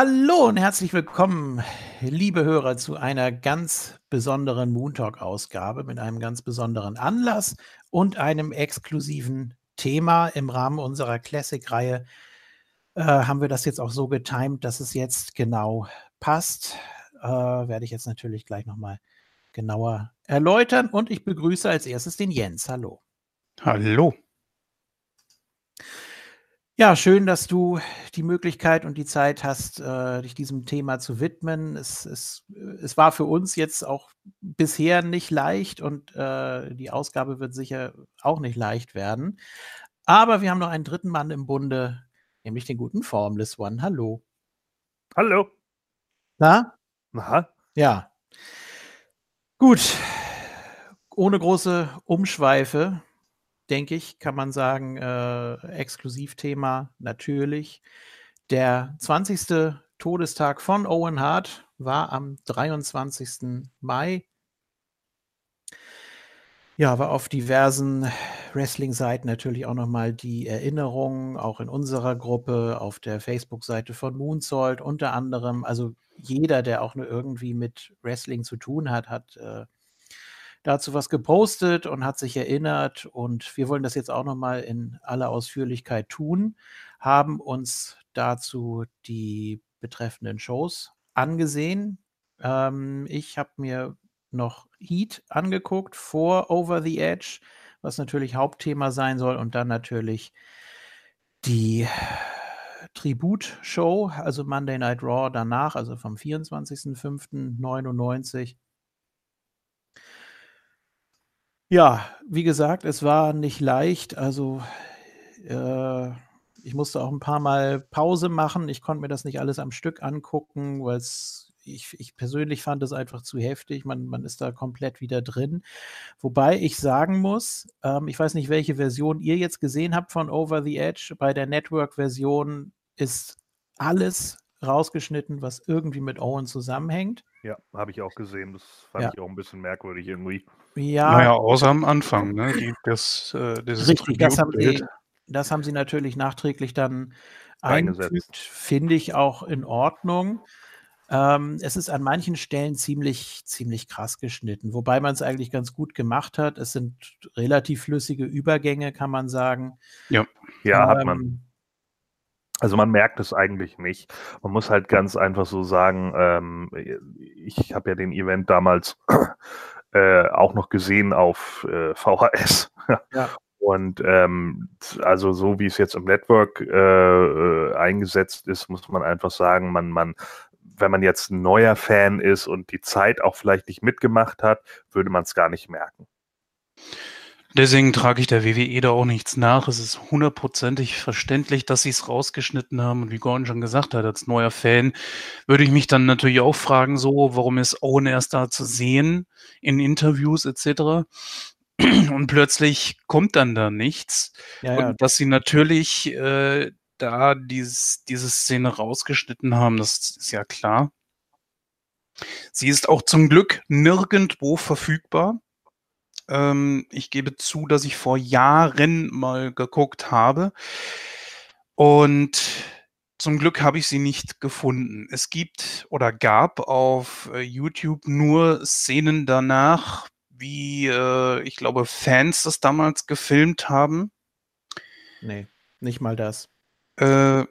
Hallo und herzlich willkommen, liebe Hörer, zu einer ganz besonderen Moon Talk Ausgabe mit einem ganz besonderen Anlass und einem exklusiven Thema im Rahmen unserer Classic-Reihe. Äh, haben wir das jetzt auch so getimt, dass es jetzt genau passt. Äh, werde ich jetzt natürlich gleich nochmal genauer erläutern. Und ich begrüße als erstes den Jens. Hallo. Hallo. Ja, schön, dass du die Möglichkeit und die Zeit hast, äh, dich diesem Thema zu widmen. Es, es, es war für uns jetzt auch bisher nicht leicht und äh, die Ausgabe wird sicher auch nicht leicht werden. Aber wir haben noch einen dritten Mann im Bunde, nämlich den guten Formless One. Hallo. Hallo. Na? Aha. Ja. Gut. Ohne große Umschweife denke ich, kann man sagen, äh, Exklusivthema natürlich. Der 20. Todestag von Owen Hart war am 23. Mai. Ja, war auf diversen Wrestling-Seiten natürlich auch nochmal die Erinnerung, auch in unserer Gruppe, auf der Facebook-Seite von Moonsault unter anderem. Also jeder, der auch nur irgendwie mit Wrestling zu tun hat, hat äh, dazu was gepostet und hat sich erinnert. Und wir wollen das jetzt auch nochmal in aller Ausführlichkeit tun, haben uns dazu die betreffenden Shows angesehen. Ähm, ich habe mir noch Heat angeguckt vor Over the Edge, was natürlich Hauptthema sein soll. Und dann natürlich die Tribut-Show, also Monday Night Raw danach, also vom 24.05.99. Ja, wie gesagt, es war nicht leicht. Also, äh, ich musste auch ein paar Mal Pause machen. Ich konnte mir das nicht alles am Stück angucken, weil's ich ich persönlich fand es einfach zu heftig. Man man ist da komplett wieder drin. Wobei ich sagen muss, ähm, ich weiß nicht, welche Version ihr jetzt gesehen habt von Over the Edge. Bei der Network-Version ist alles rausgeschnitten, was irgendwie mit Owen zusammenhängt. Ja, habe ich auch gesehen. Das fand Ja. ich auch ein bisschen merkwürdig irgendwie. Ja. Naja, außer am Anfang, ne? Die, das, äh, dieses Richtig, das haben sie das haben sie natürlich nachträglich dann Eingesetzt. eingefügt, finde ich auch in Ordnung. Ähm, es ist an manchen Stellen ziemlich ziemlich krass geschnitten, wobei man's eigentlich ganz gut gemacht hat. Es sind relativ flüssige Übergänge, kann man sagen. Ja. Ja, hat man. Also, man merkt es eigentlich nicht. Man muss halt ganz einfach so sagen, ähm, ich habe ja den Event damals, äh, auch noch gesehen auf, äh, VHS. Ja. Und, ähm, also, so wie es jetzt im Network, äh, äh, eingesetzt ist, muss man einfach sagen, man man wenn man jetzt 'n neuer Fan ist und die Zeit auch vielleicht nicht mitgemacht hat, würde man's gar nicht merken. Deswegen trage ich der WWE da auch nichts nach. Es ist hundertprozentig verständlich, dass sie's rausgeschnitten haben. Und wie Gordon schon gesagt hat, als neuer Fan würde ich mich dann natürlich auch fragen so: „Warum ist Owen erst da zu sehen in Interviews et cetera?“ Und plötzlich kommt dann da nichts. Ja, ja. Und dass sie natürlich, äh, da dieses diese Szene rausgeschnitten haben, das ist ja klar. Sie ist auch zum Glück nirgendwo verfügbar. Ähm, ich gebe zu, dass ich vor Jahren mal geguckt habe. Und zum Glück habe ich sie nicht gefunden. Es gibt oder gab auf, äh, YouTube nur Szenen danach, wie, äh, ich glaube, Fans das damals gefilmt haben. Ne, nicht mal das. Äh,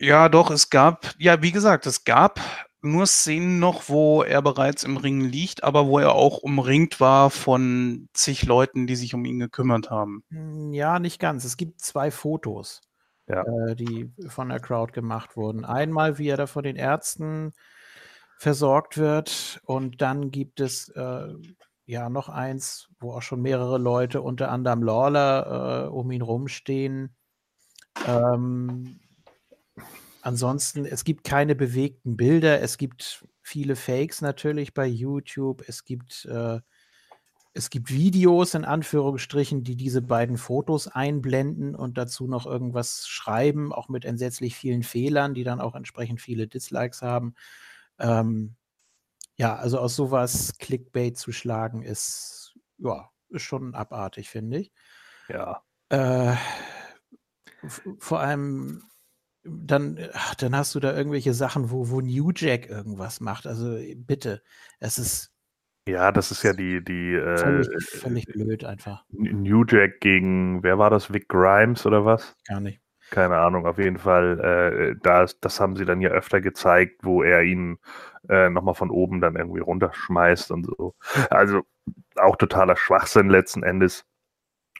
ja doch, es gab ja, wie gesagt, es gab nur Szenen noch, wo er bereits im Ring liegt, aber wo er auch umringt war von zig Leuten, die sich um ihn gekümmert haben. Hm, ja, nicht ganz. Es gibt 2 Fotos, Ja. äh, die von der Crowd gemacht wurden. Einmal, wie er da von den Ärzten versorgt wird und dann gibt es, äh, ja, noch eins, wo auch schon mehrere Leute, unter anderem Lawler, äh, um ihn rumstehen. Ähm, ansonsten, es gibt keine bewegten Bilder. Es gibt viele Fakes natürlich bei YouTube. Es gibt, äh es gibt Videos in Anführungsstrichen, die diese beiden Fotos einblenden und dazu noch irgendwas schreiben, auch mit entsetzlich vielen Fehlern, die dann auch entsprechend viele Dislikes haben. Ähm, ja, also aus so was Clickbait zu schlagen ist ja, ist schon abartig, finde ich. Ja. Äh, vor allem dann, ach, dann hast du da irgendwelche Sachen, wo, wo New Jack irgendwas macht. Also bitte, es ist. Ja, das ist ja die, die völlig, äh, völlig blöd einfach. New Jack gegen, wer war das? Vic Grimes oder was? Gar nicht. Keine Ahnung, auf jeden Fall, äh, das, das haben sie dann ja öfter gezeigt, wo er ihn äh, nochmal von oben dann irgendwie runterschmeißt und so. Also auch totaler Schwachsinn letzten Endes.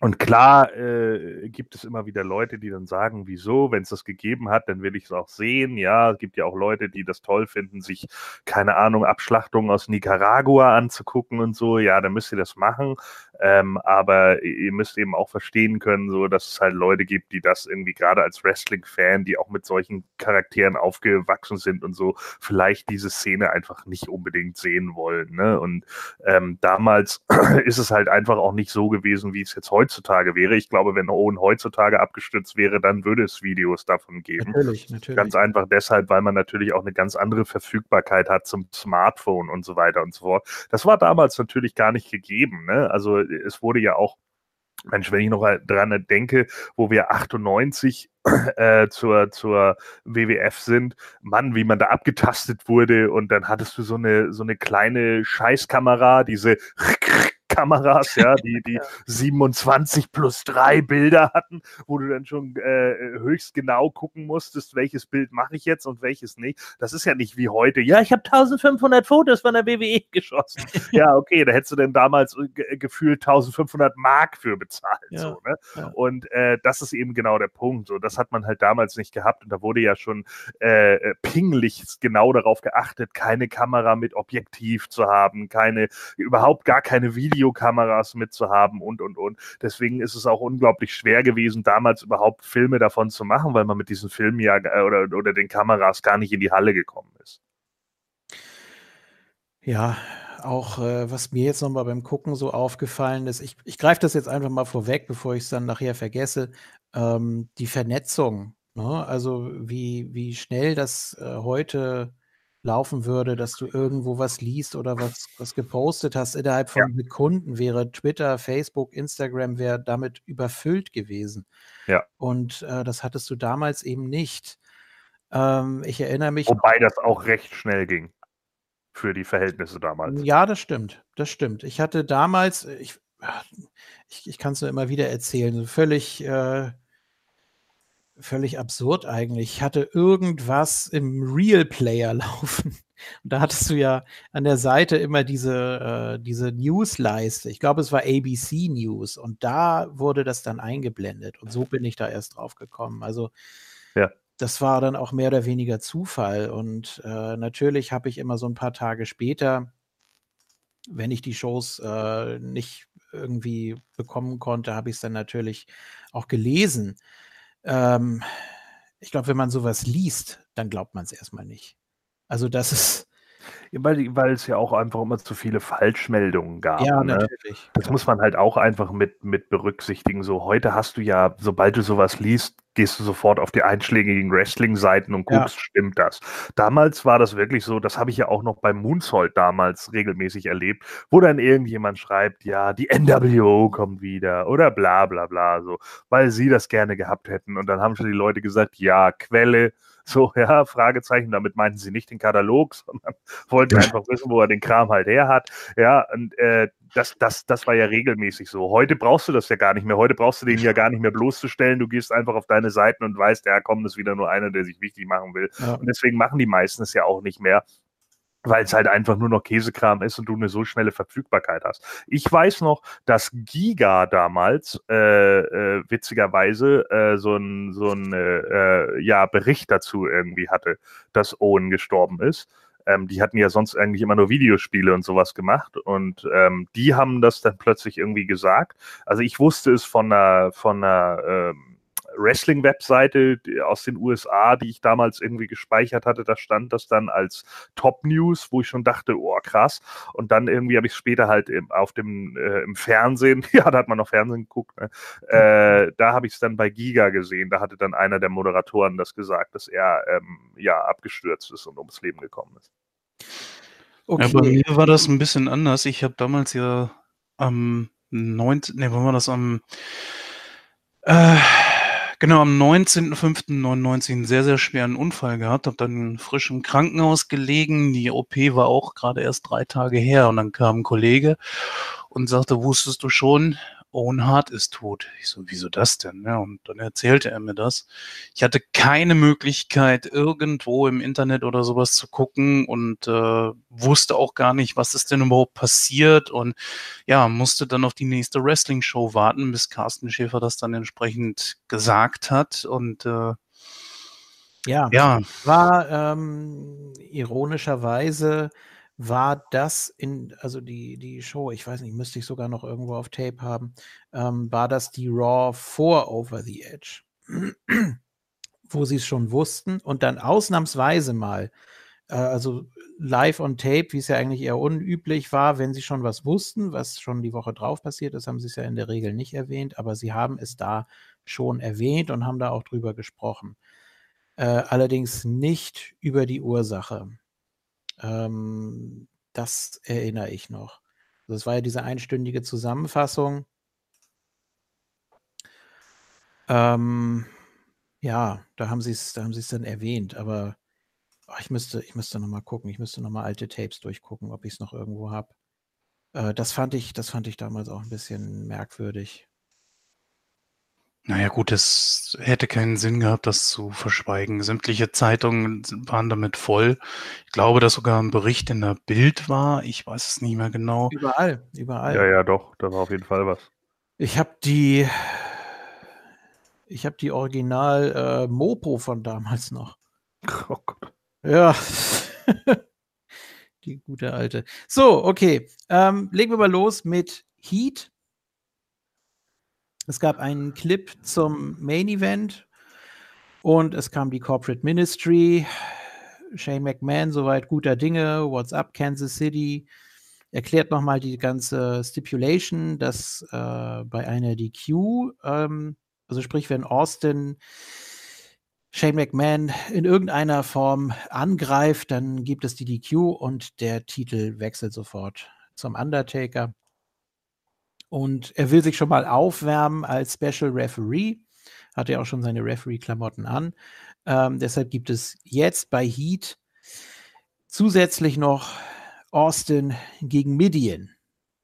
Und klar äh, gibt es immer wieder Leute, die dann sagen, wieso, wenn es das gegeben hat, dann will ich es auch sehen. Ja, es gibt ja auch Leute, die das toll finden, sich, keine Ahnung, Abschlachtungen aus Nicaragua anzugucken und so. Ja, dann müsst ihr das machen. Ähm, aber ihr müsst eben auch verstehen können, so dass es halt Leute gibt, die das irgendwie gerade als Wrestling-Fan, die auch mit solchen Charakteren aufgewachsen sind und so, vielleicht diese Szene einfach nicht unbedingt sehen wollen. Ne? Und ähm, damals ist es halt einfach auch nicht so gewesen, wie es jetzt heutzutage wäre. Ich glaube, wenn Owen heutzutage abgestürzt wäre, dann würde es Videos davon geben. Natürlich, natürlich. Ganz einfach deshalb, weil man natürlich auch eine ganz andere Verfügbarkeit hat zum Smartphone und so weiter und so fort. Das war damals natürlich gar nicht gegeben. Ne? Also es wurde ja auch Mensch, wenn ich noch dran denke, wo wir 98 äh, zur, zur WWF sind, Mann, wie man da abgetastet wurde. Und dann hattest du so eine, so eine kleine Scheißkamera, diese Kameras, ja, die, die 27 plus drei Bilder hatten, wo du dann schon äh, höchst genau gucken musstest, welches Bild mache ich jetzt und welches nicht. Das ist ja nicht wie heute. Ja, ich habe 1500 Fotos von der WWE geschossen. ja, okay, da hättest du denn damals äh, gefühlt 1500 Mark für bezahlt. Ja, so, ne? ja. Und äh, das ist eben genau der Punkt. So, das hat man halt damals nicht gehabt und da wurde ja schon äh, äh pinglich genau darauf geachtet, keine Kamera mit Objektiv zu haben, keine, überhaupt gar keine Video Videokameras mitzuhaben und, und, und. Deswegen ist es auch unglaublich schwer gewesen, damals überhaupt Filme davon zu machen, weil man mit diesen Filmen ja oder, oder den Kameras gar nicht in die Halle gekommen ist. Ja, auch äh, was mir jetzt nochmal beim Gucken so aufgefallen ist, ich, ich greife das jetzt einfach mal vorweg, bevor ich es dann nachher vergesse, ähm, die Vernetzung. Ne? Also wie, wie schnell das äh, heute laufen würde, dass du irgendwo was liest oder was, was gepostet hast, innerhalb von ja. Sekunden wäre Twitter, Facebook, Instagram wäre damit überfüllt gewesen. Ja. Und äh, das hattest du damals eben nicht. Ähm, ich erinnere mich. Wobei das auch recht schnell ging für die Verhältnisse damals. Ja, das stimmt. Das stimmt. Ich hatte damals, ich, ich, ich kann es nur immer wieder erzählen, völlig äh, völlig absurd eigentlich. Ich hatte irgendwas im Real Player laufen. Und da hattest du ja an der Seite immer diese, äh, diese Newsleiste. Ich glaube, es war ABC News. Und da wurde das dann eingeblendet. Und so bin ich da erst drauf gekommen. Also, ja. das war dann auch mehr oder weniger Zufall. Und äh, natürlich habe ich immer so ein paar Tage später, wenn ich die Shows äh, nicht irgendwie bekommen konnte, habe ich es dann natürlich auch gelesen. Ähm, ich glaube, wenn man sowas liest, dann glaubt man es erstmal nicht. Also das ist. Ja, weil, weil es ja auch einfach immer zu viele Falschmeldungen gab. Ja, ne? natürlich. Das muss man halt auch einfach mit, mit berücksichtigen. So, heute hast du ja, sobald du sowas liest, gehst du sofort auf die einschlägigen Wrestling-Seiten und guckst, ja. stimmt das. Damals war das wirklich so, das habe ich ja auch noch beim Moonsault damals regelmäßig erlebt, wo dann irgendjemand schreibt, ja, die NWO kommt wieder oder bla bla bla, so, weil sie das gerne gehabt hätten. Und dann haben schon die Leute gesagt, ja, Quelle, so, ja, Fragezeichen, damit meinten sie nicht den Katalog, sondern wollten einfach wissen, wo er den Kram halt her hat. Ja, und äh, das, das, das war ja regelmäßig so. Heute brauchst du das ja gar nicht mehr. Heute brauchst du den ja gar nicht mehr bloßzustellen. Du gehst einfach auf deine Seiten und weißt, ja, komm, das ist wieder nur einer, der sich wichtig machen will. Ja. Und deswegen machen die meisten es ja auch nicht mehr weil es halt einfach nur noch Käsekram ist und du eine so schnelle Verfügbarkeit hast. Ich weiß noch, dass Giga damals äh, äh, witzigerweise äh, so ein so ein äh, äh, ja, Bericht dazu irgendwie hatte, dass Owen gestorben ist. Ähm, die hatten ja sonst eigentlich immer nur Videospiele und sowas gemacht und ähm, die haben das dann plötzlich irgendwie gesagt. Also ich wusste es von einer von einer ähm, Wrestling-Webseite aus den USA, die ich damals irgendwie gespeichert hatte, da stand das dann als Top News, wo ich schon dachte, oh krass. Und dann irgendwie habe ich später halt im, auf dem äh, im Fernsehen, ja, da hat man noch Fernsehen geguckt, ne? äh, da habe ich es dann bei Giga gesehen. Da hatte dann einer der Moderatoren das gesagt, dass er ähm, ja abgestürzt ist und ums Leben gekommen ist. Okay. Ja, bei mir war das ein bisschen anders. Ich habe damals ja am 19. Ne, wann war das am äh, Genau, am 19.05.99 einen sehr, sehr schweren Unfall gehabt, habe dann frisch im Krankenhaus gelegen. Die OP war auch gerade erst drei Tage her und dann kam ein Kollege und sagte, wusstest du schon, Owen Hart ist tot. Ich so, wieso das denn? Ja, und dann erzählte er mir das. Ich hatte keine Möglichkeit, irgendwo im Internet oder sowas zu gucken und äh, wusste auch gar nicht, was ist denn überhaupt passiert und ja, musste dann auf die nächste Wrestling-Show warten, bis Carsten Schäfer das dann entsprechend gesagt hat und äh, ja, ja, war ähm, ironischerweise war das in, also die, die Show, ich weiß nicht, müsste ich sogar noch irgendwo auf Tape haben, ähm, war das die Raw vor Over the Edge, wo sie es schon wussten und dann ausnahmsweise mal, äh, also live on Tape, wie es ja eigentlich eher unüblich war, wenn sie schon was wussten, was schon die Woche drauf passiert ist, haben sie es ja in der Regel nicht erwähnt, aber sie haben es da schon erwähnt und haben da auch drüber gesprochen. Äh, allerdings nicht über die Ursache. Ähm, das erinnere ich noch. Also es war ja diese einstündige Zusammenfassung. Ähm, ja, da haben sie es, da haben sie es dann erwähnt, aber oh, ich müsste, ich müsste noch mal gucken. Ich müsste noch mal alte Tapes durchgucken, ob ich es noch irgendwo habe. Äh, das fand ich, das fand ich damals auch ein bisschen merkwürdig. Naja gut, es hätte keinen Sinn gehabt, das zu verschweigen. Sämtliche Zeitungen waren damit voll. Ich glaube, dass sogar ein Bericht in der Bild war. Ich weiß es nicht mehr genau. Überall, überall. Ja, ja, doch, da war auf jeden Fall was. Ich habe die, ich habe die Original äh, Mopo von damals noch. Oh Gott. Ja. die gute alte. So, okay. Ähm, legen wir mal los mit Heat. Es gab einen Clip zum Main Event und es kam die Corporate Ministry. Shane McMahon, soweit guter Dinge. What's up, Kansas City? Erklärt nochmal die ganze Stipulation, dass äh, bei einer DQ, ähm, also sprich, wenn Austin Shane McMahon in irgendeiner Form angreift, dann gibt es die DQ und der Titel wechselt sofort zum Undertaker. Und er will sich schon mal aufwärmen als Special Referee. Hat er auch schon seine Referee-Klamotten an. Ähm, deshalb gibt es jetzt bei Heat zusätzlich noch Austin gegen Midian.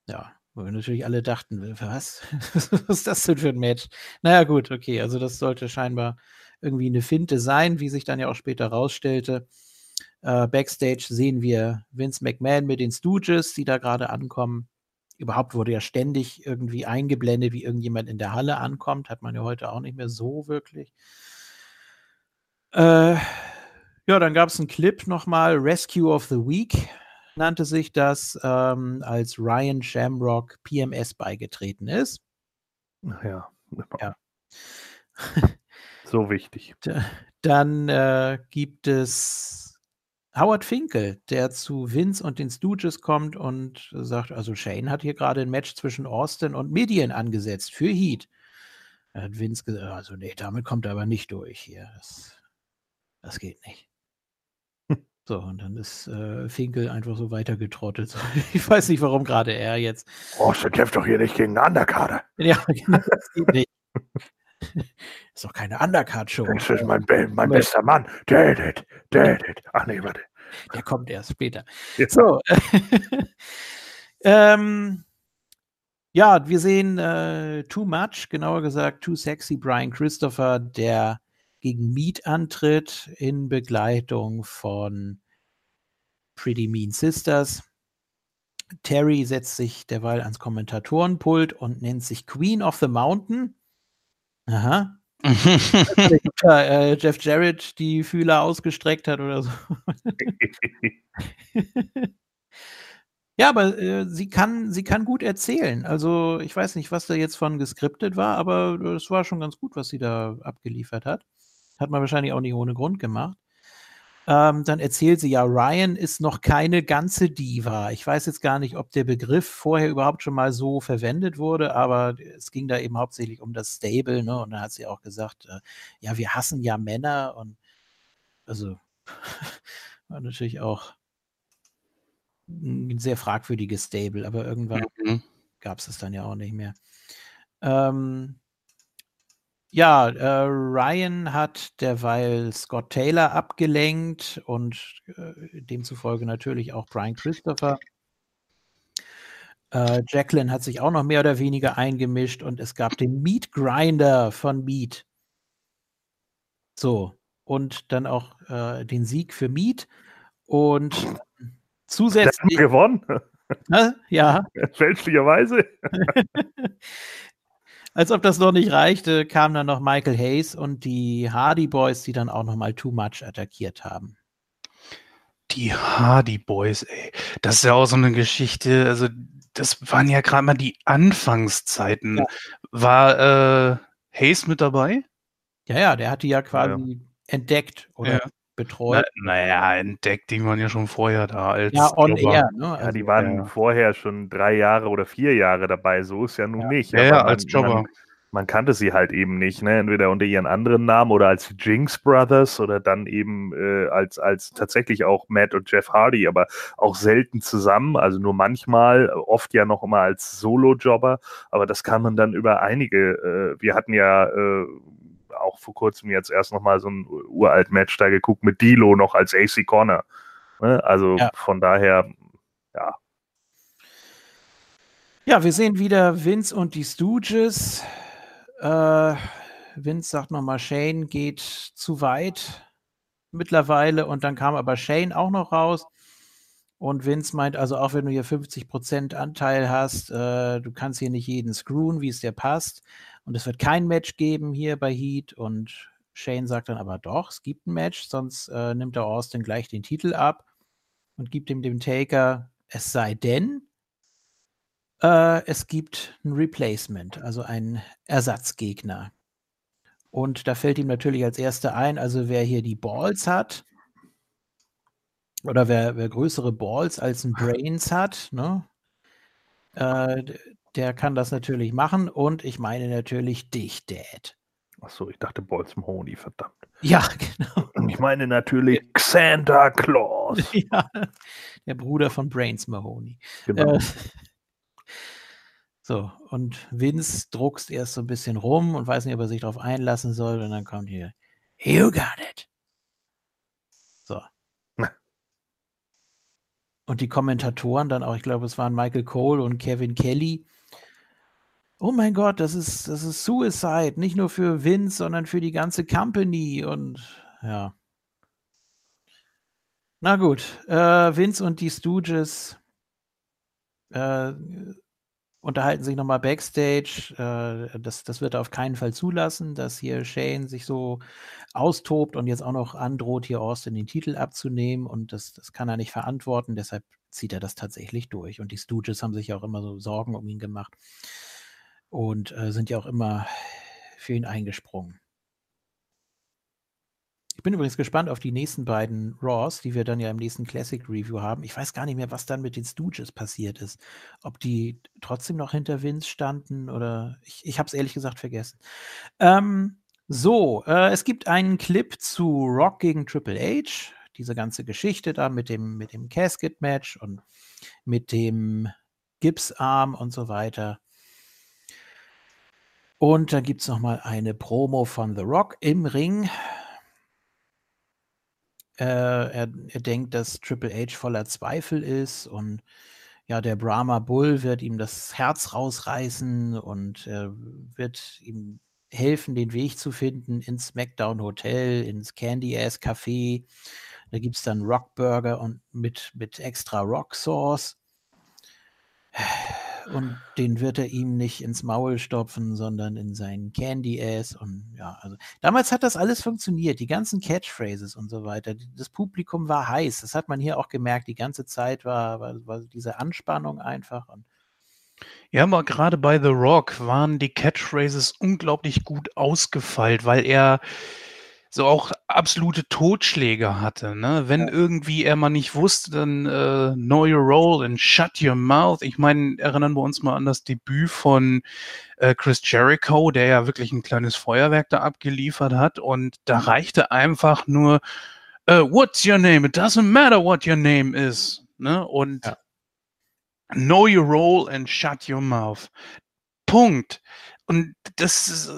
Ja, wo wir natürlich alle dachten, was? was ist das denn für ein Match? Naja, gut, okay. Also, das sollte scheinbar irgendwie eine Finte sein, wie sich dann ja auch später rausstellte. Äh, Backstage sehen wir Vince McMahon mit den Stooges, die da gerade ankommen überhaupt wurde ja ständig irgendwie eingeblendet, wie irgendjemand in der Halle ankommt. Hat man ja heute auch nicht mehr so wirklich. Äh, ja, dann gab es einen Clip nochmal, Rescue of the Week nannte sich das, ähm, als Ryan Shamrock PMS beigetreten ist. Ja. Ja. so wichtig. Dann äh, gibt es Howard Finkel, der zu Vince und den Stooges kommt und sagt, also Shane hat hier gerade ein Match zwischen Austin und Midian angesetzt für Heat. Da hat Vince gesagt, also nee, damit kommt er aber nicht durch hier. Das, das geht nicht. So, und dann ist äh, Finkel einfach so weitergetrottet. Ich weiß nicht, warum gerade er jetzt. Austin kämpft doch hier nicht gegen einen Undercarder. Ja, genau, das geht nicht. Ist doch keine Undercard-Show. Das ist mein, mein bester Mann. Dated, dated. Ach nee, warte. Der kommt erst später. Ja. So. ähm, ja, wir sehen äh, Too Much, genauer gesagt Too Sexy Brian Christopher, der gegen Meat antritt in Begleitung von Pretty Mean Sisters. Terry setzt sich derweil ans Kommentatorenpult und nennt sich Queen of the Mountain. Aha. äh, Jeff Jarrett die Fühler ausgestreckt hat oder so. ja, aber äh, sie, kann, sie kann gut erzählen. Also ich weiß nicht, was da jetzt von geskriptet war, aber es war schon ganz gut, was sie da abgeliefert hat. Hat man wahrscheinlich auch nicht ohne Grund gemacht. Ähm, dann erzählt sie ja, Ryan ist noch keine ganze Diva. Ich weiß jetzt gar nicht, ob der Begriff vorher überhaupt schon mal so verwendet wurde, aber es ging da eben hauptsächlich um das Stable, ne? Und dann hat sie auch gesagt, äh, ja, wir hassen ja Männer und also war natürlich auch ein sehr fragwürdiges Stable, aber irgendwann mhm. gab es es dann ja auch nicht mehr. Ähm, Ja, äh, Ryan hat derweil Scott Taylor abgelenkt und äh, demzufolge natürlich auch Brian Christopher. Äh, Jacqueline hat sich auch noch mehr oder weniger eingemischt und es gab den Meat Grinder von Meat. So, und dann auch äh, den Sieg für Meat und zusätzlich. gewonnen. Ja. Fälschlicherweise. Als ob das noch nicht reichte, kam dann noch Michael Hayes und die Hardy Boys, die dann auch noch mal Too Much attackiert haben. Die Hardy Boys, ey. Das ist ja auch so eine Geschichte. Also, das waren ja gerade mal die Anfangszeiten. Ja. War äh, Hayes mit dabei? Ja, ja, der hat die ja quasi ja. entdeckt oder ja betreut. naja, na entdeckt, die waren ja schon vorher da als. Ja, on air, ne? Also, ja, die waren ja. vorher schon drei Jahre oder vier Jahre dabei, so ist ja nun ja. nicht. Ja, ja als Jobber. Man, man, kannte sie halt eben nicht, ne? Entweder unter ihren anderen Namen oder als Jinx Brothers oder dann eben äh, als, als tatsächlich auch Matt und Jeff Hardy, aber auch selten zusammen, also nur manchmal, oft ja noch immer als Solo-Jobber, aber das kann man dann über einige, äh, wir hatten ja äh, auch vor kurzem jetzt erst nochmal so ein uralt Match da geguckt mit Dilo noch als AC Corner. Ne? Also ja. von daher, ja. Ja, wir sehen wieder Vince und die Stooges. Äh, Vince sagt nochmal, Shane geht zu weit mittlerweile und dann kam aber Shane auch noch raus. Und Vince meint also, auch wenn du hier 50% Anteil hast, äh, du kannst hier nicht jeden screwen, wie es dir passt. Und es wird kein Match geben hier bei Heat. Und Shane sagt dann aber doch, es gibt ein Match, sonst äh, nimmt der Austin gleich den Titel ab und gibt ihm dem Taker, es sei denn, äh, es gibt ein Replacement, also einen Ersatzgegner. Und da fällt ihm natürlich als Erster ein, also wer hier die Balls hat, oder wer, wer größere Balls als ein Brains hat, ne, äh, der kann das natürlich machen und ich meine natürlich dich, Dad. Achso, ich dachte Bolz Mahoney, verdammt. Ja, genau. Ich meine natürlich Santa Claus. ja, der Bruder von Brains Mahoney. Genau. Äh, so, und Vince druckst erst so ein bisschen rum und weiß nicht, ob er sich darauf einlassen soll. Und dann kommt hier, You got it. So. Und die Kommentatoren dann auch, ich glaube, es waren Michael Cole und Kevin Kelly, oh mein Gott, das ist, das ist Suicide, nicht nur für Vince, sondern für die ganze Company und ja. Na gut, äh, Vince und die Stooges äh, unterhalten sich nochmal backstage. Äh, das, das wird er auf keinen Fall zulassen, dass hier Shane sich so austobt und jetzt auch noch androht, hier Austin den Titel abzunehmen und das, das kann er nicht verantworten, deshalb zieht er das tatsächlich durch. Und die Stooges haben sich auch immer so Sorgen um ihn gemacht und äh, sind ja auch immer für ihn eingesprungen. Ich bin übrigens gespannt auf die nächsten beiden Raws, die wir dann ja im nächsten Classic Review haben. Ich weiß gar nicht mehr, was dann mit den Stooges passiert ist. Ob die trotzdem noch hinter Vince standen oder ich, ich habe es ehrlich gesagt vergessen. Ähm, so, äh, es gibt einen Clip zu Rock gegen Triple H. Diese ganze Geschichte da mit dem, mit dem Casket-Match und mit dem Gipsarm und so weiter. Und dann gibt es nochmal eine Promo von The Rock im Ring. Äh, er, er denkt, dass Triple H voller Zweifel ist und ja, der Brahma Bull wird ihm das Herz rausreißen und äh, wird ihm helfen, den Weg zu finden ins SmackDown Hotel, ins Candy Ass Café. Da gibt es dann Rockburger und mit, mit extra Rock Sauce und den wird er ihm nicht ins Maul stopfen, sondern in seinen Candy Ass und ja, also damals hat das alles funktioniert, die ganzen Catchphrases und so weiter. Das Publikum war heiß, das hat man hier auch gemerkt, die ganze Zeit war, war, war diese Anspannung einfach und ja, aber gerade bei The Rock waren die Catchphrases unglaublich gut ausgefeilt, weil er so auch absolute Totschläge hatte. Ne? Wenn ja. irgendwie er mal nicht wusste, dann äh, know your role and shut your mouth. Ich meine, erinnern wir uns mal an das Debüt von äh, Chris Jericho, der ja wirklich ein kleines Feuerwerk da abgeliefert hat. Und da reichte einfach nur, uh, what's your name? It doesn't matter what your name is. Ne? Und ja. know your role and shut your mouth. Punkt. Und das,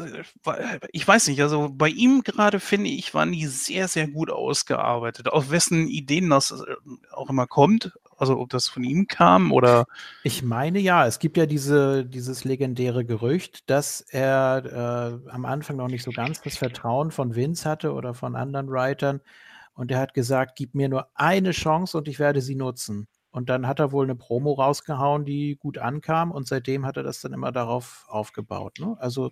ich weiß nicht, also bei ihm gerade finde ich, waren die sehr, sehr gut ausgearbeitet. Auf wessen Ideen das äh, auch immer kommt. Also ob das von ihm kam oder. Ich meine ja, es gibt ja diese, dieses legendäre Gerücht, dass er äh, am Anfang noch nicht so ganz das Vertrauen von Vince hatte oder von anderen Writern. Und er hat gesagt, gib mir nur eine Chance und ich werde sie nutzen. Und dann hat er wohl eine Promo rausgehauen, die gut ankam. Und seitdem hat er das dann immer darauf aufgebaut. Ne? Also.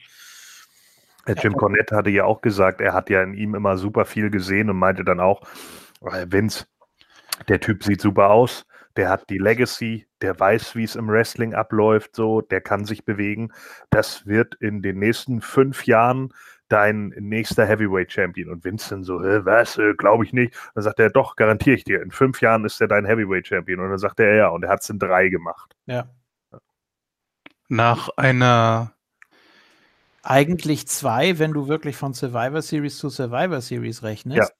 Der Jim Cornette hatte ja auch gesagt, er hat ja in ihm immer super viel gesehen und meinte dann auch, äh, Vince, der Typ sieht super aus, der hat die Legacy, der weiß, wie es im Wrestling abläuft, so, der kann sich bewegen. Das wird in den nächsten fünf Jahren dein nächster Heavyweight Champion. Und Vincent so, was, äh, glaube ich nicht. Dann sagt er, doch, garantiere ich dir, in fünf Jahren ist er dein Heavyweight Champion. Und dann sagt er, ja, und er hat es in drei gemacht. Ja. Nach einer eigentlich zwei, wenn du wirklich von Survivor Series zu Survivor Series rechnest.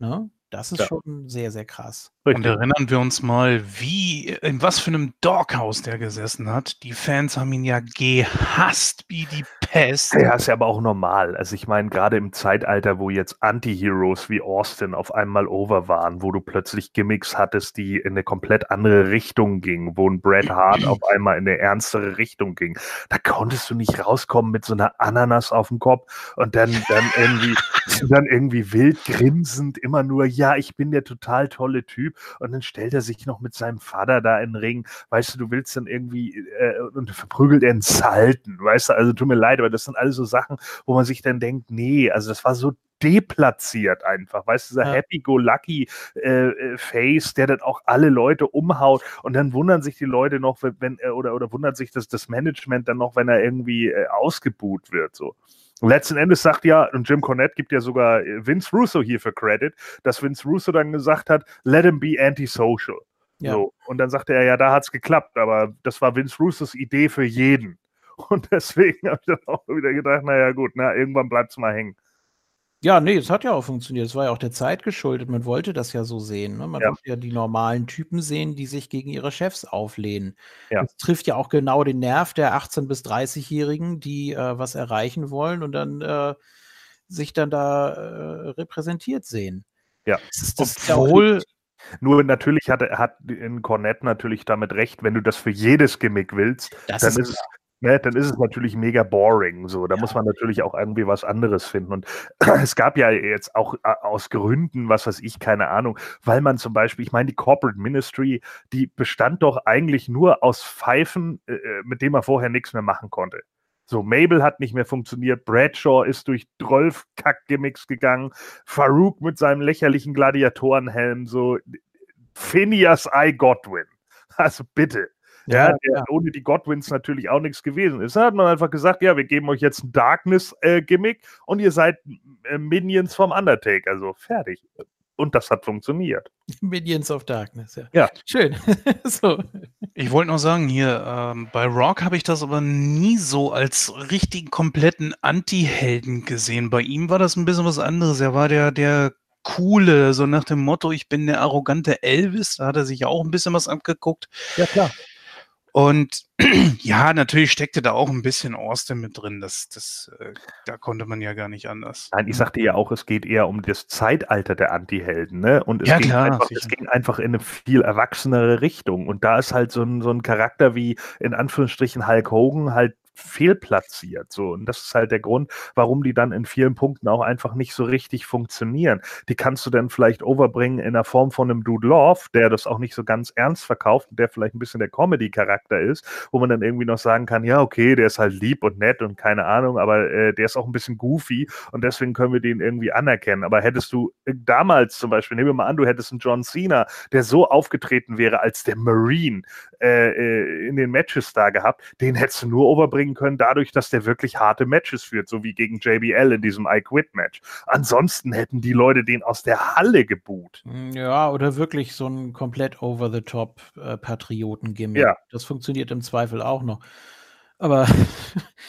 Ja. Ne? Das ist ja. schon sehr, sehr krass. Richtig. Und erinnern wir uns mal, wie, in was für einem Doghouse der gesessen hat. Die Fans haben ihn ja gehasst wie die Pest. Ja, ist ja aber auch normal. Also ich meine, gerade im Zeitalter, wo jetzt Anti-Heroes wie Austin auf einmal over waren, wo du plötzlich Gimmicks hattest, die in eine komplett andere Richtung gingen, wo ein Bret Hart auf einmal in eine ernstere Richtung ging, da konntest du nicht rauskommen mit so einer Ananas auf dem Kopf und dann, dann irgendwie, dann irgendwie wild grinsend immer nur, ja, ich bin der total tolle Typ. Und dann stellt er sich noch mit seinem Vater da in den Ring. Weißt du, du willst dann irgendwie, äh, und verprügelt er einen Salten. Weißt du, also tut mir leid, aber das sind alles so Sachen, wo man sich dann denkt, nee, also das war so deplatziert einfach, weißt du, dieser ja. Happy-Go-Lucky-Face, äh, der dann auch alle Leute umhaut und dann wundern sich die Leute noch, wenn, äh, oder, oder wundert sich das, das Management dann noch, wenn er irgendwie äh, ausgebuht wird, so. Und letzten Endes sagt ja, und Jim Cornette gibt ja sogar äh, Vince Russo hier für Credit, dass Vince Russo dann gesagt hat, let him be antisocial. Ja. So. Und dann sagte er, ja, da hat es geklappt, aber das war Vince Russos Idee für jeden. Und deswegen habe ich dann auch wieder gedacht, naja gut, na, irgendwann bleibt es mal hängen. Ja, nee, es hat ja auch funktioniert. Es war ja auch der Zeit geschuldet. Man wollte das ja so sehen, ne? Man Ja. wollte ja die normalen Typen sehen, die sich gegen ihre Chefs auflehnen. Ja. Das trifft ja auch genau den Nerv der 18 bis 30-Jährigen, die, äh, was erreichen wollen und dann, äh, sich dann da, äh, repräsentiert sehen. Ja. Das ist das Obwohl nur natürlich hat hat in Cornette natürlich damit recht, wenn du das für jedes Gimmick willst, Das dann ist ist es ne, dann ist es natürlich mega boring. So, da ja. muss man natürlich auch irgendwie was anderes finden. Und es gab ja jetzt auch äh, aus Gründen, was weiß ich, keine Ahnung, weil man zum Beispiel, ich meine, die Corporate Ministry, die bestand doch eigentlich nur aus Pfeifen, äh, äh mit denen man vorher nichts mehr machen konnte. So, Mabel hat nicht mehr funktioniert, Bradshaw ist durch 12 Kack-Gimmicks gegangen, Farouk mit seinem lächerlichen Gladiatorenhelm, so Phineas I. Godwin. Also bitte. Ja, ja, der, ohne die Godwins natürlich auch nichts gewesen ist. Da hat man einfach gesagt, ja, wir geben euch jetzt ein Darkness-Gimmick äh, und ihr seid äh, Minions vom Undertaker. Also fertig. Und das hat funktioniert. Minions of Darkness, ja. Ja. Schön. so. Ich wollte noch sagen, hier, ähm, bei Rock habe ich das aber nie so als richtigen kompletten Anti-Helden gesehen. Bei ihm war das ein bisschen was anderes. Er war der, der coole, so nach dem Motto, ich bin der arrogante Elvis. Da hat er sich ja auch ein bisschen was abgeguckt. Ja, klar. Und ja, natürlich steckte da auch ein bisschen Austin mit drin. Das, das, äh, da konnte man ja gar nicht anders. Nein, ich sagte ja auch, es geht eher um das Zeitalter der Anti-Helden, ne? Und es, ja, ging klar, einfach, es ging einfach in eine viel erwachsenere Richtung. Und da ist halt so ein, so ein Charakter wie in Anführungsstrichen Hulk Hogan halt fehlplatziert. So. Und das ist halt der Grund, warum die dann in vielen Punkten auch einfach nicht so richtig funktionieren. Die kannst du dann vielleicht overbringen in der Form von einem Dude Love, der das auch nicht so ganz ernst verkauft und der vielleicht ein bisschen der Comedy-Charakter ist, wo man dann irgendwie noch sagen kann, ja, okay, der ist halt lieb und nett und keine Ahnung, aber äh, der ist auch ein bisschen goofy und deswegen können wir den irgendwie anerkennen. Aber hättest du äh, damals zum Beispiel, nehmen wir mal an, du hättest einen John Cena, der so aufgetreten wäre als der Marine äh, äh in den Matches da gehabt, den hättest du nur overbringen bringen können, dadurch, dass der wirklich harte Matches führt, so wie gegen JBL in diesem I Quit Match. Ansonsten hätten die Leute den aus der Halle geboot. Hm, ja, oder wirklich so ein komplett over-the-top äh, Patrioten-Gimmick. Ja. Das funktioniert im Zweifel auch noch. Aber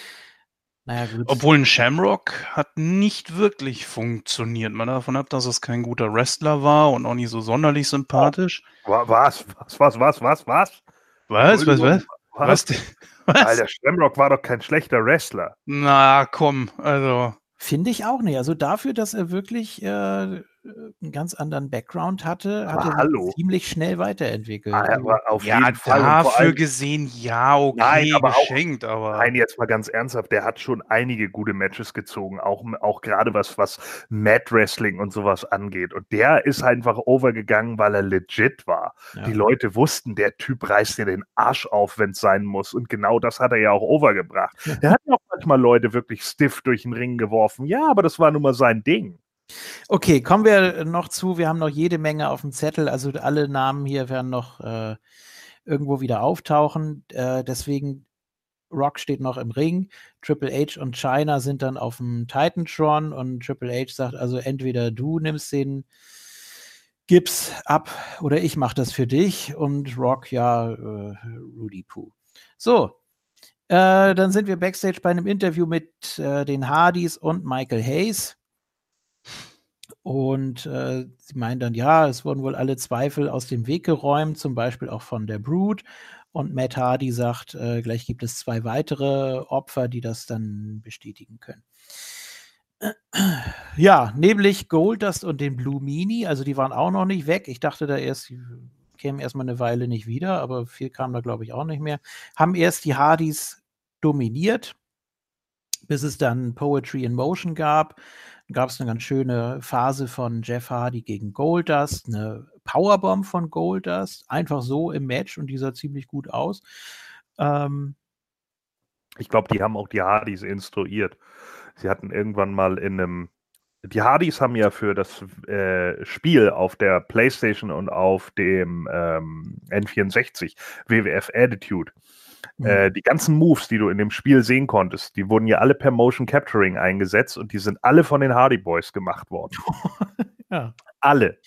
naja, gut. Obwohl ein Shamrock hat nicht wirklich funktioniert. Mal davon ab, dass es kein guter Wrestler war und auch nicht so sonderlich sympathisch. Was, was, was, was, was, was? Was, was, was? Was? Was? Alter, Shamrock war doch kein schlechter Wrestler. Na, komm, also. Finde ich auch nicht. Also dafür, dass er wirklich äh, einen ganz anderen Background hatte, hat er hallo. ziemlich schnell weiterentwickelt. Ah, aber auf ja, jeden Fall. Dafür allem- gesehen, ja, okay, Nein, aber auch- geschenkt, aber. Nein, jetzt mal ganz ernsthaft, der hat schon einige gute Matches gezogen, auch, auch gerade was, was Mad Wrestling und sowas angeht. Und der ist einfach overgegangen, weil er legit war. Ja. Die Leute wussten, der Typ reißt dir den Arsch auf, wenn es sein muss. Und genau das hat er ja auch overgebracht. Ja. Der hat ja auch manchmal Leute wirklich stiff durch den Ring geworfen. Ja, aber das war nun mal sein Ding. Okay, kommen wir noch zu. Wir haben noch jede Menge auf dem Zettel. Also alle Namen hier werden noch äh, irgendwo wieder auftauchen. Äh, deswegen Rock steht noch im Ring. Triple H und China sind dann auf dem Titantron und Triple H sagt also entweder du nimmst den Gips ab oder ich mache das für dich und Rock ja äh, Rudy Poo. So, äh, dann sind wir backstage bei einem Interview mit äh, den Hardys und Michael Hayes. Und äh, sie meinen dann, ja, es wurden wohl alle Zweifel aus dem Weg geräumt, zum Beispiel auch von der Brood. Und Matt Hardy sagt, äh, gleich gibt es zwei weitere Opfer, die das dann bestätigen können. Ja, nämlich Goldust und den Blue Meanie, also die waren auch noch nicht weg. Ich dachte da erst, die kämen erstmal eine Weile nicht wieder, aber viel kam da, glaube ich, auch nicht mehr. Haben erst die Hardys dominiert, bis es dann Poetry in Motion gab. Gab es eine ganz schöne Phase von Jeff Hardy gegen Goldust, eine Powerbomb von Goldust, einfach so im Match und die sah ziemlich gut aus. Ähm, Ich glaube, die haben auch die Hardys instruiert. Sie hatten irgendwann mal in einem. Die Hardys haben ja für das äh, Spiel auf der PlayStation und auf dem ähm, N64 WWF Attitude Mhm. äh, die ganzen Moves, die du in dem Spiel sehen konntest, die wurden ja alle per Motion Capturing eingesetzt und die sind alle von den Hardy Boys gemacht worden. ja. Alle.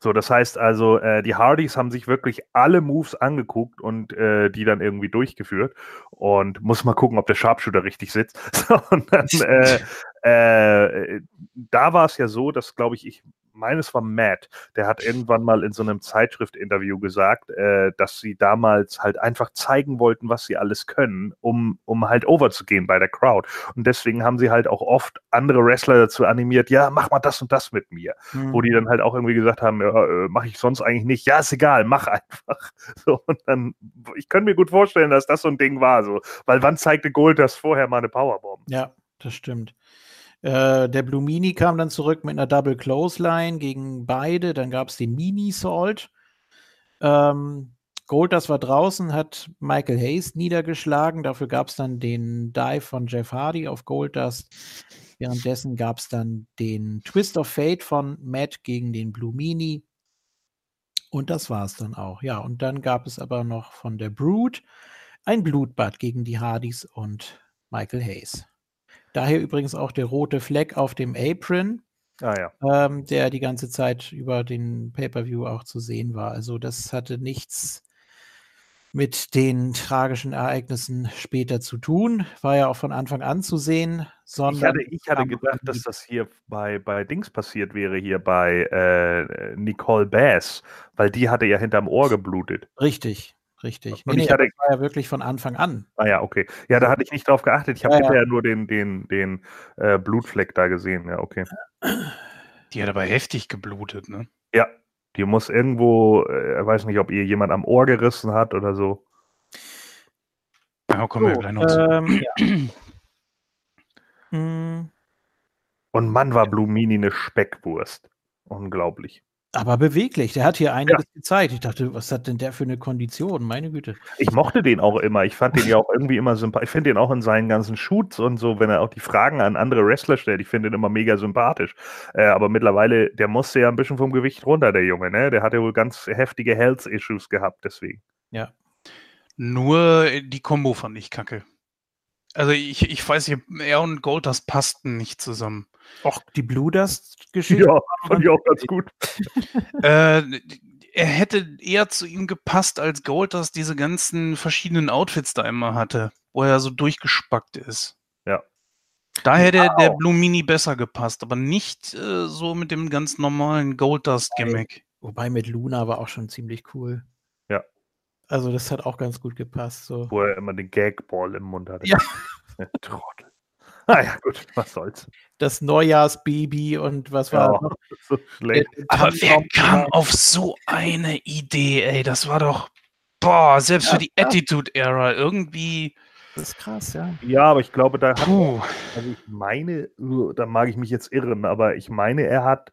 So, das heißt also, äh, die Hardys haben sich wirklich alle Moves angeguckt und äh, die dann irgendwie durchgeführt. Und muss mal gucken, ob der Sharpshooter richtig sitzt. So, und dann, äh, äh, da war es ja so, dass, glaube ich, ich meines war Matt, der hat irgendwann mal in so einem Zeitschrift-Interview gesagt, äh, dass sie damals halt einfach zeigen wollten, was sie alles können, um, um halt overzugehen bei der Crowd. Und deswegen haben sie halt auch oft andere Wrestler dazu animiert, ja, mach mal das und das mit mir Hm. wo die dann halt auch irgendwie gesagt haben, ja, äh, mache ich sonst eigentlich nicht. Ja, ist egal, mach einfach. So, und dann, ich könnte mir gut vorstellen, dass das so ein Ding war, so. Weil wann zeigte Gold das vorher mal eine Powerbomb? Ja, das stimmt. Äh, der Blue Mini kam dann zurück mit einer Double Clothesline gegen beide. Dann gab es den Mini Salt. Ähm, Goldust war draußen, hat Michael Hayes niedergeschlagen. Dafür gab es dann den Dive von Jeff Hardy auf Goldust. Währenddessen gab es dann den Twist of Fate von Matt gegen den Blue Mini. Und das war es dann auch. Ja, und dann gab es aber noch von der Brood ein Blutbad gegen die Hardys und Michael Hayes. Daher übrigens auch der rote Fleck auf dem Apron, Ah ja. ähm, der die ganze Zeit über den Pay-per-View auch zu sehen war. Also das hatte nichts mit den tragischen Ereignissen später zu tun. War ja auch von Anfang an zu sehen, sondern Ich hatte, ich hatte gedacht, dass das hier bei, bei Dings passiert wäre, hier bei äh, Nicole Bass, weil die hatte ja hinterm Ohr geblutet. richtig, richtig. Und ich hatte- das war ja wirklich von Anfang an. Ah ja, okay. Ja, da hatte ich nicht drauf geachtet. Ich habe Ja, ja. hinterher nur den, den, den äh, Blutfleck da gesehen. Ja, okay. Die hat aber heftig geblutet, ne? Ja, die muss irgendwo, äh, ich weiß nicht, ob ihr jemand am Ohr gerissen hat oder so. Ja, kommen wir So, gleich noch zu. ähm, ja. Mm, Und Mann war Blumini eine Speckwurst. Unglaublich. Aber beweglich. Der hat hier einiges gezeigt. Ich dachte, was hat denn der für eine Kondition? Meine Güte. Ich mochte den auch immer. Ich fand den ja auch irgendwie immer sympathisch. Ich finde den auch in seinen ganzen Shoots und so, wenn er auch die Fragen an andere Wrestler stellt. Ich finde den immer mega sympathisch. Äh, aber mittlerweile, der musste ja ein bisschen vom Gewicht runter, der Junge. Ne? Der hatte wohl ganz heftige Health-Issues gehabt, deswegen. Nur die Combo fand ich kacke. Also ich, ich weiß nicht, er und Goldust passten nicht zusammen. Och, die Blue Dust-Geschichte. Ja, fand ich auch ganz gut. äh, er hätte eher zu ihm gepasst, als Goldust diese ganzen verschiedenen Outfits da immer hatte, wo er so durchgespackt ist. Ja. Da hätte Ja, der auch. Blue Mini besser gepasst, aber nicht äh, so mit dem ganz normalen Goldust-Gimmick. Wobei mit Luna war auch schon ziemlich cool. Ja. Also das hat auch ganz gut gepasst. So. Wo er immer den Gagball im Mund hatte. Ja. Trottel. Naja, gut, was soll's. Das Neujahrsbaby und was war Ja, noch? so schlecht. Aber wer kam auf so eine Idee, ey? Das war doch, boah, selbst für Ja, die ja. Attitude-Era irgendwie, Das ist krass, ja. Ja, aber ich glaube, da hat puh. Also ich meine, da mag ich mich jetzt irren, aber ich meine, er hat,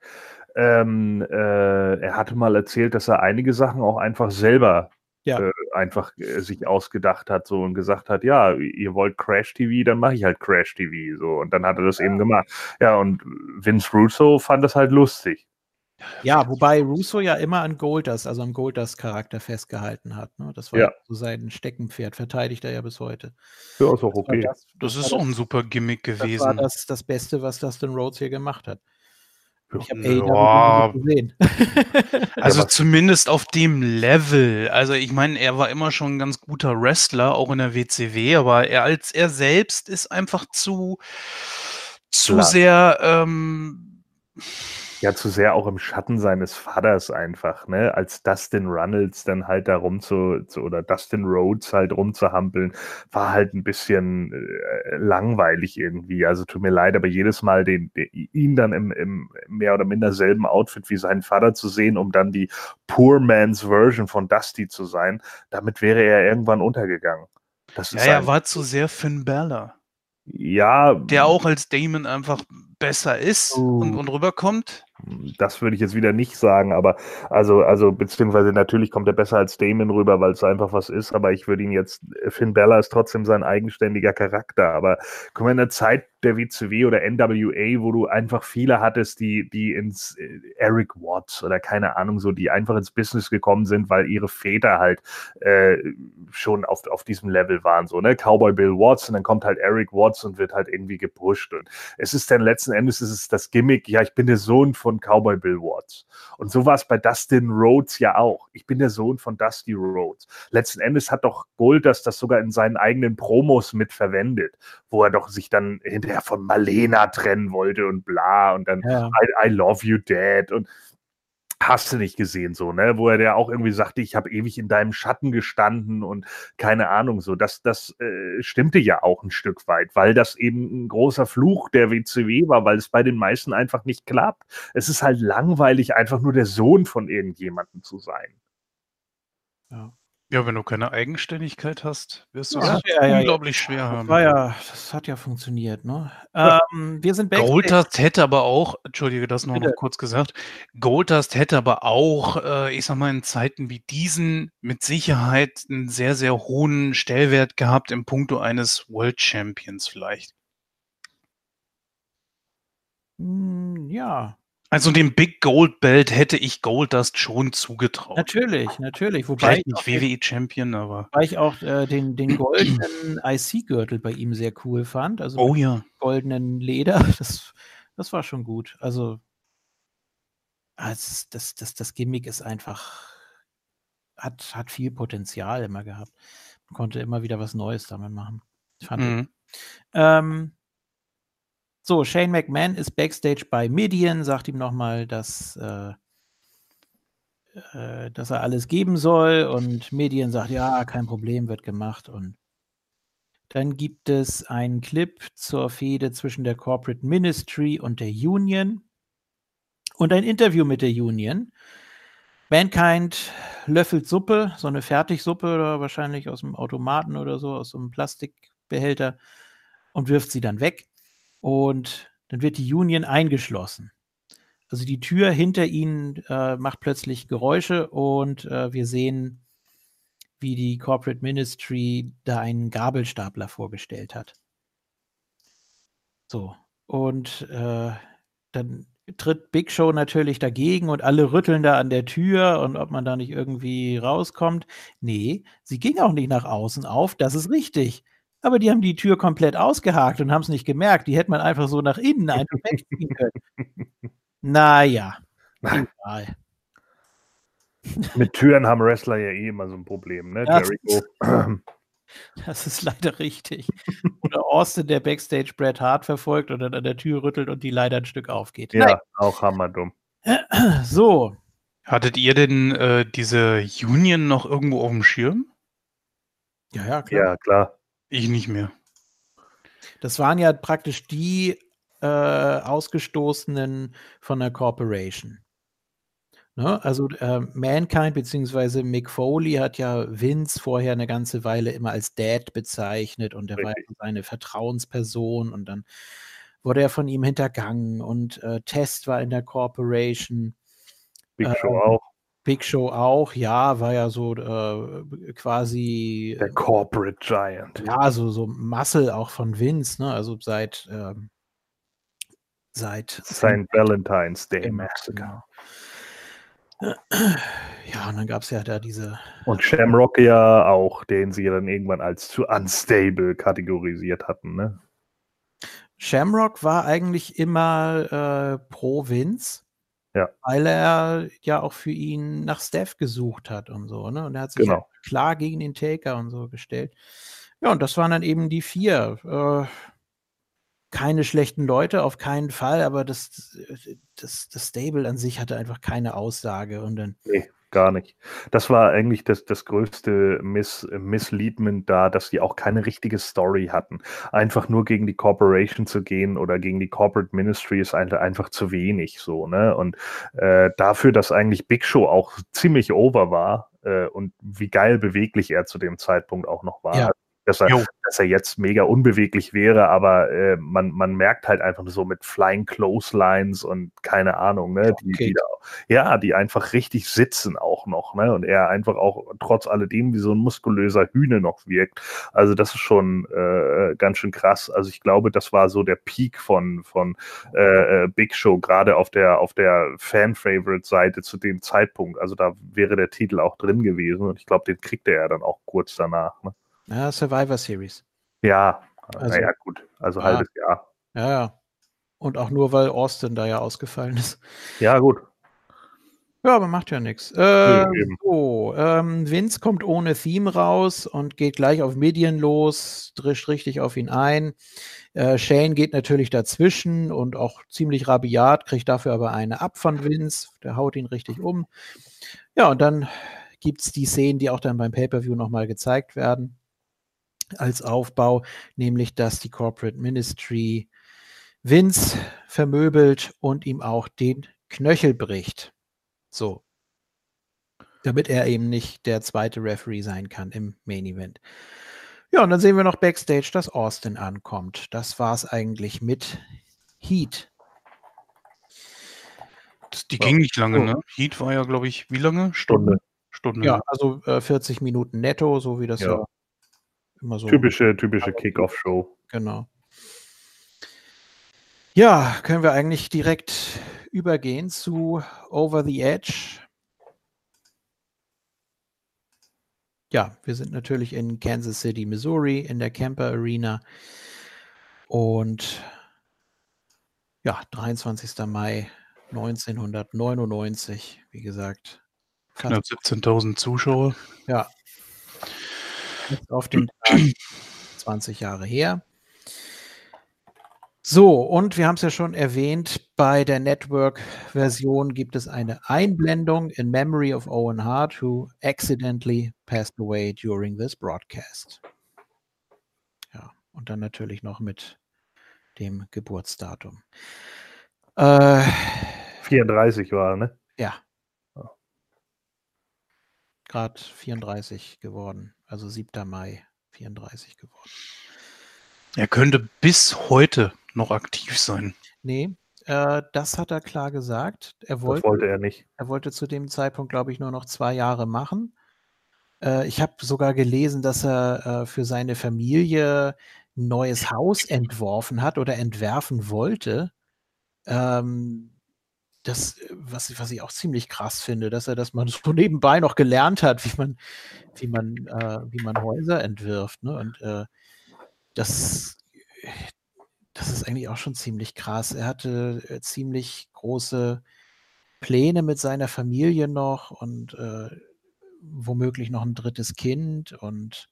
ähm, äh, er hatte mal erzählt, dass er einige Sachen auch einfach selber Ja. äh, einfach äh, sich ausgedacht hat so und gesagt hat, ja, ihr wollt Crash TV, dann mache ich halt Crash TV so und dann hat er das eben gemacht. Ja, und Vince Russo fand das halt lustig. Ja, wobei Russo ja immer an Goldust, also am Goldust-Charakter festgehalten hat. Ne? Das war Ja. ja. so sein Steckenpferd, verteidigt er ja bis heute. Ja, ist auch Das okay. das, Das war ist auch ein super Gimmick das, war gewesen. das, das Beste, was Dustin Rhodes hier gemacht hat. Ich habe Ja. Gesehen. Also zumindest auf dem Level. Also ich meine, er war immer schon ein ganz guter Wrestler, auch in der WCW, aber er als er selbst ist einfach zu, zu Klar. sehr ähm, Ja, zu sehr auch im Schatten seines Vaters einfach, ne? Als Dustin Runnels dann halt da rum zu, zu oder Dustin Rhodes halt rumzuhampeln, war halt ein bisschen äh, langweilig irgendwie. Also tut mir leid, aber jedes Mal den, den, ihn dann im, im mehr oder minder selben Outfit wie seinen Vater zu sehen, um dann die Poor Man's Version von Dusty zu sein, damit wäre er irgendwann untergegangen. Das ja, er war zu sehr Finn Balor, ja, der auch als Damon einfach besser ist und, Oh. und rüberkommt. Das würde ich jetzt wieder nicht sagen, aber also, also beziehungsweise natürlich kommt er besser als Damon rüber, weil es einfach was ist, aber ich würde ihn jetzt, Finn Bella ist trotzdem sein eigenständiger Charakter, aber guck mal, in der Zeit der WCW oder NWA, wo du einfach viele hattest, die, die ins äh, Eric Watts oder keine Ahnung so, die einfach ins Business gekommen sind, weil ihre Väter halt äh, schon auf, auf diesem Level waren, so, ne, Cowboy Bill Watts und dann kommt halt Eric Watts und wird halt irgendwie gepusht und es ist dann letzten Endes ist das Gimmick, ja, ich bin der Sohn von Cowboy Bill Watts. Und so war es bei Dustin Rhodes ja auch. Ich bin der Sohn von Dusty Rhodes. Letzten Endes hat doch Goldust das sogar in seinen eigenen Promos mitverwendet, wo er doch sich dann hinterher von Malena trennen wollte und bla und dann Ja. I, I love you, Dad und hast du nicht gesehen so, ne, wo er der auch irgendwie sagte, ich habe ewig in deinem Schatten gestanden und keine Ahnung so, das das äh, stimmte ja auch ein Stück weit, weil das eben ein großer Fluch der WCW war, weil es bei den meisten einfach nicht klappt. Es ist halt langweilig einfach nur der Sohn von irgendjemandem zu sein. Ja. Ja, wenn du keine Eigenständigkeit hast, wirst du Ja, es ja, ja, ja. unglaublich schwer Das haben. war ja, das hat ja funktioniert, ne? Ähm, wir sind backstage. Goldust hätte aber auch, entschuldige, das noch, noch kurz gesagt, Goldust hätte aber auch, äh, ich sag mal, in Zeiten wie diesen mit Sicherheit einen sehr, sehr hohen Stellwert gehabt im Punkto eines World Champions vielleicht. Hm, ja, Also dem Big Gold Belt hätte ich Goldust schon zugetraut. natürlich, natürlich. Wobei Vielleicht ich auch, nicht WWE Champion, aber. wobei ich auch äh, den, den goldenen IC-Gürtel bei ihm sehr cool fand. Also Oh ja. goldenen Leder, das, das war schon gut. Also ah, es ist- das, das, das Gimmick ist einfach, hat, hat viel Potenzial immer gehabt. Man konnte immer wieder was Neues damit machen. Fand ich. Mhm. Ähm, so, Shane McMahon ist backstage bei Midian, sagt ihm nochmal, dass, äh, äh, dass er alles geben soll und Midian sagt, ja, kein Problem, wird gemacht und dann gibt es einen Clip zur Fehde zwischen der Corporate Ministry und der Union und ein Interview mit der Union. Mankind löffelt Suppe, so eine Fertigsuppe oder wahrscheinlich aus dem Automaten oder so, aus so einem Plastikbehälter und wirft sie dann weg. Und dann wird die Union eingeschlossen. Also die Tür hinter ihnen äh, macht plötzlich Geräusche und äh, wir sehen, wie die Corporate Ministry da einen Gabelstapler vorgestellt hat. So. Und äh, dann tritt Big Show natürlich dagegen und alle rütteln da an der Tür und ob man da nicht irgendwie rauskommt. Nee, sie ging auch nicht nach außen auf, das ist richtig. Aber die haben die Tür komplett ausgehakt und haben es nicht gemerkt. Die hätte man einfach so nach innen einfach wegziehen können. Naja, egal. Mit Türen haben Wrestler ja eh immer so ein Problem, ne? Das Jericho. Das ist leider richtig. Oder Austin, der Backstage Bret Hart verfolgt und dann an der Tür rüttelt und die leider ein Stück aufgeht. Ja, auch hammerdumm. Nein. So, Hattet ihr denn äh, diese Union noch irgendwo auf dem Schirm? Ja, ja, klar. Ja, klar. Ich nicht mehr. Das waren ja praktisch die äh, Ausgestoßenen von der Corporation. Ne? Also äh, Mankind bzw. Mick Foley hat ja Vince vorher eine ganze Weile immer als Dad bezeichnet und er war seine Vertrauensperson und dann wurde er von ihm hintergangen und äh, Test war in der Corporation. Big Ähm, Show auch. Big Show auch, ja, war ja so äh, quasi Der Corporate Giant. ja, so, so Muscle auch von Vince, ne? Also seit, ähm, seit St. Valentine's Day Massacre. genau. Ja, und dann gab es ja da diese, Und Shamrock ja auch, den sie dann irgendwann als zu unstable kategorisiert hatten, ne? Shamrock war eigentlich immer äh, pro Vince, Ja. weil er ja auch für ihn nach Steph gesucht hat und so, ne? Und er hat sich Genau. klar gegen den Taker und so gestellt. Ja, und das waren dann eben die vier. Äh, keine schlechten Leute, auf keinen Fall, aber das, das, das Stable an sich hatte einfach keine Aussage. Und dann, Nee, gar nicht. Das war eigentlich das, das größte Miss, Missleadment da, dass die auch keine richtige Story hatten. Einfach nur gegen die Corporation zu gehen oder gegen die Corporate Ministry ist ein- einfach zu wenig so, ne? Und äh, dafür, dass eigentlich Big Show auch ziemlich over war äh, und wie geil beweglich er zu dem Zeitpunkt auch noch war. Ja. Dass er, Jo. dass er jetzt mega unbeweglich wäre, aber äh, man, man merkt halt einfach so mit Flying Clotheslines und keine Ahnung, ne? Die, Okay. die da ja, die einfach richtig sitzen auch noch, ne? Und er einfach auch trotz alledem wie so ein muskulöser Hühne noch wirkt. Also das ist schon äh, ganz schön krass. Also ich glaube, das war so der Peak von, von äh, äh, Big Show, gerade auf der, auf der Fan-Favorite-Seite zu dem Zeitpunkt. Also da wäre der Titel auch drin gewesen und ich glaube, den kriegte er dann auch kurz danach. Ne? Ja, Survivor Series. Ja, Also- naja, gut. Also Ja. halbes Jahr. Ja, ja. Und auch nur, weil Austin da ja ausgefallen ist. Ja, gut. Ja, aber macht ja nichts. Äh, so, ähm, Vince kommt ohne Theme raus und geht gleich auf Midian los, drischt richtig auf ihn ein. Äh, Shane geht natürlich dazwischen und auch ziemlich rabiat, kriegt dafür aber eine ab von Vince. Der haut ihn richtig um. Ja, und dann gibt es die Szenen, die auch dann beim Pay-Per-View nochmal gezeigt werden, als Aufbau, nämlich dass die Corporate Ministry Vince vermöbelt und ihm auch den Knöchel bricht. So. Damit er eben nicht der zweite Referee sein kann im Main Event. Ja, und dann sehen wir noch Backstage, dass Austin ankommt. Das war es eigentlich mit Heat. Das, die ging nicht lange, Oh. ne? Heat war ja, glaube ich, wie lange? Stunde. Stunde. Ja, also äh, 40 Minuten netto, so wie das ja, Ja. Immer so Typische, typische Kickoff-Show. Genau. Ja, können wir eigentlich direkt übergehen zu Over the Edge. Ja, wir sind natürlich in Kansas City, Missouri, in der Camper Arena. Und ja, 23. Mai 1999, wie gesagt. Knapp 17.000 Zuschauer. Ja. Auf den Tag 20 Jahre her. So, und wir haben es ja schon erwähnt, bei der Network-Version gibt es eine Einblendung in memory of Owen Hart, who accidentally passed away during this broadcast. Ja, und dann natürlich noch mit dem Geburtsdatum. Äh, 34 war, ne? ja. Ja. Gerade 34 geworden, also 7. Mai 34 geworden. Er könnte bis heute noch aktiv sein. Nee, äh, das hat er klar gesagt. Er Das wollte, wollte er nicht. er wollte zu dem Zeitpunkt, glaube ich, nur noch zwei Jahre machen. Äh, ich habe sogar gelesen, dass er äh, für seine Familie ein neues Haus entworfen hat oder entwerfen wollte. Ähm, das, äh, was, was ich auch ziemlich krass finde, dass er das mal so nebenbei noch gelernt hat, wie man, wie man, äh, wie man Häuser entwirft. Ne? Und äh, das, das ist eigentlich auch schon ziemlich krass. Er hatte äh, ziemlich große Pläne mit seiner Familie noch und äh, womöglich noch ein drittes Kind und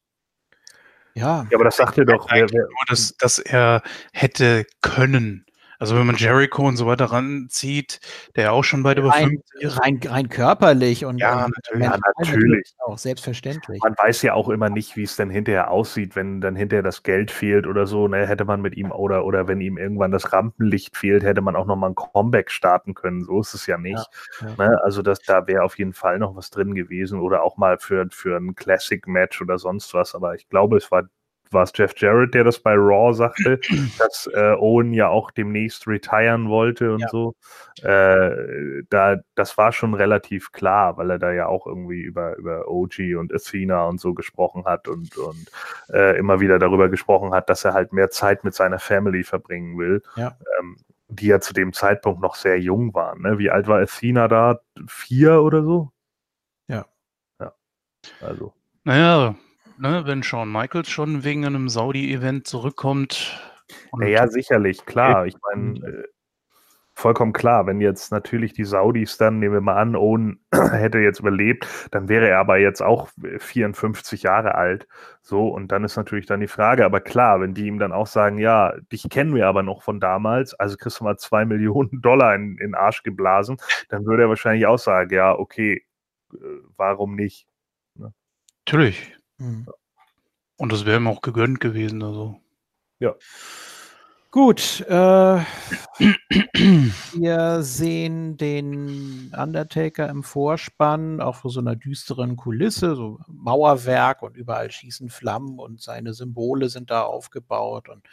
ja, Ja, aber das sagt er doch. Wer, wer, Nur, dass, dass er hätte können. Also wenn man Jericho und so weiter ranzieht, der ja auch schon weit über Rein, 50 ist. rein, rein körperlich und Ja, und natürlich. Ja, natürlich. auch, selbstverständlich. Man weiß ja auch immer nicht, wie es denn hinterher aussieht, wenn dann hinterher das Geld fehlt oder so. Ne, hätte man mit ihm oder oder wenn ihm irgendwann das Rampenlicht fehlt, hätte man auch noch mal ein Comeback starten können. So ist es ja nicht. ja. Ne? Also das, da wäre auf jeden Fall noch was drin gewesen oder auch mal für, für ein Classic-Match oder sonst was. Aber ich glaube, es war war es Jeff Jarrett, der das bei Raw sagte, dass äh, Owen ja auch demnächst retiren wollte und Ja. so. Äh, da, das war schon relativ klar, weil er da ja auch irgendwie über, über OG und Athena und so gesprochen hat und, und äh, immer wieder darüber gesprochen hat, dass er halt mehr Zeit mit seiner Family verbringen will. Ja. Ähm, die ja zu dem Zeitpunkt noch sehr jung waren. Ne? Wie alt war Athena da? Vier oder so? Ja. Ja. Also. Naja, ne, wenn Shawn Michaels schon wegen einem Saudi-Event zurückkommt. Naja, sicherlich, klar. Ich meine, äh, vollkommen klar, wenn jetzt natürlich die Saudis dann, nehmen wir mal an, Owen hätte jetzt überlebt, dann wäre er aber jetzt auch 54 Jahre alt. So, und dann ist natürlich dann die Frage, aber klar, wenn die ihm dann auch sagen, ja, dich kennen wir aber noch von damals, also kriegst du mal zwei Millionen Dollar in, in den Arsch geblasen, dann würde er wahrscheinlich auch sagen, ja, okay, äh, warum nicht? Natürlich. Mhm. Und das wäre ihm auch gegönnt gewesen. Also. Gut, äh, wir sehen den Undertaker im Vorspann, auch vor so einer düsteren Kulisse, so Mauerwerk und überall schießen Flammen und seine Symbole sind da aufgebaut und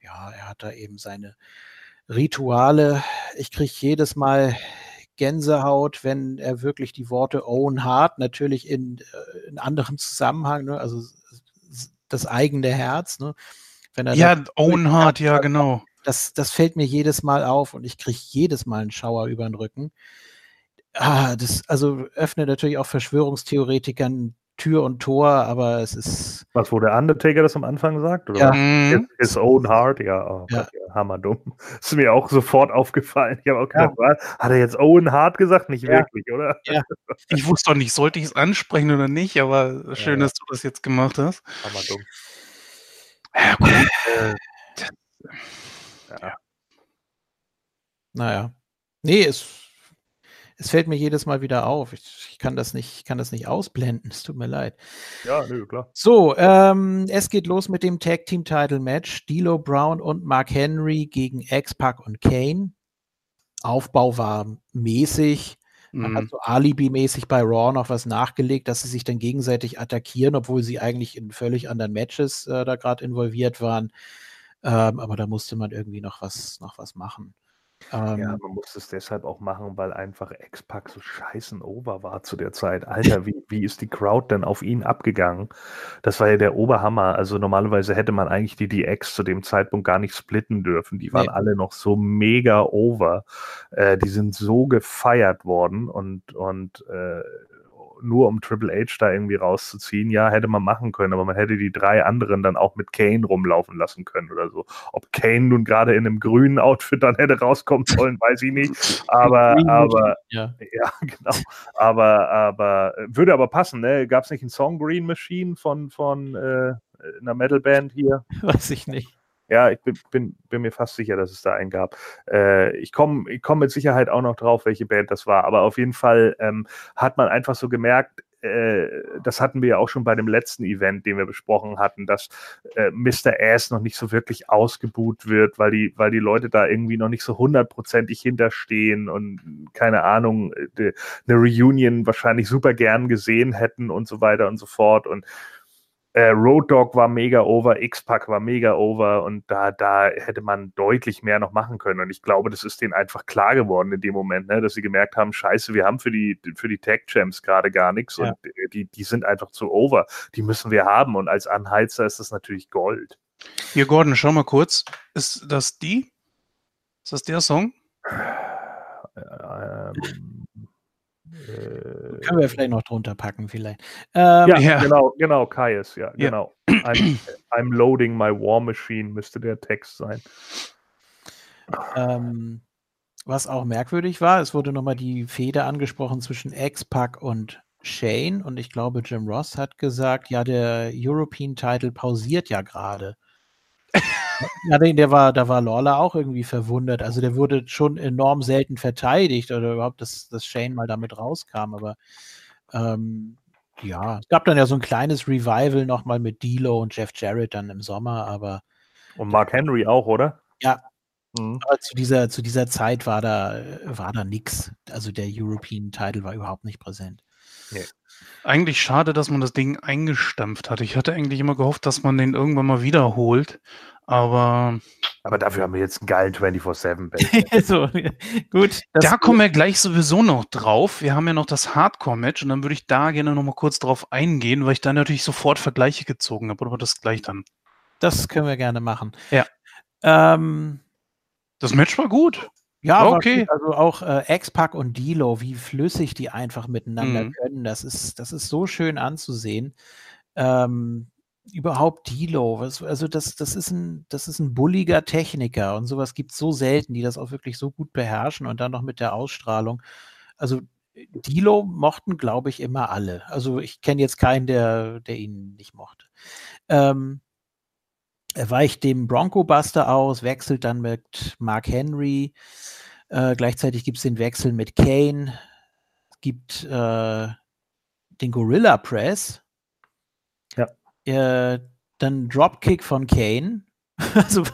ja, er hat da eben seine Rituale. Ich kriege jedes Mal Gänsehaut, wenn er wirklich die Worte Owen Hart, natürlich in, äh, in anderem Zusammenhang, ne? also das eigene Herz, ne? wenn er Ja, Owen Hart, ja, genau. das, das fällt mir jedes Mal auf und ich kriege jedes Mal einen Schauer über den Rücken. Ah, das also öffnet natürlich auch Verschwörungstheoretikern Tür und Tor, aber es ist Was, wo der Undertaker das am Anfang sagt? Oder Ja. was? Mhm. His own heart, ja, oh Ja. Gott, ja, hammerdumm. Ist mir auch sofort aufgefallen. Ich habe auch Ja. gedacht, was? hat er jetzt Owen Hart gesagt? Nicht Ja. wirklich, oder? Ich wusste doch nicht, sollte ich es ansprechen oder nicht, aber schön, Ja. dass du das jetzt gemacht hast. Hammerdumm. Ja, gut. Äh, ja. naja. Nee, es, es fällt mir jedes Mal wieder auf. Ich, ich kann das nicht, ich kann das nicht ausblenden. Es tut mir leid. ja, nö, klar. So, ähm, es geht los mit dem Tag Team Title Match. D'Lo Brown und Mark Henry gegen X-Pac und Kane. Aufbau war mäßig. Man hat Mhm. so Alibi-mäßig bei Raw noch was nachgelegt, dass sie sich dann gegenseitig attackieren, obwohl sie eigentlich in völlig anderen Matches äh, da gerade involviert waren. Ähm, aber da musste man irgendwie noch was, noch was machen. Ähm, Ja, man muss es deshalb auch machen, weil einfach X-Pac so scheißen over war zu der Zeit. Alter, wie, wie ist die Crowd denn auf ihn abgegangen? Das war ja der Oberhammer. Also normalerweise hätte man eigentlich die DX zu dem Zeitpunkt gar nicht splitten dürfen. Die waren Nee. alle noch so mega over. Äh, die sind so gefeiert worden und, und äh, nur um Triple H da irgendwie rauszuziehen, ja, hätte man machen können, aber man hätte die drei anderen dann auch mit Kane rumlaufen lassen können oder so. Ob Kane nun gerade in einem grünen Outfit dann hätte rauskommen sollen, weiß ich nicht. Aber, aber, ja, ja, genau. Aber, aber, äh, würde aber passen, ne? Gab es nicht einen Song Green Machine von, von äh, einer Metalband hier? weiß ich nicht. Ja, ich bin, bin, bin mir fast sicher, dass es da einen gab. Äh, ich komme ich komm mit Sicherheit auch noch drauf, welche Band das war. Aber auf jeden Fall ähm, hat man einfach so gemerkt, äh, das hatten wir ja auch schon bei dem letzten Event, den wir besprochen hatten, dass äh, Mr. Ass noch nicht so wirklich ausgebuht wird, weil die, weil die Leute da irgendwie noch nicht so hundertprozentig hinterstehen und keine Ahnung, äh, eine Reunion wahrscheinlich super gern gesehen hätten und so weiter und so fort. Und äh, Road Dog war mega over, X-Pac war mega over und da, da hätte man deutlich mehr noch machen können. Und ich glaube, das ist denen einfach klar geworden in dem Moment, ne, dass sie gemerkt haben, scheiße, wir haben für die, für die Tag Champs gerade gar nichts Ja. und äh, die, die sind einfach zu over. Die müssen wir haben. Und als Anheizer ist das natürlich Gold. Hier, Gordon, schau mal kurz. Ist das die? Ist das der Song? Ähm, äh, Können wir vielleicht noch drunter packen, vielleicht. Ähm, ja, Ja. genau, genau, Kaius, ja, Ja. genau. I'm, I'm loading my war machine müsste der Text sein. Ähm, was auch merkwürdig war, es wurde nochmal die Fehde angesprochen zwischen X-Pac und Shane und ich glaube, Jim Ross hat gesagt, ja, der European Title pausiert ja gerade. Ja, der, der war, da war Lawler auch irgendwie verwundert. Also der wurde schon enorm selten verteidigt oder überhaupt, dass, dass Shane mal damit rauskam. Aber ähm, ja, es gab dann ja so ein kleines Revival nochmal mit D'Lo und Jeff Jarrett dann im Sommer, aber. Und Mark Henry auch, oder? Ja. Mhm. Aber zu dieser, zu dieser Zeit war da, war da nix. Also der European Title war überhaupt nicht präsent. Nee. Eigentlich schade, dass man das Ding eingestampft hat. Ich hatte eigentlich immer gehofft, dass man den irgendwann mal wiederholt. Aber. Aber dafür haben wir jetzt einen geilen 24-7-Belt. so, gut. Da kommen wir gleich sowieso noch drauf. Wir haben ja noch das Hardcore-Match und dann würde ich da gerne noch mal kurz drauf eingehen, weil ich da natürlich sofort Vergleiche gezogen habe. Aber das gleich dann. Das können wir gerne machen. Ja. Ähm, das Match war gut. Ja, okay. Also auch äh, X-Pac und Dilo, wie flüssig die einfach miteinander mhm. können, das ist, das ist so schön anzusehen. Ähm, überhaupt Dilo, also das, das, ist ein, das ist ein bulliger Techniker und sowas gibt es so selten, die das auch wirklich so gut beherrschen und dann noch mit der Ausstrahlung. Also Dilo mochten, glaube ich, immer alle. Also ich kenne jetzt keinen, der, der ihn nicht mochte. Ähm, er weicht dem Bronco Buster aus, wechselt dann mit Mark Henry. Äh, gleichzeitig gibt es den Wechsel mit Kane. Es gibt äh, den Gorilla Press. Ja. Äh, dann Dropkick von Kane. also,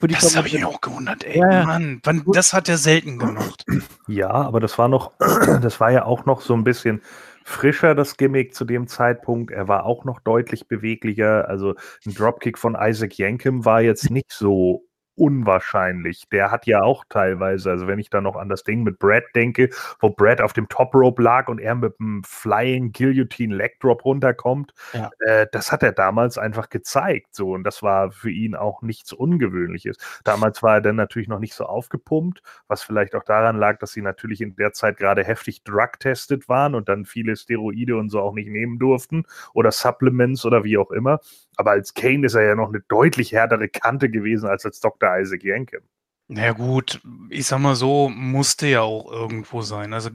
das habe ich auch gewundert, ey, ja, Mann, wann, das hat er selten gemacht. Ja, aber das war noch, das war ja auch noch so ein bisschen frischer, das Gimmick zu dem Zeitpunkt. Er war auch noch deutlich beweglicher. Also ein Dropkick von Isaac Yankem war jetzt nicht so unwahrscheinlich. Der hat ja auch teilweise, also wenn ich da noch an das Ding mit Brad denke, wo Brad auf dem Top Rope lag und er mit einem Flying Guillotine Leg Drop runterkommt, ja. äh, das hat er damals einfach gezeigt. So und das war für ihn auch nichts Ungewöhnliches. Damals war er dann natürlich noch nicht so aufgepumpt, was vielleicht auch daran lag, dass sie natürlich in der Zeit gerade heftig drug-tested waren und dann viele Steroide und so auch nicht nehmen durften oder Supplements oder wie auch immer. Aber als Kane ist er ja noch eine deutlich härtere Kante gewesen als als Dr. Isaac Yankem. Na ja, gut, ich sag mal so, musste ja auch irgendwo sein. Also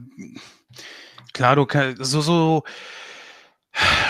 klar, du kannst so, so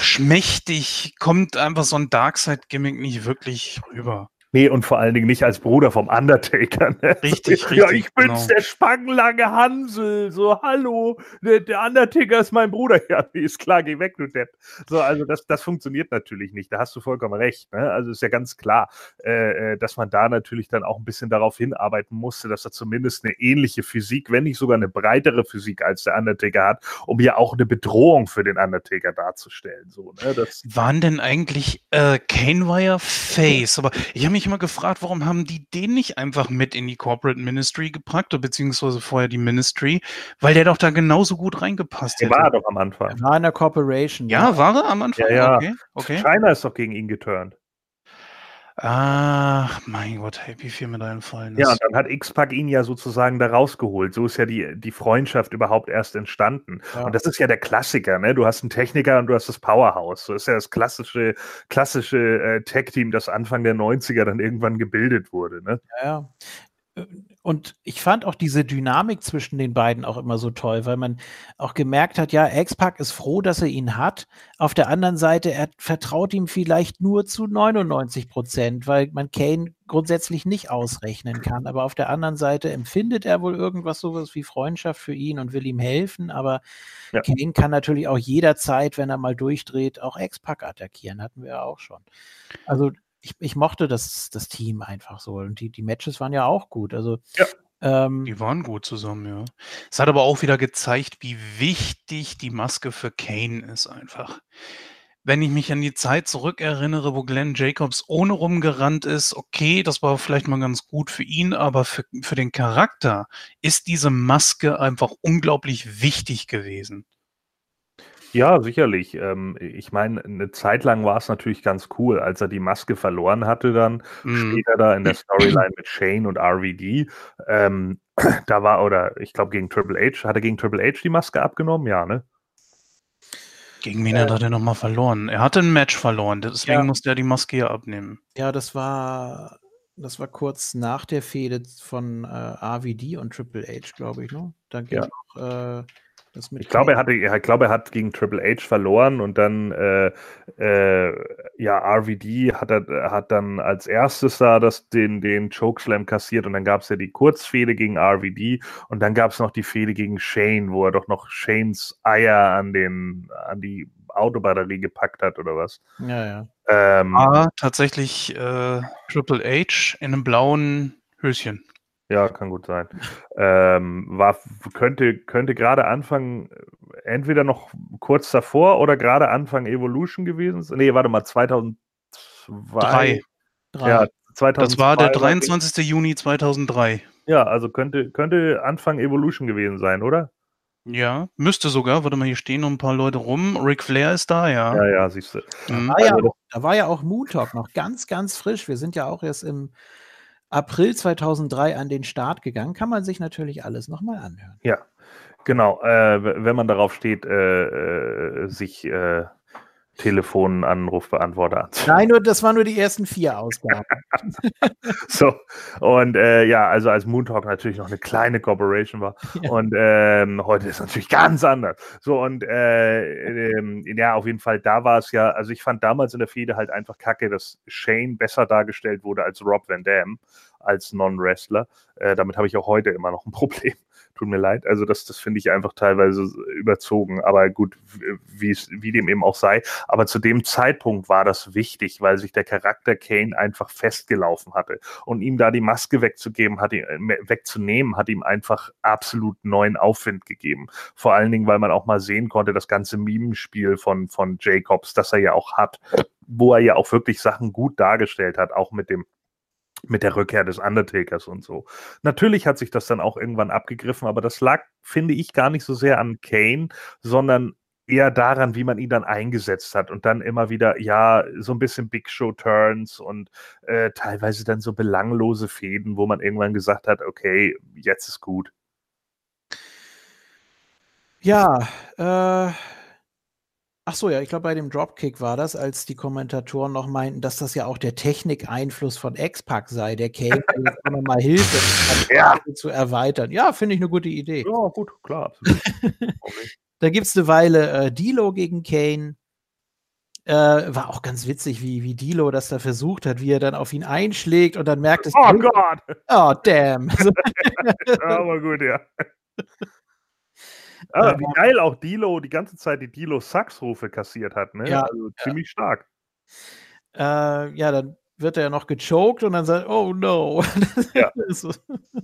schmächtig kommt einfach so ein Darkseid-Gimmick nicht wirklich rüber. Nee, und vor allen Dingen nicht als Bruder vom Undertaker. Ne? Richtig, richtig. Ja, ich bin's, genau. der spangenlange Hansel. So, hallo, der, der, Undertaker ist mein Bruder. Ja, ist klar, geh weg, du Depp. So, also das, das funktioniert natürlich nicht. Da hast du vollkommen recht. Ne? Also ist ja ganz klar, äh, äh, dass man da natürlich dann auch ein bisschen darauf hinarbeiten musste, dass er zumindest eine ähnliche Physik, wenn nicht sogar eine breitere Physik als der Undertaker hat, um ja auch eine Bedrohung für den Undertaker darzustellen. So, ne? das Waren denn eigentlich äh, Kane war ja Face, aber ich habe mich immer gefragt, warum haben die den nicht einfach mit in die Corporate Ministry gepackt, beziehungsweise vorher die Ministry, weil der doch da genauso gut reingepasst hätte. Der war doch am Anfang. Er war in der Corporation. Ja, ja. war er am Anfang? Ja, ja. Okay, okay. China ist doch gegen ihn geturnt. Ach, mein Gott, wie viel mir da entfallen ist. Ja, dann hat X-Pac ihn ja sozusagen da rausgeholt. So ist ja die, die Freundschaft überhaupt erst entstanden. Ja. Und das ist ja der Klassiker, ne? Du hast einen Techniker und du hast das Powerhouse. So ist ja das klassische, klassische äh, Tech-Team, das Anfang der 90er dann irgendwann gebildet wurde, ne? Ja, ja und ich fand auch diese Dynamik zwischen den beiden auch immer so toll, weil man auch gemerkt hat, ja, X-Pac ist froh, dass er ihn hat. Auf der anderen Seite, er vertraut ihm vielleicht nur zu 99 Prozent, weil man Kane grundsätzlich nicht ausrechnen kann. Aber auf der anderen Seite empfindet er wohl irgendwas sowas wie Freundschaft für ihn und will ihm helfen. Aber ja. Kane kann natürlich auch jederzeit, wenn er mal durchdreht, auch X-Pac attackieren. Hatten wir ja auch schon. Also ich, ich mochte das, das Team einfach so. Und die, die Matches waren ja auch gut. Also ja. Ähm, die waren gut zusammen, ja. Es hat aber auch wieder gezeigt, wie wichtig die Maske für Kane ist einfach. Wenn ich mich an die Zeit zurückerinnere, wo Glenn Jacobs ohne rumgerannt ist, okay, das war vielleicht mal ganz gut für ihn, aber für, für den Charakter ist diese Maske einfach unglaublich wichtig gewesen. Ja, sicherlich. Ähm, ich meine, eine Zeit lang war es natürlich ganz cool, als er die Maske verloren hatte dann, Mhm. später da in der Storyline mit Shane und RVD. Ähm, da war oder ich glaube gegen Triple H hat er gegen Triple H die Maske abgenommen? Ja, ne? Gegen wen hat er äh. denn noch verloren? Er hatte ein Match verloren, deswegen Ja. musste er die Maske ja abnehmen. Ja, das war das war kurz nach der Fehde von, äh, RVD und Triple H, glaube ich, ne? Da ging Ja. noch, äh ich glaube, er hatte, ich glaube, er hat gegen Triple H verloren und dann, äh, äh, ja, RVD hat, er, hat dann als erstes da das, den, den Chokeslam kassiert und dann gab es ja die Kurzfehde gegen RVD und dann gab es noch die Fehde gegen Shane, wo er doch noch Shanes Eier an den, an die Autobatterie gepackt hat oder was. Ja, ja. Ähm, ah, tatsächlich äh, Triple H in einem blauen Höschen. Ja, kann gut sein. Ähm, war, könnte, könnte gerade Anfang, entweder noch kurz davor oder gerade Anfang Evolution gewesen sein. Nee, warte mal, 2002. Drei. Ja, 2002 das war der 23. War Juni 2003. Ja, also könnte, könnte Anfang Evolution gewesen sein, oder? Ja, müsste sogar. Warte mal, hier stehen noch ein paar Leute rum. Ric Flair ist da, ja. Ja, ja, siehst du. Mhm. Da, war ja also auch, da war ja auch Moon Talk noch ganz, ganz frisch. Wir sind ja auch erst im April 2003 an den Start gegangen. Kann man sich natürlich alles nochmal anhören. Ja, genau. Äh, wenn man darauf steht, äh, äh, sich äh, Telefonanrufbeantworter an. Nein, nur, das waren nur die ersten vier Ausgaben. so, und äh, ja, also als Moontalk natürlich noch eine kleine Corporation war. Ja. Und ähm, heute ist natürlich ganz anders. So, und äh, ähm, ja, auf jeden Fall, da war es ja, also ich fand damals in der Fehde halt einfach kacke, dass Shane besser dargestellt wurde als Rob Van Dam als Non-Wrestler. Äh, damit habe ich auch heute immer noch ein Problem. Tut mir leid. Also das, das finde ich einfach teilweise überzogen. Aber gut, wie es, wie dem eben auch sei. Aber zu dem Zeitpunkt war das wichtig, weil sich der Charakter Kane einfach festgelaufen hatte. Und ihm da die Maske wegzugeben, hat ihn, äh, wegzunehmen, hat ihm einfach absolut neuen Aufwind gegeben. Vor allen Dingen, weil man auch mal sehen konnte, das ganze Mimenspiel von, von Jacobs, das er ja auch hat, wo er ja auch wirklich Sachen gut dargestellt hat, auch mit dem mit der Rückkehr des Undertakers und so. Natürlich hat sich das dann auch irgendwann abgegriffen, aber das lag, finde ich, gar nicht so sehr an Kane, sondern eher daran, wie man ihn dann eingesetzt hat und dann immer wieder, ja, so ein bisschen Big Show Turns und äh, teilweise dann so belanglose Fäden, wo man irgendwann gesagt hat, okay, jetzt ist gut. Ja, äh, Ach so, ja, ich glaube, bei dem Dropkick war das, als die Kommentatoren noch meinten, dass das ja auch der Technikeinfluss von X-Pac sei, der auch nochmal hilft, ja. zu erweitern. Ja, finde ich eine gute Idee. Ja, gut, klar. Da gibt es eine Weile äh, Dilo gegen Kane. Äh, war auch ganz witzig, wie, wie Dilo das da versucht hat, wie er dann auf ihn einschlägt und dann merkt es. Oh Gott! Oh, damn! ja, aber gut, ja. Ah, wie geil auch Dilo die ganze Zeit die Dilo Sachs-Rufe kassiert hat, ne? Ja, also ziemlich ja. stark. Äh, ja, dann wird er ja noch gechoked und dann sagt, oh no. Ja.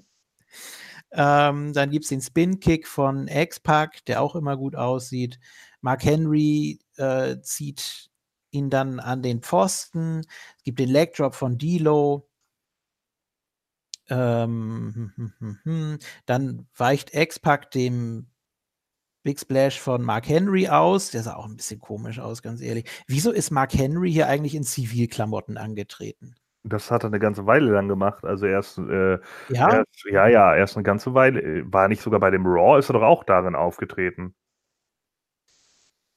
ähm, dann gibt es den Spin-Kick von X-Pac, der auch immer gut aussieht. Mark Henry äh, zieht ihn dann an den Pfosten. Es gibt den Leg Drop von Dilo. Ähm, hm, hm, hm, hm. dann weicht X-Pac dem Big Splash von Mark Henry aus. Der sah auch ein bisschen komisch aus, ganz ehrlich. Wieso ist Mark Henry hier eigentlich in Zivilklamotten angetreten? Das hat er eine ganze Weile lang gemacht. Also erst, äh, ja? Erst, ja, ja, erst eine ganze Weile. War nicht sogar bei dem Raw, ist er doch auch darin aufgetreten.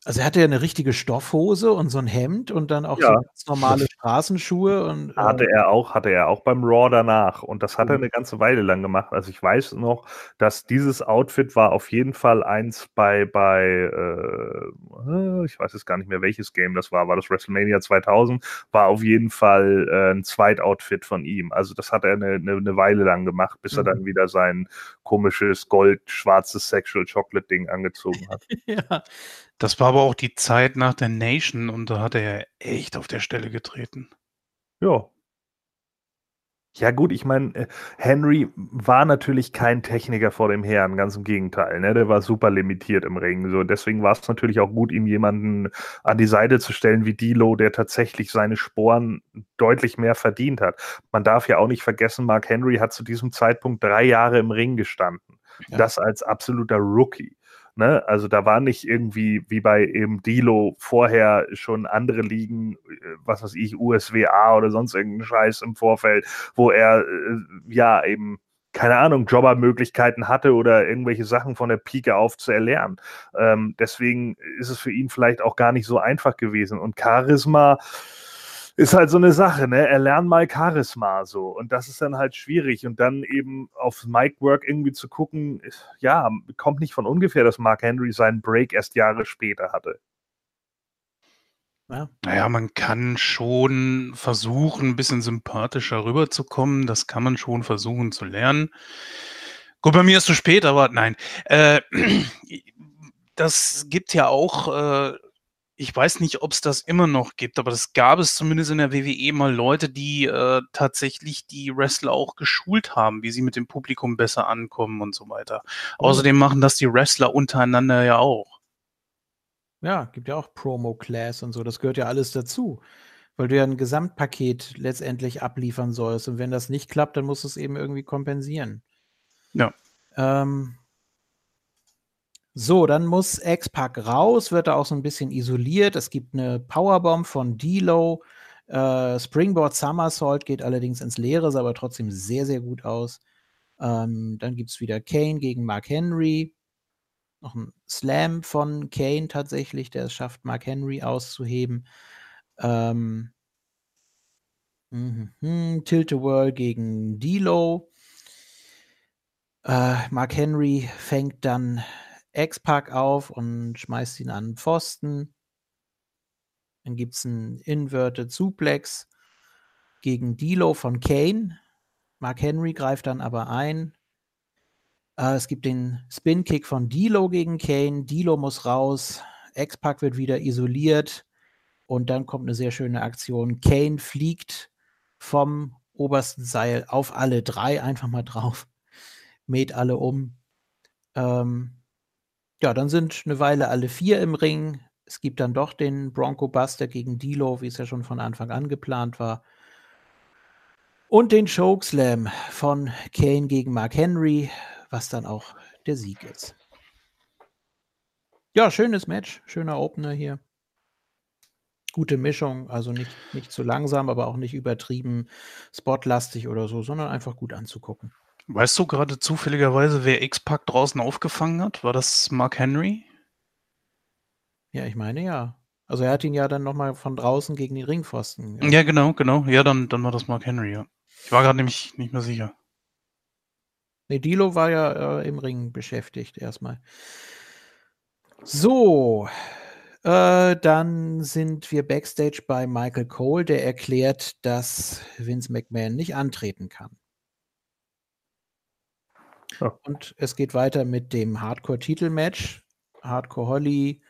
Also er hatte ja eine richtige Stoffhose und so ein Hemd und dann auch ja. so ganz normale Straßenschuhe und hatte er auch, hatte er auch beim Raw danach und das hat mhm. er eine ganze Weile lang gemacht. Also ich weiß noch, dass dieses Outfit war auf jeden Fall eins bei bei äh, ich weiß jetzt gar nicht mehr welches Game das war, war das WrestleMania 2000, war auf jeden Fall äh, ein Zweitoutfit von ihm. Also das hat er eine, eine, eine Weile lang gemacht, bis mhm. er dann wieder sein komisches gold-schwarzes Sexual Chocolate Ding angezogen hat. ja. Das war aber auch die Zeit nach der Nation und da hat er ja echt auf der Stelle getreten. Ja. Ja, gut, ich meine, äh, Henry war natürlich kein Techniker vor dem Herrn, ganz im Gegenteil. Ne? Der war super limitiert im Ring. So, deswegen war es natürlich auch gut, ihm jemanden an die Seite zu stellen wie Dilo, der tatsächlich seine Sporen deutlich mehr verdient hat. Man darf ja auch nicht vergessen, Mark Henry hat zu diesem Zeitpunkt drei Jahre im Ring gestanden. Ja. Das als absoluter Rookie. Ne? Also da war nicht irgendwie wie bei eben Dilo vorher schon andere Ligen, äh, was weiß ich, USWA oder sonst irgendeinen Scheiß im Vorfeld, wo er äh, ja eben keine Ahnung, Jobbermöglichkeiten hatte oder irgendwelche Sachen von der Pike auf zu erlernen. Ähm, deswegen ist es für ihn vielleicht auch gar nicht so einfach gewesen. Und Charisma, ist halt so eine Sache, ne? Er lernt mal Charisma so und das ist dann halt schwierig und dann eben auf Mic Work irgendwie zu gucken, ist, ja, kommt nicht von ungefähr, dass Mark Henry seinen Break erst Jahre später hatte. Ja. Naja, man kann schon versuchen, ein bisschen sympathischer rüberzukommen. Das kann man schon versuchen zu lernen. Gut, bei mir ist es zu spät, aber nein. Äh, das gibt ja auch äh, ich weiß nicht, ob es das immer noch gibt, aber das gab es zumindest in der WWE mal Leute, die äh, tatsächlich die Wrestler auch geschult haben, wie sie mit dem Publikum besser ankommen und so weiter. Mhm. Außerdem machen das die Wrestler untereinander ja auch. Ja, gibt ja auch Promo-Class und so. Das gehört ja alles dazu, weil du ja ein Gesamtpaket letztendlich abliefern sollst. Und wenn das nicht klappt, dann musst du es eben irgendwie kompensieren. Ja. Ähm, so, dann muss X-Pac raus, wird da auch so ein bisschen isoliert. Es gibt eine Powerbomb von D-Low. Äh, Springboard Somersault geht allerdings ins Leere, sah aber trotzdem sehr, sehr gut aus. Ähm, dann gibt es wieder Kane gegen Mark Henry. Noch ein Slam von Kane tatsächlich, der es schafft, Mark Henry auszuheben. Ähm, mm Tilt-a-Whirl gegen D-Low. Äh, Mark Henry fängt dann X-Pac auf und schmeißt ihn an den Pfosten. Dann gibt es einen Inverted Suplex gegen Dilo von Kane. Mark Henry greift dann aber ein. Äh, es gibt den Spin-Kick von Dilo gegen Kane. Dilo muss raus. X-Pac wird wieder isoliert. Und dann kommt eine sehr schöne Aktion. Kane fliegt vom obersten Seil auf alle drei einfach mal drauf. Mäht alle um. Ähm, ja, dann sind eine Weile alle vier im Ring. Es gibt dann doch den Bronco Buster gegen Dilo, wie es ja schon von Anfang an geplant war. Und den Chokeslam von Kane gegen Mark Henry, was dann auch der Sieg ist. Ja, schönes Match, schöner Opener hier. Gute Mischung, also nicht, nicht zu langsam, aber auch nicht übertrieben spotlastig oder so, sondern einfach gut anzugucken. Weißt du gerade zufälligerweise, wer X-Pac draußen aufgefangen hat? War das Mark Henry? Ja, ich meine ja. Also er hat ihn ja dann nochmal von draußen gegen den Ringpfosten. Ja, ja genau, genau. Ja, dann, dann war das Mark Henry, ja. Ich war gerade nämlich nicht mehr sicher. Nee, Dilo war ja äh, im Ring beschäftigt erstmal. So, äh, dann sind wir backstage bei Michael Cole, der erklärt, dass Vince McMahon nicht antreten kann. Und es geht weiter mit dem Hardcore-Titelmatch. Hardcore Holly,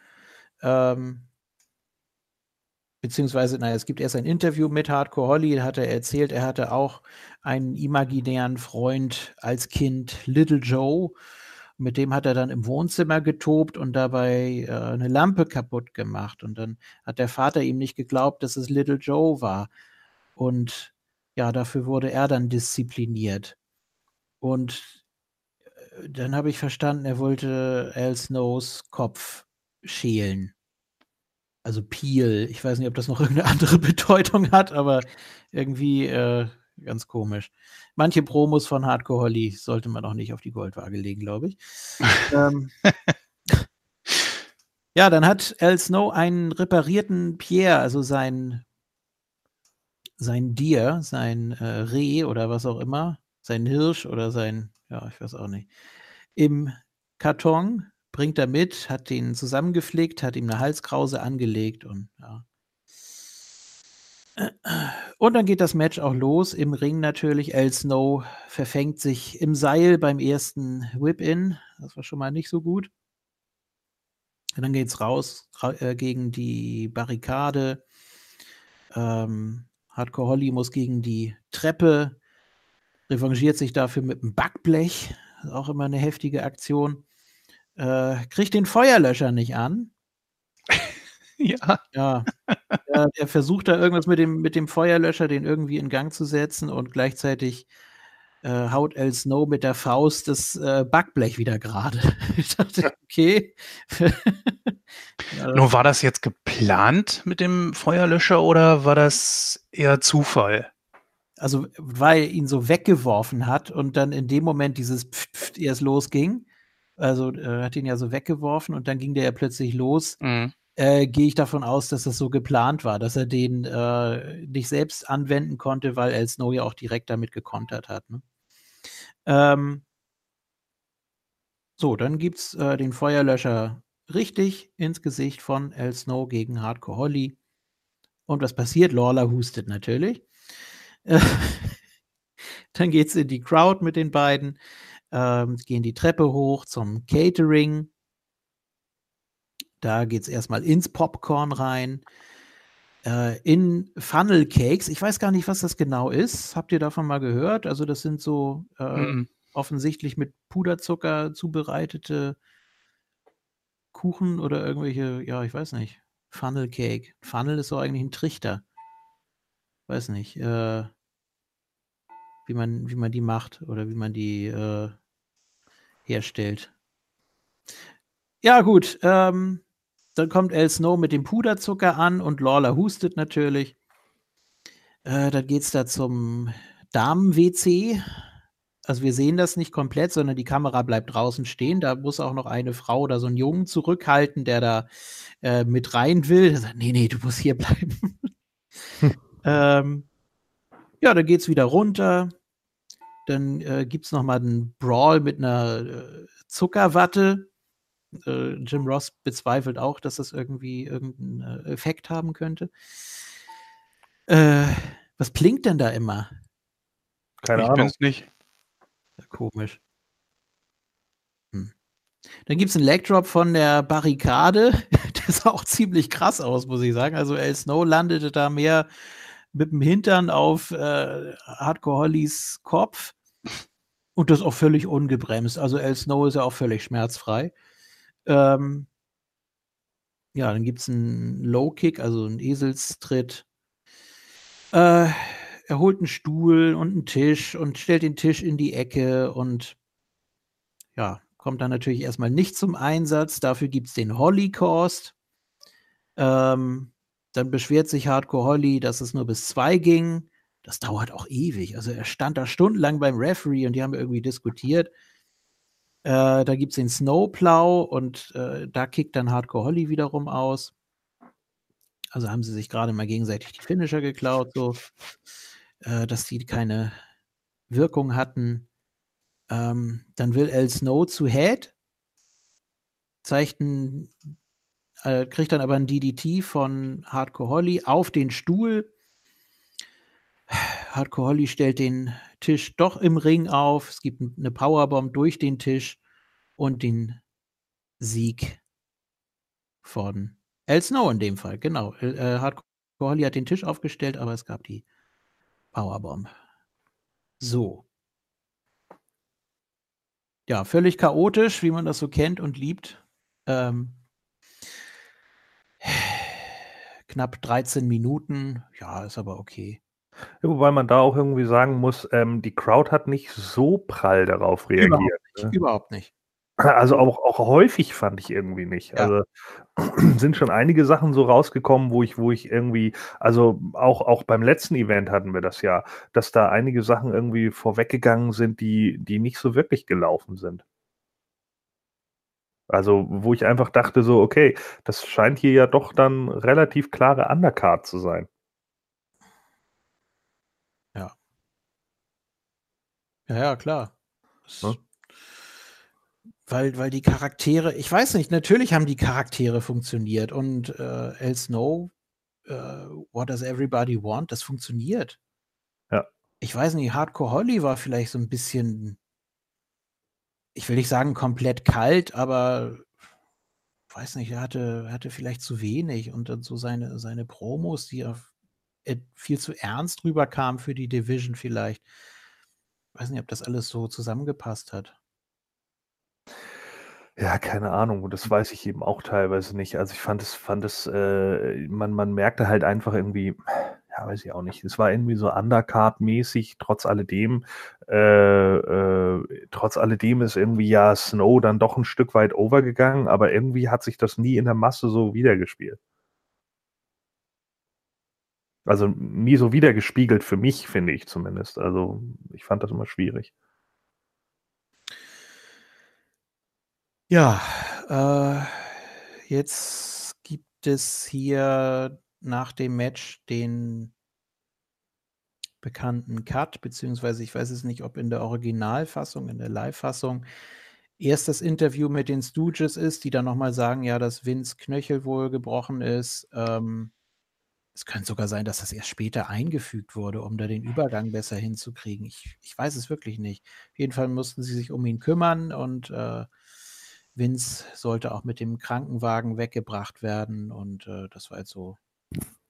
ähm, beziehungsweise, naja, es gibt erst ein Interview mit Hardcore Holly, da hat er erzählt, er hatte auch einen imaginären Freund als Kind, Little Joe. Mit dem hat er dann im Wohnzimmer getobt und dabei äh, eine Lampe kaputt gemacht. Und dann hat der Vater ihm nicht geglaubt, dass es Little Joe war. Und ja, dafür wurde er dann diszipliniert. Und dann habe ich verstanden, er wollte Al Snows Kopf schälen. Also Peel. Ich weiß nicht, ob das noch irgendeine andere Bedeutung hat, aber irgendwie äh, ganz komisch. Manche Promos von Hardcore Holly sollte man auch nicht auf die Goldwaage legen, glaube ich. ähm, ja, dann hat Al Snow einen reparierten Pierre, also sein, sein Deer, sein äh, Reh oder was auch immer, sein Hirsch oder sein ja, ich weiß auch nicht. Im Karton bringt er mit, hat ihn zusammengeflickt, hat ihm eine Halskrause angelegt und ja. Und dann geht das Match auch los. Im Ring natürlich. El Snow verfängt sich im Seil beim ersten Whip-In. Das war schon mal nicht so gut. Und dann geht es raus ra äh, gegen die Barrikade. Ähm, Hardcore Holly muss gegen die Treppe revanchiert sich dafür mit einem Backblech, auch immer eine heftige Aktion. Äh, kriegt den Feuerlöscher nicht an. ja. Ja. ja. Er versucht da irgendwas mit dem, mit dem Feuerlöscher, den irgendwie in Gang zu setzen und gleichzeitig äh, haut El Snow mit der Faust das äh, Backblech wieder gerade. ich dachte, okay. ja, Nur war das jetzt geplant mit dem Feuerlöscher oder war das eher Zufall? Also weil er ihn so weggeworfen hat und dann in dem Moment dieses Pft, Pft erst losging. Also er hat ihn ja so weggeworfen und dann ging der ja plötzlich los. Mhm. äh, gehe ich davon aus, dass das so geplant war, dass er den äh, nicht selbst anwenden konnte, weil El Snow ja auch direkt damit gekontert hat. Ne? Ähm, so, dann gibt es äh, den Feuerlöscher richtig ins Gesicht von El Snow gegen Hardcore Holly. Und was passiert? Lawler hustet natürlich. dann geht es in die Crowd mit den beiden, ähm, gehen die Treppe hoch zum Catering. Da geht es erstmal ins Popcorn rein. Äh, in Funnel Cakes. Ich weiß gar nicht, was das genau ist. Habt ihr davon mal gehört? Also, das sind so äh, mm. offensichtlich mit Puderzucker zubereitete Kuchen oder irgendwelche, ja, ich weiß nicht. Funnel Cake. Funnel ist so eigentlich ein Trichter. Weiß nicht, äh, wie man, wie man die macht oder wie man die äh, herstellt. Ja, gut. Ähm, dann kommt El Snow mit dem Puderzucker an und Lawler hustet natürlich. Äh, dann geht es da zum Damen-WC. Also wir sehen das nicht komplett, sondern die Kamera bleibt draußen stehen. Da muss auch noch eine Frau oder so einen Jungen zurückhalten, der da äh, mit rein will. Der sagt, nee, nee, du musst hier bleiben. ähm, ja, dann geht es wieder runter. Dann äh, gibt es nochmal einen Brawl mit einer äh, Zuckerwatte äh, Jim Ross bezweifelt auch, dass das irgendwie irgendeinen äh, Effekt haben könnte. Äh, was blinkt denn da immer? Keine ich Ahnung. nicht. Ja, komisch. Hm. Dann gibt es einen Leg Drop von der Barrikade. der sah auch ziemlich krass aus, muss ich sagen. Also El Snow landete da mehr mit dem Hintern auf äh, Hardcore Hollys Kopf. Und das auch völlig ungebremst. Also El Snow ist ja auch völlig schmerzfrei. Ähm, ja, dann gibt es einen Low Kick, also einen Eselstritt. Äh, er holt einen Stuhl und einen Tisch und stellt den Tisch in die Ecke und ja, kommt dann natürlich erstmal nicht zum Einsatz. Dafür gibt es den Holocaust. Ähm, dann beschwert sich Hardcore Holly, dass es nur bis zwei ging. Das dauert auch ewig. Also er stand da stundenlang beim Referee und die haben irgendwie diskutiert. Äh, da gibt es den Snowplow und äh, da kickt dann Hardcore Holly wiederum aus. Also haben sie sich gerade mal gegenseitig die Finisher geklaut, so äh, dass die keine Wirkung hatten. Ähm, dann will El Snow zu Head, zeigt ein, äh, kriegt dann aber ein DDT von Hardcore Holly auf den Stuhl. Hardcore Holly stellt den Tisch doch im Ring auf. Es gibt eine Powerbomb durch den Tisch und den Sieg von El Snow in dem Fall. Genau. Äh, Hardcore Holly hat den Tisch aufgestellt, aber es gab die Powerbomb. So. Ja, völlig chaotisch, wie man das so kennt und liebt. Ähm, knapp 13 Minuten. Ja, ist aber okay. Ja, wobei man da auch irgendwie sagen muss, ähm, die Crowd hat nicht so prall darauf reagiert. Überhaupt nicht. Ne? Überhaupt nicht. Also auch, auch häufig fand ich irgendwie nicht. Ja. Also sind schon einige Sachen so rausgekommen, wo ich, wo ich irgendwie, also auch, auch beim letzten Event hatten wir das ja, dass da einige Sachen irgendwie vorweggegangen sind, die, die nicht so wirklich gelaufen sind. Also, wo ich einfach dachte, so, okay, das scheint hier ja doch dann relativ klare Undercard zu sein. Ja, ja, klar. Ne? Weil, weil die Charaktere, ich weiß nicht, natürlich haben die Charaktere funktioniert und äh, El Snow, äh, What Does Everybody Want, das funktioniert. Ja. Ich weiß nicht, Hardcore Holly war vielleicht so ein bisschen, ich will nicht sagen komplett kalt, aber weiß nicht, er hatte, hatte vielleicht zu wenig und dann so seine, seine Promos, die auf, äh, viel zu ernst rüberkamen für die Division vielleicht weiß nicht, ob das alles so zusammengepasst hat. Ja, keine Ahnung. Und das weiß ich eben auch teilweise nicht. Also ich fand es, fand es, äh, man, man merkte halt einfach irgendwie, ja, weiß ich auch nicht. Es war irgendwie so Undercard-mäßig, trotz alledem. Äh, äh, trotz alledem ist irgendwie ja Snow dann doch ein Stück weit overgegangen, aber irgendwie hat sich das nie in der Masse so wiedergespielt. Also nie so wiedergespiegelt für mich, finde ich zumindest. Also ich fand das immer schwierig. Ja, äh, jetzt gibt gibt es hier nach dem Match den bekannten Cut, beziehungsweise ich weiß es nicht, ob in der Originalfassung, in der Live-Fassung, erst das Interview mit den Stooges ist, die dann nochmal sagen, ja, dass Vince Knöchel wohl gebrochen ist. Ähm, es könnte sogar sein, dass das erst später eingefügt wurde, um da den Übergang besser hinzukriegen. Ich, ich weiß es wirklich nicht. Auf jeden Fall mussten sie sich um ihn kümmern und äh, Vince sollte auch mit dem Krankenwagen weggebracht werden. Und äh, das war jetzt so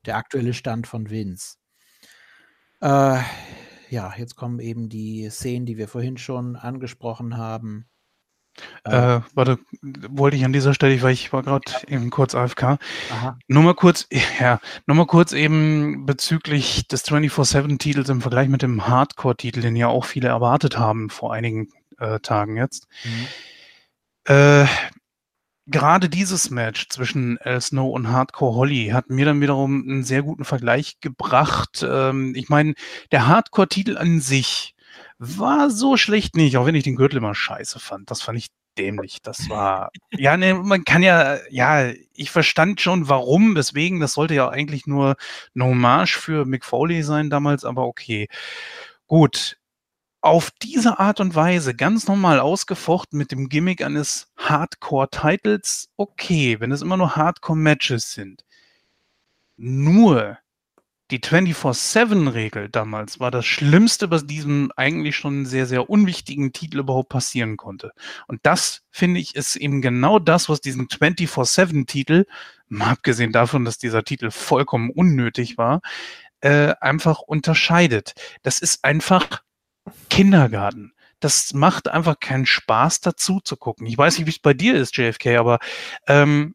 der aktuelle Stand von Vince. Äh, ja, jetzt kommen eben die Szenen, die wir vorhin schon angesprochen haben. Äh, warte, wollte ich an dieser Stelle, weil ich war gerade eben kurz AFK. Aha. Nur mal kurz, ja, nur mal kurz eben bezüglich des 24-7-Titels im Vergleich mit dem Hardcore-Titel, den ja auch viele erwartet haben vor einigen äh, Tagen jetzt. Mhm. Äh, gerade dieses Match zwischen El Snow und Hardcore Holly hat mir dann wiederum einen sehr guten Vergleich gebracht. Ähm, ich meine, der Hardcore-Titel an sich war so schlecht nicht, auch wenn ich den Gürtel immer scheiße fand. Das fand ich dämlich. Das war, ja, ne, man kann ja, ja, ich verstand schon, warum, weswegen. Das sollte ja eigentlich nur eine Hommage für Mick Foley sein damals, aber okay. Gut. Auf diese Art und Weise, ganz normal ausgefochten mit dem Gimmick eines Hardcore-Titles, okay, wenn es immer nur Hardcore-Matches sind. Nur die 24-7-Regel damals war das Schlimmste, was diesem eigentlich schon sehr, sehr unwichtigen Titel überhaupt passieren konnte. Und das, finde ich, ist eben genau das, was diesen 24-7-Titel, mal abgesehen davon, dass dieser Titel vollkommen unnötig war, äh, einfach unterscheidet. Das ist einfach Kindergarten das macht einfach keinen Spaß dazu zu gucken. Ich weiß nicht, wie es bei dir ist, JFK, aber ähm,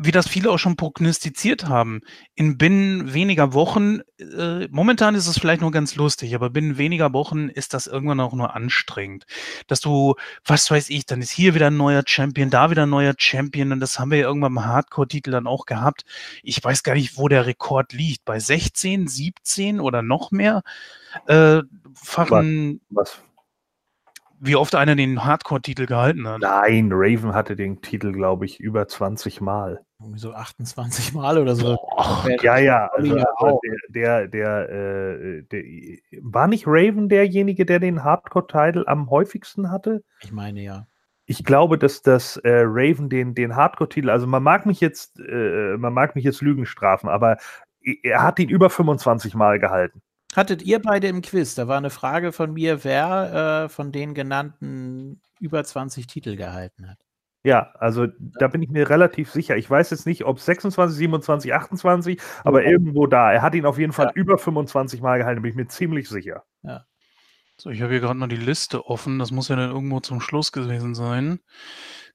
wie das viele auch schon prognostiziert haben, in binnen weniger Wochen, äh, momentan ist es vielleicht nur ganz lustig, aber binnen weniger Wochen ist das irgendwann auch nur anstrengend. Dass du, was weiß ich, dann ist hier wieder ein neuer Champion, da wieder ein neuer Champion und das haben wir ja irgendwann im Hardcore-Titel dann auch gehabt. Ich weiß gar nicht, wo der Rekord liegt. Bei 16, 17 oder noch mehr äh, fachen. Was? wie oft einer den Hardcore-Titel gehalten hat. Nein, Raven hatte den Titel, glaube ich, über 20 Mal. Irgendwie so 28 Mal oder so. Boah, ja, ja. Also, also der, der, der, äh, der, war nicht Raven derjenige, der den Hardcore-Titel am häufigsten hatte? Ich meine ja. Ich glaube, dass das äh, Raven den, den Hardcore-Titel, also man mag mich jetzt, äh, man mag mich jetzt Lügen strafen, aber er hat ihn über 25 Mal gehalten. Hattet ihr beide im Quiz? Da war eine Frage von mir, wer äh, von den genannten über 20 Titel gehalten hat. Ja, also da bin ich mir relativ sicher. Ich weiß jetzt nicht, ob 26, 27, 28, aber ja. irgendwo da. Er hat ihn auf jeden Fall ja. über 25 Mal gehalten, bin ich mir ziemlich sicher. Ja. So, ich habe hier gerade mal die Liste offen. Das muss ja dann irgendwo zum Schluss gewesen sein.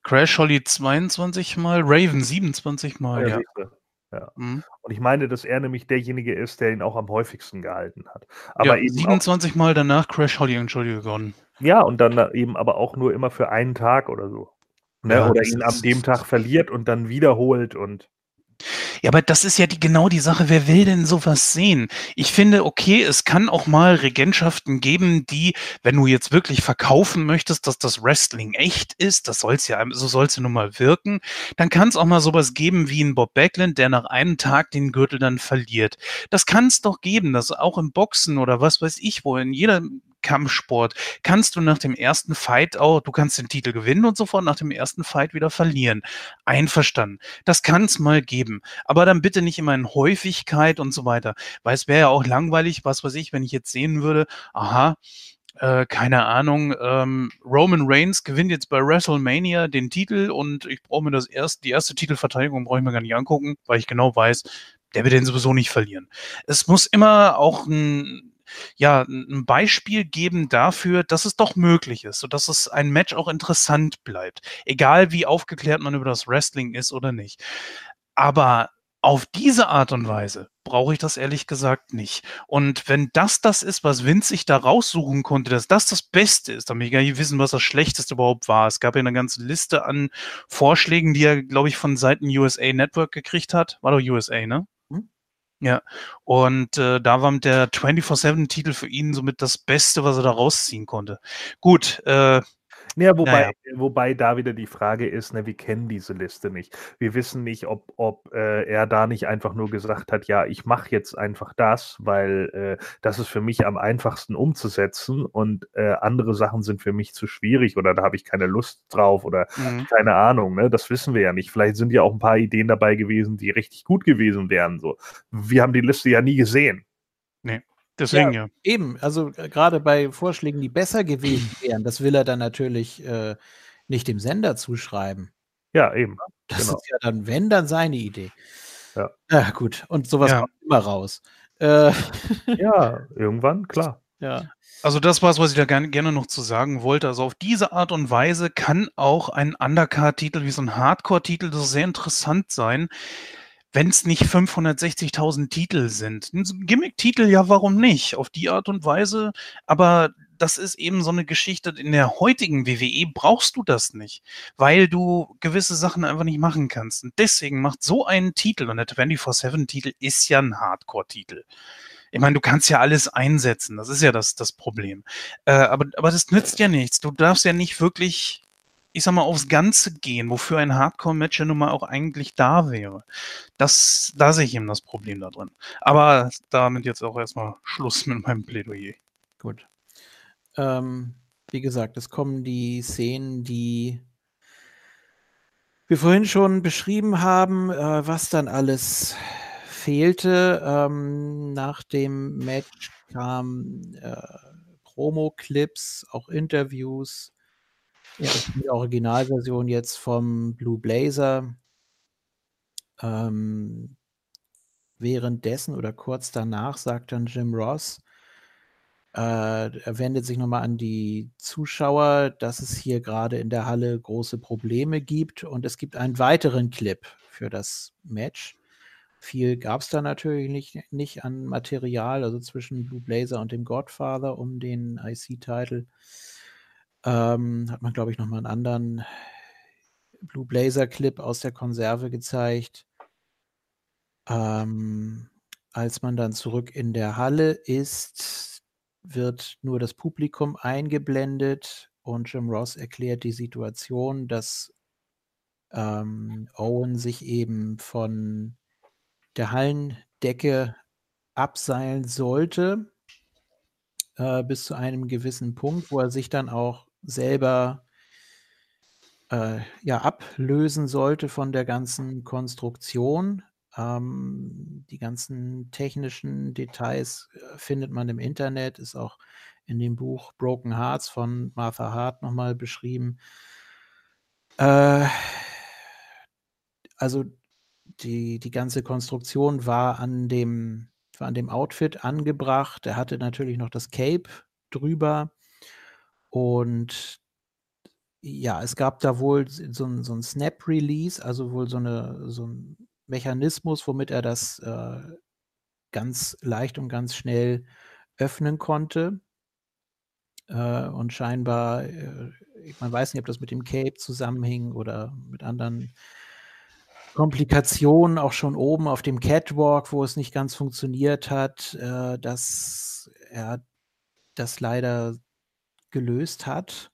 Crash Holly 22 Mal, Raven 27 Mal. Ja, ja. Ja. Mhm. Und ich meine, dass er nämlich derjenige ist, der ihn auch am häufigsten gehalten hat. Aber ja, 27 Mal danach Crash Holly, Entschuldigung, gewonnen. Ja, und dann eben aber auch nur immer für einen Tag oder so. Ne? Ja, oder ihn an dem Tag verliert und dann wiederholt und. Ja, aber das ist ja die, genau die Sache. Wer will denn sowas sehen? Ich finde, okay, es kann auch mal Regentschaften geben, die, wenn du jetzt wirklich verkaufen möchtest, dass das Wrestling echt ist, das soll's ja, so soll's ja nun mal wirken, dann kann es auch mal sowas geben wie ein Bob Backlund, der nach einem Tag den Gürtel dann verliert. Das kann es doch geben, dass auch im Boxen oder was weiß ich wo, in jeder Kampfsport kannst du nach dem ersten Fight auch, du kannst den Titel gewinnen und sofort nach dem ersten Fight wieder verlieren. Einverstanden. Das kann es mal geben. Aber dann bitte nicht immer in Häufigkeit und so weiter. Weil es wäre ja auch langweilig, was weiß ich, wenn ich jetzt sehen würde, aha, äh, keine Ahnung, ähm, Roman Reigns gewinnt jetzt bei WrestleMania den Titel und ich brauche mir das erst, die erste Titelverteidigung brauche ich mir gar nicht angucken, weil ich genau weiß, der wird den sowieso nicht verlieren. Es muss immer auch ein ja, ein Beispiel geben dafür, dass es doch möglich ist, sodass es ein Match auch interessant bleibt. Egal wie aufgeklärt man über das Wrestling ist oder nicht. Aber auf diese Art und Weise brauche ich das ehrlich gesagt nicht. Und wenn das das ist, was Vince sich da raussuchen konnte, dass das das Beste ist, dann will ich gar nicht wissen, was das Schlechteste überhaupt war. Es gab ja eine ganze Liste an Vorschlägen, die er, glaube ich, von Seiten USA Network gekriegt hat. War doch USA, ne? Ja, und äh, da war der 24-7-Titel für ihn somit das Beste, was er da rausziehen konnte. Gut, äh, Ja, wobei, Naja. wobei da wieder die Frage ist, ne, wir kennen diese Liste nicht. Wir wissen nicht, ob, ob äh, er da nicht einfach nur gesagt hat, ja, ich mache jetzt einfach das, weil äh, das ist für mich am einfachsten umzusetzen und äh, andere Sachen sind für mich zu schwierig oder da habe ich keine Lust drauf oder Mhm. keine Ahnung, ne? Das wissen wir ja nicht. Vielleicht sind ja auch ein paar Ideen dabei gewesen, die richtig gut gewesen wären. So. Wir haben die Liste ja nie gesehen. Deswegen ja. Eben, also äh, gerade bei Vorschlägen, die besser gewesen wären, das will er dann natürlich äh, nicht dem Sender zuschreiben. Ja, eben. Das Genau. ist ja dann, wenn, dann seine Idee. Ja. Ja, gut. Und sowas Ja. kommt immer raus. Äh, Ja, irgendwann, klar. ja. Also das war's, was ich da gerne, gerne noch zu sagen wollte. Also auf diese Art und Weise kann auch ein Undercard-Titel wie so ein Hardcore-Titel so sehr interessant sein, wenn es nicht 560.000 Titel sind. Ein Gimmick-Titel, ja, warum nicht? Auf die Art und Weise. Aber das ist eben so eine Geschichte. In der heutigen WWE brauchst du das nicht, weil du gewisse Sachen einfach nicht machen kannst. Und deswegen macht so ein Titel, und der 24-7-Titel ist ja ein Hardcore-Titel. Ich meine, du kannst ja alles einsetzen. Das ist ja das, das Problem. Äh, aber, aber das nützt ja nichts. Du darfst ja nicht wirklich, ich sag mal, aufs Ganze gehen, wofür ein Hardcore-Match ja nun mal auch eigentlich da wäre. Das, da sehe ich eben das Problem da drin. Aber damit jetzt auch erstmal Schluss mit meinem Plädoyer. Gut. Ähm, wie gesagt, es kommen die Szenen, die wir vorhin schon beschrieben haben, äh, was dann alles fehlte. Ähm, nach dem Match kamen äh, Promo-Clips, auch Interviews. Ja, die Originalversion jetzt vom Blue Blazer. Ähm, währenddessen oder kurz danach sagt dann Jim Ross, äh, er wendet sich nochmal an die Zuschauer, dass es hier gerade in der Halle große Probleme gibt und es gibt einen weiteren Clip für das Match. Viel gab es da natürlich nicht, nicht an Material, also zwischen Blue Blazer und dem Godfather um den IC-Titel. Ähm, hat man, glaube ich, nochmal einen anderen Blue Blazer-Clip aus der Konserve gezeigt. Ähm, als man dann zurück in der Halle ist, wird nur das Publikum eingeblendet und Jim Ross erklärt die Situation, dass ähm, Owen sich eben von der Hallendecke abseilen sollte äh, bis zu einem gewissen Punkt, wo er sich dann auch selber äh, ja, ablösen sollte von der ganzen Konstruktion. Ähm, die ganzen technischen Details äh, findet man im Internet, ist auch in dem Buch Broken Hearts von Martha Hart nochmal beschrieben. Äh, also die, die ganze Konstruktion war an dem, war an dem Outfit angebracht. Er hatte natürlich noch das Cape drüber. Und ja, es gab da wohl so ein, so ein Snap-Release, also wohl so, eine, so ein Mechanismus, womit er das äh, ganz leicht und ganz schnell öffnen konnte. Äh, und scheinbar, äh, man weiß nicht, ob das mit dem Cape zusammenhing oder mit anderen Komplikationen, auch schon oben auf dem Catwalk, wo es nicht ganz funktioniert hat, äh, dass er das leider gelöst hat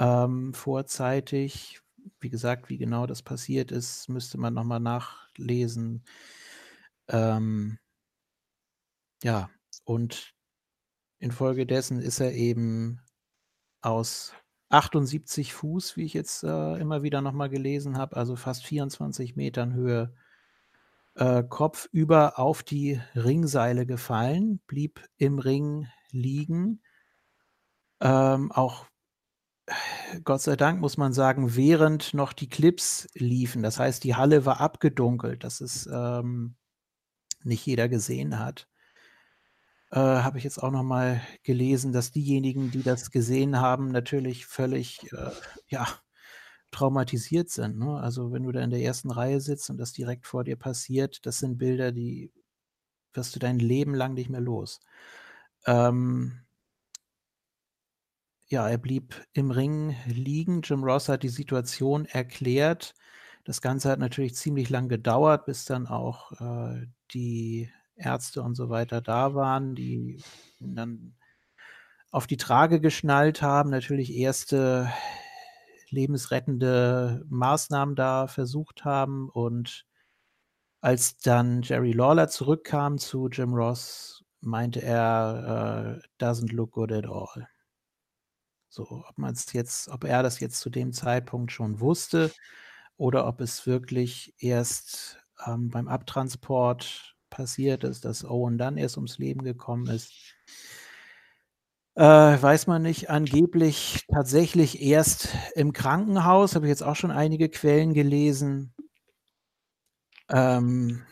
ähm, vorzeitig. Wie gesagt, wie genau das passiert ist, müsste man nochmal nachlesen. Ähm, ja, und infolgedessen ist er eben aus 78 Fuß, wie ich jetzt äh, immer wieder nochmal gelesen habe, also fast 24 Metern Höhe, äh, kopfüber auf die Ringseile gefallen, blieb im Ring liegen. Ähm, auch Gott sei Dank muss man sagen, während noch die Clips liefen. Das heißt, die Halle war abgedunkelt, dass es ähm, nicht jeder gesehen hat. Äh, Habe ich jetzt auch noch mal gelesen, dass diejenigen, die das gesehen haben, natürlich völlig äh, ja, traumatisiert sind. Ne? Also wenn du da in der ersten Reihe sitzt und das direkt vor dir passiert, das sind Bilder, die wirst du dein Leben lang nicht mehr los. Ähm, ja, er blieb im Ring liegen. Jim Ross hat die Situation erklärt. Das Ganze hat natürlich ziemlich lang gedauert, bis dann auch äh, die Ärzte und so weiter da waren, die ihn dann auf die Trage geschnallt haben, natürlich erste lebensrettende Maßnahmen da versucht haben. Und als dann Jerry Lawler zurückkam zu Jim Ross, meinte er, uh, doesn't look good at all. So, ob man es jetzt, ob er das jetzt zu dem Zeitpunkt schon wusste oder ob es wirklich erst ähm, beim Abtransport passiert ist, dass Owen dann erst ums Leben gekommen ist. Äh, weiß man nicht, angeblich tatsächlich erst im Krankenhaus, habe ich jetzt auch schon einige Quellen gelesen. Ähm,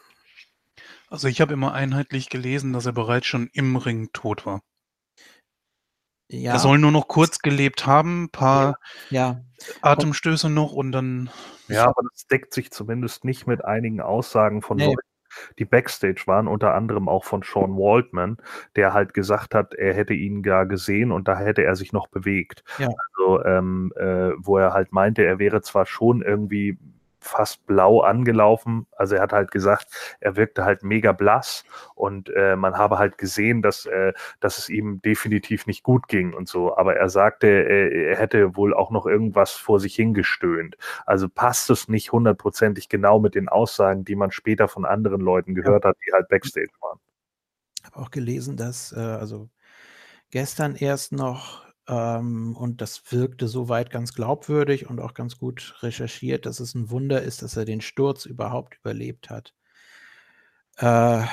also ich habe immer einheitlich gelesen, dass er bereits schon im Ring tot war. Ja. Er soll nur noch kurz gelebt haben, ein paar ja. Atemstöße noch und dann. Ja, aber das deckt sich zumindest nicht mit einigen Aussagen von nee. Leuten, die Backstage waren, unter anderem auch von Sean Waldman, der halt gesagt hat, er hätte ihn gar gesehen und da hätte er sich noch bewegt. Ja. Also, ähm, äh, wo er halt meinte, er wäre zwar schon irgendwie fast blau angelaufen. Also er hat halt gesagt, er wirkte halt mega blass und äh, man habe halt gesehen, dass, äh, dass es ihm definitiv nicht gut ging und so. Aber er sagte, äh, er hätte wohl auch noch irgendwas vor sich hingestöhnt. Also passt es nicht hundertprozentig genau mit den Aussagen, die man später von anderen Leuten gehört ja. hat, die halt Backstage waren. Ich habe auch gelesen, dass äh, also gestern erst noch ähm, und das wirkte soweit ganz glaubwürdig und auch ganz gut recherchiert, dass es ein Wunder ist, dass er den Sturz überhaupt überlebt hat. Äh,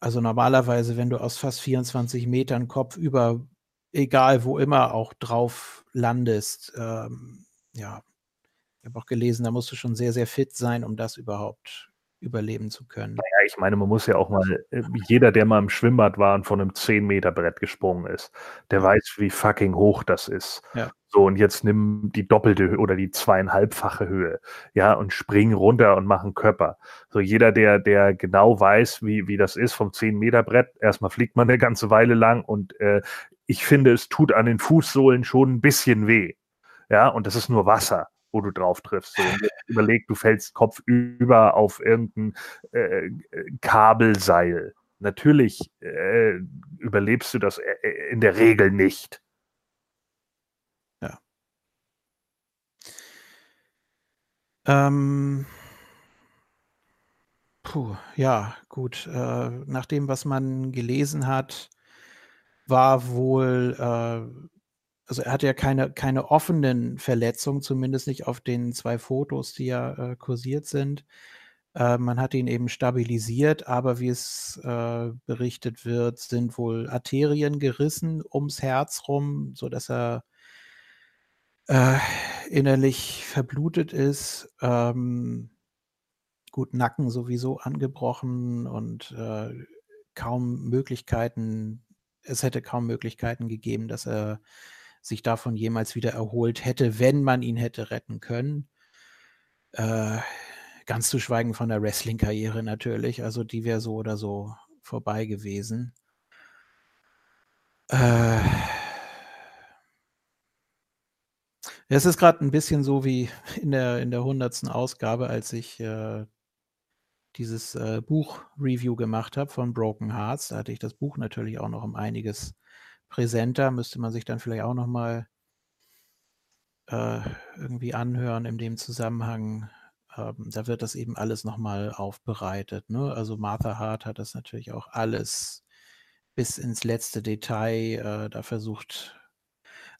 also normalerweise, wenn du aus fast 24 Metern Kopf über, egal wo immer, auch drauf landest, ähm, ja, ich habe auch gelesen, da musst du schon sehr, sehr fit sein, um das überhaupt überleben zu können. Naja, ich meine, man muss ja auch mal, äh, jeder, der mal im Schwimmbad war und von einem 10-Meter-Brett gesprungen ist, der weiß, wie fucking hoch das ist. Ja. So, und jetzt nimm die doppelte oder die zweieinhalbfache Höhe, ja, und spring runter und mach einen Körper. So, jeder, der, der genau weiß, wie, wie das ist vom 10-Meter-Brett, erstmal fliegt man eine ganze Weile lang und äh, ich finde, es tut an den Fußsohlen schon ein bisschen weh. Ja, und das ist nur Wasser wo du drauf triffst. So, überleg, du fällst Kopf über auf irgendein äh, Kabelseil. Natürlich äh, überlebst du das äh, äh, in der Regel nicht. Ja. Ähm. Puh, ja, gut. Äh, nach dem, was man gelesen hat, war wohl äh, also er hatte ja keine, keine offenen Verletzungen, zumindest nicht auf den zwei Fotos, die ja äh, kursiert sind. Äh, man hat ihn eben stabilisiert, aber wie es äh, berichtet wird, sind wohl Arterien gerissen ums Herz rum, sodass er äh, innerlich verblutet ist. Ähm, gut, Nacken sowieso angebrochen und äh, kaum Möglichkeiten, es hätte kaum Möglichkeiten gegeben, dass er sich davon jemals wieder erholt hätte, wenn man ihn hätte retten können. Äh, ganz zu schweigen von der Wrestling-Karriere natürlich. Also die wäre so oder so vorbei gewesen. Äh, es ist gerade ein bisschen so wie in der, in der 100. Ausgabe, als ich äh, dieses äh, Buch-Review gemacht habe von Broken Hearts. Da hatte ich das Buch natürlich auch noch um einiges präsenter, müsste man sich dann vielleicht auch noch mal äh, irgendwie anhören in dem Zusammenhang. Ähm, da wird das eben alles noch mal aufbereitet, ne? Also, Martha Hart hat das natürlich auch alles bis ins letzte Detail, äh, da versucht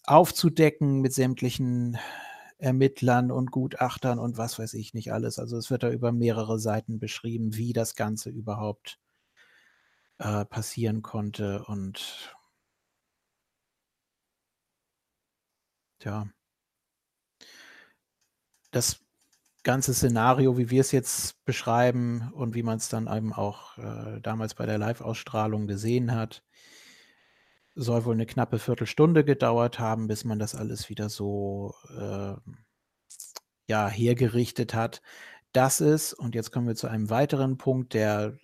aufzudecken mit sämtlichen Ermittlern und Gutachtern und was weiß ich nicht alles. Also, es wird da über mehrere Seiten beschrieben, wie das Ganze überhaupt äh, passieren konnte und Tja. Das ganze Szenario, wie wir es jetzt beschreiben und wie man es dann eben auch äh, damals bei der Live-Ausstrahlung gesehen hat, soll wohl eine knappe Viertelstunde gedauert haben, bis man das alles wieder so äh, ja, hergerichtet hat. Das ist, und jetzt kommen wir zu einem weiteren Punkt, der,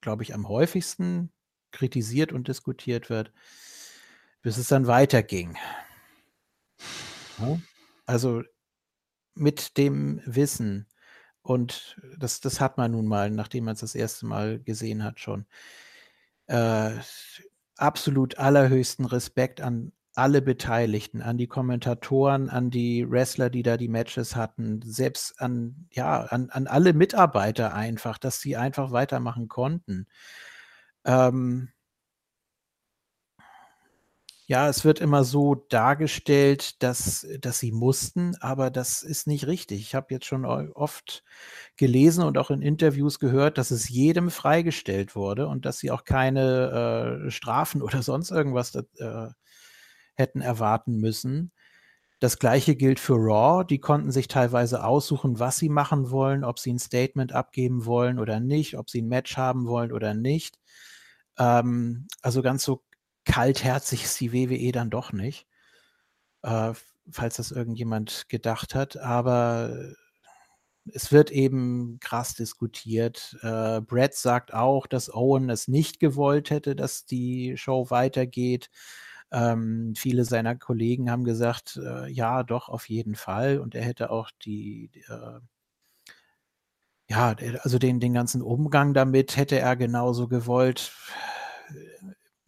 glaube ich, am häufigsten kritisiert und diskutiert wird, bis es dann weiterging. Also mit dem Wissen und das das hat man nun mal, nachdem man es das erste Mal gesehen hat schon. Äh, absolut allerhöchsten Respekt an alle Beteiligten, an die Kommentatoren, an die Wrestler, die da die Matches hatten, selbst an, ja, an, an alle Mitarbeiter einfach, dass sie einfach weitermachen konnten. Ähm, ja, es wird immer so dargestellt, dass, dass sie mussten, aber das ist nicht richtig. Ich habe jetzt schon oft gelesen und auch in Interviews gehört, dass es jedem freigestellt wurde und dass sie auch keine äh, Strafen oder sonst irgendwas äh, hätten erwarten müssen. Das gleiche gilt für Raw. Die konnten sich teilweise aussuchen, was sie machen wollen, ob sie ein Statement abgeben wollen oder nicht, ob sie ein Match haben wollen oder nicht. Ähm, also ganz so kaltherzig ist die WWE dann doch nicht, äh, falls das irgendjemand gedacht hat. Aber es wird eben krass diskutiert. Äh, Brett sagt auch, dass Owen es nicht gewollt hätte, dass die Show weitergeht. Ähm, viele seiner Kollegen haben gesagt, äh, ja, doch, auf jeden Fall. Und er hätte auch die äh, ja, also den, den ganzen Umgang damit hätte er genauso gewollt.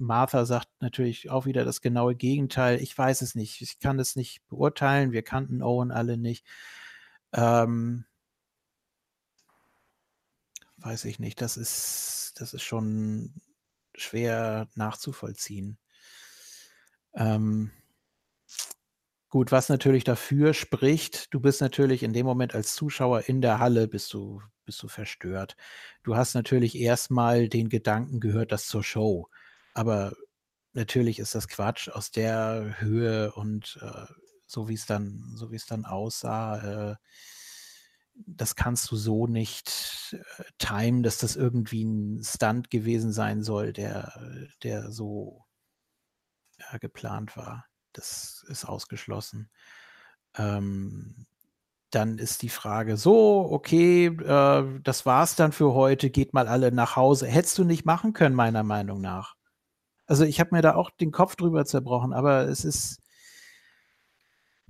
Martha sagt natürlich auch wieder das genaue Gegenteil. Ich weiß es nicht. Ich kann es nicht beurteilen. Wir kannten Owen alle nicht. Ähm, weiß ich nicht. Das ist, das ist schon schwer nachzuvollziehen. Ähm, gut, was natürlich dafür spricht, du bist natürlich in dem Moment als Zuschauer in der Halle, bist du, bist du verstört. Du hast natürlich erstmal den Gedanken gehört, das zur Show. Aber natürlich ist das Quatsch aus der Höhe und äh, so wie es dann, so wie es dann aussah, äh, das kannst du so nicht äh, timen, dass das irgendwie ein Stunt gewesen sein soll, der, der so ja, geplant war. Das ist ausgeschlossen. Ähm, dann ist die Frage so, okay, äh, das war's dann für heute, geht mal alle nach Hause. Hättest du nicht machen können, meiner Meinung nach. Also ich habe mir da auch den Kopf drüber zerbrochen, aber es ist,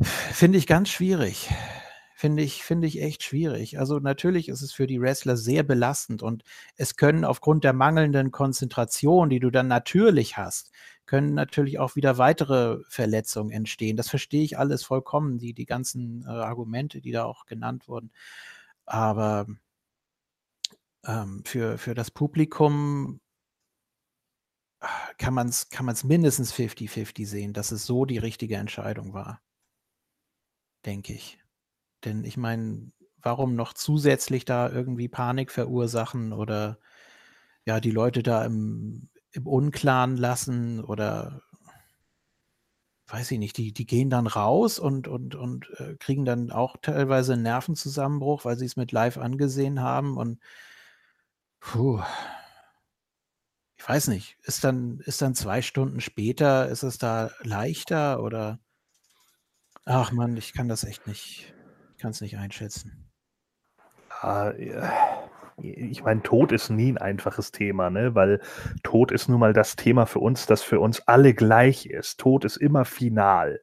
finde ich ganz schwierig. Finde ich, finde ich echt schwierig. Also natürlich ist es für die Wrestler sehr belastend und es können aufgrund der mangelnden Konzentration, die du dann natürlich hast, können natürlich auch wieder weitere Verletzungen entstehen. Das verstehe ich alles vollkommen, die, die ganzen äh, Argumente, die da auch genannt wurden. Aber ähm, für, für das Publikum kann man es kann man's mindestens 50-50 sehen, dass es so die richtige Entscheidung war. Denke ich. Denn ich meine, warum noch zusätzlich da irgendwie Panik verursachen oder ja, die Leute da im, im Unklaren lassen oder weiß ich nicht, die, die gehen dann raus und, und, und äh, kriegen dann auch teilweise einen Nervenzusammenbruch, weil sie es mit live angesehen haben und puh, ich weiß nicht, ist dann, ist dann zwei Stunden später, ist es da leichter oder? Ach man, ich kann das echt nicht, ich kann es nicht einschätzen. Ah, ich meine, Tod ist nie ein einfaches Thema, ne? weil Tod ist nun mal das Thema für uns, das für uns alle gleich ist. Tod ist immer final.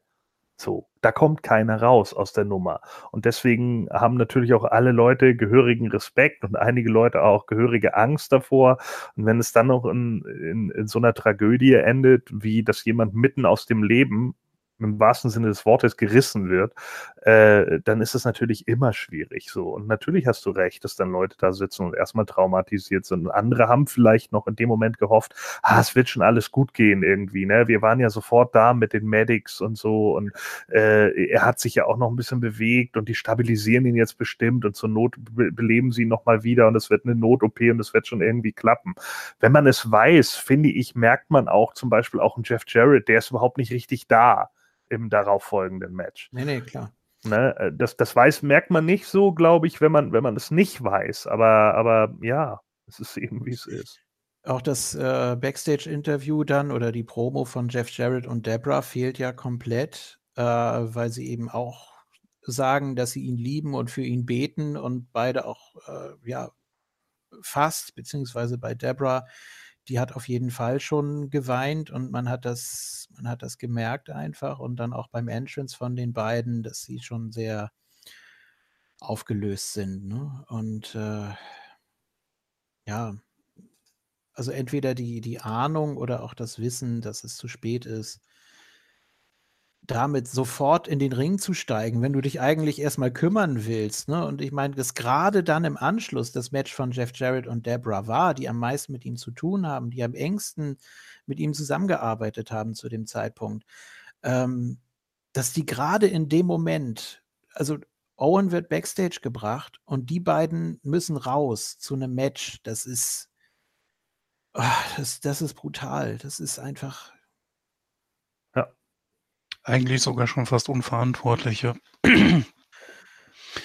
So, da kommt keiner raus aus der Nummer. Und deswegen haben natürlich auch alle Leute gehörigen Respekt und einige Leute auch gehörige Angst davor. Und wenn es dann noch in, in, in so einer Tragödie endet, wie dass jemand mitten aus dem Leben im wahrsten Sinne des Wortes gerissen wird, äh, dann ist es natürlich immer schwierig so. Und natürlich hast du recht, dass dann Leute da sitzen und erstmal traumatisiert sind. Und andere haben vielleicht noch in dem Moment gehofft, ah, es wird schon alles gut gehen irgendwie. Ne? Wir waren ja sofort da mit den Medics und so. Und äh, er hat sich ja auch noch ein bisschen bewegt und die stabilisieren ihn jetzt bestimmt und zur Not beleben sie ihn nochmal wieder und es wird eine Not-OP und es wird schon irgendwie klappen. Wenn man es weiß, finde ich, merkt man auch zum Beispiel auch einen Jeff Jarrett, der ist überhaupt nicht richtig da im darauffolgenden Match. Nee, nee, klar. Ne, äh, das, das weiß, merkt man nicht so, glaube ich, wenn man, wenn man es nicht weiß. Aber, aber ja, es ist eben, wie es ist. Auch das äh, Backstage-Interview dann oder die Promo von Jeff Jarrett und Debra fehlt ja komplett, äh, weil sie eben auch sagen, dass sie ihn lieben und für ihn beten und beide auch, äh, ja, fast, beziehungsweise bei Debra die hat auf jeden Fall schon geweint und man hat das, man hat das gemerkt einfach und dann auch beim Entrance von den beiden, dass sie schon sehr aufgelöst sind. Ne? Und äh, ja, also entweder die, die Ahnung oder auch das Wissen, dass es zu spät ist, damit sofort in den Ring zu steigen, wenn du dich eigentlich erstmal kümmern willst. Ne? Und ich meine, dass gerade dann im Anschluss das Match von Jeff Jarrett und Deborah war, die am meisten mit ihm zu tun haben, die am engsten mit ihm zusammengearbeitet haben zu dem Zeitpunkt, ähm, dass die gerade in dem Moment, also Owen wird backstage gebracht und die beiden müssen raus zu einem Match. Das ist, oh, das, das ist brutal. Das ist einfach, eigentlich sogar schon fast unverantwortlich, ja.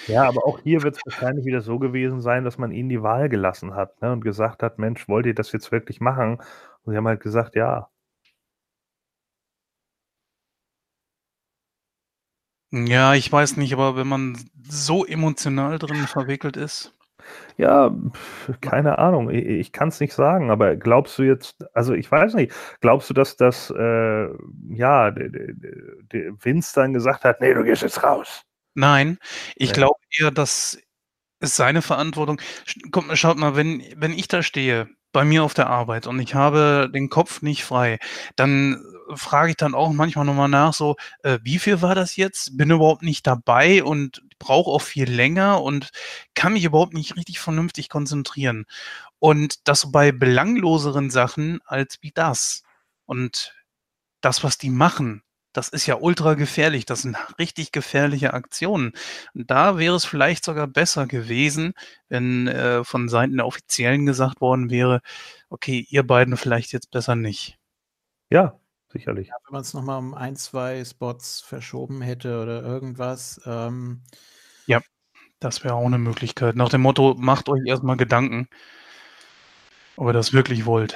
Ja, aber auch hier wird es wahrscheinlich wieder so gewesen sein, dass man ihnen die Wahl gelassen hat ne, und gesagt hat, Mensch, wollt ihr das jetzt wirklich machen? Und sie haben halt gesagt, ja. Ja, ich weiß nicht, aber wenn man so emotional drin verwickelt ist. Ja, keine Ahnung. Ich, ich kann es nicht sagen, aber glaubst du jetzt, also ich weiß nicht, glaubst du, dass das, äh, ja, der Vince dann gesagt hat, nee, du gehst jetzt raus? Nein, ich ja. glaube eher, dass es seine Verantwortung. Kommt, schaut mal, wenn, wenn ich da stehe, bei mir auf der Arbeit und ich habe den Kopf nicht frei, dann frage ich dann auch manchmal nochmal nach, so, äh, wie viel war das jetzt? Bin überhaupt nicht dabei und brauche auch viel länger und kann mich überhaupt nicht richtig vernünftig konzentrieren. Und das bei belangloseren Sachen als wie das. Und das, was die machen, das ist ja ultra gefährlich. Das sind richtig gefährliche Aktionen. Und da wäre es vielleicht sogar besser gewesen, wenn äh, von Seiten der Offiziellen gesagt worden wäre, okay, ihr beiden vielleicht jetzt besser nicht. Ja, sicherlich. Ja, wenn man es nochmal um ein, zwei Spots verschoben hätte oder irgendwas. Ähm, ja, das wäre auch eine Möglichkeit. Nach dem Motto, macht euch erstmal Gedanken, ob ihr das wirklich wollt.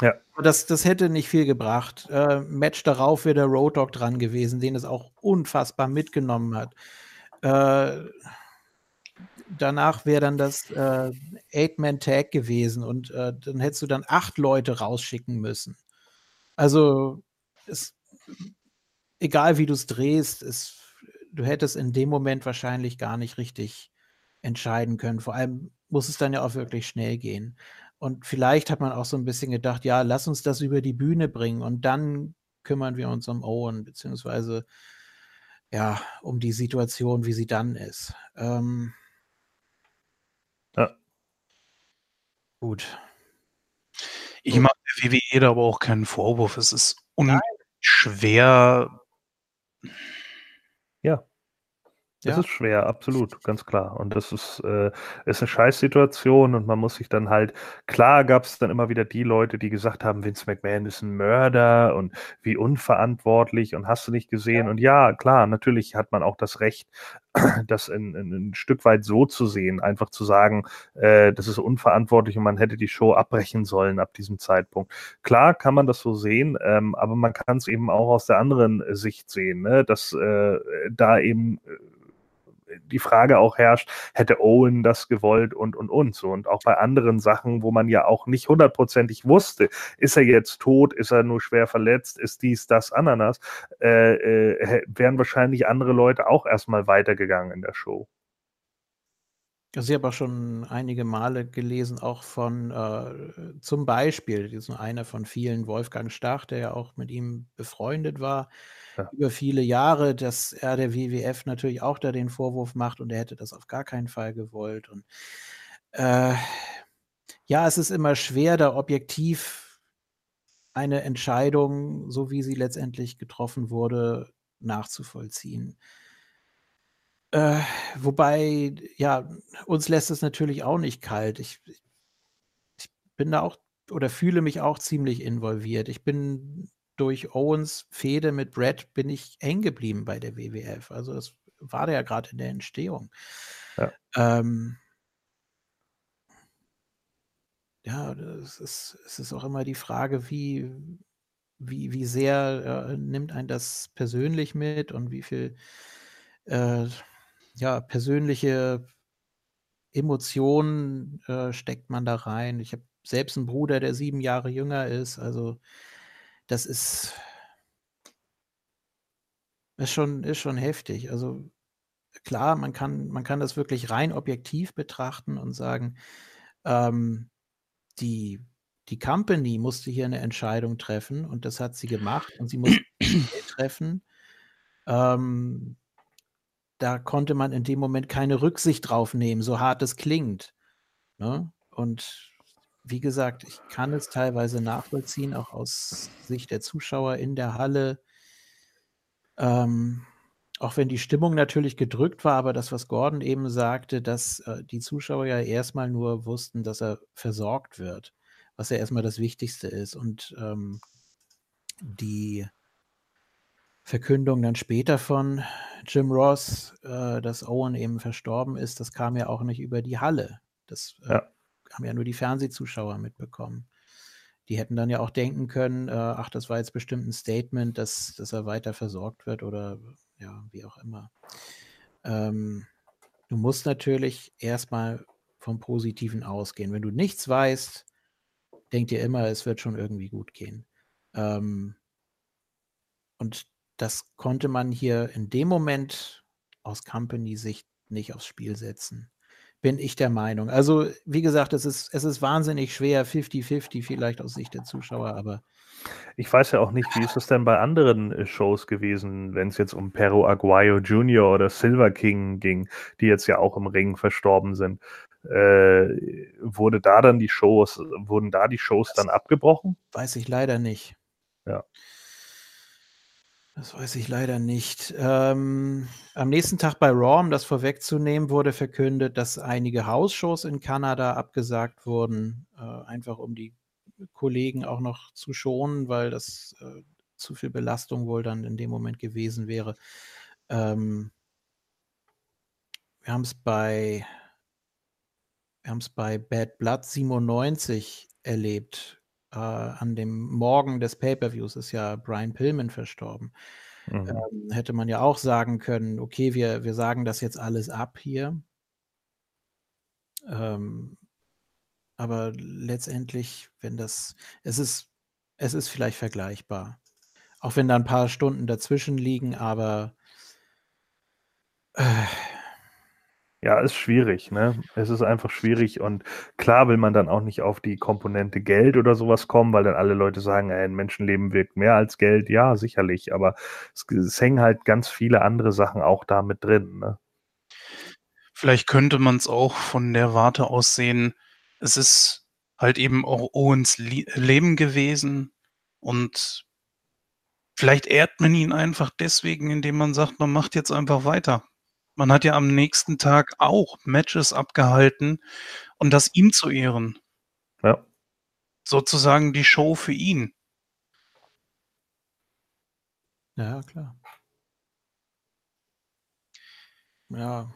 Ja. Das, das hätte nicht viel gebracht. Äh, Match darauf wäre der Road Dog dran gewesen, den es auch unfassbar mitgenommen hat. Äh, danach wäre dann das äh, Eight-Man-Tag gewesen und äh, dann hättest du dann acht Leute rausschicken müssen. Also, es, egal wie du es drehst, du hättest in dem Moment wahrscheinlich gar nicht richtig entscheiden können. Vor allem muss es dann ja auch wirklich schnell gehen. Und vielleicht hat man auch so ein bisschen gedacht, ja, lass uns das über die Bühne bringen und dann kümmern wir uns um Owen, beziehungsweise ja, um die Situation, wie sie dann ist. Ähm, ja. Gut. Ich mache der WWE da aber auch keinen Vorwurf. Es ist schwer. Ja. Das ja. ist schwer, absolut, ganz klar. Und das ist, äh, ist eine Scheißsituation und man muss sich dann halt, klar gab es dann immer wieder die Leute, die gesagt haben, Vince McMahon ist ein Mörder und wie unverantwortlich und hast du nicht gesehen. Ja. Und ja, klar, natürlich hat man auch das Recht, das in, in, ein Stück weit so zu sehen, einfach zu sagen, äh, das ist unverantwortlich und man hätte die Show abbrechen sollen ab diesem Zeitpunkt. Klar kann man das so sehen, ähm, aber man kann es eben auch aus der anderen Sicht sehen, ne? dass äh, da eben äh, die Frage auch herrscht, hätte Owen das gewollt und, und, und so. Und auch bei anderen Sachen, wo man ja auch nicht hundertprozentig wusste, ist er jetzt tot, ist er nur schwer verletzt, ist dies, das, Ananas, äh, äh, wären wahrscheinlich andere Leute auch erstmal weitergegangen in der Show. Also ich habe auch schon einige Male gelesen, auch von äh, zum Beispiel, das ist nur einer von vielen, Wolfgang Stach, der ja auch mit ihm befreundet war, ja. über viele Jahre, dass er der WWF natürlich auch da den Vorwurf macht und er hätte das auf gar keinen Fall gewollt. Und äh, ja, es ist immer schwer, da objektiv eine Entscheidung, so wie sie letztendlich getroffen wurde, nachzuvollziehen. Äh, wobei, ja, uns lässt es natürlich auch nicht kalt. Ich, ich bin da auch oder fühle mich auch ziemlich involviert. Ich bin durch Owens Fehde mit Brett bin ich hängen geblieben bei der WWF. Also das war der ja gerade in der Entstehung. Ja. Ähm, ja, es ist, es ist auch immer die Frage, wie, wie, wie sehr äh, nimmt ein das persönlich mit und wie viel äh, ja, persönliche Emotionen äh, steckt man da rein. Ich habe selbst einen Bruder, der sieben Jahre jünger ist. Also das ist ist schon ist schon heftig. Also, klar, man kann man kann das wirklich rein objektiv betrachten und sagen, ähm, die die Company musste hier eine Entscheidung treffen und das hat sie gemacht und sie musste treffen. ähm, da konnte man in dem Moment keine Rücksicht drauf nehmen, so hart es klingt. Ne? Und wie gesagt, ich kann es teilweise nachvollziehen, auch aus Sicht der Zuschauer in der Halle. Ähm, auch wenn die Stimmung natürlich gedrückt war, aber das, was Gordon eben sagte, dass äh, die Zuschauer ja erstmal nur wussten, dass er versorgt wird, was ja erstmal das Wichtigste ist. Und ähm, die Verkündung dann später von Jim Ross, äh, dass Owen eben verstorben ist, das kam ja auch nicht über die Halle. Das äh, ja. haben ja nur die Fernsehzuschauer mitbekommen. Die hätten dann ja auch denken können, äh, ach, das war jetzt bestimmt ein Statement, dass, dass er weiter versorgt wird oder ja, wie auch immer. Ähm, du musst natürlich erstmal vom Positiven ausgehen. Wenn du nichts weißt, denk dir immer, es wird schon irgendwie gut gehen. Ähm, und das konnte man hier in dem Moment aus Company-Sicht nicht aufs Spiel setzen. Bin ich der Meinung. Also, wie gesagt, es ist, es ist wahnsinnig schwer, 50-50 vielleicht aus Sicht der Zuschauer, aber ich weiß ja auch nicht, wie ist das denn bei anderen äh, Shows gewesen, wenn es jetzt um Perro Aguayo Jr. oder Silver King ging, die jetzt ja auch im Ring verstorben sind. Äh, wurde da dann die Shows, wurden da die Shows das dann abgebrochen? Weiß ich leider nicht. Ja. Das weiß ich leider nicht. Ähm, am nächsten Tag bei Raw, um das vorwegzunehmen, wurde verkündet, dass einige Hausshows in Kanada abgesagt wurden, äh, einfach um die Kollegen auch noch zu schonen, weil das äh, zu viel Belastung wohl dann in dem Moment gewesen wäre. Ähm, wir haben es bei wir haben es bei Bad Blood 97 erlebt. Äh, an dem Morgen des Pay-per-Views ist ja Brian Pillman verstorben. Mhm. Ähm, hätte man ja auch sagen können, okay, wir, wir sagen das jetzt alles ab hier. Ähm, aber letztendlich, wenn das, es ist, es ist vielleicht vergleichbar. Auch wenn da ein paar Stunden dazwischen liegen, aber äh, ja, ist schwierig, ne? Es ist einfach schwierig und klar will man dann auch nicht auf die Komponente Geld oder sowas kommen, weil dann alle Leute sagen, ein Menschenleben wirkt mehr als Geld. Ja, sicherlich, aber es, es hängen halt ganz viele andere Sachen auch da mit drin, ne? Vielleicht könnte man es auch von der Warte aus sehen, es ist halt eben auch Owens Lie Leben gewesen und vielleicht ehrt man ihn einfach deswegen, indem man sagt, man macht jetzt einfach weiter. Man hat ja am nächsten Tag auch Matches abgehalten und das ihm zu ehren. Ja. Sozusagen die Show für ihn. Ja, klar. Ja.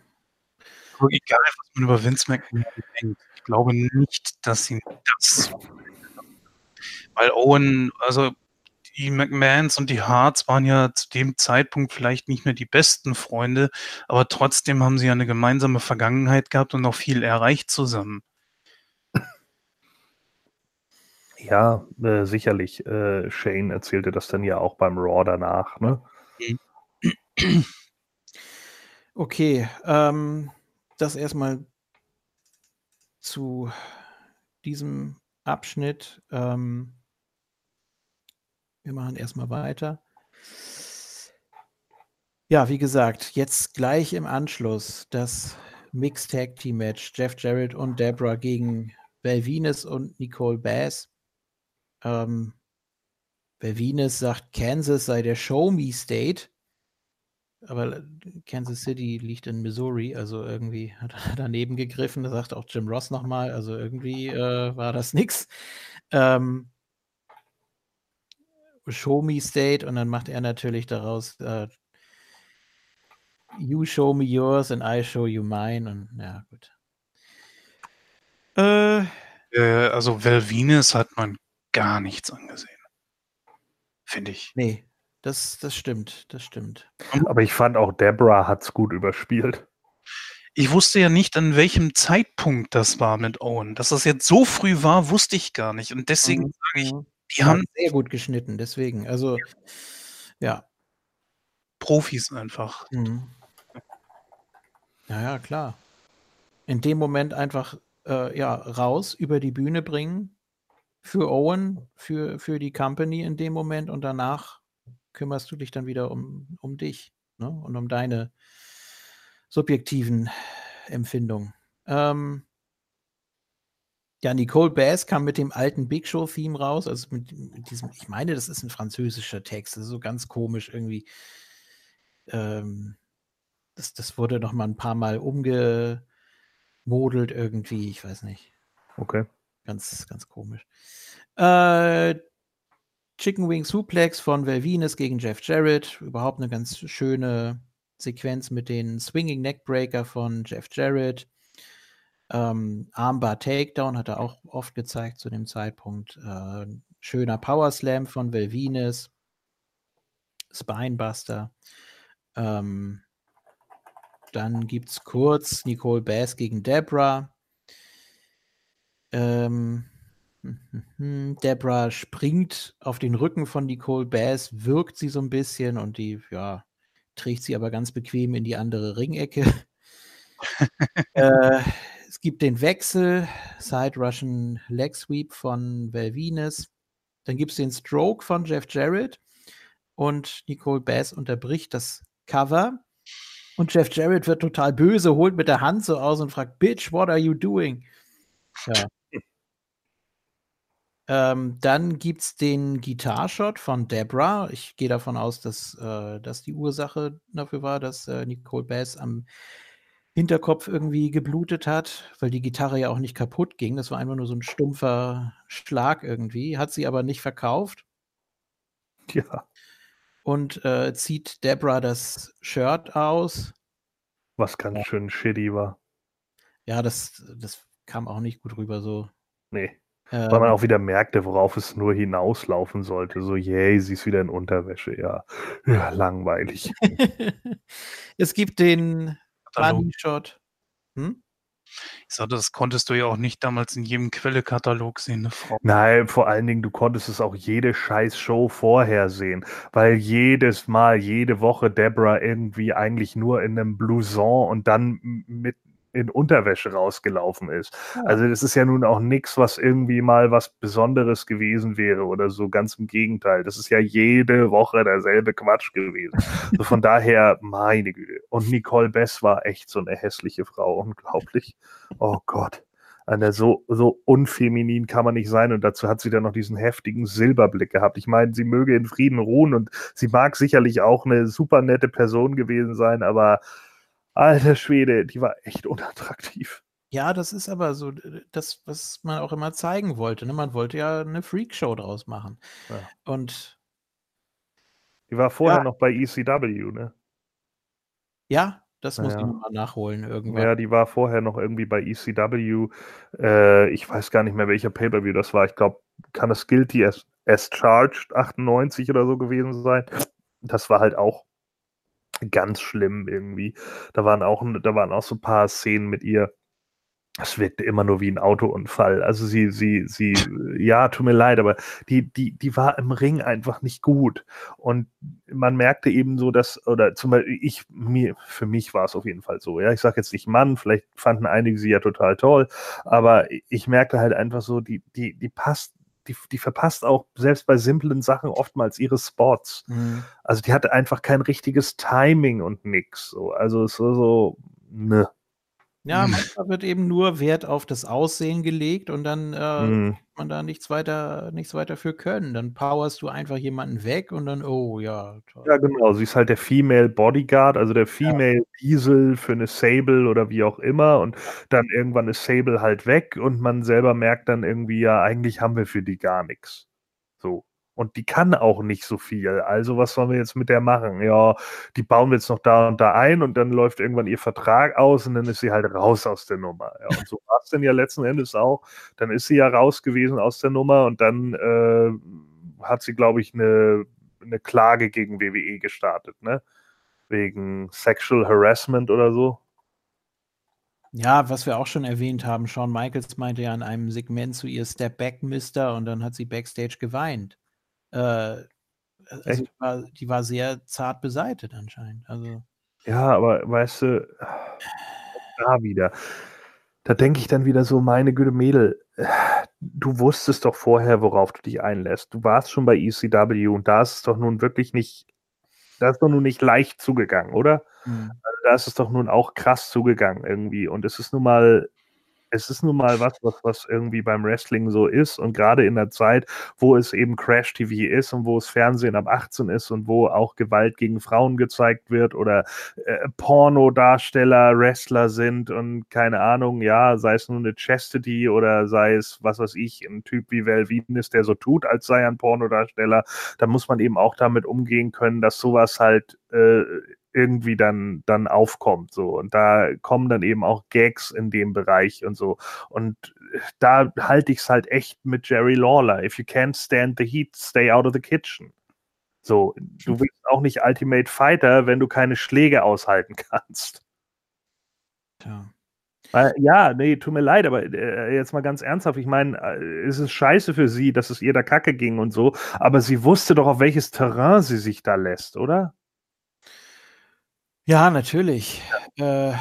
Egal, was man über Vince McMahon denkt glaube nicht, dass sie das. Weil Owen, also die McMahons und die Hearts waren ja zu dem Zeitpunkt vielleicht nicht mehr die besten Freunde, aber trotzdem haben sie ja eine gemeinsame Vergangenheit gehabt und noch viel erreicht zusammen. Ja, äh, sicherlich. Äh, Shane erzählte das dann ja auch beim Raw danach, ne? Okay, ähm, das erstmal zu diesem Abschnitt. Ähm, wir machen erstmal weiter. Ja, wie gesagt, jetzt gleich im Anschluss das Mixed Tag Team Match. Jeff Jarrett und Deborah gegen Val Venus und Nicole Bass. Ähm, Val Venus sagt, Kansas sei der Show Me State. Aber Kansas City liegt in Missouri, also irgendwie hat er daneben gegriffen. Da sagt auch Jim Ross nochmal, also irgendwie äh, war das nix. Ähm, show me state und dann macht er natürlich daraus äh, You show me yours and I show you mine und ja, gut. Äh, äh, also Velvines hat man gar nichts angesehen. Finde ich. Nee, das, das stimmt, das stimmt. Aber ich fand auch Deborah hat es gut überspielt. Ich wusste ja nicht, an welchem Zeitpunkt das war mit Owen. Dass das jetzt so früh war, wusste ich gar nicht. Und deswegen mhm. sage ich, mhm. Die haben sehr gut geschnitten. Deswegen, also ja. Profis einfach. Mhm. Ja, ja, klar. In dem Moment einfach äh, ja, raus, über die Bühne bringen. Für Owen, für, für die Company in dem Moment und danach kümmerst du dich dann wieder um, um dich. ne? und um deine subjektiven Empfindungen. Ähm, ja, Nicole Bass kam mit dem alten Big Show-Theme raus, also mit, mit, diesem, ich meine, das ist ein französischer Text, das ist so ganz komisch irgendwie. Ähm, das, das wurde noch mal ein paar Mal umgemodelt irgendwie, ich weiß nicht. Okay. Ganz, ganz komisch. Äh, Chicken Wing Suplex von Velvines gegen Jeff Jarrett. Überhaupt eine ganz schöne Sequenz mit den Swinging Neckbreaker von Jeff Jarrett. Ähm, Armbar Takedown hat er auch oft gezeigt zu dem Zeitpunkt. Äh, schöner Power Slam von Velvines. Spinebuster. Ähm, dann gibt es kurz Nicole Bass gegen Debra. Ähm, Debra springt auf den Rücken von Nicole Bass, wirkt sie so ein bisschen und die, ja, trägt sie aber ganz bequem in die andere Ringecke. äh, gibt den Wechsel, Side Russian Leg Sweep von Velvines. Dann gibt es den Stroke von Jeff Jarrett und Nicole Bass unterbricht das Cover. Und Jeff Jarrett wird total böse, holt mit der Hand so aus und fragt, Bitch, what are you doing? Ja. ähm, dann gibt es den Gitarshot von Debra. Ich gehe davon aus, dass äh, das die Ursache dafür war, dass äh, Nicole Bass am Hinterkopf irgendwie geblutet hat, weil die Gitarre ja auch nicht kaputt ging. Das war einfach nur so ein stumpfer Schlag irgendwie. Hat sie aber nicht verkauft. Ja. Und äh, zieht Debra das Shirt aus. Was ganz ja. schön shitty war. Ja, das, das kam auch nicht gut rüber so. Nee. Ähm, Weil man auch wieder merkte, worauf es nur hinauslaufen sollte. So, yay, sie ist wieder in Unterwäsche. Ja, ja langweilig. es gibt den Bunny Shot. Hm? Ich sagte, das konntest du ja auch nicht damals in jedem Quellekatalog sehen, eine Frau. Nein, vor allen Dingen, du konntest es auch jede scheiß Show vorher sehen, weil jedes Mal, jede Woche Deborah irgendwie eigentlich nur in einem Blouson und dann mit in Unterwäsche rausgelaufen ist. Ja. Also das ist ja nun auch nichts, was irgendwie mal was Besonderes gewesen wäre oder so. Ganz im Gegenteil. Das ist ja jede Woche derselbe Quatsch gewesen. also von daher, meine Güte. Und Nicole Bess war echt so eine hässliche Frau. Unglaublich. Oh Gott. Eine so, so unfeminin kann man nicht sein. Und dazu hat sie dann noch diesen heftigen Silberblick gehabt. Ich meine, sie möge in Frieden ruhen und sie mag sicherlich auch eine super nette Person gewesen sein, aber Alter Schwede, die war echt unattraktiv. Ja, das ist aber so das, was man auch immer zeigen wollte. Ne? Man wollte ja eine Freakshow draus machen. Ja. Und die war vorher ja. noch bei ECW, ne? Ja, das muss ja. ich nochmal nachholen irgendwann. Ja, die war vorher noch irgendwie bei ECW. Äh, ich weiß gar nicht mehr, welcher Pay-Per-View das war. Ich glaube, kann es Guilty as, as Charged 98 oder so gewesen sein. Das war halt auch ganz schlimm irgendwie. Da waren auch, da waren auch so ein paar Szenen mit ihr. Es wirkte immer nur wie ein Autounfall. Also sie, sie, sie, ja, tut mir leid, aber die, die, die war im Ring einfach nicht gut. Und man merkte eben so, dass, oder zum Beispiel, ich, mir, für mich war es auf jeden Fall so, ja. Ich sage jetzt nicht Mann, vielleicht fanden einige sie ja total toll, aber ich merkte halt einfach so, die, die, die passt die, die verpasst auch selbst bei simplen Sachen oftmals ihre Spots. Mhm. Also die hatte einfach kein richtiges Timing und nix. So. Also es war so, ne. Ja, manchmal wird eben nur Wert auf das Aussehen gelegt und dann äh, mhm. man da nichts weiter, nichts weiter für können. Dann powerst du einfach jemanden weg und dann, oh ja. Toll. Ja, genau. Sie ist halt der Female Bodyguard, also der Female ja. Diesel für eine Sable oder wie auch immer. Und dann irgendwann ist Sable halt weg und man selber merkt dann irgendwie, ja, eigentlich haben wir für die gar nichts. Und die kann auch nicht so viel. Also was sollen wir jetzt mit der machen? Ja, die bauen wir jetzt noch da und da ein und dann läuft irgendwann ihr Vertrag aus und dann ist sie halt raus aus der Nummer. Ja, und so war es denn ja letzten Endes auch. Dann ist sie ja raus gewesen aus der Nummer und dann äh, hat sie, glaube ich, eine, eine Klage gegen WWE gestartet, ne? Wegen Sexual Harassment oder so. Ja, was wir auch schon erwähnt haben, Shawn Michaels meinte ja in einem Segment zu ihr Step Back, Mister, und dann hat sie Backstage geweint. Äh, also die war, die war sehr zart beseitet anscheinend. Also. Ja, aber weißt du, da wieder. Da denke ich dann wieder so, meine Güte Mädel, du wusstest doch vorher, worauf du dich einlässt. Du warst schon bei ECW und da ist es doch nun wirklich nicht, da ist doch nun nicht leicht zugegangen, oder? Mhm. Also da ist es doch nun auch krass zugegangen irgendwie. Und es ist nun mal es ist nun mal was, was, was irgendwie beim Wrestling so ist und gerade in der Zeit, wo es eben Crash-TV ist und wo es Fernsehen ab 18 ist und wo auch Gewalt gegen Frauen gezeigt wird oder äh, Pornodarsteller Wrestler sind und keine Ahnung, ja, sei es nur eine Chastity oder sei es, was weiß ich, ein Typ wie Val Venus, der so tut, als sei er ein Pornodarsteller, da muss man eben auch damit umgehen können, dass sowas halt äh, irgendwie dann, dann aufkommt. So. Und da kommen dann eben auch Gags in dem Bereich und so. Und da halte ich es halt echt mit Jerry Lawler. If you can't stand the heat, stay out of the kitchen. So, du willst auch nicht Ultimate Fighter, wenn du keine Schläge aushalten kannst. Ja. Ja, nee, tut mir leid, aber äh, jetzt mal ganz ernsthaft. Ich meine, äh, es ist scheiße für sie, dass es ihr da kacke ging und so, aber sie wusste doch, auf welches Terrain sie sich da lässt, oder? Ja, natürlich. Äh,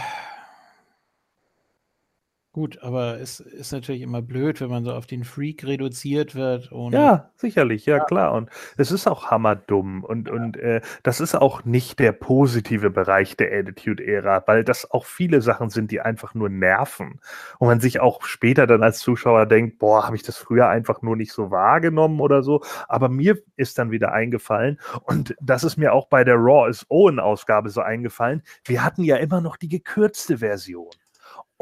gut, aber es ist natürlich immer blöd, wenn man so auf den Freak reduziert wird. Ja, sicherlich, ja, klar. Und es ist auch hammerdumm. Und, und äh, das ist auch nicht der positive Bereich der Attitude-Ära, weil das auch viele Sachen sind, die einfach nur nerven. Und man sich auch später dann als Zuschauer denkt, boah, habe ich das früher einfach nur nicht so wahrgenommen oder so. Aber mir ist dann wieder eingefallen, und das ist mir auch bei der Raw is Owen-Ausgabe so eingefallen, wir hatten ja immer noch die gekürzte Version.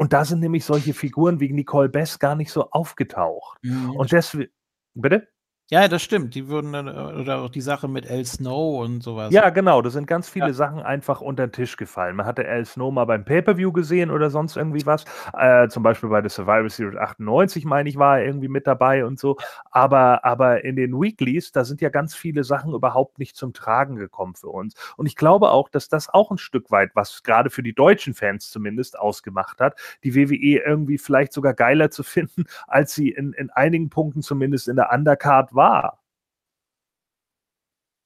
Und da sind nämlich solche Figuren wie Nicole Bess gar nicht so aufgetaucht. Mhm. Und deswegen. Bitte? Ja, das stimmt. Die wurden dann, äh, oder auch die Sache mit El Snow und sowas. Ja, genau. Da sind ganz viele Ja. Sachen einfach unter den Tisch gefallen. Man hatte Al Snow mal beim Pay-Per-View gesehen oder sonst irgendwie was. Äh, zum Beispiel bei der Survivor Series 98, meine ich, war er irgendwie mit dabei und so. Aber, aber in den Weeklies, da sind ja ganz viele Sachen überhaupt nicht zum Tragen gekommen für uns. Und ich glaube auch, dass das auch ein Stück weit, was gerade für die deutschen Fans zumindest ausgemacht hat, die WWE irgendwie vielleicht sogar geiler zu finden, als sie in, in einigen Punkten zumindest in der Undercard war.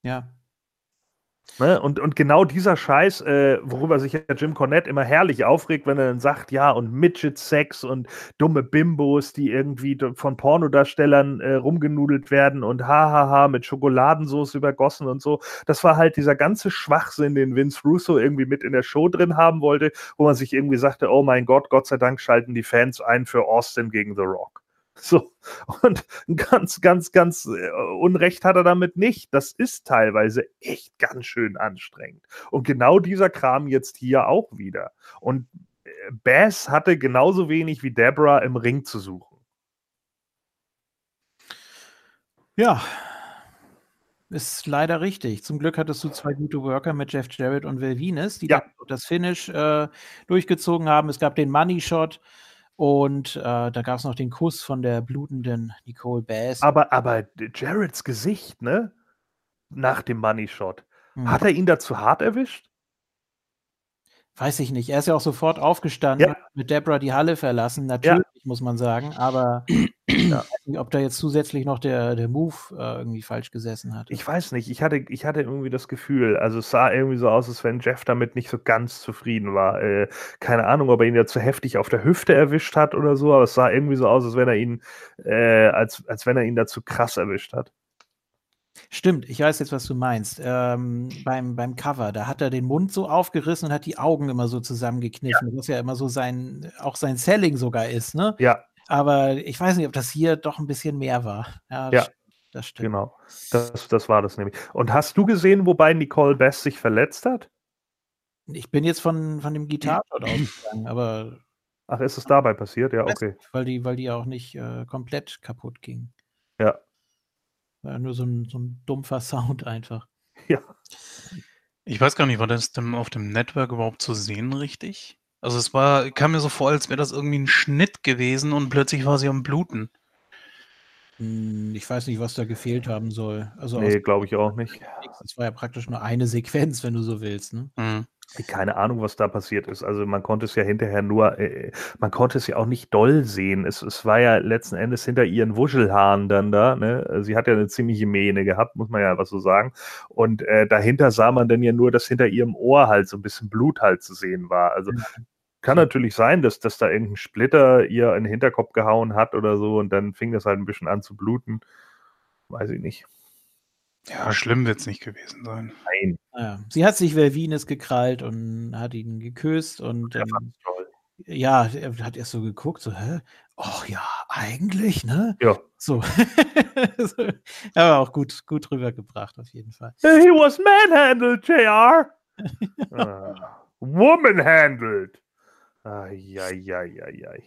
Ja. Ne? Und, und genau dieser Scheiß, äh, worüber sich ja Jim Cornette immer herrlich aufregt, wenn er dann sagt, ja, und Midget-Sex und dumme Bimbos, die irgendwie von Pornodarstellern äh, rumgenudelt werden und hahaha mit Schokoladensauce übergossen und so. Das war halt dieser ganze Schwachsinn, den Vince Russo irgendwie mit in der Show drin haben wollte, wo man sich irgendwie sagte, oh mein Gott, Gott sei Dank schalten die Fans ein für Austin gegen The Rock. So, und ganz, ganz, ganz äh, Unrecht hat er damit nicht. Das ist teilweise echt ganz schön anstrengend. Und genau dieser Kram jetzt hier auch wieder. Und äh, Bass hatte genauso wenig wie Deborah im Ring zu suchen. Ja. Ist leider richtig. Zum Glück hattest du zwei gute Worker mit Jeff Jarrett und Will Venus, die Ja. das Finish äh, durchgezogen haben. Es gab den Money Shot und äh, da gab es noch den Kuss von der blutenden Nicole Bass. Aber, aber Jarretts Gesicht, ne? Nach dem Money Shot. Hm. Hat er ihn da zu hart erwischt? Weiß ich nicht. Er ist ja auch sofort aufgestanden, Ja. mit Deborah die Halle verlassen. Natürlich, muss man sagen. Aber nicht, ob da jetzt zusätzlich noch der, der Move äh, irgendwie falsch gesessen hat. Ich weiß nicht, ich hatte, ich hatte irgendwie das Gefühl, also es sah irgendwie so aus, als wenn Jeff damit nicht so ganz zufrieden war. Äh, keine Ahnung, ob er ihn ja zu heftig auf der Hüfte erwischt hat oder so, aber es sah irgendwie so aus, als wenn er ihn, äh, als, als wenn er ihn da zu krass erwischt hat. Stimmt, ich weiß jetzt, was du meinst. Ähm, beim, beim Cover, da hat er den Mund so aufgerissen und hat die Augen immer so zusammengekniffen, was ja immer so sein, auch sein Selling sogar ist, ne? Ja, Aber ich weiß nicht, ob das hier doch ein bisschen mehr war. Ja, das, Ja. stimmt, das stimmt. genau. Das, das war das nämlich. Und hast du gesehen, wobei Nicole Best sich verletzt hat? Ich bin jetzt von, von dem Gitarreshot ausgegangen, aber Ach, ist es dabei passiert? Ja, okay. weil die, weil die auch nicht äh, komplett kaputt ging. Ja. War nur so ein, so ein dumpfer Sound einfach. Ja. Ich weiß gar nicht, war das denn auf dem Network überhaupt zu sehen, richtig? Also es war, kam mir so vor, als wäre das irgendwie ein Schnitt gewesen und plötzlich war sie am Bluten. Hm, Ich weiß nicht, was da gefehlt haben soll. Also Nee, glaube ich auch nicht. Es war ja praktisch nur eine Sequenz, wenn du so willst. Ne? Mhm. Keine Ahnung, was da passiert ist. Also man konnte es ja hinterher nur, äh, man konnte es ja auch nicht doll sehen. Es, es war ja letzten Endes hinter ihren Wuschelhaaren dann da. Ne? Sie hat ja eine ziemliche Mähne gehabt, muss man ja einfach so sagen. Und äh, dahinter sah man dann ja nur, dass hinter ihrem Ohr halt so ein bisschen Blut halt zu sehen war. Also kann natürlich sein, dass, dass da irgendein Splitter ihr in den Hinterkopf gehauen hat oder so und dann fing das halt ein bisschen an zu bluten. Weiß ich nicht. Ja, schlimm wird es nicht gewesen sein. Nein. Ja. Sie hat sich Velvines gekrallt und hat ihn geküsst und fand's toll. ja, er hat erst so geguckt, so, hä? Ach ja, eigentlich, ne? Ja. So. so. Aber auch gut, gut rübergebracht, auf jeden Fall. He was manhandled, JR. ah, womanhandled. Eieieiei.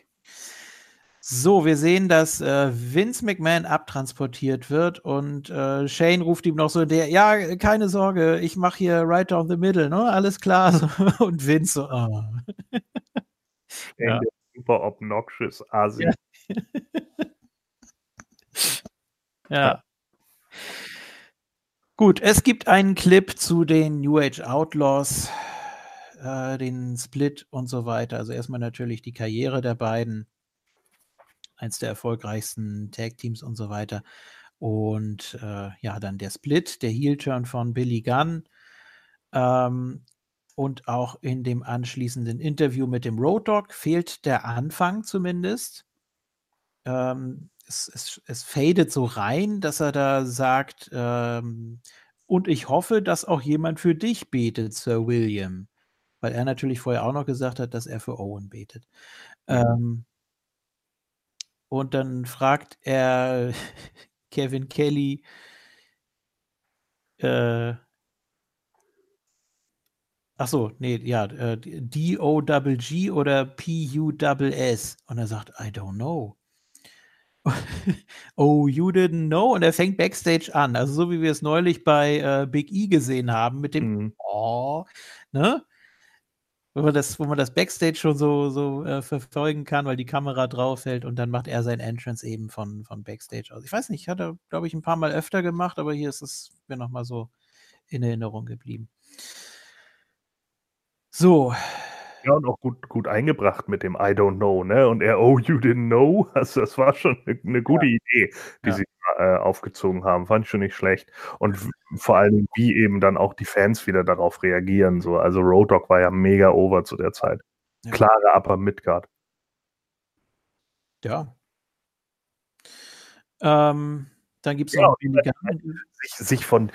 So, wir sehen, dass äh, Vince McMahon abtransportiert wird und äh, Shane ruft ihm noch so der, ja, keine Sorge, ich mache hier right down the middle, ne? Alles klar. So. Und Vince so, oh. Ja. Super obnoxious Asi. Ja. Ja. Gut, es gibt einen Clip zu den New Age Outlaws, äh, den Split und so weiter. Also erstmal natürlich die Karriere der beiden. Eins der erfolgreichsten Tag-Teams und so weiter. Und äh, ja, dann der Split, der Heel-Turn von Billy Gunn. Ähm, und auch in dem anschließenden Interview mit dem Road Dog fehlt der Anfang zumindest. Ähm, es, es, es fadet so rein, dass er da sagt, ähm, und ich hoffe, dass auch jemand für dich betet, Sir William. Weil er natürlich vorher auch noch gesagt hat, dass er für Owen betet. Ähm, und dann fragt er Kevin Kelly, äh, ach so, nee, ja, äh, D-O-G-G oder P-U-S-S. Und er sagt, I don't know. oh, you didn't know? Und er fängt Backstage an. Also so wie wir es neulich bei äh, Big E gesehen haben, mit dem Mhm. Oh, ne? Wo man das, wo man das Backstage schon so, so äh, verfolgen kann, weil die Kamera drauf hält und dann macht er sein Entrance eben von, von Backstage aus. Ich weiß nicht, hat er, glaube ich, ein paar Mal öfter gemacht, aber hier ist es mir nochmal so in Erinnerung geblieben. So, Ja, und auch gut, gut eingebracht mit dem I don't know, ne? Und er, oh, you didn't know? Also, das war schon eine, eine gute Idee, die Ja. sie äh, aufgezogen haben. Fand ich schon nicht schlecht. Und vor Dingen, wie eben dann auch die Fans wieder darauf reagieren. So. Also, Road Dogg war ja mega over zu der Zeit. Ja. Klare Upper Midgard. ja. Ähm, dann gibt es Billy Gunn. Sich, sich von,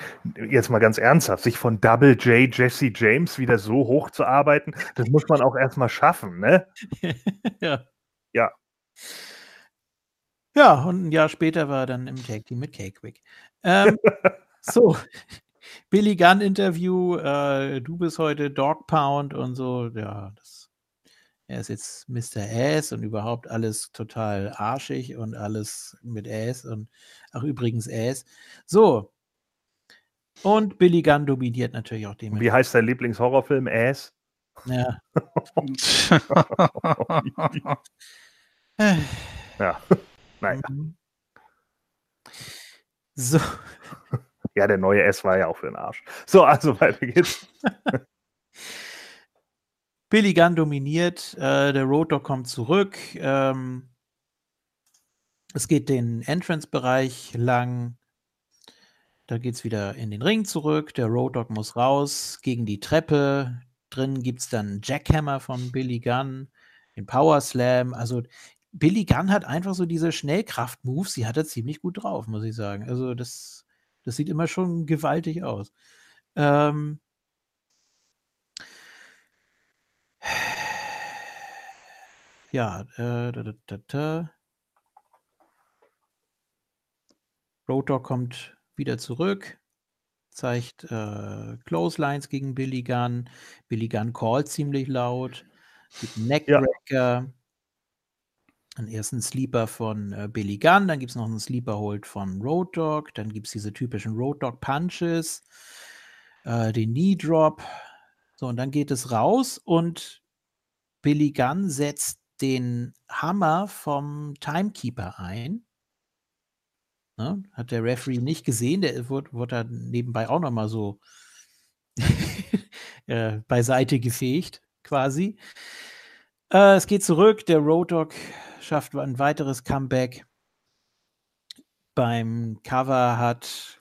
jetzt mal ganz ernsthaft, sich von Double J Jesse James wieder so hoch zu arbeiten, das muss man auch erstmal schaffen, ne? ja. Ja. Ja, und ein Jahr später war er dann im Tag Team mit Cakewick. Ähm, so, Billy Gunn Interview, äh, du bist heute Dog Pound und so, ja, das, er ist jetzt Mr. Ass und überhaupt alles total arschig und alles mit Ass und ach übrigens Ass. So. Und Billy Gunn dominiert natürlich auch den. Wie heißt dein Lieblingshorrorfilm? Ass? Ja. Ja. Naja. Mhm. So. Ja, der neue S war ja auch für den Arsch. So, also weiter geht's. Billy Gunn dominiert, äh, der Road Dogg kommt zurück. Ähm, es geht den Entrance-Bereich lang. Da geht es wieder in den Ring zurück. Der Road Dogg muss raus gegen die Treppe. Drin gibt es dann Jackhammer von Billy Gunn, den Power Slam. Also Billy Gunn hat einfach so diese Schnellkraft-Moves, die hat er ziemlich gut drauf, muss ich sagen. Also das, das sieht immer schon gewaltig aus. Ähm, Ja, äh, da, da, da. Road Dogg kommt wieder zurück, zeigt äh, Clotheslines gegen Billy Gunn. Billy Gunn callt ziemlich laut, gibt Neckbreaker, einen ersten Sleeper von äh, Billy Gunn, dann gibt es noch einen Sleeper Hold von Road Dogg, dann gibt es diese typischen Road Dogg Punches, äh, den Knee Drop. So, und dann geht es raus und Billy Gunn setzt den Hammer vom Timekeeper ein. Ne? Hat der Referee nicht gesehen, der wurde, wurde da nebenbei auch nochmal so äh, beiseite gefegt, quasi. Äh, es geht zurück, der Road Dogg schafft ein weiteres Comeback. Beim Cover hat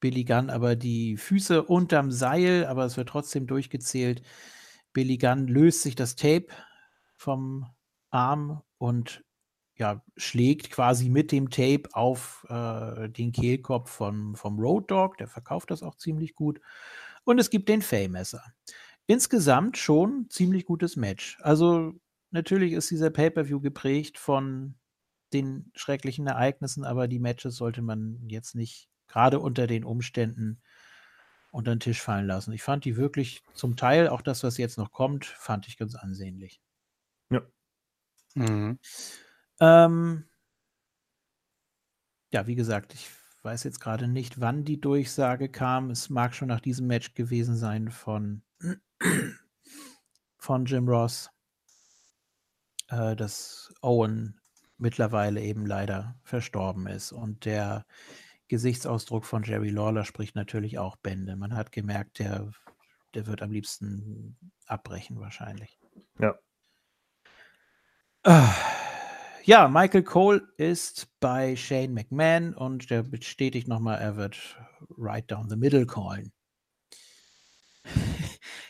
Billy Gunn aber die Füße unterm Seil, aber es wird trotzdem durchgezählt. Billy Gunn löst sich das Tape vom Arm und ja, schlägt quasi mit dem Tape auf äh, den Kehlkopf von, vom Road Dog. Der verkauft das auch ziemlich gut. Und es gibt den Fame-Messer. Insgesamt schon ziemlich gutes Match. Also natürlich ist dieser Pay-per-view geprägt von den schrecklichen Ereignissen, aber die Matches sollte man jetzt nicht gerade unter den Umständen unter den Tisch fallen lassen. Ich fand die wirklich zum Teil, auch das, was jetzt noch kommt, fand ich ganz ansehnlich. Ja. Mhm. Ähm, ja, wie gesagt, ich weiß jetzt gerade nicht, wann die Durchsage kam. Es mag schon nach diesem Match gewesen sein von, von Jim Ross, äh, dass Owen mittlerweile eben leider verstorben ist. Und der Gesichtsausdruck von Jerry Lawler spricht natürlich auch Bände. Man hat gemerkt, der, der wird am liebsten abbrechen wahrscheinlich. Ja. Ja, Michael Cole ist bei Shane McMahon und der bestätigt nochmal, er wird right down the middle callen.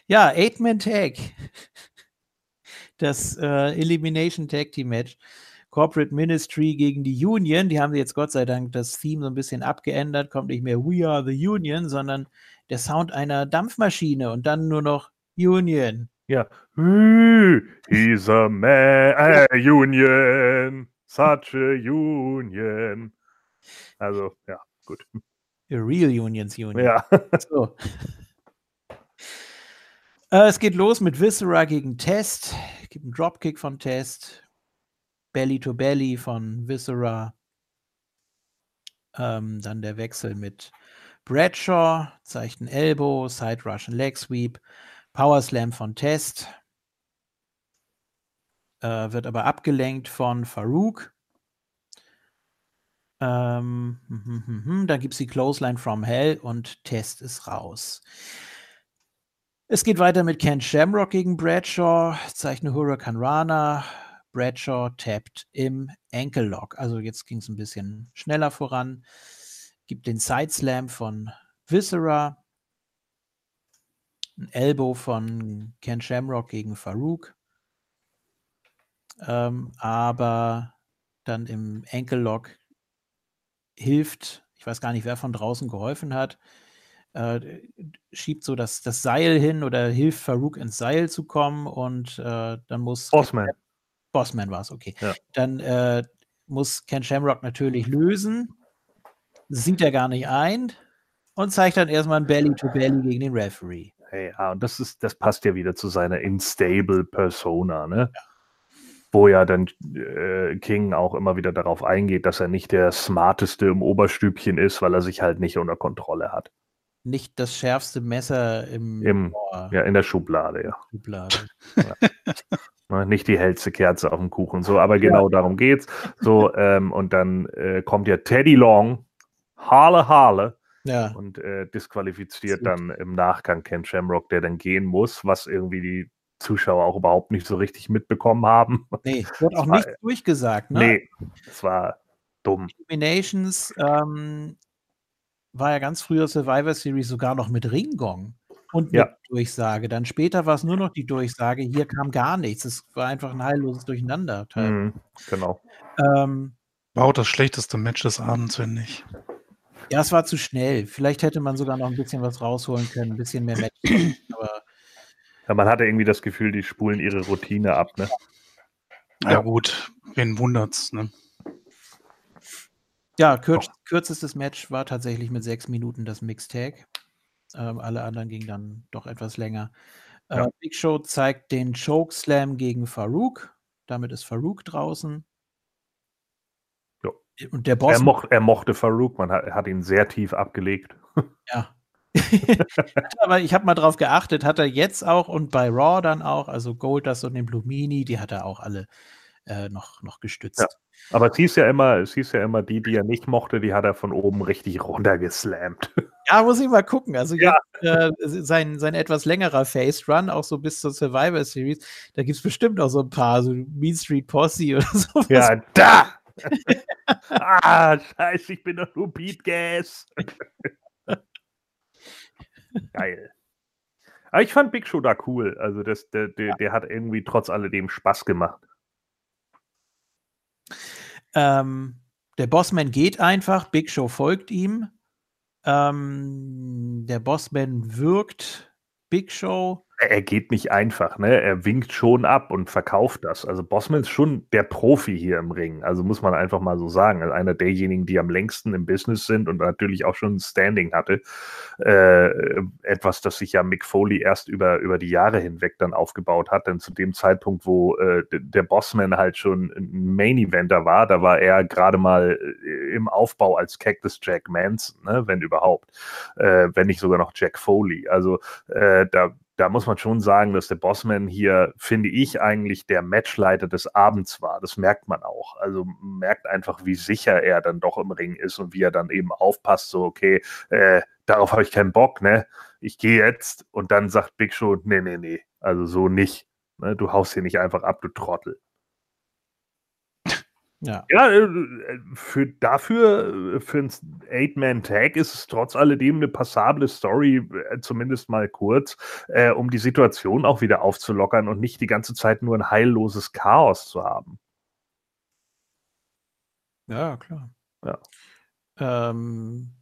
ja, Eight-Man-Tag. Das äh, Elimination Tag Team Match. Corporate Ministry gegen die Union. Die haben jetzt Gott sei Dank das Theme so ein bisschen abgeändert. Kommt nicht mehr We are the Union, sondern der Sound einer Dampfmaschine und dann nur noch Union. Ja. He's a man, a union, such a union. Also, ja, gut. A real Unions Union. Ja. So. äh, es geht los mit Viscera gegen Test. Es gibt einen Dropkick von Test. Belly to Belly von Viscera. Ähm, dann der Wechsel mit Bradshaw, zeigt einen Elbow, Side Russian Leg Sweep. Power Slam von Test. Äh, wird aber abgelenkt von Farouk. Ähm, hm, hm, hm, hm. dann gibt es die Clothesline from Hell und Test ist raus. Es geht weiter mit Ken Shamrock gegen Bradshaw, zeichne Hurricane Rana. Bradshaw tappt im Ankle Lock. Also jetzt ging es ein bisschen schneller voran. Gibt den Side Slam von Viscera. Ein Elbow von Ken Shamrock gegen Farouk. Ähm, aber dann im Enkellock hilft, ich weiß gar nicht, wer von draußen geholfen hat, äh, schiebt so das, das Seil hin oder hilft Farouk ins Seil zu kommen und äh, dann muss. Bossman. Ken, Bossman war es, okay. Ja. Dann äh, muss Ken Shamrock natürlich lösen. Sieht er gar nicht ein und zeigt dann erstmal ein Belly to Belly gegen den Referee. Hey, ja, und das ist, das passt ja wieder zu seiner instable Persona, ne? Ja. Wo ja dann äh, King auch immer wieder darauf eingeht, dass er nicht der smarteste im Oberstübchen ist, weil er sich halt nicht unter Kontrolle hat. Nicht das schärfste Messer im, Im ja, in der Schublade, ja. Schublade. ja. nicht die hellste Kerze auf dem Kuchen. So, aber genau ja. darum geht's. So, ähm, und dann äh, kommt ja Teddy Long, Harle Harle, ja. und äh, disqualifiziert dann im Nachgang Ken Shamrock, der dann gehen muss, was irgendwie die Zuschauer auch überhaupt nicht so richtig mitbekommen haben. Nee, wird auch nicht durchgesagt, ne? Nee, es war dumm. Eliminations ähm, war ja ganz früher Survivor Series sogar noch mit Ringgong und mit Ja. Durchsage. Dann später war es nur noch die Durchsage, hier kam gar nichts. Es war einfach ein heilloses Durcheinander. Mhm, genau. Ähm, War auch das schlechteste Match des Abends, finde ich. Ja, es war zu schnell. Vielleicht hätte man sogar noch ein bisschen was rausholen können, ein bisschen mehr Match. aber Ja, man hatte irgendwie das Gefühl, die spulen ihre Routine ab, ne? Ja, gut, wen wundert's, ne? ja, kürz, kürzestes Match war tatsächlich mit sechs Minuten das Mixtag. Ähm, alle anderen gingen dann doch etwas länger. Äh, Ja. Big Show zeigt den Chokeslam gegen Farouk. Damit ist Farouk draußen. Und der Boss. Er, moch, er mochte Farouk, man hat, hat ihn sehr tief abgelegt. Ja. Aber ich habe mal drauf geachtet, hat er jetzt auch und bei Raw dann auch, also Goldust und den Blumini, die hat er auch alle äh, noch, noch gestützt. Ja. Aber es hieß ja immer, es hieß ja immer, die, die er nicht mochte, die hat er von oben richtig runtergeslammt. Ja, muss ich mal gucken. Also Ja. jetzt, äh, sein, sein etwas längerer Face Run, auch so bis zur Survivor Series, da gibt es bestimmt auch so ein paar, so Mean Street Posse oder sowas. Ja, da! ah, scheiße, ich bin doch nur Beat Gas. Geil. Aber ich fand Big Show da cool. Also das, der, der, der hat irgendwie trotz alledem Spaß gemacht. Ähm, der Bossman geht einfach, Big Show folgt ihm. Ähm, der Bossman wirkt Big Show er geht nicht einfach, ne? Er winkt schon ab und verkauft das. Also Bossman ist schon der Profi hier im Ring. Also muss man einfach mal so sagen. Also einer derjenigen, die am längsten im Business sind und natürlich auch schon ein Standing hatte. Äh, etwas, das sich ja Mick Foley erst über, über die Jahre hinweg dann aufgebaut hat. Denn zu dem Zeitpunkt, wo äh, der Bossman halt schon ein Main-Eventer war, da war er gerade mal äh, im Aufbau als Cactus Jack Manson, ne? wenn überhaupt. Äh, wenn nicht sogar noch Jack Foley. Also äh, da da muss man schon sagen, dass der Bossman hier, finde ich, eigentlich der Matchleiter des Abends war. Das merkt man auch. Also merkt einfach, wie sicher er dann doch im Ring ist und wie er dann eben aufpasst, so, okay, äh, darauf habe ich keinen Bock, ne? Ich gehe jetzt und dann sagt Big Show, nee, nee, nee, also so nicht. Ne? Du haust hier nicht einfach ab, du Trottel. Ja, ja äh, für, dafür, äh, für ein Eight-Man-Tag ist es trotz alledem eine passable Story, äh, zumindest mal kurz, äh, um die Situation auch wieder aufzulockern und nicht die ganze Zeit nur ein heilloses Chaos zu haben. Ja, klar. Ja. Ähm,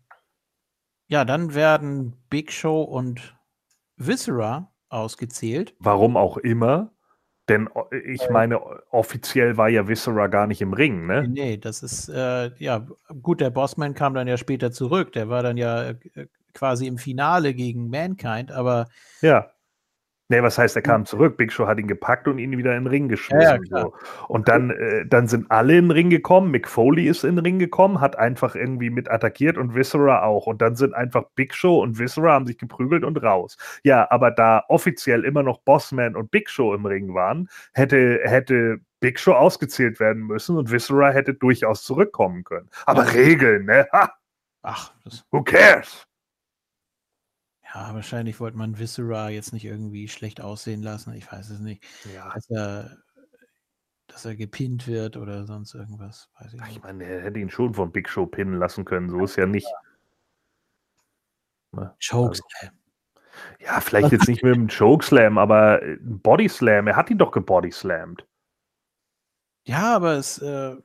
ja, dann werden Big Show und Viscera ausgezählt. Warum auch immer. Denn ich meine, offiziell war ja Viscera gar nicht im Ring, ne? Nee, das ist, äh, ja, gut, der Bossman kam dann ja später zurück. Der war dann ja äh, quasi im Finale gegen Mankind, aber. Ja. Nee, was heißt, er kam zurück. Big Show hat ihn gepackt und ihn wieder in den Ring geschmissen. Ja, so. Und dann, äh, dann sind alle in den Ring gekommen. Mick Foley ist in den Ring gekommen, hat einfach irgendwie mit attackiert und Viscera auch. Und dann sind einfach Big Show und Viscera haben sich geprügelt und raus. Ja, aber da offiziell immer noch Bossman und Big Show im Ring waren, hätte, hätte Big Show ausgezählt werden müssen und Viscera hätte durchaus zurückkommen können. Aber Regeln, ne? Ha! Ach, who cares? Ja, wahrscheinlich wollte man Viscera jetzt nicht irgendwie schlecht aussehen lassen. Ich weiß es nicht. Ja. Dass er, dass er gepinnt wird oder sonst irgendwas. Weiß ich, ich meine, er hätte ihn schon von Big Show pinnen lassen können. So ist ja nicht. Ne? Chokeslam. Also, ja, vielleicht jetzt nicht mit dem Chokeslam, aber ein Bodyslam. Er hat ihn doch gebodyslammt. Ja, aber es äh,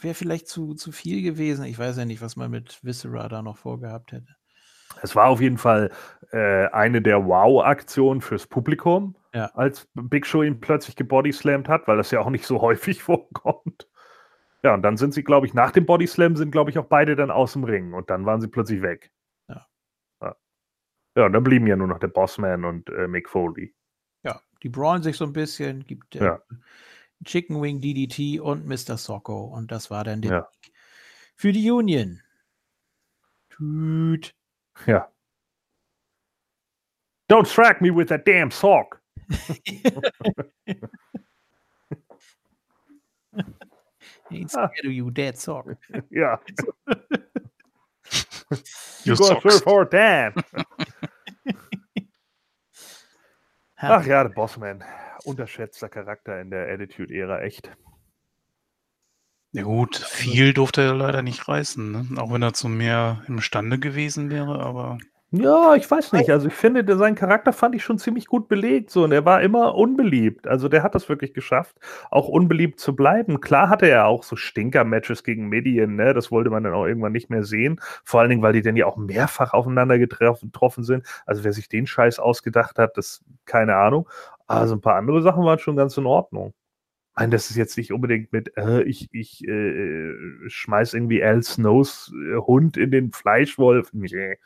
wäre vielleicht zu, zu viel gewesen. Ich weiß ja nicht, was man mit Viscera da noch vorgehabt hätte. Es war auf jeden Fall äh, eine der Wow-Aktionen fürs Publikum, ja. als Big Show ihn plötzlich gebodyslammt hat, weil das ja auch nicht so häufig vorkommt. Ja, und dann sind sie, glaube ich, nach dem Bodyslam sind, glaube ich, auch beide dann aus dem Ring und dann waren sie plötzlich weg. Ja. Ja, ja und dann blieben ja nur noch der Bossman und äh, Mick Foley. Ja, die brawlen sich so ein bisschen, gibt äh, ja. Chicken Wing DDT und Mr. Socko und das war dann der ja. für die Union. Tüt. Ja. Don't strike me with that damn sock. Ain't scared of you, dead sock. Yeah. you gonna serve for Dan. Ach ja, der Bossman. Unterschätzter Charakter in der Attitude-Ära, echt. Ja gut, viel durfte er leider nicht reißen, ne? auch wenn er zu mehr imstande gewesen wäre, aber. Ja, ich weiß nicht. Also ich finde, der, seinen Charakter fand ich schon ziemlich gut belegt. So, und er war immer unbeliebt. Also der hat das wirklich geschafft, auch unbeliebt zu bleiben. Klar hatte er auch so Stinker-Matches gegen Medien, ne? Das wollte man dann auch irgendwann nicht mehr sehen. Vor allen Dingen, weil die dann ja auch mehrfach aufeinander getroffen sind. Also wer sich den Scheiß ausgedacht hat, das keine Ahnung. Also ein paar andere Sachen waren schon ganz in Ordnung meine, das ist jetzt nicht unbedingt mit, äh, ich, ich äh, schmeiß irgendwie Al Snows äh, Hund in den Fleischwolf. Nee.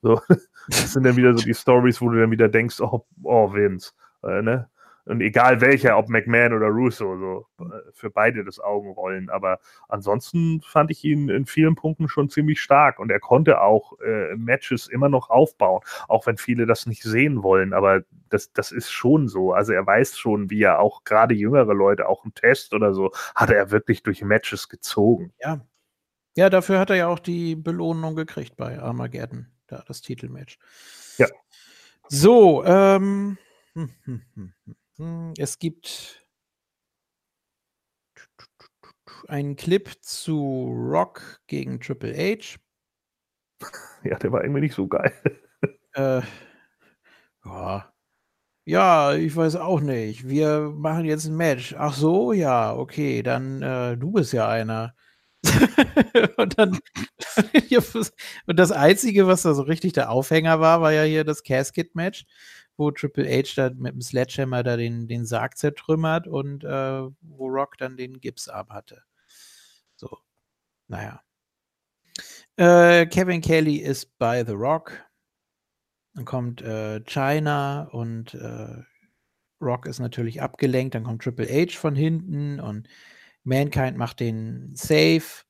So, das sind dann wieder so die Stories, wo du dann wieder denkst, oh, oh Vince, äh, ne? Und egal welcher, ob McMahon oder Russo, so äh, für beide das Augenrollen. Aber ansonsten fand ich ihn in vielen Punkten schon ziemlich stark und er konnte auch äh, Matches immer noch aufbauen, auch wenn viele das nicht sehen wollen. Aber das, das ist schon so. Also er weiß schon, wie er auch gerade jüngere Leute, auch im Test oder so, hat er wirklich durch Matches gezogen. Ja. Ja, dafür hat er ja auch die Belohnung gekriegt bei Armageddon, da das Titelmatch. Ja. So, ähm. Hm, hm, hm, hm. Hm, es gibt einen Clip zu Rock gegen Triple H. Ja, der war irgendwie nicht so geil. Äh, ja. Ja, ich weiß auch nicht. Wir machen jetzt ein Match. Ach so, ja, okay, dann äh, du bist ja einer. und dann und das Einzige, was da so richtig der Aufhänger war, war ja hier das Casket-Match, wo Triple H da mit dem Sledgehammer da den, den Sarg zertrümmert und äh, wo Rock dann den Gips abhatte. So, naja. Äh, Kevin Kelly ist bei The Rock. Dann kommt äh, China und äh, Rock ist natürlich abgelenkt. Dann kommt Triple H von hinten und Mankind macht den Safe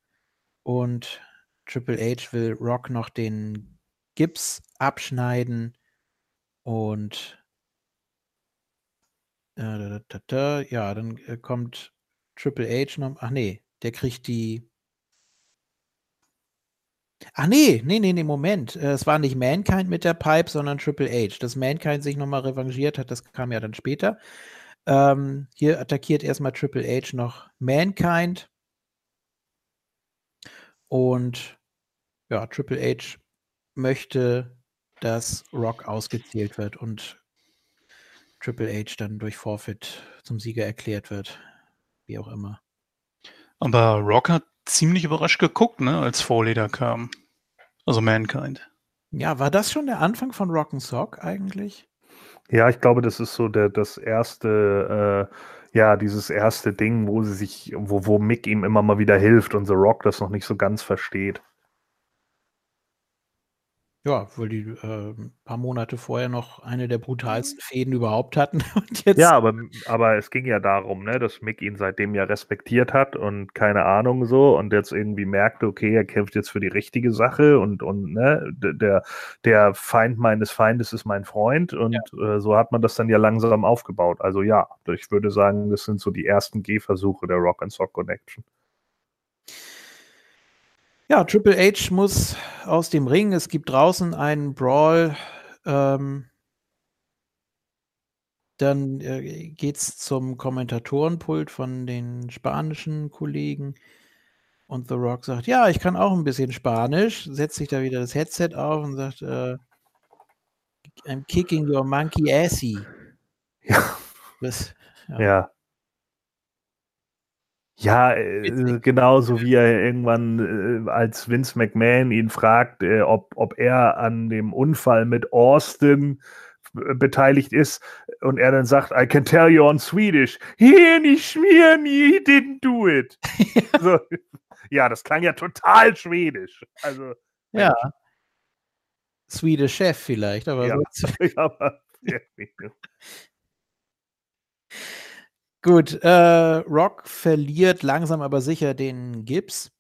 und Triple H will Rock noch den Gips abschneiden und äh, da, da, da, ja, dann äh, kommt Triple H noch. Ach nee, der kriegt die. Ach nee, nee, nee, nee, Moment. Äh, es war nicht Mankind mit der Pipe, sondern Triple H. Dass Mankind sich nochmal revanchiert hat, das kam ja dann später. Ähm, hier attackiert erstmal Triple H noch Mankind. Und ja, Triple H möchte, dass Rock ausgezählt wird und Triple H dann durch Forfeit zum Sieger erklärt wird. Wie auch immer. Aber Rock hat ziemlich überrascht geguckt, ne, als Vorleder kam. Also Mankind. Ja, war das schon der Anfang von Rock'n'Sock eigentlich? Ja, ich glaube, das ist so der, das erste, äh, ja, dieses erste Ding, wo sie sich, wo, wo Mick ihm immer mal wieder hilft und The Rock das noch nicht so ganz versteht. Ja, weil die äh, ein paar Monate vorher noch eine der brutalsten Fäden überhaupt hatten. Und jetzt Ja, aber, aber es ging ja darum, ne, dass Mick ihn seitdem ja respektiert hat und keine Ahnung so und jetzt irgendwie merkte, okay, er kämpft jetzt für die richtige Sache und, und ne, der, der Feind meines Feindes ist mein Freund und äh, so hat man das dann ja langsam aufgebaut. Also ja, ich würde sagen, das sind so die ersten Gehversuche der Rock and Sock Connection. Ja, Triple H muss aus dem Ring. Es gibt draußen einen Brawl. Ähm, dann äh, geht es zum Kommentatorenpult von den spanischen Kollegen. Und The Rock sagt, ja, ich kann auch ein bisschen Spanisch, setzt sich da wieder das Headset auf und sagt, äh, I'm kicking your monkey assy. Ja. Das, ja. Ja. Ja, äh, genauso wie er irgendwann, äh, als Vince McMahon ihn fragt, äh, ob, ob er an dem Unfall mit Austin äh, beteiligt ist und er dann sagt, I can tell you on Swedish, he nicht schmieren, he didn't do it. so, ja, das klang ja total schwedisch. Also, ja. Swedish Chef vielleicht, aber ja, sonst- aber, Gut, äh, Rock verliert langsam aber sicher den Gips.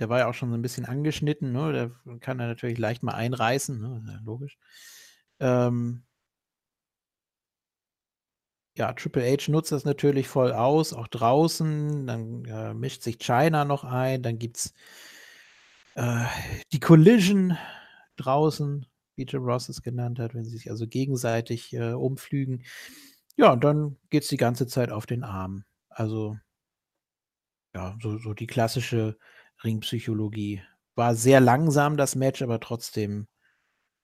Der war ja auch schon so ein bisschen angeschnitten, ne? Der kann er natürlich leicht mal einreißen, ne? Ja logisch. Ähm, ja, Triple H nutzt das natürlich voll aus, auch draußen. Dann äh, mischt sich China noch ein. Dann gibt es äh, die Collision draußen, wie Jim Ross es genannt hat, wenn sie sich also gegenseitig äh, umflügen. Ja, und dann geht es die ganze Zeit auf den Arm. Also, ja, so, so die klassische Ringpsychologie. War sehr langsam das Match, aber trotzdem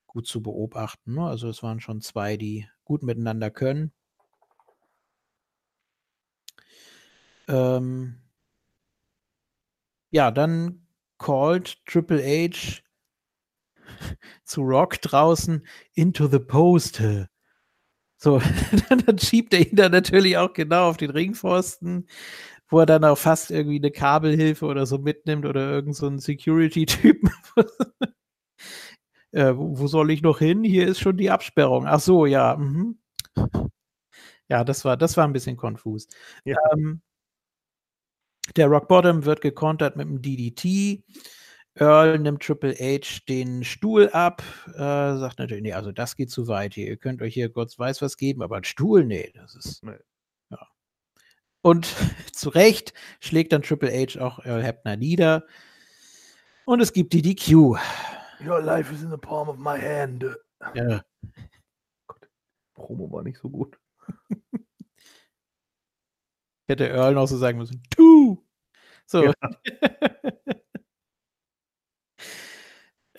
gut zu beobachten. Ne? Also es waren schon zwei, die gut miteinander können. Ähm, ja, dann called Triple H zu Rock draußen into the post. So, dann schiebt er ihn dann natürlich auch genau auf den Ringpfosten, wo er dann auch fast irgendwie eine Kabelhilfe oder so mitnimmt oder irgend so einen Security-Typen. äh, wo, wo soll ich noch hin? Hier ist schon die Absperrung. Ach so, ja. Mhm. Ja, das war, das war ein bisschen konfus. Ja. Ähm, der Rock Bottom wird gekontert mit dem DDT. Earl nimmt Triple H den Stuhl ab, äh, sagt natürlich, nee, also das geht zu weit hier. Ihr könnt euch hier Gott weiß was geben, aber ein Stuhl, nee, das ist. Nee. Ja. Und zu Recht schlägt dann Triple H auch Earl Hebner nieder. Und es gibt die DQ. Your life is in the palm of my hand. Ja. Promo war nicht so gut. Hätte Earl noch so sagen müssen, tu! So. Ja.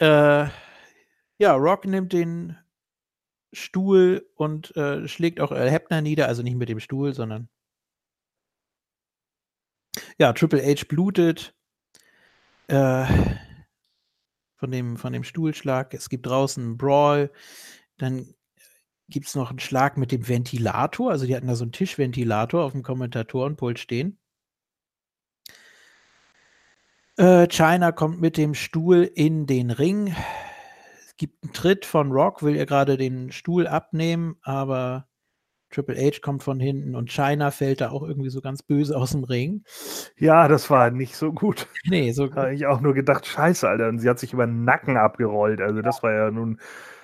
äh, ja, Rock nimmt den Stuhl und äh, schlägt auch Earl Hebner nieder, also nicht mit dem Stuhl, sondern ja, Triple H blutet äh, von, dem, von dem Stuhlschlag. Es gibt draußen einen Brawl. Dann gibt es noch einen Schlag mit dem Ventilator. Also die hatten da so einen Tischventilator auf dem Kommentatorenpult stehen. Äh, China kommt mit dem Stuhl in den Ring. Es gibt einen Tritt von Rock, will er gerade den Stuhl abnehmen, aber Triple H kommt von hinten und China fällt da auch irgendwie so ganz böse aus dem Ring. Ja, das war nicht so gut. Nee, so Da habe ich auch nur gedacht, scheiße, Alter. Und sie hat sich über den Nacken abgerollt. Also das war ja nun.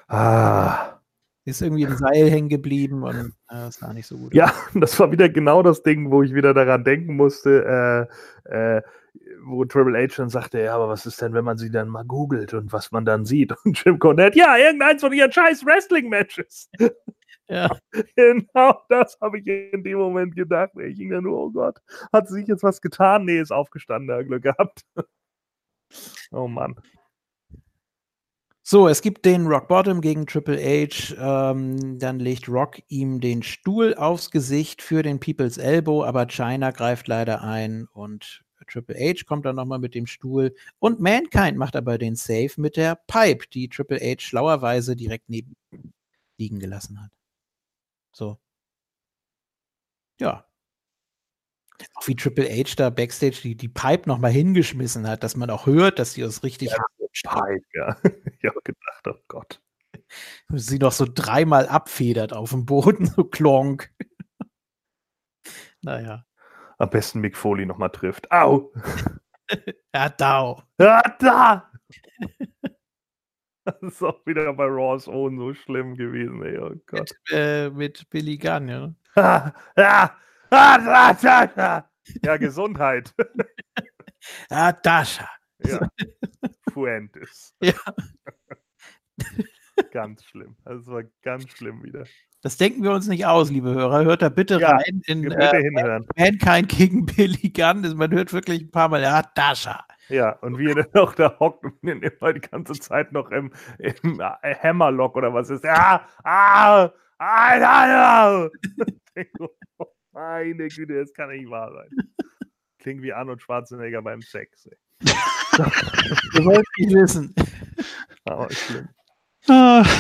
Ah. ist irgendwie im Seil hängen geblieben und äh, das war nicht so gut. Ja, das war wieder genau das Ding, wo ich wieder daran denken musste, äh, äh, wo Triple H dann sagte, ja, aber was ist denn, wenn man sie dann mal googelt und was man dann sieht? Und Jim Cornette, ja, irgendeins von ihren scheiß Wrestling-Matches. Ja. Genau das habe ich in dem Moment gedacht. Ich ging da nur, oh Gott, hat sich jetzt was getan? Nee, ist aufgestanden, da Glück gehabt. Oh Mann. So, es gibt den Rock Bottom gegen Triple H. Ähm, dann legt Rock ihm den Stuhl aufs Gesicht für den People's Elbow, aber China greift leider ein und Triple H kommt dann nochmal mit dem Stuhl. Und Mankind macht aber den Save mit der Pipe, die Triple H schlauerweise direkt neben ihm liegen gelassen hat. So. Ja. Auch wie Triple H da backstage die, die Pipe nochmal hingeschmissen hat, dass man auch hört, dass sie aus richtig Ja. Pipe, ja. Ich habe gedacht, oh Gott. sie noch so dreimal abfedert auf dem Boden, so klonk. naja. Am besten Mick Foley nochmal trifft. Au! Ja, dau. Ja, da! Das ist auch wieder bei Raws Own so schlimm gewesen, ey. Oh Gott. Mit, äh, mit Billy Gunn, ja. Ah, ja, ah, da, da, da. ja, Gesundheit. Ja, Dasha. Ja. Fuentes. Ja. Ganz schlimm. Das war ganz schlimm wieder. Das denken wir uns nicht aus, liebe Hörer. Hört da bitte Ja, rein in Bitte äh, hinhören. Mankind gegen Billy Gunn. Das- Man hört wirklich ein paar Mal, ja, Dasha. Ja, und wie er dann noch da hockt und immer die ganze Zeit noch im, im äh, Hammerlock oder was ist. Ja, ah, ah. Ich denk so, oh, Meine Güte, das kann nicht wahr sein. Klingt wie Arnold Schwarzenegger beim Sex. Ey. Wir wollten nicht wissen. Aber schlimm. Ah.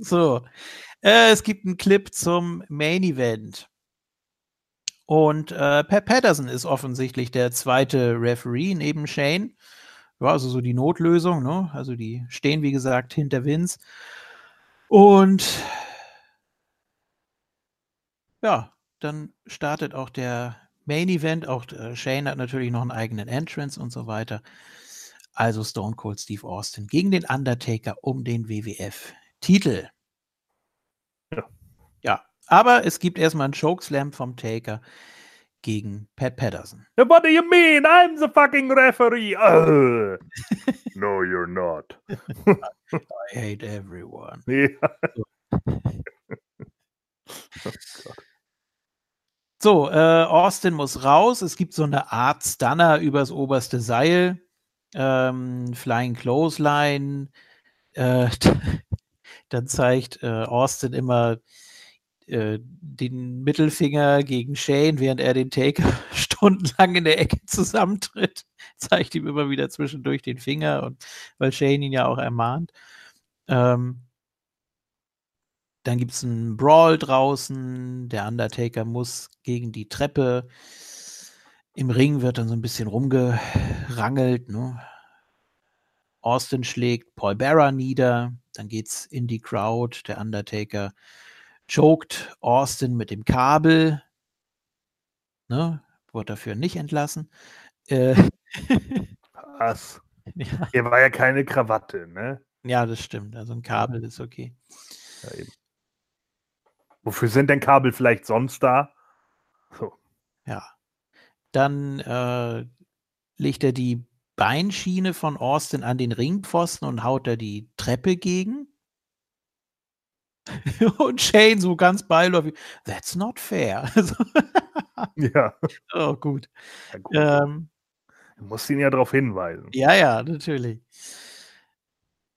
So, äh, es gibt einen Clip zum Main Event. Und äh, Pat Patterson ist offensichtlich der zweite Referee neben Shane. Ja, also so die Notlösung, ne? Also die stehen, wie gesagt, hinter Vince. Und ja, dann startet auch der Main Event. Auch äh, Shane hat natürlich noch einen eigenen Entrance und so weiter. Also Stone Cold Steve Austin gegen den Undertaker um den WWF-Titel. Ja. Ja, aber es gibt erstmal einen Chokeslam vom Taker gegen Pat Patterson. What do you mean? I'm the fucking referee. Uh. no, you're not. I hate everyone. Ja. So, äh, Austin muss raus. Es gibt so eine Art Stunner übers oberste Seil. Ähm, Flying Clothesline. Äh, dann zeigt äh, Austin immer äh, den Mittelfinger gegen Shane, während er den Taker stundenlang in der Ecke zusammentritt. Zeigt ihm immer wieder zwischendurch den Finger, und weil Shane ihn ja auch ermahnt. Ähm, dann gibt es einen Brawl draußen. Der Undertaker muss gegen die Treppe. Im Ring wird dann so ein bisschen rumgerangelt. Ne? Austin schlägt Paul Bearer nieder. Dann geht's in die Crowd. Der Undertaker choked Austin mit dem Kabel. Ne? Wurde dafür nicht entlassen. Äh, Was? ja, Hier war ja keine Krawatte, ne? ja, das stimmt. Also ein Kabel ist okay. Ja. Wofür sind denn Kabel vielleicht sonst da? So. Ja. Dann äh, legt er die Beinschiene von Austin an den Ringpfosten und haut da die Treppe gegen. und Shane so ganz beiläufig, that's not fair. Ja. oh, gut. ja gut. Ähm, Du musst ihn ja darauf hinweisen. ja, ja, natürlich.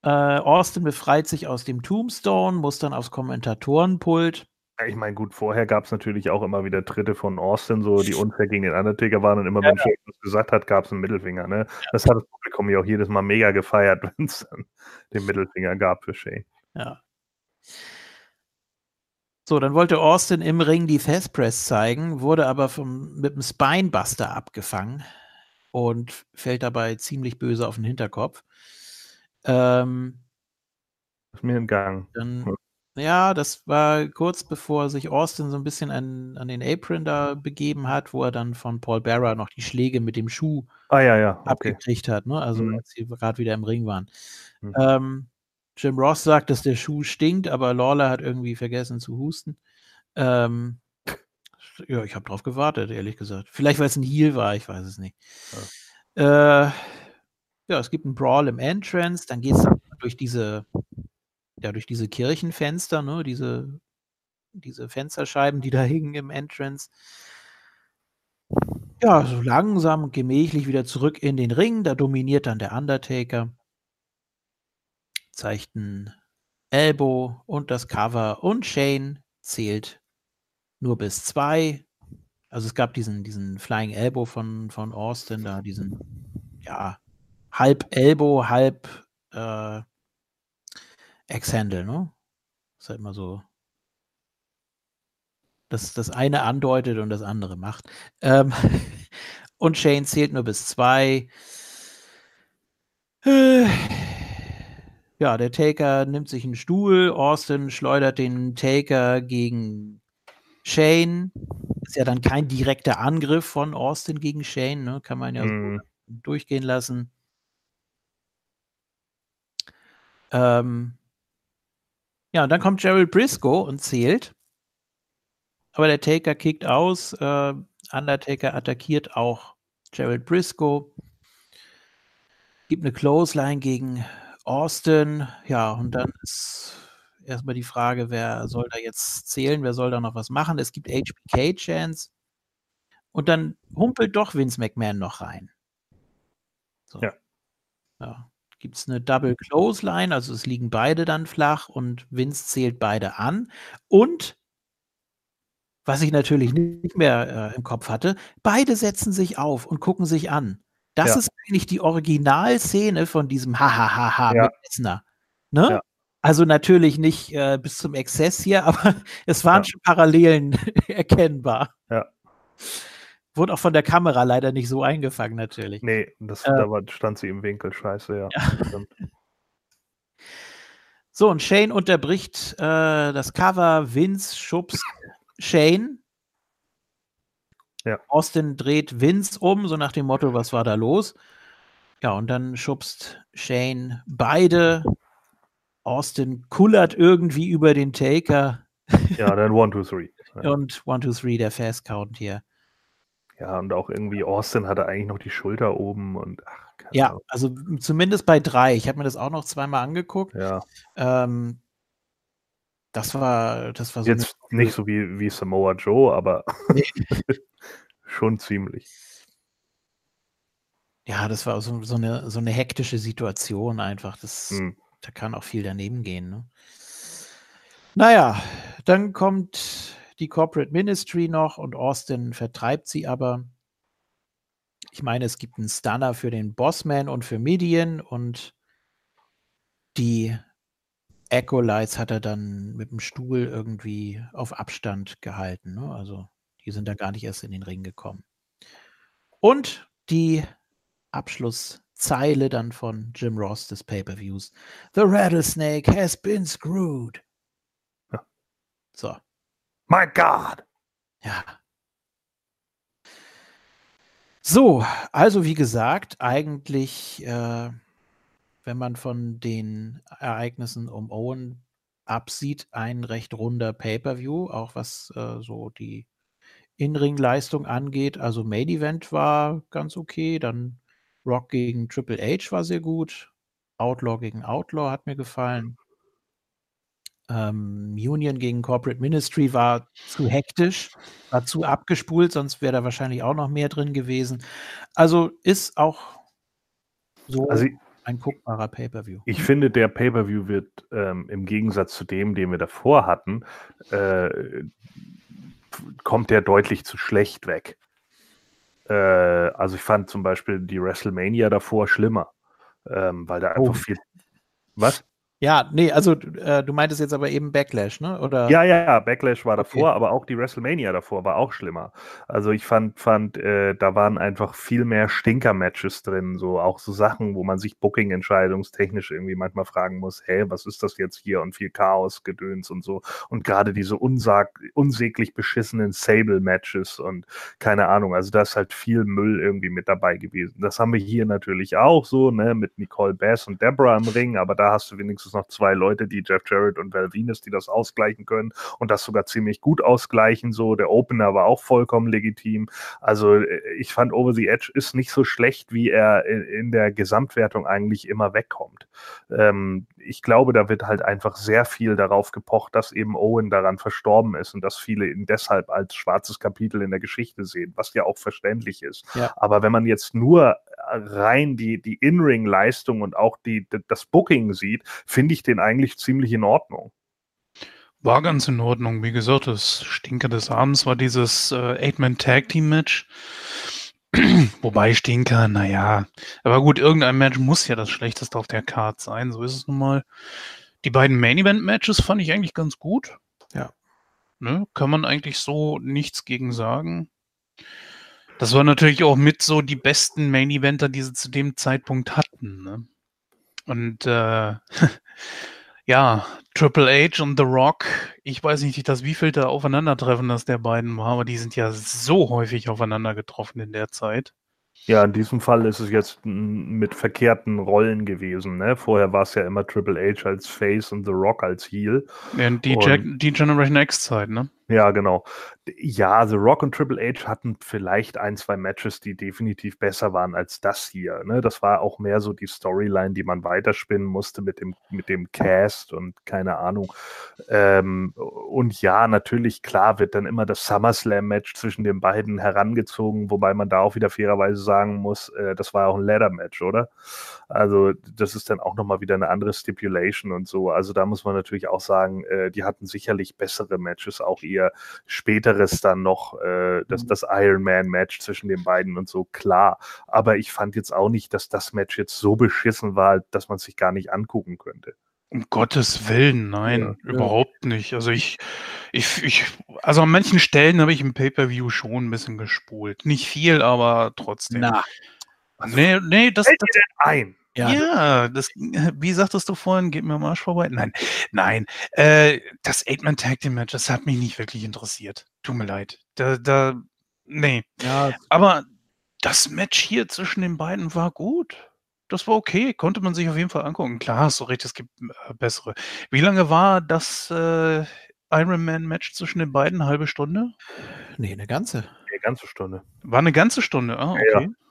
Äh, Austin befreit sich aus dem Tombstone, muss dann aufs Kommentatorenpult. Ja, Ich meine, gut, vorher gab es natürlich auch immer wieder Tritte von Austin, so die unfair gegen den Undertaker waren und immer, wenn Shane was gesagt hat, gab es einen Mittelfinger. Ne? Das hat das Publikum ja auch jedes Mal mega gefeiert, wenn es dann den Mittelfinger gab für Shane. Ja. So, dann wollte Austin im Ring die Fast Press zeigen, wurde aber vom, mit dem Spinebuster abgefangen und fällt dabei ziemlich böse auf den Hinterkopf. Ähm, Ist mir entgangen. dann, Hm. Ja, das war kurz bevor sich Austin so ein bisschen an, an den Apron da begeben hat, wo er dann von Paul Bearer noch die Schläge mit dem Schuh Ah ja, ja, okay. abgekriegt hat, ne? Also Mhm. als sie gerade wieder im Ring waren. Mhm. Ähm, Jim Ross sagt, dass der Schuh stinkt, aber Lawler hat irgendwie vergessen zu husten. Ähm, ja, ich habe drauf gewartet, ehrlich gesagt. Vielleicht, weil es ein Heel war, ich weiß es nicht. Äh, ja, es gibt einen Brawl im Entrance, dann geht es durch diese, ja, durch diese Kirchenfenster, ne, diese, diese Fensterscheiben, die da hingen im Entrance. Ja, so langsam gemächlich wieder zurück in den Ring. Da dominiert dann der Undertaker. Zeigt ein Elbow und das Cover und Shane zählt nur bis zwei. Also es gab diesen, diesen Flying Elbow von, von Austin, da diesen, ja, halb Elbow, halb äh, Ex-Handle, ne? Ist halt immer so. Das, das eine andeutet und das andere macht. Ähm, und Shane zählt nur bis zwei. Äh, ja, der Taker nimmt sich einen Stuhl. Austin schleudert den Taker gegen Shane. Ist ja dann kein direkter Angriff von Austin gegen Shane, ne? Kann man ja so Mhm. durchgehen lassen. Ähm, ja, und dann kommt Gerald Briscoe und zählt. Aber der Taker kickt aus. Äh, Undertaker attackiert auch Gerald Briscoe. Gibt eine Clothesline gegen Austin. Ja, und dann ist erstmal die Frage, wer soll da jetzt zählen? Wer soll da noch was machen? Es gibt HBK-Chance. Und dann humpelt doch Vince McMahon noch rein. So. Ja. Ja. Gibt es eine Double Clothesline, also es liegen beide dann flach und Vince zählt beide an. Und was ich natürlich nicht mehr äh, im Kopf hatte, beide setzen sich auf und gucken sich an. Das Ja. ist eigentlich die Originalszene von diesem Hahaha Ja. mit Lesnar. Ne? Ja. Also natürlich nicht äh, bis zum Exzess hier, aber es waren schon Parallelen erkennbar. Ja. Wurde auch von der Kamera leider nicht so eingefangen, natürlich. Nee, das, Äh. da war, stand sie im Winkel, scheiße, ja. Stimmt. So, und Shane unterbricht äh, das Cover. Vince schubst Shane. Ja. Austin dreht Vince um, so nach dem Motto, was war da los? Ja, und dann schubst Shane beide. Austin kullert irgendwie über den Taker Ja, dann One, Two, Three. Ja. und 1, 2, 3, der Fast Count hier. Ja, und auch irgendwie Austin hatte eigentlich noch die Schulter oben und ach, Ja, Ahnung. also zumindest bei drei. Ich habe mir das auch noch zweimal angeguckt. Ja, Ähm, das war, das war so jetzt nicht so wie, wie Samoa Joe, aber schon ziemlich. Ja, das war so, so, eine, so eine hektische Situation einfach. Das, Hm. Da kann auch viel daneben gehen. Ne? Naja, dann kommt die Corporate Ministry noch und Austin vertreibt sie aber. Ich meine, es gibt einen Stunner für den Bossman und für Midian und die Acolytes hat er dann mit dem Stuhl irgendwie auf Abstand gehalten. Ne? Also die sind da gar nicht erst in den Ring gekommen. Und die Abschlusszeile dann von Jim Ross des Pay-per-Views. The rattlesnake has been screwed. Ja. So, My God! ja. So, also wie gesagt, eigentlich, äh, wenn man von den Ereignissen um Owen absieht, ein recht runder Pay-per-View, auch was äh, so die In-Ring-Leistung angeht. Also Main Event war ganz okay, dann Rock gegen Triple H war sehr gut, Outlaw gegen Outlaw hat mir gefallen. Ähm, Union gegen Corporate Ministry war zu hektisch, war zu abgespult, sonst wäre da wahrscheinlich auch noch mehr drin gewesen. Also ist auch so. Also ein guckbarer Pay-Per-View. Ich finde, der Pay-Per-View wird ähm, im Gegensatz zu dem, den wir davor hatten, äh, kommt der deutlich zu schlecht weg. Äh, also ich fand zum Beispiel die WrestleMania davor schlimmer, ähm, weil da einfach Oh. viel. Was? Ja, nee, also äh, du meintest jetzt aber eben Backlash, ne? Oder? Ja, ja, ja, Backlash war Okay. davor, aber auch die WrestleMania davor war auch schlimmer. Also ich fand, fand, äh, da waren einfach viel mehr Stinker-Matches drin, so auch so Sachen, wo man sich Booking-entscheidungstechnisch irgendwie manchmal fragen muss, hey, was ist das jetzt hier? Und viel Chaos, Gedöns und so. Und gerade diese unsag unsäglich beschissenen Sable-Matches und keine Ahnung, also da ist halt viel Müll irgendwie mit dabei gewesen. Das haben wir hier natürlich auch so, ne, mit Nicole Bass und Deborah im Ring, aber da hast du wenigstens noch zwei Leute, die Jeff Jarrett und Val Venus, die das ausgleichen können und das sogar ziemlich gut ausgleichen. So, der Opener war auch vollkommen legitim. Also äh, ich fand Over the Edge ist nicht so schlecht, wie er in, in der Gesamtwertung eigentlich immer wegkommt. Ähm, ich glaube, da wird halt einfach sehr viel darauf gepocht, dass eben Owen daran verstorben ist und dass viele ihn deshalb als schwarzes Kapitel in der Geschichte sehen, was ja auch verständlich ist. Ja. Aber wenn man jetzt nur rein die, die In-Ring-Leistung und auch die, das Booking sieht, finde ich den eigentlich ziemlich in Ordnung. War ganz in Ordnung. Wie gesagt, das Stinker des Abends war dieses äh, Eight-Man-Tag-Team-Match. Wobei Stinker, naja. Aber gut, irgendein Match muss ja das schlechteste auf der Card sein. So ist es nun mal. Die beiden Main-Event-Matches fand ich eigentlich ganz gut. Ja. Ne, kann man eigentlich so nichts gegen sagen. Das war natürlich auch mit so die besten Main-Eventer, die sie zu dem Zeitpunkt hatten. Ne? Und äh, ja, Triple H und The Rock, ich weiß nicht, das wievielte Aufeinandertreffen das der beiden war, aber die sind ja so häufig aufeinander getroffen in der Zeit. Ja, in diesem Fall ist es jetzt mit verkehrten Rollen gewesen. Ne? Vorher war es ja immer Triple H als Face und The Rock als Heel. Ja, die, Und- die Generation X-Zeit, ne? Ja, genau. Ja, The Rock und Triple H hatten vielleicht ein, zwei Matches, die definitiv besser waren als das hier. Ne? Das war auch mehr so die Storyline, die man weiterspinnen musste mit dem, mit dem Cast und keine Ahnung. Ähm, und ja, natürlich, klar wird dann immer das SummerSlam-Match zwischen den beiden herangezogen, wobei man da auch wieder fairerweise sagen muss, äh, das war auch ein Ladder-Match, oder? Also, das ist dann auch nochmal wieder eine andere Stipulation und so. Also, da muss man natürlich auch sagen, äh, die hatten sicherlich bessere Matches, auch ihr späteres dann noch, äh, das, das Iron Man-Match zwischen den beiden und so, klar. Aber ich fand jetzt auch nicht, dass das Match jetzt so beschissen war, dass man sich gar nicht angucken könnte. Um Gottes Willen, nein, Ja. überhaupt nicht. Also ich, ich, ich, also an manchen Stellen habe ich im Pay-Per-View schon ein bisschen gespult. Nicht viel, aber trotzdem. Na, nee, nee, das, das denn ein? Ja, Ja, das, wie sagtest du vorhin, geht mir am Arsch vorbei? Nein, nein. Äh, das Eight-Man Tag Team Match, das hat mich nicht wirklich interessiert. Tut mir leid. Da, da, nee. ja, Aber das Match hier zwischen den beiden war gut. Das war okay, konnte man sich auf jeden Fall angucken. Klar, hast du recht, es gibt äh, bessere. Wie lange war das äh, Iron Man Match zwischen den beiden? Eine halbe Stunde? nee, eine ganze. Eine ganze Stunde. War eine ganze Stunde, ah, Ja. okay. Ah,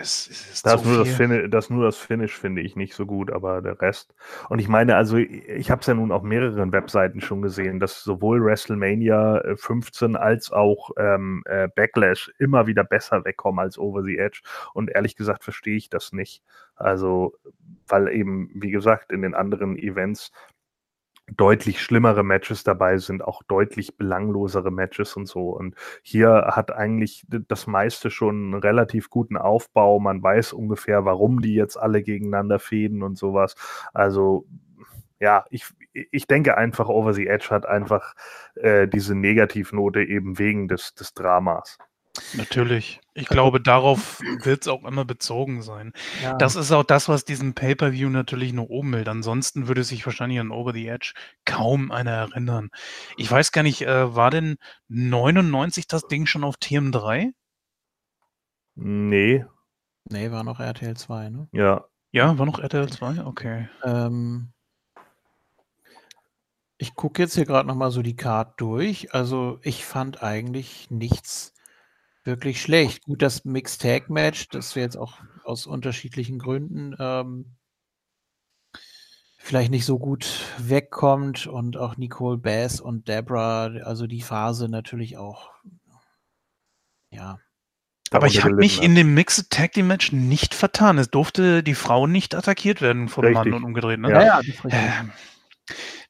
Es, es ist Das, so nur das. Finish, das nur das Finish finde ich nicht so gut, aber der Rest. Und ich meine, also ich habe es ja nun auf mehreren Webseiten schon gesehen, dass sowohl WrestleMania äh, 15 als auch ähm, äh, Backlash immer wieder besser wegkommen als Over the Edge. Und ehrlich gesagt verstehe ich das nicht. Also, weil eben, wie gesagt, in den anderen Events deutlich schlimmere Matches dabei sind, auch deutlich belanglosere Matches und so. Und hier hat eigentlich das meiste schon einen relativ guten Aufbau. Man weiß ungefähr, warum die jetzt alle gegeneinander fäden und sowas. Also ja, ich, ich denke einfach, Over the Edge hat einfach äh, diese Negativnote eben wegen des, des Dramas. Natürlich. Ich glaube, darauf wird es auch immer bezogen sein. Ja. Das ist auch das, was diesen Pay-Per-View natürlich noch oben hält. Ansonsten würde sich wahrscheinlich an Over the Edge kaum einer erinnern. Ich weiß gar nicht, äh, war denn 99 das Ding schon auf TM3? Nee, nee, war noch RTL 2, ne? ja. Ja, war noch RTL 2? Okay. Ähm, ich gucke jetzt hier gerade noch mal so die Card durch. Also ich fand eigentlich nichts wirklich schlecht. Gut, das Mixed Tag Match, das wir jetzt auch aus unterschiedlichen Gründen ähm, vielleicht nicht so gut wegkommt und auch Nicole Bass und Deborah, also die Phase natürlich auch, ja, Aber ich habe mich in dem Mixed Tag Team Match nicht vertan. Es durfte die Frau nicht attackiert werden vom Mann Richtig. und umgedreht. Ne? Ja. ja, das ist richtig. Ähm,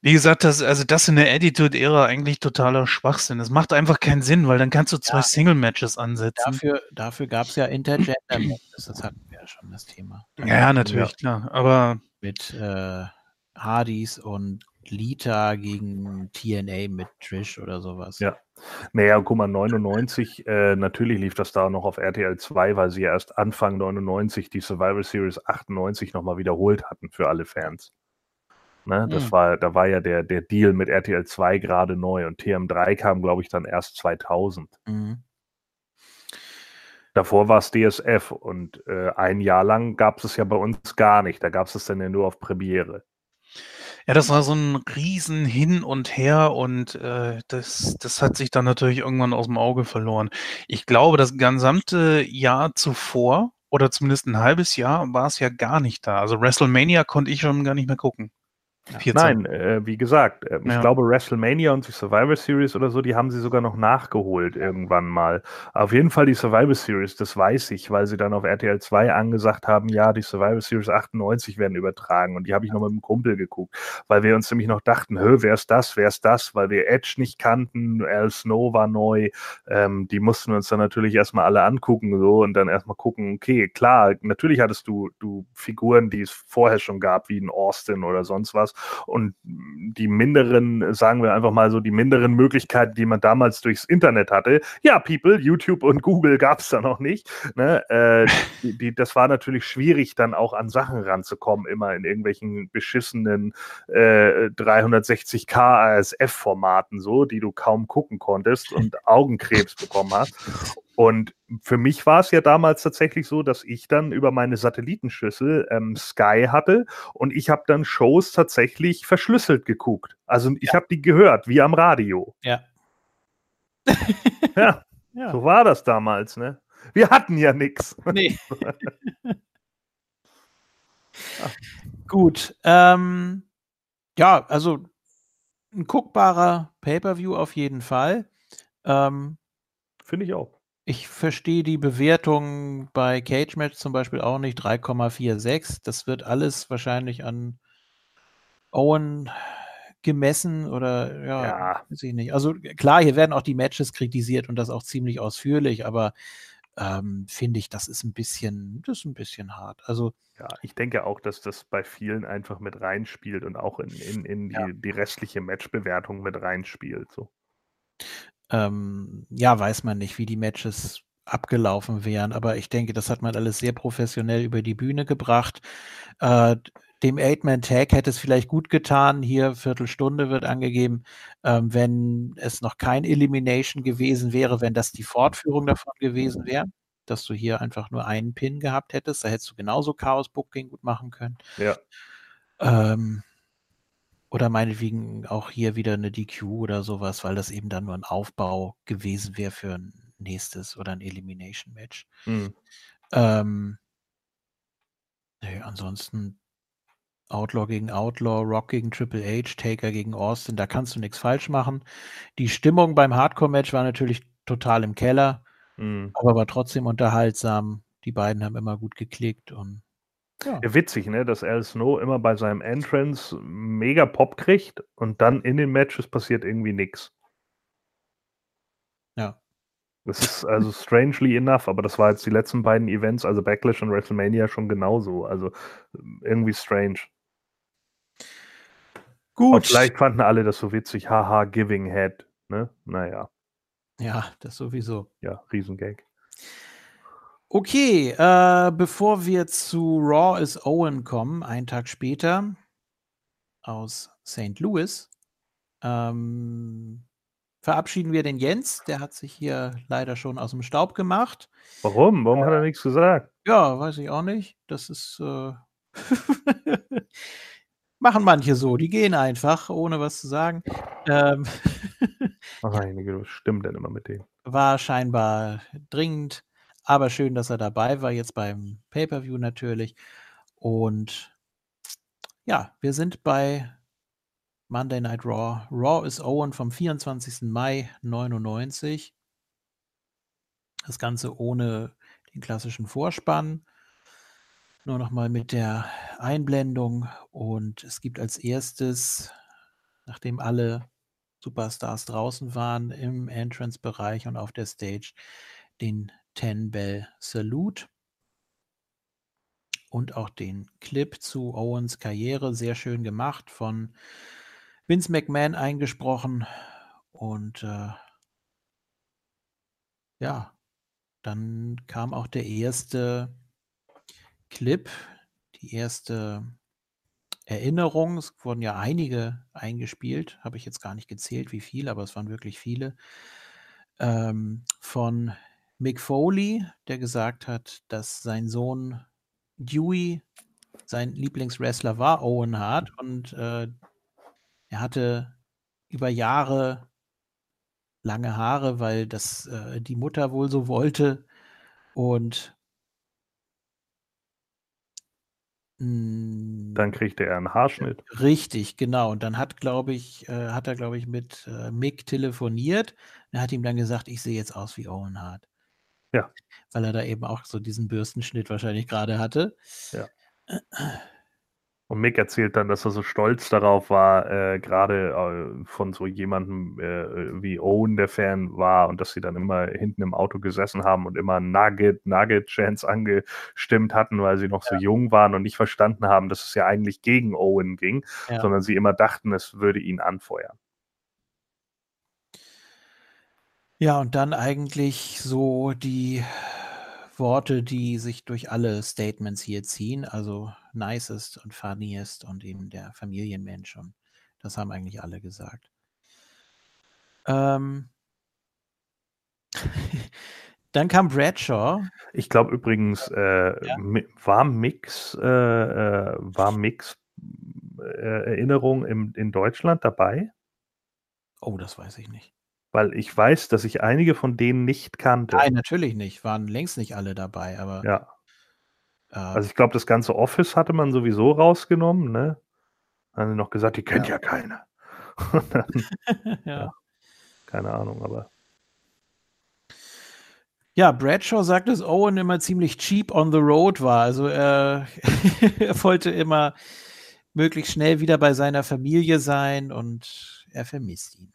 Wie gesagt, das, also das in der Attitude-Ära eigentlich totaler Schwachsinn. Es macht einfach keinen Sinn, weil dann kannst du zwei Ja. Single-Matches ansetzen. Dafür, dafür gab es ja Intergender-Matches, das hatten wir ja schon das Thema. ja, natürlich, klar. Aber Mit äh, Hardys und Lita gegen TNA mit Trish oder sowas. Ja. Naja, guck mal, 99, äh, natürlich lief das da noch auf RTL 2, weil sie ja erst Anfang 99 die Survivor Series 98 nochmal wiederholt hatten für alle Fans. Ne, das Hm. war, da war ja der, der Deal mit RTL 2 gerade neu und TM3 kam, glaube ich, dann erst 2000. Mhm. Davor war es DSF und äh, ein Jahr lang gab es es ja bei uns gar nicht. Da gab es es dann ja nur auf Premiere. ja, das war so ein Riesen hin und her und äh, das, das hat sich dann natürlich irgendwann aus dem Auge verloren. Ich glaube, das gesamte Jahr zuvor oder zumindest ein halbes Jahr war es ja gar nicht da. Also WrestleMania konnte ich schon gar nicht mehr gucken. 14. Nein, äh, wie gesagt, äh, ich Ja. glaube WrestleMania und die Survivor Series oder so, die haben sie sogar noch nachgeholt irgendwann mal. Auf jeden Fall die Survivor Series, das weiß ich, weil sie dann auf RTL 2 angesagt haben, ja, die Survivor Series 98 werden übertragen und die habe ich noch mit einem Kumpel geguckt, weil wir uns nämlich noch dachten, hö, wer ist das, wer ist das, weil wir Edge nicht kannten, Al Snow war neu, ähm, die mussten wir uns dann natürlich erstmal alle angucken so und dann erstmal gucken, okay, klar, natürlich hattest du, du Figuren, die es vorher schon gab, wie in Austin oder sonst was und die minderen, sagen wir einfach mal so, die minderen Möglichkeiten, die man damals durchs Internet hatte, ja, People, YouTube und Google gab es da noch nicht. Ne? Äh, die, die, das war natürlich schwierig, dann auch an Sachen ranzukommen, immer in irgendwelchen beschissenen äh, 360k ASF-Formaten, so, die du kaum gucken konntest und Augenkrebs bekommen hast. Und für mich war es ja damals tatsächlich so, dass ich dann über meine Satellitenschüssel ähm, Sky hatte und ich habe dann Shows tatsächlich verschlüsselt geguckt. Also ich habe die gehört, wie am Radio. Ja. Ja, Ja. so war das damals, ne? Wir hatten ja nichts. Nee. Gut. Ähm, ja, also ein guckbarer Pay-per-View auf jeden Fall. Ähm, Finde ich auch. Ich verstehe die Bewertung bei Cage Match zum Beispiel auch nicht. 3,46. Das wird alles wahrscheinlich an Owen gemessen oder ja, Ja. weiß ich nicht. Also klar, hier werden auch die Matches kritisiert und das auch ziemlich ausführlich, aber ähm, finde ich, das ist ein bisschen, das ist ein bisschen hart. Also Ja, ich denke auch, dass das bei vielen einfach mit reinspielt und auch in, in, in die, Ja. die restliche Matchbewertung mit reinspielt. So. Ähm, ja, weiß man nicht, wie die Matches abgelaufen wären, aber ich denke, das hat man alles sehr professionell über die Bühne gebracht. Äh, dem Eight-Man-Tag hätte es vielleicht gut getan, hier Viertelstunde wird angegeben, ähm, wenn es noch kein Elimination gewesen wäre, wenn das die Fortführung davon gewesen wäre, dass du hier einfach nur einen Pin gehabt hättest, da hättest du genauso Chaos-Booking gut machen können. Ja. Ähm, oder meinetwegen auch hier wieder eine DQ oder sowas, weil das eben dann nur ein Aufbau gewesen wäre für ein nächstes oder ein Elimination-Match. Hm. Ähm, nee, ansonsten Outlaw gegen Outlaw, Rock gegen Triple H, Taker gegen Austin, da kannst du nichts falsch machen. Die Stimmung beim Hardcore-Match war natürlich total im Keller, Hm. aber war trotzdem unterhaltsam. Die beiden haben immer gut geklickt und ja. Ja, witzig, ne, dass Al Snow immer bei seinem Entrance mega Pop kriegt und dann in den Matches passiert irgendwie nichts. Ja. Das ist also strangely enough, aber das war jetzt die letzten beiden Events, also Backlash und WrestleMania schon genauso. Also irgendwie strange. Gut. vielleicht fanden alle das so witzig, haha, Giving Head. Ne? Naja, Ja, das sowieso. ja, Riesengag. Okay, äh, bevor wir zu Raw is Owen kommen, einen Tag später aus St. Louis, ähm, verabschieden wir den Jens. Der hat sich hier leider schon aus dem Staub gemacht. Warum? Warum hat er nichts gesagt? Ja, weiß ich auch nicht. Das ist. Äh Machen manche so, die gehen einfach, ohne was zu sagen. Ähm, Einige, was stimmt denn immer mit dem? war scheinbar dringend, aber schön, dass er dabei war, jetzt beim Pay-Per-View natürlich. Und ja, wir sind bei Monday Night Raw. Raw is Owen vom 24. Mai 99. Das Ganze ohne den klassischen Vorspann. Nur noch mal mit der Einblendung und es gibt als erstes, nachdem alle Superstars draußen waren im Entrance-Bereich und auf der Stage, den Ten Bell Salute und auch den Clip zu Owens Karriere sehr schön gemacht von Vince McMahon eingesprochen und äh, ja, dann kam auch der erste Clip, die erste Erinnerung. Es wurden ja einige eingespielt, habe ich jetzt gar nicht gezählt, wie viele, aber es waren wirklich viele. Ähm, von Mick Foley, der gesagt hat, dass sein Sohn Dewey sein Lieblingswrestler war, Owen Hart, und äh, er hatte über Jahre lange Haare, weil das äh, die Mutter wohl so wollte. Und dann kriegte er einen Haarschnitt. Richtig, genau. Und dann hat, glaube ich, äh, hat er, glaube ich, mit äh, Mick telefoniert. Er hat ihm dann gesagt, ich sehe jetzt aus wie Owen Hart. Ja. Weil er da eben auch so diesen Bürstenschnitt wahrscheinlich gerade hatte. Ja. Und Mick erzählt dann, dass er so stolz darauf war, äh, gerade äh, von so jemandem äh, wie Owen, der Fan war, und dass sie dann immer hinten im Auto gesessen haben und immer Nugget, Nugget-Chants angestimmt hatten, weil sie noch ja. so jung waren und nicht verstanden haben, dass es ja eigentlich gegen Owen ging, ja. sondern sie immer dachten, es würde ihn anfeuern. Ja, und dann eigentlich so die Worte, die sich durch alle Statements hier ziehen, also nicest und funniest und eben der Familienmensch und das haben eigentlich alle gesagt. Ähm. Dann kam Bradshaw. Ich glaube übrigens, äh, ja. war Mix, äh, äh, war Mix äh, Erinnerung im, in Deutschland dabei? Oh, das weiß ich nicht. Weil ich weiß, dass ich einige von denen nicht kannte. Nein, natürlich nicht. Waren längst nicht alle dabei, aber. Ja. Äh, also ich glaube, das ganze Office hatte man sowieso rausgenommen, ne? Haben sie noch gesagt, die kennt ja, ja keiner. dann, ja. ja. Keine Ahnung, aber. Ja, Bradshaw sagt, dass Owen immer ziemlich cheap on the road war. Also äh, er wollte immer möglichst schnell wieder bei seiner Familie sein und er vermisst ihn.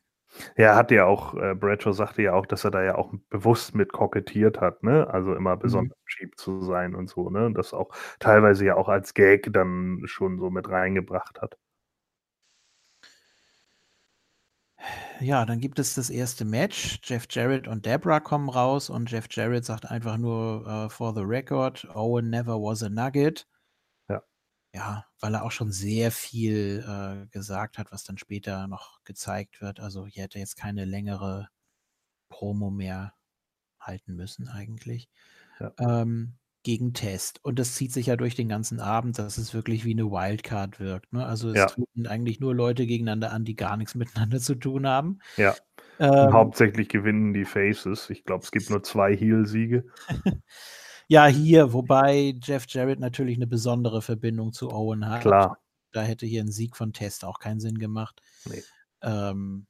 Ja, er hat ja auch, äh, Bradshaw sagte ja auch, dass er da ja auch bewusst mit kokettiert hat, ne? Also immer Mhm. besonders cheap zu sein und so, ne? Und das auch teilweise ja auch als Gag dann schon so mit reingebracht hat. Ja, dann gibt es das erste Match. Jeff Jarrett und Debra kommen raus und Jeff Jarrett sagt einfach nur, äh, „For the record, Owen never was a Nugget.“ Ja, weil er auch schon sehr viel äh, gesagt hat, was dann später noch gezeigt wird. Also hier hätte jetzt keine längere Promo mehr halten müssen eigentlich. Ja. Ähm, gegen Test. Und das zieht sich ja durch den ganzen Abend, dass es wirklich wie eine Wildcard wirkt. Ne? Also es ja. treten eigentlich nur Leute gegeneinander an, die gar nichts miteinander zu tun haben. Ja. Ähm, hauptsächlich gewinnen die Faces. Ich glaube, es gibt nur zwei Heel-Siege. Ja, hier, wobei Jeff Jarrett natürlich eine besondere Verbindung zu Owen hat. Klar. Da hätte hier ein Sieg von Test auch keinen Sinn gemacht. Nee. Ähm,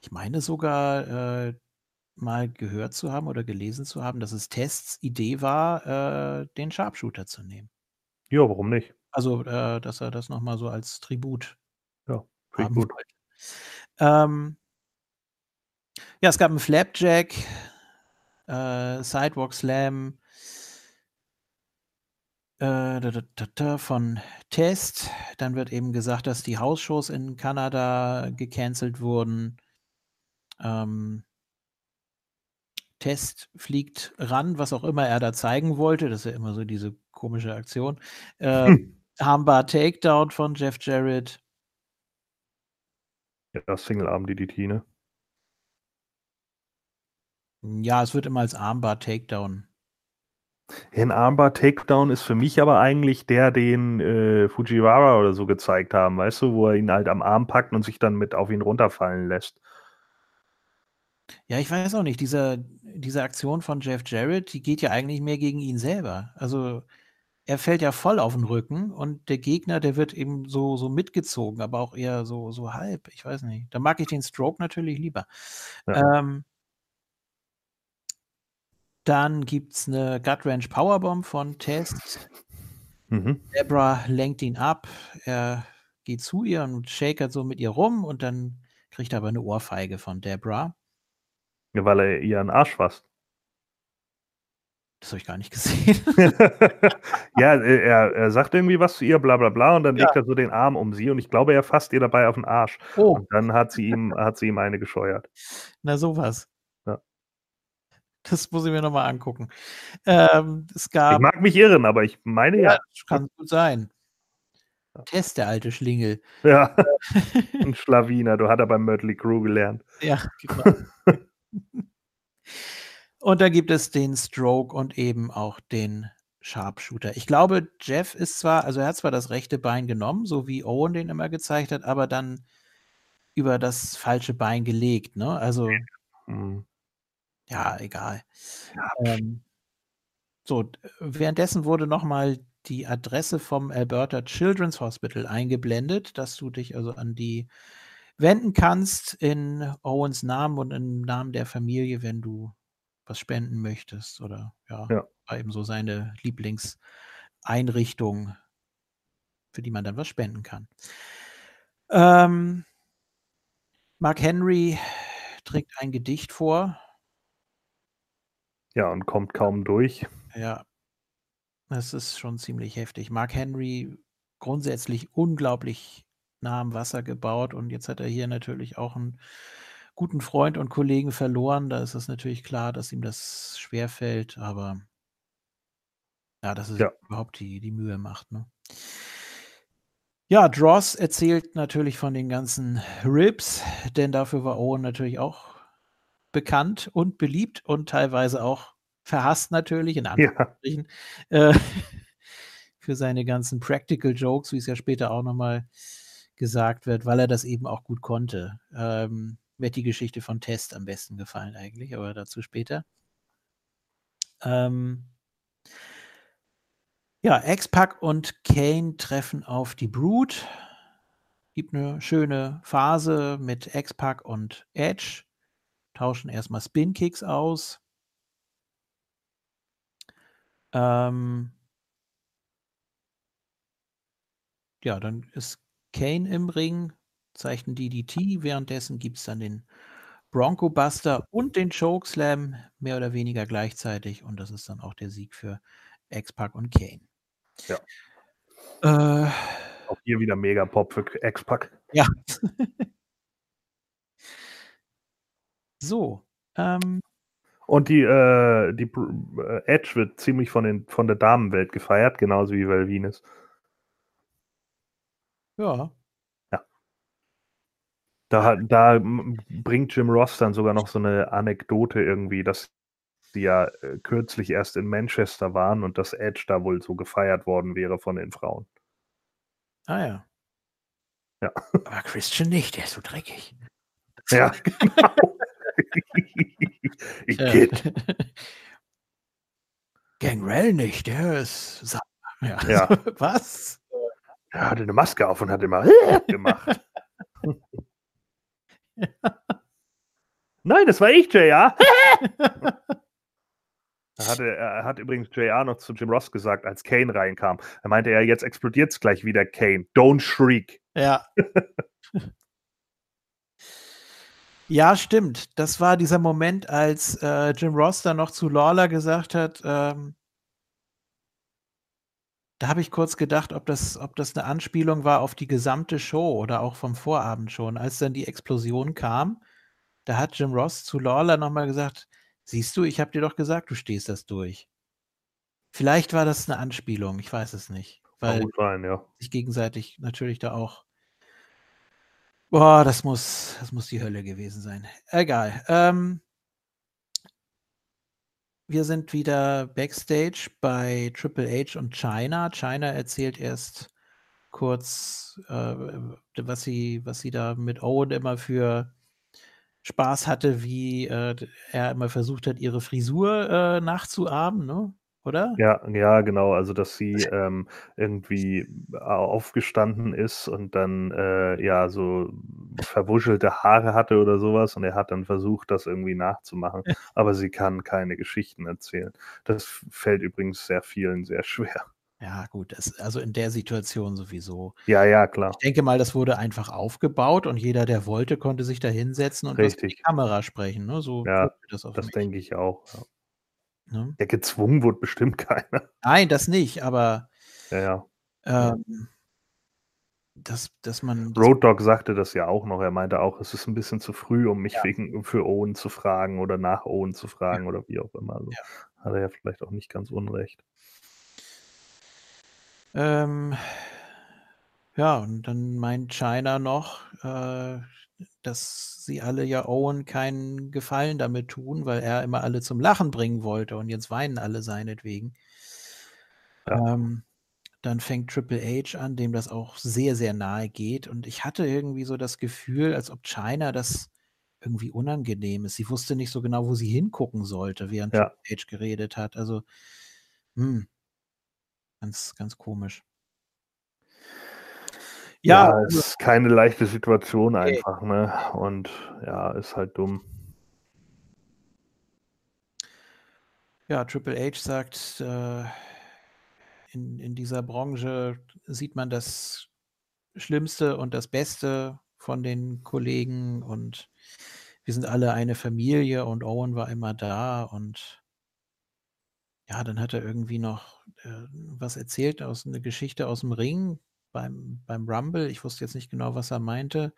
ich meine sogar äh, mal gehört zu haben oder gelesen zu haben, dass es Tests Idee war, äh, den Sharpshooter zu nehmen. Ja, warum nicht? Also, äh, dass er das nochmal so als Tribut ja, haben gut. wollte. Ähm, ja, es gab einen Flapjack, äh, Sidewalk Slam äh, von Test. Dann wird eben gesagt, dass die Hausshows in Kanada gecancelt wurden. Ähm, Test fliegt ran, was auch immer er da zeigen wollte. Das ist ja immer so diese komische Aktion. Äh, hm. Armbar Takedown von Jeff Jarrett. Ja, Single-Arm DDT, ne? Ja, es wird immer als Armbar Takedown. Ein Armbar Takedown ist für mich aber eigentlich der, den äh, Fujiwara oder so gezeigt haben, weißt du, wo er ihn halt am Arm packt und sich dann mit auf ihn runterfallen lässt. Ja, ich weiß auch nicht. Diese, diese Aktion von Jeff Jarrett, die geht ja eigentlich mehr gegen ihn selber. Also er fällt ja voll auf den Rücken und der Gegner, der wird eben so, so mitgezogen, aber auch eher so, so halb. Ich weiß nicht. Da mag ich den Stroke natürlich lieber. Ja. Ähm, Dann gibt es eine Gut Ranch Powerbomb von Test. Mhm. Debra lenkt ihn ab. Er geht zu ihr und shakert so mit ihr rum und dann kriegt er aber eine Ohrfeige von Debra. Ja, weil er ihren Arsch fasst. Das habe ich gar nicht gesehen. ja, er, er sagt irgendwie was zu ihr, bla bla bla, und dann Ja. legt er so den Arm um sie und ich glaube, er fasst ihr dabei auf den Arsch. Oh, Und dann hat sie ihm, hat sie ihm eine gescheuert. na sowas. Das muss ich mir nochmal angucken. Ähm, es gab. Ich mag mich irren, aber ich meine Ja, ja. kann gut sein. Test, der alte Schlingel. Ja, ein Schlawiner, du hat er beim Mötley Crew gelernt. Ja, genau. und da gibt es den Stroke und eben auch den Sharpshooter. Ich glaube, Jeff ist zwar, also er hat zwar das rechte Bein genommen, so wie Owen den immer gezeigt hat, aber dann über das falsche Bein gelegt, ne? Also, Hm. Ja, egal. Ähm, so, d- währenddessen wurde nochmal die Adresse vom Alberta Children's Hospital eingeblendet, dass du dich also an die wenden kannst in Owens Namen und im Namen der Familie, wenn du was spenden möchtest oder ja, Ja. war eben so seine Lieblingseinrichtung, für die man dann was spenden kann. Ähm, Mark Henry trägt ein Gedicht vor. Ja, und kommt kaum durch. Ja, das ist schon ziemlich heftig. Mark Henry grundsätzlich unglaublich nah am Wasser gebaut und jetzt hat er hier natürlich auch einen guten Freund und Kollegen verloren. Da ist es natürlich klar, dass ihm das schwerfällt, aber ja, dass es Ja. überhaupt die, die Mühe macht. Ne? Ja, Dross erzählt natürlich von den ganzen Ribs, denn dafür war Owen natürlich auch bekannt und beliebt und teilweise auch verhasst natürlich, in Ja, Anführungsstrichen, äh, für seine ganzen Practical Jokes, wie es ja später auch nochmal gesagt wird, weil er das eben auch gut konnte. Ähm, mir hat die Geschichte von Test am besten gefallen eigentlich, aber dazu später. Ähm, ja, X-Pac und Kane treffen auf die Brood. Gibt eine schöne Phase mit X-Pac und Edge. Tauschen erstmal Spin-Kicks aus. Ähm, ja, dann ist Kane im Ring, zeichnen DDT. Währenddessen gibt es dann den Bronco Buster und den Chokeslam mehr oder weniger gleichzeitig. Und das ist dann auch der Sieg für X-Pac und Kane. Ja. Äh, auch hier wieder mega Pop für X-Pac. ja. so. Ähm, Und die, äh, die äh, Edge wird ziemlich von, den, von der Damenwelt gefeiert, genauso wie Velvines. ja. Da, hat- da m- bringt Jim Ross dann sogar noch so eine Anekdote irgendwie, dass die ja äh, kürzlich erst in Manchester waren und dass Edge da wohl so gefeiert worden wäre von den Frauen. Ah ja. Ja. Aber Christian nicht, der ist so dreckig. Ja, genau. Ich geht. Gangrel nicht, der ist. Ja. Ja. Was? Er hatte eine Maske auf und hat immer gemacht. Nein, das war ich, JR. Er, hatte, er hat übrigens JR noch zu Jim Ross gesagt, als Kane reinkam. Er meinte, ja, jetzt explodiert es gleich wieder, Kane. Don't shriek. Ja. Ja, stimmt. Das war dieser Moment, als äh, Jim Ross dann noch zu Lawler gesagt hat, ähm, da habe ich kurz gedacht, ob das, ob das eine Anspielung war auf die gesamte Show oder auch vom Vorabend schon. Als dann die Explosion kam, da hat Jim Ross zu Lawler nochmal gesagt, siehst du, ich habe dir doch gesagt, du stehst das durch. Vielleicht war das eine Anspielung, ich weiß es nicht. Weil sein, ja. sich gegenseitig natürlich da auch. Boah, das muss, das muss die Hölle gewesen sein. Egal. Ähm, wir sind wieder backstage bei Triple H und China. China erzählt erst kurz, äh, was sie, was sie da mit Owen immer für Spaß hatte, wie äh, er immer versucht hat, ihre Frisur äh, nachzuahmen. Ne? Oder? Ja, ja, genau. Also, dass sie ähm, irgendwie aufgestanden ist und dann äh, ja so verwuschelte Haare hatte oder sowas und er hat dann versucht, das irgendwie nachzumachen. Aber sie kann keine Geschichten erzählen. Das fällt übrigens sehr vielen sehr schwer. Ja, gut, das, also in der Situation sowieso. Ja, ja, klar. Ich denke mal, das wurde einfach aufgebaut und jeder, der wollte, konnte sich da hinsetzen und das in die Richtig. Kamera sprechen. Ne? So Ja, das Das denke ich auch. Ja. Ne? Ja, gezwungen wurde bestimmt keiner. Nein, das nicht, aber Ja, ja. Ja. ähm, dass, dass man. Road Dogg sagte das ja auch noch. Er meinte auch, es ist ein bisschen zu früh, um mich Ja. wegen, für Owen zu fragen oder nach Owen zu fragen oder wie auch immer. Also Ja. hat er ja vielleicht auch nicht ganz unrecht. ähm, ja, und dann meint China noch, äh, dass sie alle ja Owen keinen Gefallen damit tun, weil er immer alle zum Lachen bringen wollte und jetzt weinen alle seinetwegen. Ja. Ähm, dann fängt Triple H an, dem das auch sehr, sehr nahe geht. Und ich hatte irgendwie so das Gefühl, als ob China das irgendwie unangenehm ist. Sie wusste nicht so genau, wo sie hingucken sollte, während Ja. Triple H geredet hat. Also, hm, ganz, ganz komisch. Ja, Ja, es ist keine leichte Situation einfach, ne? Und ja, ist halt dumm. ja, Triple H sagt, äh, in, in dieser Branche sieht man das Schlimmste und das Beste von den Kollegen und wir sind alle eine Familie und Owen war immer da und ja, dann hat er irgendwie noch äh, was erzählt aus einer Geschichte aus dem Ring beim, beim Rumble. Ich wusste jetzt nicht genau, was er meinte.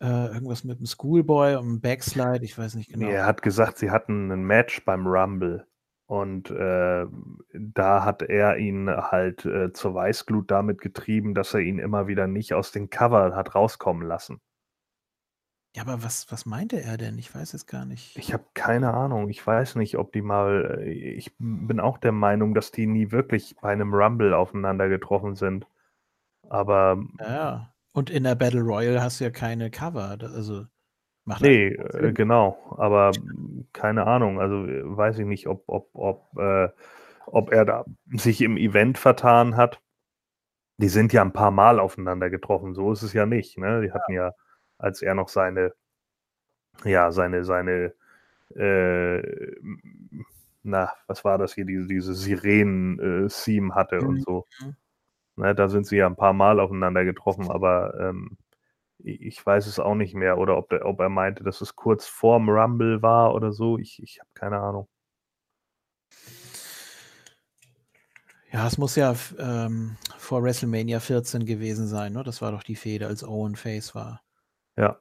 Äh, irgendwas mit dem Schoolboy und dem Backslide, ich weiß nicht genau. Er hat gesagt, sie hatten ein Match beim Rumble. Und äh, da hat er ihn halt äh, zur Weißglut damit getrieben, dass er ihn immer wieder nicht aus den Cover hat rauskommen lassen. Ja, aber was, was meinte er denn? Ich weiß es gar nicht. Ich habe keine Ahnung. Ich weiß nicht, ob die mal. äh, Ich bin auch der Meinung, dass die nie wirklich bei einem Rumble aufeinander getroffen sind. Aber Ja, ja. Und in der Battle Royale hast du ja keine Cover. Also macht nee, keinen äh, genau. Aber keine Ahnung. Also weiß ich nicht, ob, ob, ob, äh, ob er da sich im Event vertan hat. Die sind ja ein paar Mal aufeinander getroffen. So ist es ja nicht. Ne? Die hatten ja, als er noch seine, ja, seine, seine, äh, na, was war das hier, diese, diese Sirenen-Theme hatte und Mhm. so. Mhm. Ne, da sind sie ja ein paar Mal aufeinander getroffen, aber ähm, ich weiß es auch nicht mehr. Oder ob, der, ob er meinte, dass es kurz vorm Rumble war oder so. Ich, ich habe keine Ahnung. Ja, es muss ja ähm, vor WrestleMania 14 gewesen sein, ne? Das war doch die Fehde, als Owen Face war. Ja,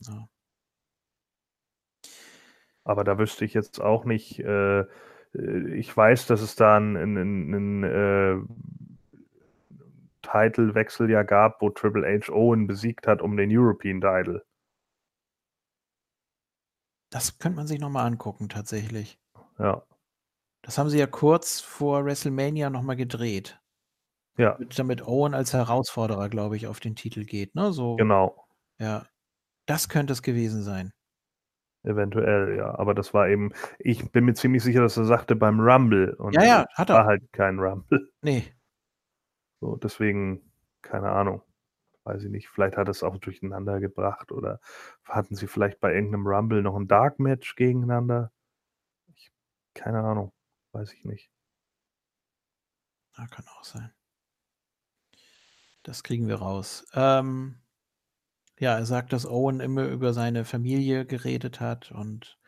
Ja. aber da wüsste ich jetzt auch nicht. Äh, äh, ich weiß, dass es da einen, äh, Titelwechsel ja gab, wo Triple H Owen besiegt hat um den European Title. Das könnte man sich nochmal angucken, tatsächlich. Ja, Das haben sie ja kurz vor WrestleMania nochmal gedreht. ja, Mit, damit Owen als Herausforderer, glaube ich, auf den Titel geht, ne? So, genau. Ja. Das könnte es gewesen sein. Eventuell, ja. Aber das war eben, ich bin mir ziemlich sicher, dass er sagte beim Rumble. Und Ja, ja, hat war er. halt kein Rumble. Nee. So, deswegen, keine Ahnung. Weiß ich nicht. Vielleicht hat es auch durcheinander gebracht oder hatten sie vielleicht bei irgendeinem Rumble noch ein Dark Match gegeneinander? Ich, keine Ahnung. Weiß ich nicht. Ja, kann auch sein. Das kriegen wir raus. Ähm, ja, er sagt, dass Owen immer über seine Familie geredet hat und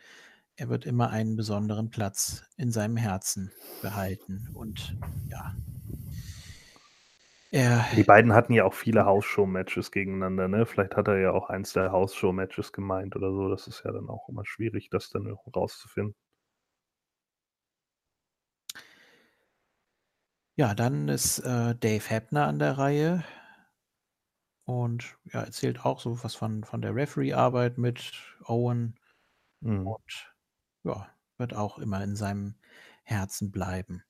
er wird immer einen besonderen Platz in seinem Herzen behalten. Und ja, er, Die beiden hatten ja auch viele Hausshow-Matches gegeneinander, ne? Vielleicht hat er ja auch eins der Hausshow-Matches gemeint oder so. Das ist ja dann auch immer schwierig, das dann rauszufinden. ja, dann ist äh, Dave Hebner an der Reihe und ja, erzählt auch so was von, von der Referee-Arbeit mit Owen. Mhm. und ja, wird auch immer in seinem Herzen bleiben.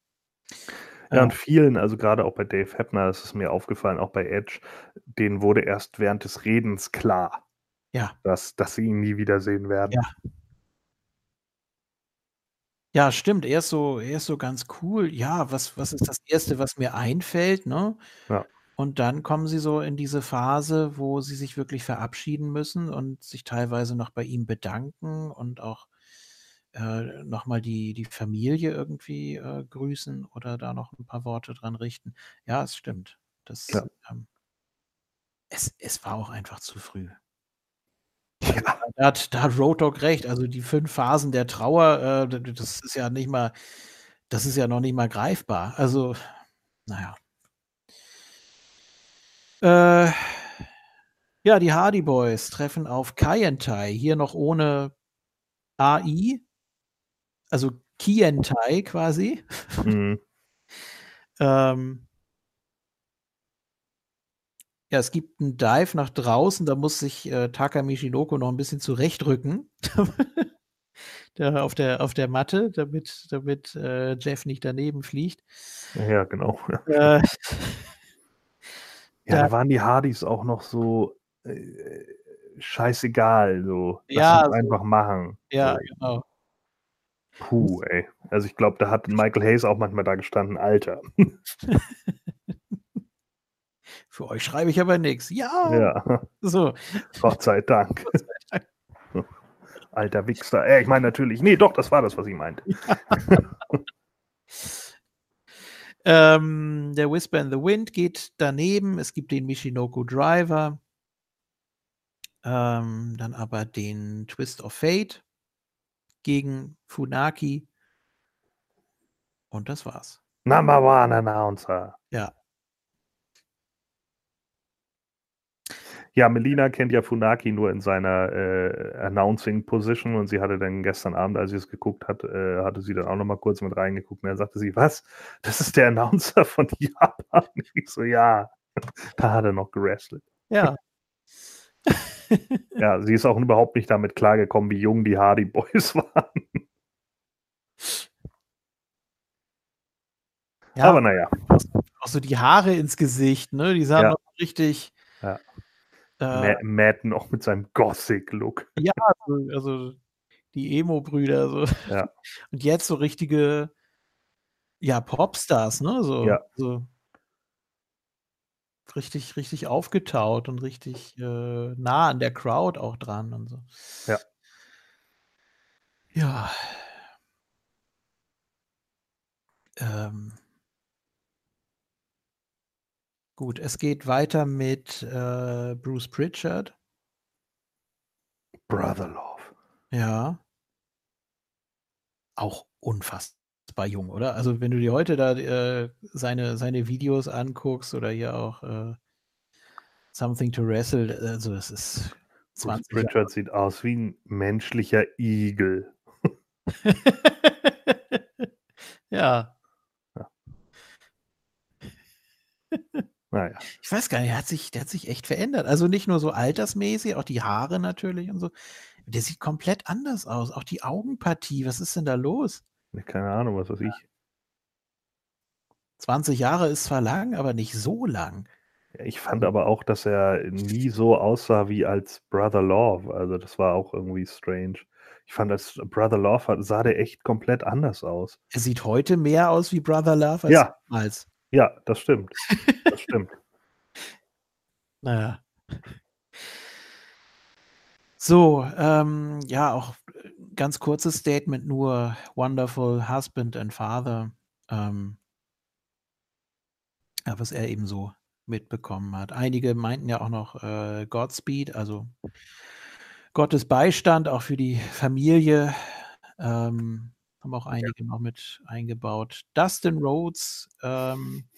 Ja, und vielen, also gerade auch bei Dave das ist mir aufgefallen, auch bei Edge, denen wurde erst während des Redens klar, ja, dass, dass sie ihn nie wiedersehen werden. Ja. Ja, stimmt. Er ist so er ist so ganz cool. Ja, was was ist das Erste, was mir einfällt, ne? Ja. Und dann kommen sie so in diese Phase, wo sie sich wirklich verabschieden müssen und sich teilweise noch bei ihm bedanken und auch, äh, noch mal die die Familie irgendwie, äh, grüßen oder da noch 'n paar Worte dran richten. Ja, es stimmt. Das, Ja. ähm es es war auch einfach zu früh. Ja. Da hat da hat Road recht. Also, die 5 Phasen der Trauer, äh, das ist ja nicht mal das ist ja noch nicht mal greifbar. Also, na ja. Äh, ja, die Hardy Boys treffen auf Kaientai, hier noch ohne AI. Also, Kaientai quasi. Mhm. Ähm ja, es gibt 'n Dive nach draußen, da muss sich, äh, Taka Michinoku noch 'n bisschen zurechtrücken. Da auf der auf der Matte, damit damit, äh, Jeff nicht daneben fliegt. Ja, genau. Äh Ja, da da waren die Hardys auch noch so, äh, scheißegal, so. Ja, uns so einfach machen. ja, So. genau. Puh, ey. Also, ich glaube, da hat Michael Hayes auch manchmal da gestanden: „Alter.“ Für euch schreibe ich aber nix. Ja, Ja. so. Gott sei Dank. Gott sei Dank. Alter Wichser. Äh, ich meine natürlich ne, doch, das war das, was ich meinte. Ähm, der Whisper in the Wind geht daneben. Es gibt den Michinoku Driver. Ähm, dann aber den Twist of Fate gegen Funaki. Und das war's. Number one Announcer. Ja. Ja, Melina kennt ja Funaki nur in seiner, äh, Announcing Position und sie hatte dann gestern Abend, als sie es geguckt hat, äh, hatte sie dann auch noch mal kurz mit reingeguckt und dann sagte sie: „Was? Das ist der Announcer von Japan?“ Ich so: „Ja, da hat er noch gewrestelt.“ Ja. Ja, sie ist auch überhaupt nicht damit klargekommen, wie jung die Hardy Boys waren. Ja, Aber na ja. auch so die Haare ins Gesicht, ne? Die sahen Ja. richtig Ja. Äh Ma Matt noch mit seinem Gothic-Look. Ja, also also die Emo-Brüder so. Ja. Und jetzt so richtige, ja, Popstars, ne, so Ja. so richtig richtig aufgetaut und richtig, äh, nah an der Crowd auch dran und so. Ja. Ja. Ähm Gut, es geht weiter mit, äh, Bruce Pritchard. Brother Love. Ja. Auch unfassbar jung, oder? Also, wenn du dir heute da, äh, seine seine Videos anguckst oder hier auch, äh, Something to Wrestle, also das ist Bruce 20 Jahre. Pritchard sieht aus wie 'n menschlicher Igel. Ja. Ja. Na ja. Ich weiß gar nicht, der hat sich der hat sich echt verändert. Also, nicht nur so altersmäßig, auch die Haare natürlich und so. Der sieht komplett anders aus. Auch die Augenpartie, was ist denn da los? Ne, keine Ahnung, was weiß Ja. ich. 20 Jahre ist zwar lang, aber nicht so lang. Ja, ich fand aber auch, dass er nie so aussah wie als Brother Love. Also, das war auch irgendwie strange. Ich fand, als Brother Love sah der echt komplett anders aus. Er sieht heute mehr aus wie Brother Love als Ja. damals. Ja, das stimmt. Das stimmt. Na ja. So, ähm, ja, auch, äh, ganz kurzes Statement nur: „Wonderful husband and father“, ähm was er eben so mitbekommen hat. Einige meinten ja auch noch, äh, Godspeed, also Gottes Beistand auch für die Familie, ähm, haben auch Ja. einige noch mit eingebaut. Dustin Rhodes, ähm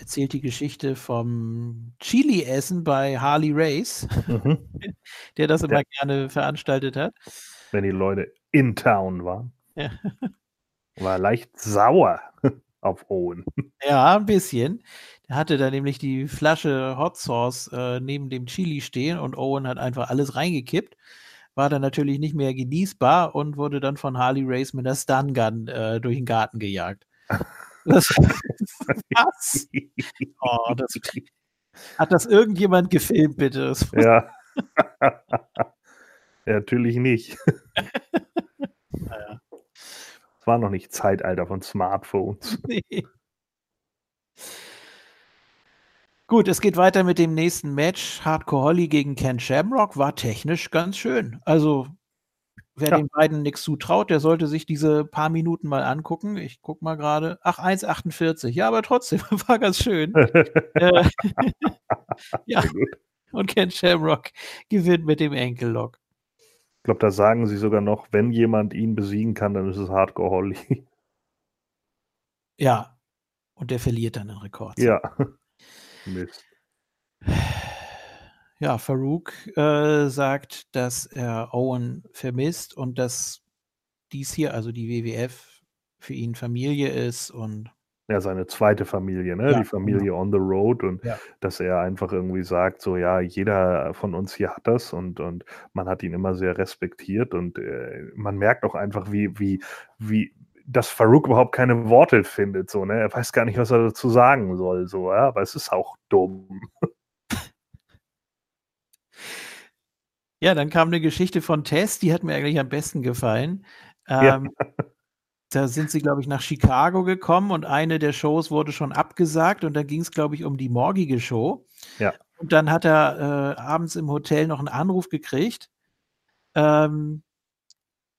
erzählt die Geschichte vom Chili-Essen bei Harley Race, Mhm. der das immer Ja. gerne veranstaltet hat. Wenn die Leute in Town waren. Ja. War leicht sauer auf Owen. Ja, 'n bisschen. Der hatte da nämlich die Flasche Hot Sauce, äh, neben dem Chili stehen und Owen hat einfach alles reingekippt. War dann natürlich nicht mehr genießbar und wurde dann von Harley Race mit 'ner Stun Gun, äh, durch 'n Garten gejagt. Das was? Oh, das hat das irgendjemand gefilmt, bitte? Ja. Ja, natürlich nicht. Na ja. Es war noch nicht Zeitalter von Smartphones. Nee. Gut, es geht weiter mit dem nächsten Match. Hardcore Holly gegen Ken Shamrock war technisch ganz schön. Also, wer ja. den beiden nichts zutraut, der sollte sich diese paar Minuten mal angucken. Ich guck mal gerade. Ach, 1,48. Ja, aber trotzdem, war ganz schön. äh, ja. Und Ken Shamrock gewinnt mit dem Enkellock. Ich glaube, da sagen sie sogar noch, wenn jemand ihn besiegen kann, dann ist es Hardcore Holly. Ja. Und der verliert dann den Rekord. Ja. Mist. Ja, Farouk äh, sagt, dass er Owen vermisst und dass dies hier, also die WWF, für ihn Familie ist und ja, seine zweite Familie, ne? Ja, die Familie genau. on the road und ja. dass er einfach irgendwie sagt, so ja, jeder von uns hier hat das und, und man hat ihn immer sehr respektiert und äh, man merkt auch einfach, wie, wie, wie, dass Farouk überhaupt keine Worte findet, so, ne? Er weiß gar nicht, was er dazu sagen soll, so, ja, aber es ist auch dumm. Ja, dann kam eine Geschichte von Tess, die hat mir eigentlich am besten gefallen. Ähm, ja. Da sind sie, glaube ich, nach Chicago gekommen und eine der Shows wurde schon abgesagt und dann ging es, glaube ich, um die morgige Show. Ja. Und dann hat er äh, abends im Hotel noch einen Anruf gekriegt. Ähm,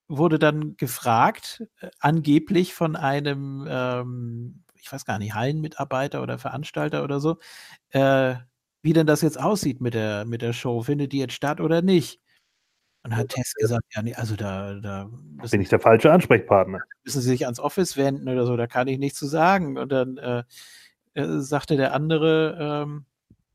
wurde dann gefragt, äh, angeblich von einem, ähm, ich weiß gar nicht, Hallenmitarbeiter oder Veranstalter oder so, äh, wie denn das jetzt aussieht mit der, mit der Show. Findet die jetzt statt oder nicht? Und hat Tess gesagt, ja, nee, also da, da bin ich der falsche Ansprechpartner. Müssen Sie sich ans Office wenden oder so, da kann ich nichts zu sagen. Und dann äh, äh, sagte der andere, ähm,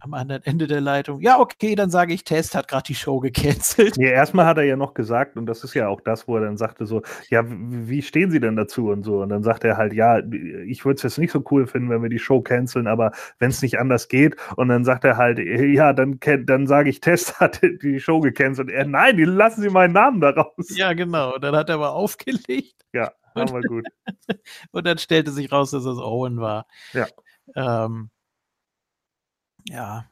am anderen Ende der Leitung. Ja, okay, dann sage ich, Test hat gerade die Show gecancelt. Ja, erstmal hat er ja noch gesagt, und das ist ja auch das, wo er dann sagte so, ja, wie stehen Sie denn dazu und so? Und dann sagt er halt, ja, ich würde es jetzt nicht so cool finden, wenn wir die Show canceln, aber wenn es nicht anders geht. Und dann sagt er halt, ja, dann, dann sage ich, Test hat die Show gecancelt. Er, nein, die lassen Sie meinen Namen daraus. Ja, genau. Und dann hat er aber aufgelegt. Ja, aber gut. und dann stellte sich raus, dass es Owen war. Ja. Ähm, ja.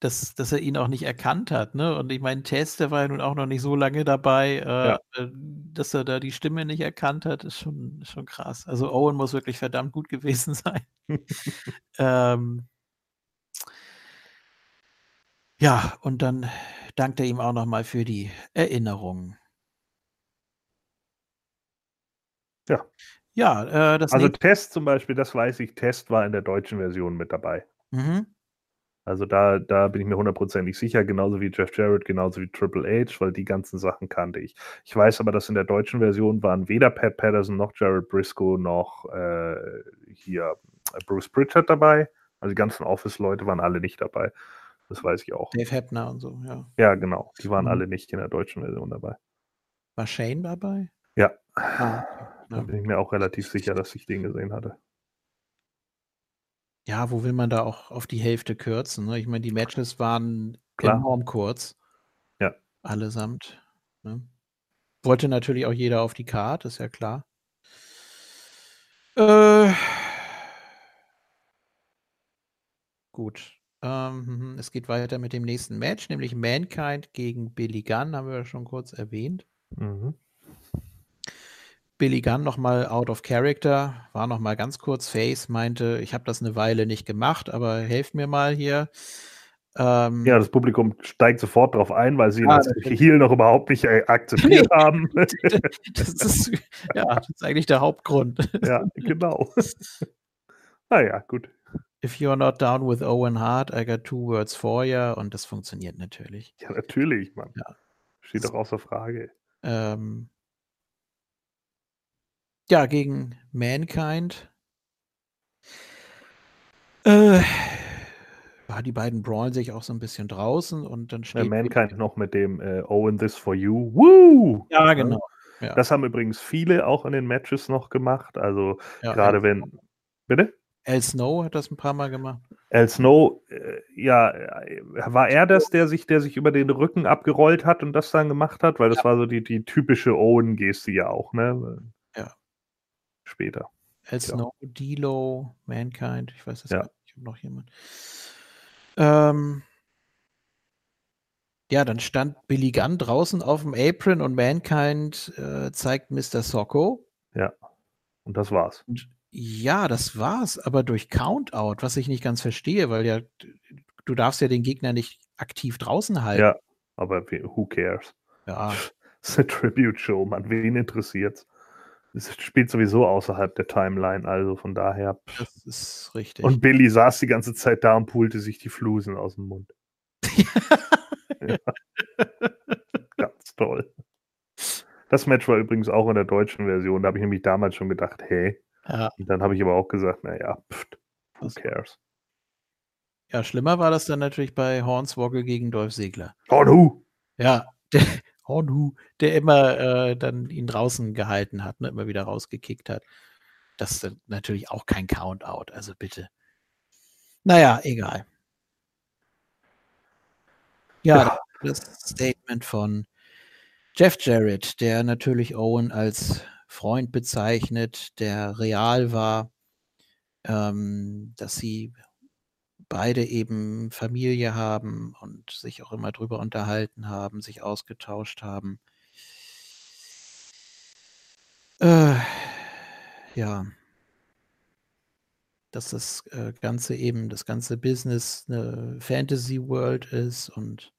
Dass, dass er ihn auch nicht erkannt hat, ne? Und ich meine, Tess, der war ja nun auch noch nicht so lange dabei, äh, ja. Äh, dass er da die Stimme nicht erkannt hat, ist schon, ist schon krass. Also Owen muss wirklich verdammt gut gewesen sein. ähm, ja, und dann dankt er ihm auch nochmal für die Erinnerungen. Ja. Ja, äh, das Also Test zum Beispiel, das weiß ich, Test war in der deutschen Version mit dabei. Mhm. Also da, da bin ich mir hundertprozentig sicher, genauso wie Jeff Jarrett, genauso wie Triple H, weil die ganzen Sachen kannte ich. Ich weiß aber, dass in der deutschen Version waren weder Pat Patterson noch Jared Briscoe noch äh, hier äh, Bruce Pritchard dabei. Also die ganzen Office-Leute waren alle nicht dabei. Das weiß ich auch. Dave Hebner und so, ja. Ja, genau. Die waren mhm. alle nicht in der deutschen Version dabei. War Shane dabei? Ja. Ah, Da bin ich mir auch relativ sicher, dass ich den gesehen hatte. Ja, wo will man da auch auf die Hälfte kürzen? Ne? Ich meine, die Matches waren Klar. enorm kurz. Ja. Allesamt. Ne? Wollte natürlich auch jeder auf die Card, ist ja klar. Äh, gut. Ähm, mhm, es geht weiter mit dem nächsten Match, nämlich Mankind gegen Billy Gunn, haben wir schon kurz erwähnt. Mhm. Billy Gunn nochmal out of character, war nochmal ganz kurz Face, meinte, ich habe das eine Weile nicht gemacht, aber helft mir mal hier. Ähm, ja, das Publikum steigt sofort darauf ein, weil sie ah, das Heal noch überhaupt nicht äh, akzeptiert haben. das ist, ja, das ist eigentlich der Hauptgrund. ja, genau. naja, gut. If you're not down with Owen Hart, I got two words for you. Und das funktioniert natürlich. Ja, natürlich, Mann. Ja. Steht doch außer Frage. Ähm, ja, gegen Mankind. Äh, ja, die beiden brawlen sich auch so ein bisschen draußen und dann steht. Ja, Mankind noch mit dem äh, Owen This for You. Woo! Ja, genau. Ja. Das haben übrigens viele auch in den Matches noch gemacht. Also ja, gerade wenn. Bitte? El Snow hat das ein paar Mal gemacht. El Snow, äh, ja, äh, war er das, der sich, der sich über den Rücken abgerollt hat und das dann gemacht hat? Weil das war so die, die typische Owen-Geste ja auch, ne? Später. El Snow, ja. Dilo, Mankind, ich weiß das ja. gar nicht, ich habe noch jemand. Ähm, Ja, dann stand Billy Gunn draußen auf dem Apron und Mankind äh, zeigt Mr. Socko. Ja. Und das war's. Und ja, das war's, aber durch Countout, was ich nicht ganz verstehe, weil ja, du darfst ja den Gegner nicht aktiv draußen halten. Ja, aber who cares? Ja. Das ist eine Tribute-Show, man, wen interessiert's? Es spielt sowieso außerhalb der Timeline, also von daher. Das ist richtig. Und Billy saß die ganze Zeit da und pulte sich die Flusen aus dem Mund. Ja. Ganz toll. Das Match war übrigens auch in der deutschen Version. Da habe ich nämlich damals schon gedacht, hey. ja, Und dann habe ich aber auch gesagt, naja, pft, who cares? ja, schlimmer war das dann natürlich bei Hornswoggle gegen Dolph Segler. Oh no! Ja, der Hornhu, der immer äh, dann ihn draußen gehalten hat, ne, immer wieder rausgekickt hat. Das ist natürlich auch kein Countout, also bitte. Naja, egal. Ja, Ja. das Statement von Jeff Jarrett, der natürlich Owen als Freund bezeichnet, der real war, ähm, dass sie beide eben Familie haben und sich auch immer drüber unterhalten haben, sich ausgetauscht haben. Äh, ja. Dass das äh, Ganze eben, das ganze Business eine Fantasy World ist und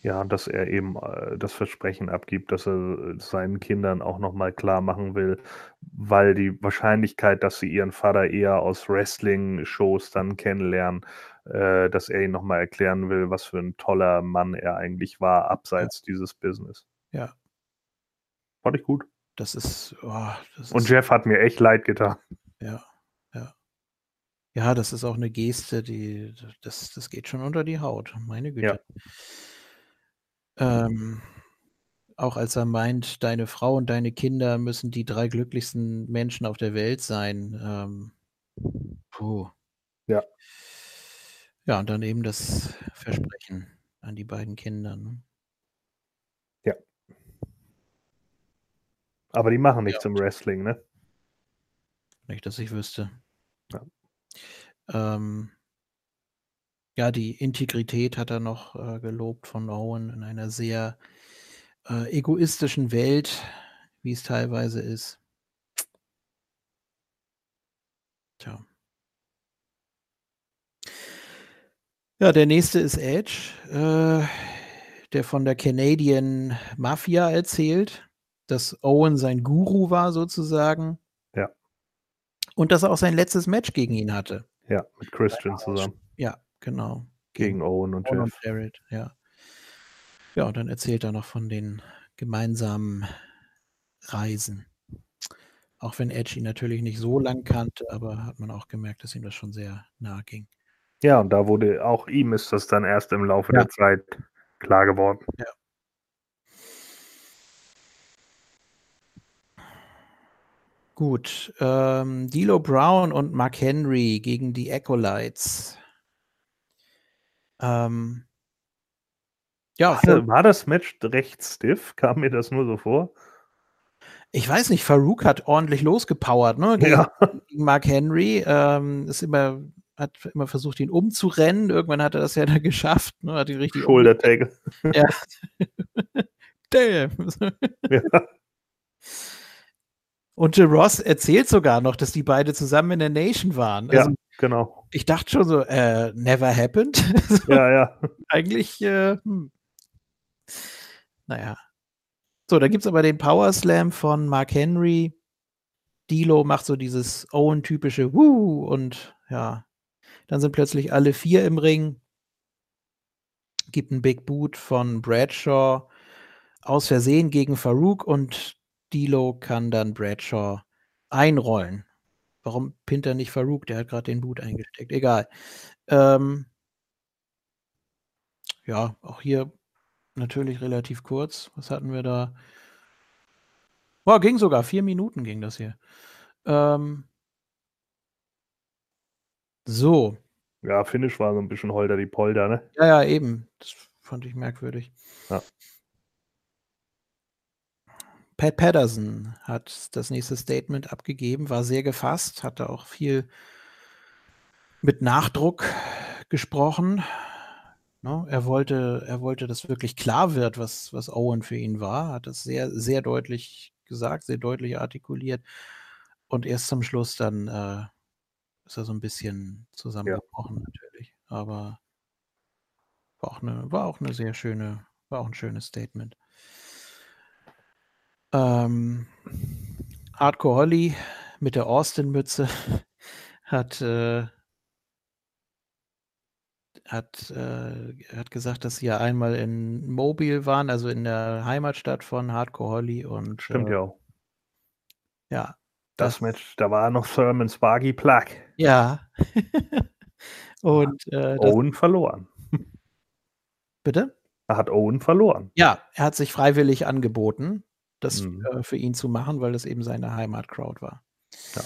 Ja, dass er eben äh, das Versprechen abgibt, dass er äh, seinen Kindern auch nochmal klar machen will, weil die Wahrscheinlichkeit, dass sie ihren Vater eher aus Wrestling-Shows dann kennenlernen, äh, dass er ihnen nochmal erklären will, was für ein toller Mann er eigentlich war, abseits dieses Business. Ja. Fand ich gut. das ist, oh, das Und ist Jeff hat mir echt leid getan. Ja, ja. Ja, das ist auch eine Geste, die, das, das geht schon unter die Haut, meine Güte. Ähm, auch als er meint, deine Frau und deine Kinder müssen die drei glücklichsten Menschen auf der Welt sein. Ähm, puh. Ja. Ja, und dann eben das Versprechen an die beiden Kinder. Ne? Aber die machen nichts im Wrestling, ne? Nicht, dass ich wüsste. Ja. Ähm, ja, die Integrität hat er noch äh, gelobt von Owen in einer sehr äh, egoistischen Welt, wie es teilweise ist. Tja. Ja, der nächste ist Edge, äh, der von der Canadian Mafia erzählt, dass Owen sein Guru war sozusagen. Ja. Und dass er auch sein letztes Match gegen ihn hatte. Ja, mit Christian zusammen. Ja, genau. Gegen Owen und Owen und. Jarrett, ja. Ja, und dann erzählt er noch von den gemeinsamen Reisen. Auch wenn Edge ihn natürlich nicht so lang kannte, aber hat man auch gemerkt, dass ihm das schon sehr nahe ging. Ja, und da wurde auch ihm ist das dann erst im Laufe Ja. der Zeit klar geworden. Gut, ähm, D'Lo Brown und Mark Henry gegen die Acolytes. Ähm, ja, War, war das Match recht stiff? Kam mir das nur so vor? ich weiß nicht, Farouk hat ordentlich losgepowert, ne? Gegen, Ja. gegen Mark Henry. Ähm, ist immer, hat immer versucht, ihn umzurennen. Irgendwann hat er das ja dann geschafft, ne? Hat ihn richtig Shoulder Tag. Damn. Ja. Und Ross erzählt sogar noch, dass die beide zusammen in der Nation waren. Ja. Genau. ich dachte schon so, äh, never happened. so, Ja, ja. Eigentlich, äh, hm. naja. So, da gibt es aber den Power Slam von Mark Henry. Dilo macht so dieses Owen-typische Woo und ja, dann sind plötzlich alle vier im Ring. Gibt einen Big Boot von Bradshaw aus Versehen gegen Farouk und Dilo kann dann Bradshaw einrollen. Warum pinnt er nicht Farouk? Der hat gerade den Boot eingesteckt. Egal. Ähm, ja, auch hier natürlich relativ kurz. Was hatten wir da? Boah, ging sogar. Vier Minuten ging das hier. Ähm, so. Ja, Finish war so ein bisschen holter die Polder, ne? Ja, ja, eben. Das fand ich merkwürdig. Ja. Pat Patterson hat das nächste Statement abgegeben, war sehr gefasst, hatte auch viel mit Nachdruck gesprochen. Ne? Er wollte, er wollte, dass wirklich klar wird, was, was Owen für ihn war, hat das sehr, sehr deutlich gesagt, sehr deutlich artikuliert. Und erst zum Schluss dann äh, ist er so ein bisschen zusammengebrochen natürlich. Aber war auch eine, war auch eine sehr schöne, war auch ein schönes Statement. Ähm, Hardcore Holly mit der Austin-Mütze hat, äh, hat, äh, hat gesagt, dass sie ja einmal in Mobile waren, also in der Heimatstadt von Hardcore Holly und Stimmt äh, ja ja, Das das, Match, da war noch Thurman Sparky Plug. ja. und äh, Owen verloren. bitte? Da hat Owen verloren. Ja, er hat sich freiwillig angeboten, das Mhm. äh, für ihn zu machen, weil das eben seine Heimatcrowd war. Ja.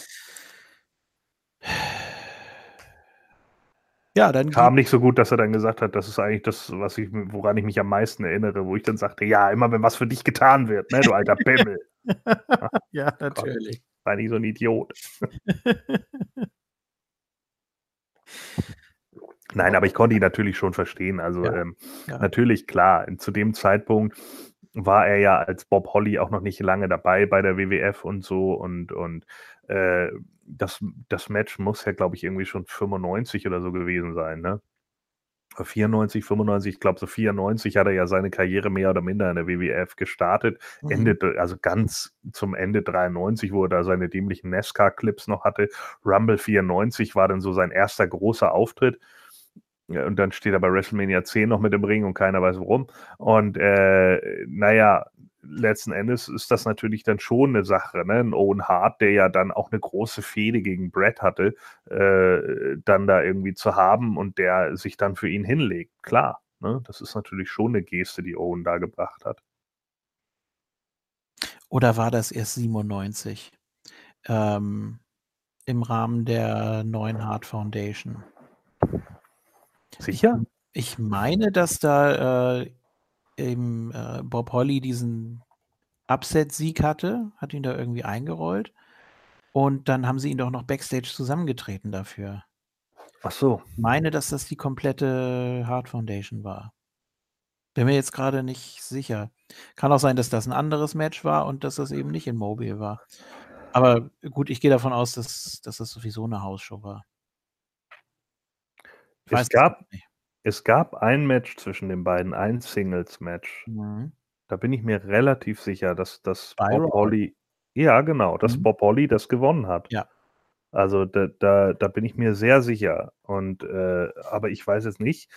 Ja, dann Kam nicht so gut, dass er dann gesagt hat, das ist eigentlich das, was ich, woran ich mich am meisten erinnere, wo ich dann sagte, ja, immer wenn was für dich getan wird, ne, du alter Pimmel. ja, natürlich. Sei nicht so ein Idiot. Nein, aber ich konnte ihn natürlich schon verstehen. Also Ja, ähm, ja. natürlich, klar, zu dem Zeitpunkt war er ja als Bob Holly auch noch nicht lange dabei bei der WWF und so und, und äh, das, das Match muss ja, glaube ich, irgendwie schon 95 oder so gewesen sein, ne? 94, 95, ich glaube so 94 hat er ja seine Karriere mehr oder minder in der WWF gestartet. Mhm. Ende, also ganz zum Ende 93, wo er da seine dämlichen NASCAR-Clips noch hatte. Rumble 94 war dann so sein erster großer Auftritt. Und dann steht er bei WrestleMania 10 noch mit im Ring und keiner weiß warum. Und äh, naja, letzten Endes ist das natürlich dann schon eine Sache. Ne? Ein Owen Hart, der ja dann auch eine große Fehde gegen Brett hatte, äh, dann da irgendwie zu haben und der sich dann für ihn hinlegt. Klar, ne? das ist natürlich schon eine Geste, die Owen da gebracht hat. Oder war das erst 97? Ähm, Im Rahmen der neuen Heart Foundation. Sicher? Ich meine, dass da äh, eben äh, Bob Holly diesen Upset-Sieg hatte, hat ihn da irgendwie eingerollt. Und dann haben sie ihn doch noch Backstage zusammengetreten dafür. Ach so. Ich meine, dass das die komplette Heart Foundation war. Bin mir jetzt gerade nicht sicher. Kann auch sein, dass das ein anderes Match war und dass das eben nicht in Mobile war. Aber gut, ich gehe davon aus, dass, dass das sowieso eine Hausshow war. Es gab-. Es gab ein Match zwischen den beiden, ein Singles-Match. Mhm. Da bin ich mir relativ sicher, dass, dass Bob. Holly, ja genau, dass Mhm. Bob Holly das gewonnen hat. Ja. Also da, da, da bin ich mir sehr sicher. Und äh, aber ich weiß jetzt nicht,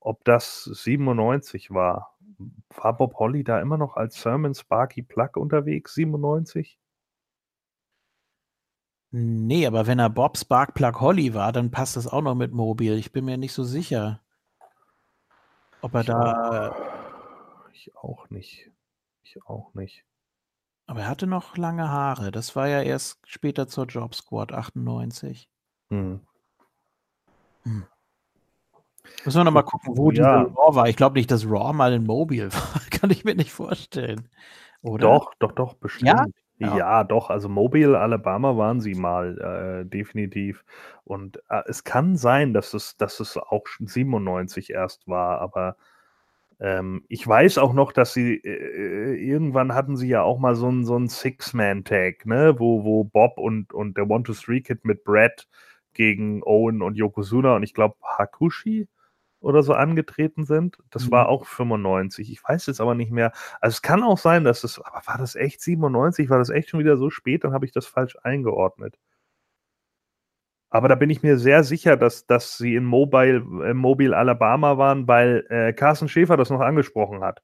ob das 97 war. War Bob Holly da immer noch als Sermon Sparky Plug unterwegs, 97? Nee, aber wenn er Bob Sparkplug Holly war, dann passt das auch noch mit Mobil. Ich bin mir nicht so sicher, ob er Ich da. auch, ich auch nicht. Ich auch nicht. Aber er hatte noch lange Haare. Das war ja erst später zur Job Squad 98. Hm. Müssen wir noch mal gucken, wo Ja. Raw war. Ich glaube nicht, dass Raw mal in Mobil war. Kann ich mir nicht vorstellen. Oder? Doch, doch, doch, bestimmt. Ja? Ja. doch. Also Mobile, Alabama waren sie mal, äh, definitiv. Und äh, es kann sein, dass es, dass es auch schon 97 erst war, aber ähm, ich weiß auch noch, dass sie äh, irgendwann hatten sie ja auch mal so ein, so Six-Man-Tag, ne, wo, wo Bob und, und der One-Two-Three-Kid mit Brad gegen Owen und Yokozuna und ich glaube Hakushi oder so angetreten sind. Das Mhm. war auch 95. Ich weiß jetzt aber nicht mehr. Also es kann auch sein, dass es, aber war das echt 97? War das echt schon wieder so spät? Dann habe ich das falsch eingeordnet. Aber da bin ich mir sehr sicher, dass, dass sie in Mobile, äh, Mobile, Alabama waren, weil äh, Carsten Schäfer das noch angesprochen hat,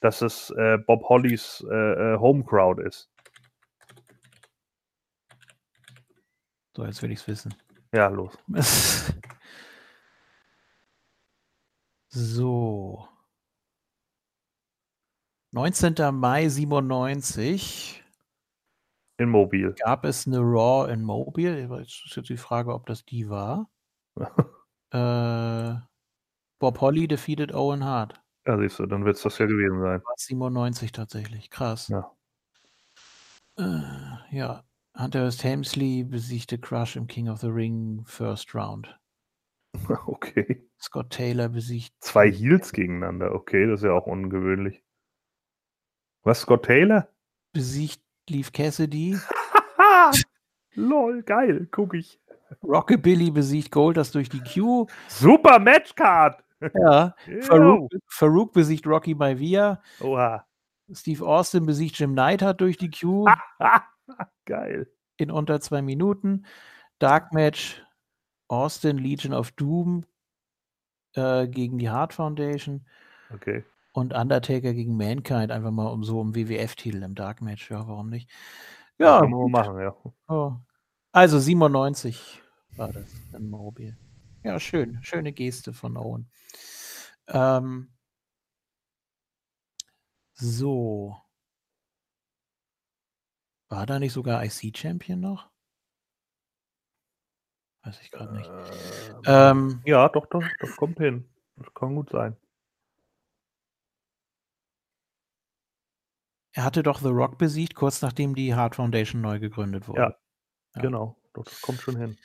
dass es äh, Bob Hollys äh, äh, Home Crowd ist. So, jetzt will ich es wissen. Ja, los. so. 19. Mai 97 In Mobile. gab es eine Raw in Mobile. Jetzt ist jetzt die Frage, ob das die war. äh, Bob Holly defeated Owen Hart. Ja, siehst du, dann wird es das ja gewesen sein. War 97 tatsächlich. Krass. Ja. Äh, ja. Hunter S. Helmsley besiegte Crush im King of the Ring First Round. Okay. Scott Taylor besiegt. Zwei Heels gegeneinander. Okay, das ist ja auch ungewöhnlich. Was, Scott Taylor? Besiegt Leaf Cassidy. Lol, geil, guck ich. Rockabilly besiegt Goldust durch die Q. Super Matchcard. Ja. Farouk, Farouk besiegt Rocky Maivia. Oha. Steve Austin besiegt Jim Neidhart durch die Q. geil. In unter zwei Minuten. Dark Match. Austin Legion of Doom äh, gegen die Hart Foundation. Okay. Und Undertaker gegen Mankind, einfach mal um so um WWF-Titel im Dark Match. Ja, warum nicht? Ja. Kann man machen, ja. Oh. Also 97 war das im Mobil. Ja, schön. Schöne Geste von Owen. Ähm, so. War da nicht sogar IC-Champion noch? Weiß ich gerade nicht. Ähm, Ähm, ja, doch, doch, das kommt hin. Das kann gut sein. er hatte doch The Rock besiegt, kurz nachdem die Hart Foundation neu gegründet wurde. Ja, Ja. genau. Doch, das kommt schon hin.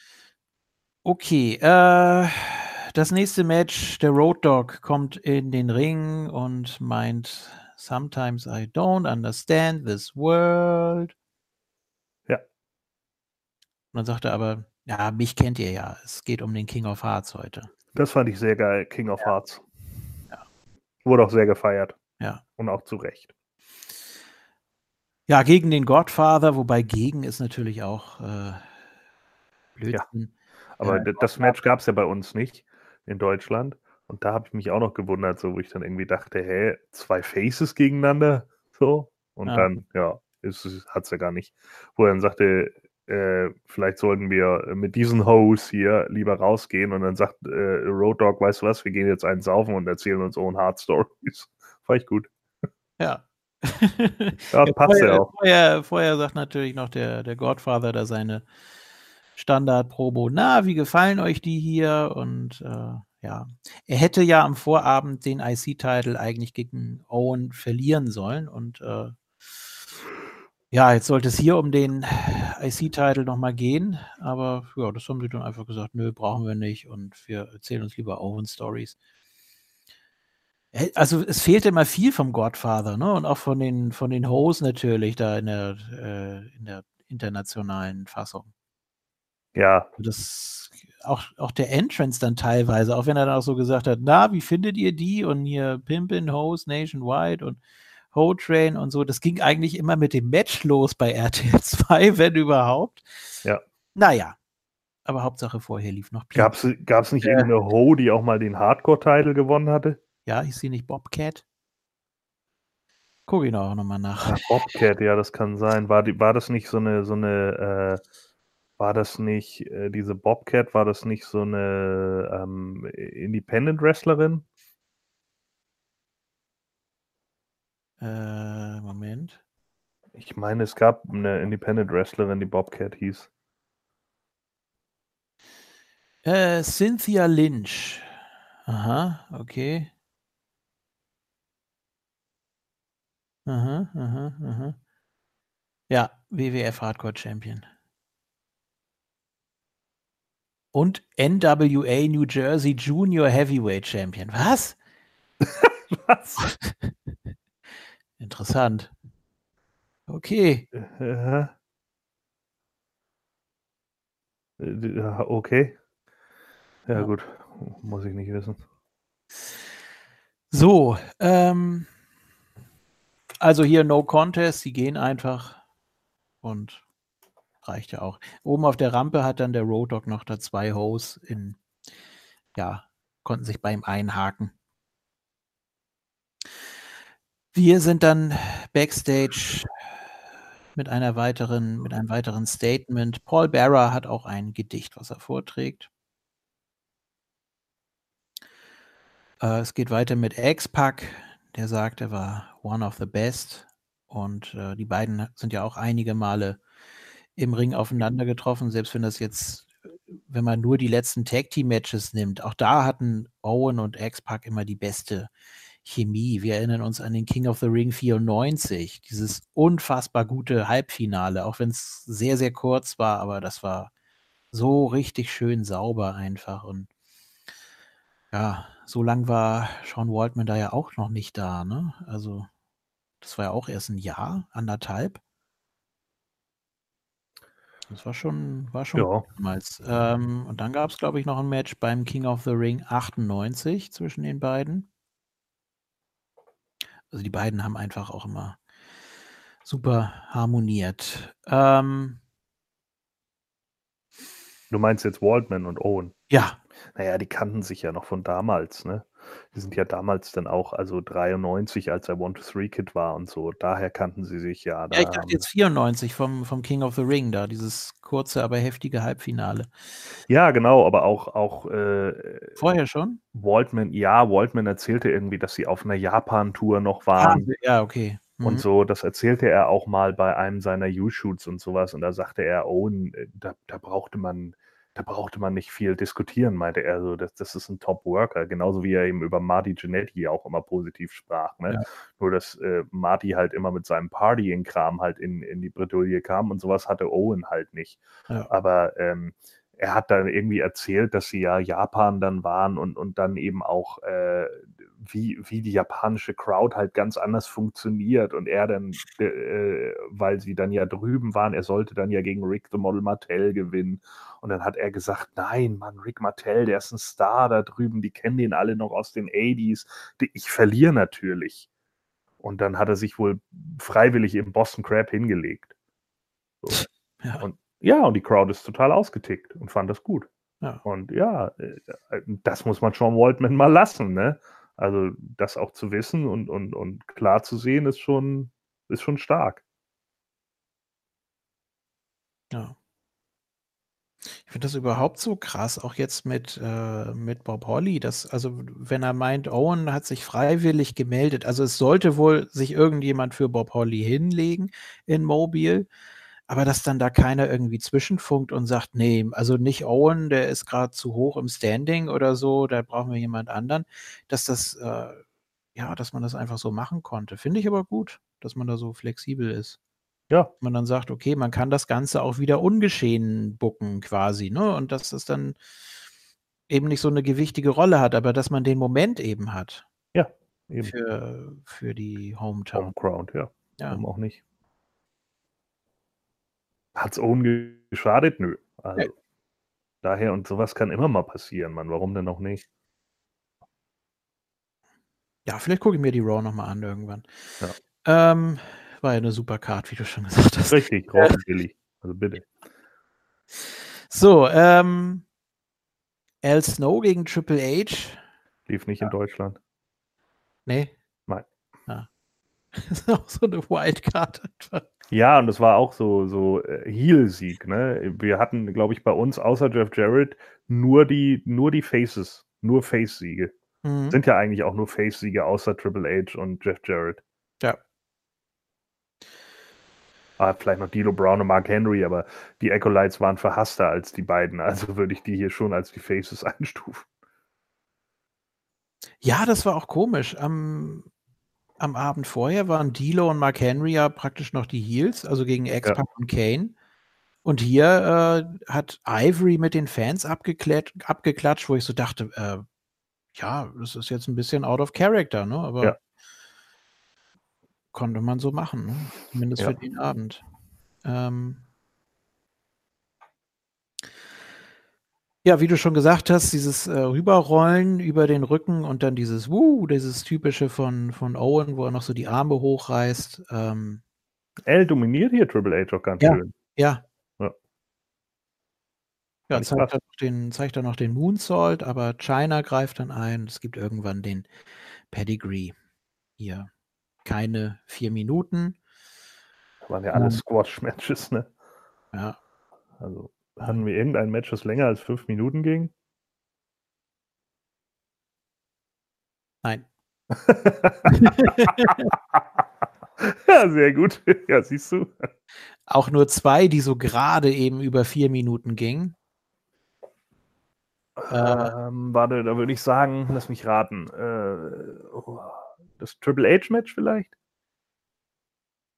Okay, äh, das nächste Match, der Road Dog kommt in den Ring und meint, sometimes I don't understand this world. Ja. Und dann sagt er aber, ja, mich kennt ihr ja, es geht um den King of Hearts heute. Das fand ich sehr geil, King of Hearts. Ja. Wurde auch sehr gefeiert. Ja. Und auch zu Recht. Ja, gegen den Godfather, wobei gegen ist natürlich auch äh, Blödsinn. Aber Ja. d- das Match gab es ja bei uns nicht in Deutschland. Und da habe ich mich auch noch gewundert, so wo ich dann irgendwie dachte, hä, zwei Faces gegeneinander? So. Und Ja. dann, ja, hat es ja gar nicht. Wo er dann sagte, äh, vielleicht sollten wir mit diesen Hoes hier lieber rausgehen. Und dann sagt äh, Road Dog, weißt du was, wir gehen jetzt einen saufen und erzählen uns Own Hard Stories. Fand ich gut. Ja. Ja, Ja, passt ja vorher, auch. Vorher, vorher sagt natürlich noch der, der Godfather da seine Standard-Promo. Na, wie gefallen euch die hier? Und äh, ja, er hätte ja am Vorabend den IC-Title eigentlich gegen Owen verlieren sollen. Und äh, ja, jetzt sollte es hier um den IC-Title nochmal gehen. Aber ja, das haben sie dann einfach gesagt, nö, brauchen wir nicht. Und wir erzählen uns lieber Owen-Stories. Äh, Also es fehlte immer viel vom Godfather, ne? Und auch von den von den Hoes natürlich da in der äh, in der internationalen Fassung. Ja, Das auch auch der Entrance dann teilweise, auch wenn er dann auch so gesagt hat, na, wie findet ihr die? Und hier Pimpin, Hoes Nationwide und Ho Train und so. Das ging eigentlich immer mit dem Match los bei RTL 2, wenn überhaupt. Ja. Naja. Aber Hauptsache vorher lief noch gab es nicht irgendeine Ho, die auch mal den Hardcore-Title gewonnen hatte? Ja, ich sehe nicht Bobcat. Guck ihn auch nochmal nach. Ah, Bobcat, ja, das kann sein. War, die, war das nicht so eine, so eine, äh, war das nicht, äh, diese Bobcat, war das nicht so eine ähm, Independent-Wrestlerin? Äh, Moment. Ich meine, es gab eine Independent-Wrestlerin, die Bobcat hieß. Äh, Cynthia Lynch. Aha, okay. Aha, aha, aha. Ja, WWF Hardcore Champion. Und NWA New Jersey Junior Heavyweight Champion. Was? Was? Interessant. Okay. Äh, äh, okay. Ja, Ja. gut. Muss ich nicht wissen. So, ähm, also hier No Contest, sie gehen einfach und reicht ja auch. Oben auf der Rampe hat dann der Road Dog noch da zwei Hoes in, ja, konnten sich bei ihm einhaken. Wir sind dann backstage mit einer weiteren, mit einem weiteren Statement. Paul Bearer hat auch ein Gedicht, was er vorträgt. Äh, es geht weiter mit X-Pac, der sagt, er war one of the best. Und äh, die beiden sind ja auch einige Male im Ring aufeinander getroffen, selbst wenn das jetzt, wenn man nur die letzten Tag Team Matches nimmt, auch da hatten Owen und X-Pac immer die beste Chemie. Wir erinnern uns an den King of the Ring 94, dieses unfassbar gute Halbfinale, auch wenn es sehr, sehr kurz war, aber das war so richtig schön sauber einfach und Ja, so lang war Sean Waltman da ja auch noch nicht da, ne? Also, das war ja auch erst ein Jahr, anderthalb. Das war schon, war schon Ja. damals. Ähm, und dann gab es, glaube ich, noch ein Match beim King of the Ring 98 zwischen den beiden. Also die beiden haben einfach auch immer super harmoniert. Ähm, Du meinst jetzt Waldman und Owen? ja, Naja, die kannten sich ja noch von damals, ne? Die sind ja damals dann auch, also 93, als er One-to-Three-Kid war und so. Daher kannten sie sich ja. Da ja, ich dachte jetzt 94 vom, vom King of the Ring da, dieses kurze, aber heftige Halbfinale. ja, genau, aber auch, auch äh, Vorher schon? Waldman, ja, Waldman erzählte irgendwie, dass sie auf einer Japan-Tour noch Ah, waren. ja, okay. Und Mhm. so, das erzählte er auch mal bei einem seiner U-Shoots und sowas. Und da sagte er, Owen, äh, da, da brauchte man, da brauchte man nicht viel diskutieren, meinte er. So, das, das ist ein Top-Worker, genauso wie er eben über Marty Jannetty auch immer positiv sprach. Ne? Ja. Nur, dass äh, Marty halt immer mit seinem Partying-Kram halt in, in die Bredouille kam und sowas hatte Owen halt nicht. Ja. Aber ähm, er hat dann irgendwie erzählt, dass sie ja Japan dann waren und, und dann eben auch, äh, wie, wie die japanische Crowd halt ganz anders funktioniert und er dann, äh, weil sie dann ja drüben waren, er sollte dann ja gegen Rick the Model Martell gewinnen und dann hat er gesagt, nein, Mann, Rick Martell, der ist ein Star da drüben, die kennen den alle noch aus den 80s, Die- ich verliere natürlich. Und dann hat er sich wohl freiwillig im Boston Crab hingelegt. So. Ja. Und ja, und die Crowd ist total ausgetickt und fand das gut. Ja. Und ja, äh, das muss man Sean Waldman mal lassen, ne? Also das auch zu wissen und, und, und klar zu sehen, ist schon, ist schon stark. Ja. Ich finde das überhaupt so krass, auch jetzt mit, äh, mit Bob Holly, dass, also wenn er meint, Owen hat sich freiwillig gemeldet, also es sollte wohl sich irgendjemand für Bob Holly hinlegen in Mobile, aber dass dann da keiner irgendwie zwischenfunkt und sagt, nee, also nicht Owen, der ist gerade zu hoch im Standing oder so, da brauchen wir jemand anderen, dass das, äh, ja, dass man das einfach so machen konnte. Finde ich aber gut, dass man da so flexibel ist Ja, man dann sagt, okay, man kann das Ganze auch wieder ungeschehen bucken quasi, ne? Und dass es dann eben nicht so eine gewichtige Rolle hat, aber dass man den Moment eben hat eben. für, für die Hometown. Home Crowd, ja. Ja. Warum auch nicht? Hat's Owen geschadet? Nö. Also, Nee. daher und sowas kann immer mal passieren, Mann. Warum denn auch nicht? ja, vielleicht gucke ich mir die Raw nochmal an irgendwann. Ja. Ähm, war ja eine super Card, wie du schon gesagt hast. Richtig, Robin Billy. Also bitte. So, ähm, Al Snow gegen Triple H. Lief nicht in Deutschland. Nee. Das ist auch so eine Wildcard einfach. Ja, und das war auch so, so äh, Heel-Sieg, ne? Wir hatten, glaube ich, bei uns außer Jeff Jarrett nur die, nur die Faces, nur Face-Siege. Mhm. Sind ja eigentlich auch nur Face-Siege außer Triple H und Jeff Jarrett. Ja. Ah, vielleicht noch Dilo Brown und Mark Henry, aber die Acolytes waren verhasster als die beiden, also würde ich die hier schon als die Faces einstufen. Ja, das war auch komisch. Am, am Abend vorher waren D'Lo und Mark Henry ja praktisch noch die Heels, also gegen X-Pac und Kane. Und hier äh, hat Ivory mit den Fans abgeklatscht, abgeklatscht wo ich so dachte, äh, ja, das ist jetzt ein bisschen out of character, ne? Aber Ja. konnte man so machen, ne? Zumindest Ja. für den Abend. Ähm, ja, wie du schon gesagt hast, dieses äh, Rüberrollen über den Rücken und dann dieses Wuh, dieses typische von, von Owen, wo er noch so die Arme hochreißt. Ähm, L dominiert hier Triple H auch ganz Ja. schön. ja. Ja. Ja, zeigt er, noch den, zeigt er noch den Moonsault, aber China greift dann ein. Es gibt irgendwann den Pedigree. Hier keine vier Minuten. Das waren ja alle Ähm. Squash-Matches, ne? Ja, Also hatten wir irgendein Match, das länger als fünf Minuten ging? nein. ja, sehr gut. Ja, siehst du. Auch nur zwei, die so gerade eben über vier Minuten gingen. Äh. Ähm, warte, da würde ich sagen, lass mich raten. Äh, oh, das Triple H-Match vielleicht?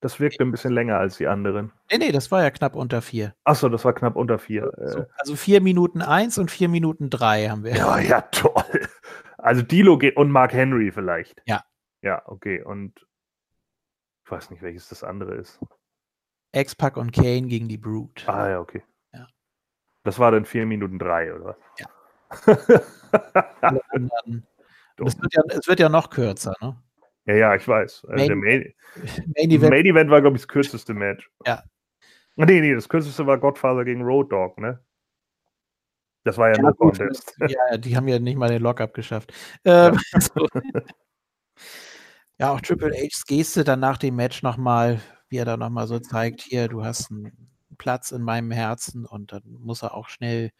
Das wirkte ein bisschen länger als die anderen. Nee, nee, das war ja knapp unter vier. Achso, das war knapp unter vier. So, Äh, also vier Minuten eins und vier Minuten drei haben wir. ja, ja, toll. Also Dilo geht und Mark Henry vielleicht. Ja. Ja, okay. Und ich weiß nicht, welches das andere ist. X-Pac und Kane gegen die Brood. Ah, ja, okay. Ja. Das war dann vier Minuten drei, oder was? Ja. Es, wird ja, es wird ja noch kürzer, ne? Ja, ja, ich weiß. Also der Main- Main, Main Event, Main Event war, glaube ich, das kürzeste Match. Ja. Nee, nee, das kürzeste war Godfather gegen Road Dogg, ne? Das war ja, ja, nur Contest. ja, die haben ja nicht mal den Lockup geschafft. Ähm, so. Ja, auch Triple H's Geste dann nach dem Match nochmal, wie er da nochmal so zeigt, hier, du hast einen Platz in meinem Herzen und dann muss er auch schnell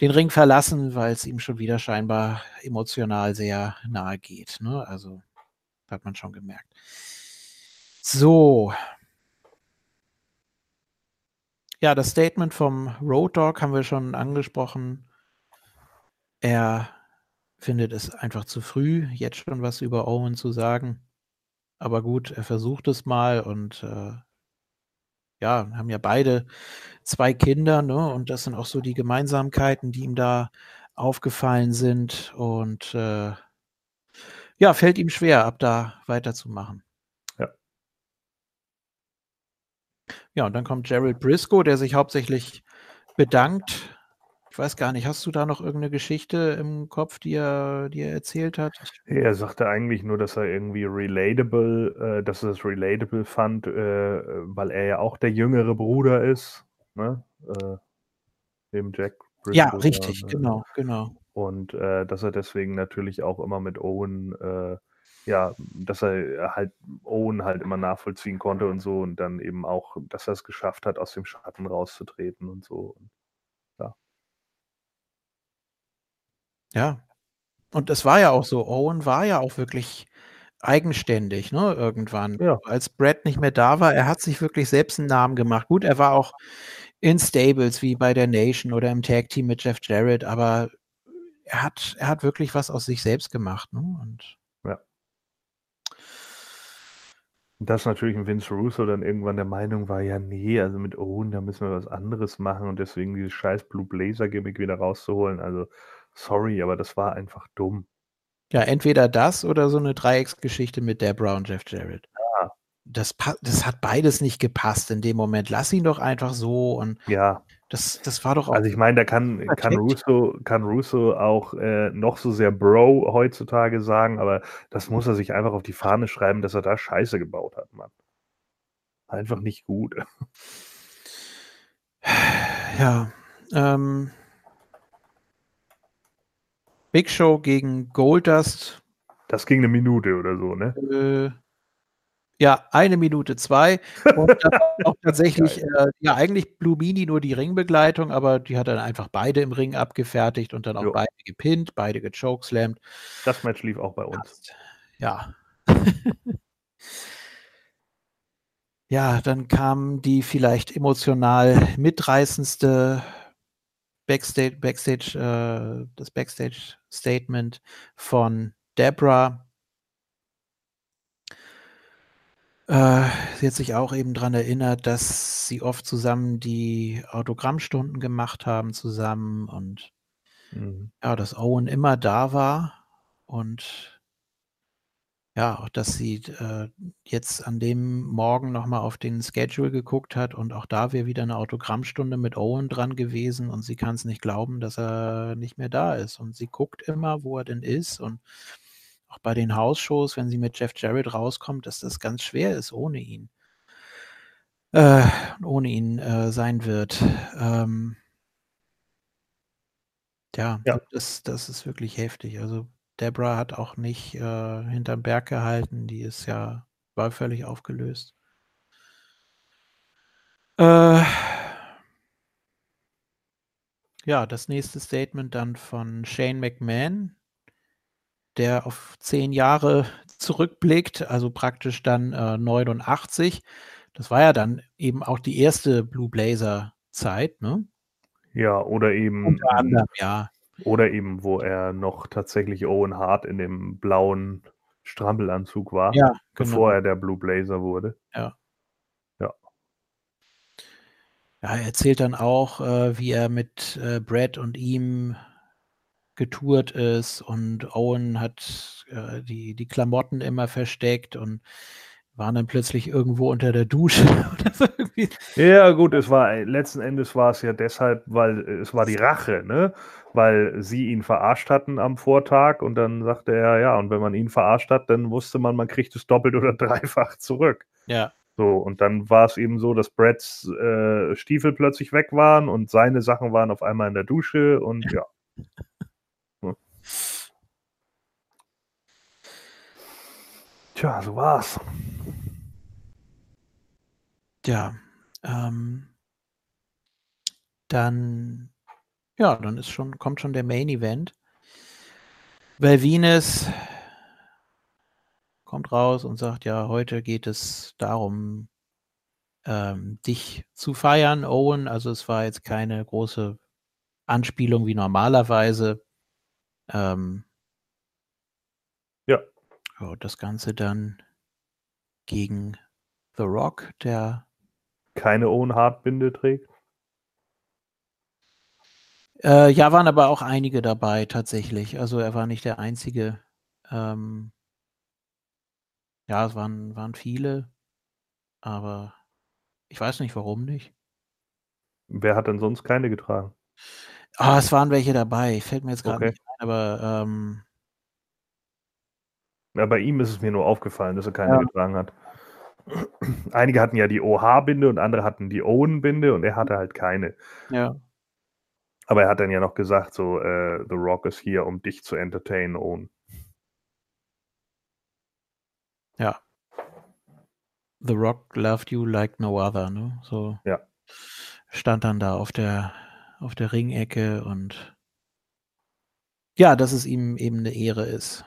den Ring verlassen, weil es ihm schon wieder scheinbar emotional sehr nahe geht. Ne? Also hat man schon gemerkt. So. Ja, das Statement vom Road Dog haben wir schon angesprochen. Er findet es einfach zu früh, jetzt schon was über Owen zu sagen. Aber gut, er versucht es mal und äh, ja, haben ja beide zwei Kinder, ne? Und das sind auch so die Gemeinsamkeiten, die ihm da aufgefallen sind. Und äh, ja, fällt ihm schwer, ab da weiterzumachen. Ja. Ja, und dann kommt Gerald Briscoe, der sich hauptsächlich bedankt. Ich weiß gar nicht, hast du da noch irgendeine Geschichte im Kopf, die er, die er erzählt hat? Er sagte eigentlich nur, dass er irgendwie relatable, äh, dass er es relatable fand, äh, weil er ja auch der jüngere Bruder ist, ne? Äh, dem Jack Ja, Briscoe richtig, da, äh, genau, genau. Und äh, dass er deswegen natürlich auch immer mit Owen, äh, ja, dass er halt Owen halt immer nachvollziehen konnte und so und dann eben auch, dass er es geschafft hat, aus dem Schatten rauszutreten und so. Ja. Und es war ja auch so, Owen war ja auch wirklich eigenständig, ne, irgendwann. Ja. Als Brad nicht mehr da war, er hat sich wirklich selbst einen Namen gemacht. Gut, er war auch in Stables wie bei der Nation oder im Tag Team mit Jeff Jarrett, aber er hat, er hat wirklich was aus sich selbst gemacht, ne? Und Und dass natürlich ein Vince Russo dann irgendwann der Meinung war, ja, nee, also mit Owen, da müssen wir was anderes machen und deswegen dieses scheiß Blue Blazer-Gimmick wieder rauszuholen. Also, sorry, aber das war einfach dumm. ja, entweder das oder so eine Dreiecksgeschichte mit Debra und Jeff Jarrett. Ja. Das, das hat beides nicht gepasst in dem Moment. Lass ihn doch einfach so und Ja, das, das war doch auch. also ich meine, da kann, kann. Russo, kann Russo auch äh, noch so sehr Bro heutzutage sagen, aber das muss er sich einfach auf die Fahne schreiben, dass er da Scheiße gebaut hat, Mann. Einfach nicht gut. Ja. Ähm, Big Show gegen Goldust. Das ging eine Minute oder so, ne? Äh, ja, eine Minute zwei. Und dann auch tatsächlich, äh, ja, eigentlich Blue Mini nur die Ringbegleitung, aber die hat dann einfach beide im Ring abgefertigt und dann auch Jo. beide gepinnt, beide gechokeslammt. Das Match lief auch bei uns. Ja. ja, dann kam die vielleicht emotional mitreißendste Backstage, Backstage, äh, das Backstage-Statement von Debra. Äh, sie hat sich auch eben daran erinnert, dass sie oft zusammen die Autogrammstunden gemacht haben zusammen und Mhm. ja, dass Owen immer da war und ja, auch dass sie äh, jetzt an dem Morgen nochmal auf den Schedule geguckt hat und auch da wäre wieder eine Autogrammstunde mit Owen dran gewesen und sie kann es nicht glauben, dass er nicht mehr da ist. Und sie guckt immer, wo er denn ist und auch bei den Hausshows, wenn sie mit Jeff Jarrett rauskommt, dass das ganz schwer ist ohne ihn. Äh, ohne ihn äh, sein wird. Ähm, ja, Ja. Das, das ist wirklich heftig. Also Debra hat auch nicht äh, hinterm Berg gehalten. Die ist ja, war völlig aufgelöst. Äh, ja, das nächste Statement dann von Shane McMahon, der auf zehn Jahre zurückblickt, also praktisch dann äh, 89. Das war ja dann eben auch die erste Blue Blazer Zeit, ne? Ja, oder eben, Unter anderem, ja. oder eben, wo er noch tatsächlich Owen Hart in dem blauen Strampelanzug war, Ja, bevor genau. er der Blue Blazer wurde. Ja. Ja. Ja, er erzählt dann auch, äh, wie er mit äh, Brad und ihm getourt ist und Owen hat äh, die, die Klamotten immer versteckt und waren dann plötzlich irgendwo unter der Dusche oder so irgendwie. Ja, gut, es war letzten Endes war es ja deshalb, weil äh, es war die Rache, ne? Weil sie ihn verarscht hatten am Vortag und dann sagte er, ja, und wenn man ihn verarscht hat, dann wusste man, man kriegt es doppelt oder dreifach zurück. Ja, So, und dann war es eben so, dass Brads äh, Stiefel plötzlich weg waren und seine Sachen waren auf einmal in der Dusche und ja. Tja, so war's. ja. Ähm, dann, ja, dann ist schon, kommt schon der Main Event. Venus kommt raus und sagt, ja, heute geht es darum, ähm, dich zu feiern, Owen. Also es war jetzt keine große Anspielung wie normalerweise. Ähm. Ja, das Ganze dann gegen The Rock, der Keine Owen Hart-Binde trägt. Äh, ja, waren aber auch einige dabei tatsächlich. Also er war nicht der Einzige. Ähm, ja, es waren, waren viele, aber ich weiß nicht, warum nicht. Wer hat denn sonst keine getragen? Ah, es waren welche dabei. Fällt mir jetzt gerade Okay. nicht ein, aber ähm, Ja, bei ihm ist es mir nur aufgefallen, dass er keine Ja. getragen hat. Einige hatten ja die OH-Binde und andere hatten die Owen-Binde und er hatte halt keine. ja, Aber er hat dann ja noch gesagt, so, äh, The Rock ist hier, um dich zu entertainen, Owen. ja. The Rock loved you like no other, ne? So Ja. stand dann da auf der auf der Ringecke und ja, dass es ihm eben eine Ehre ist.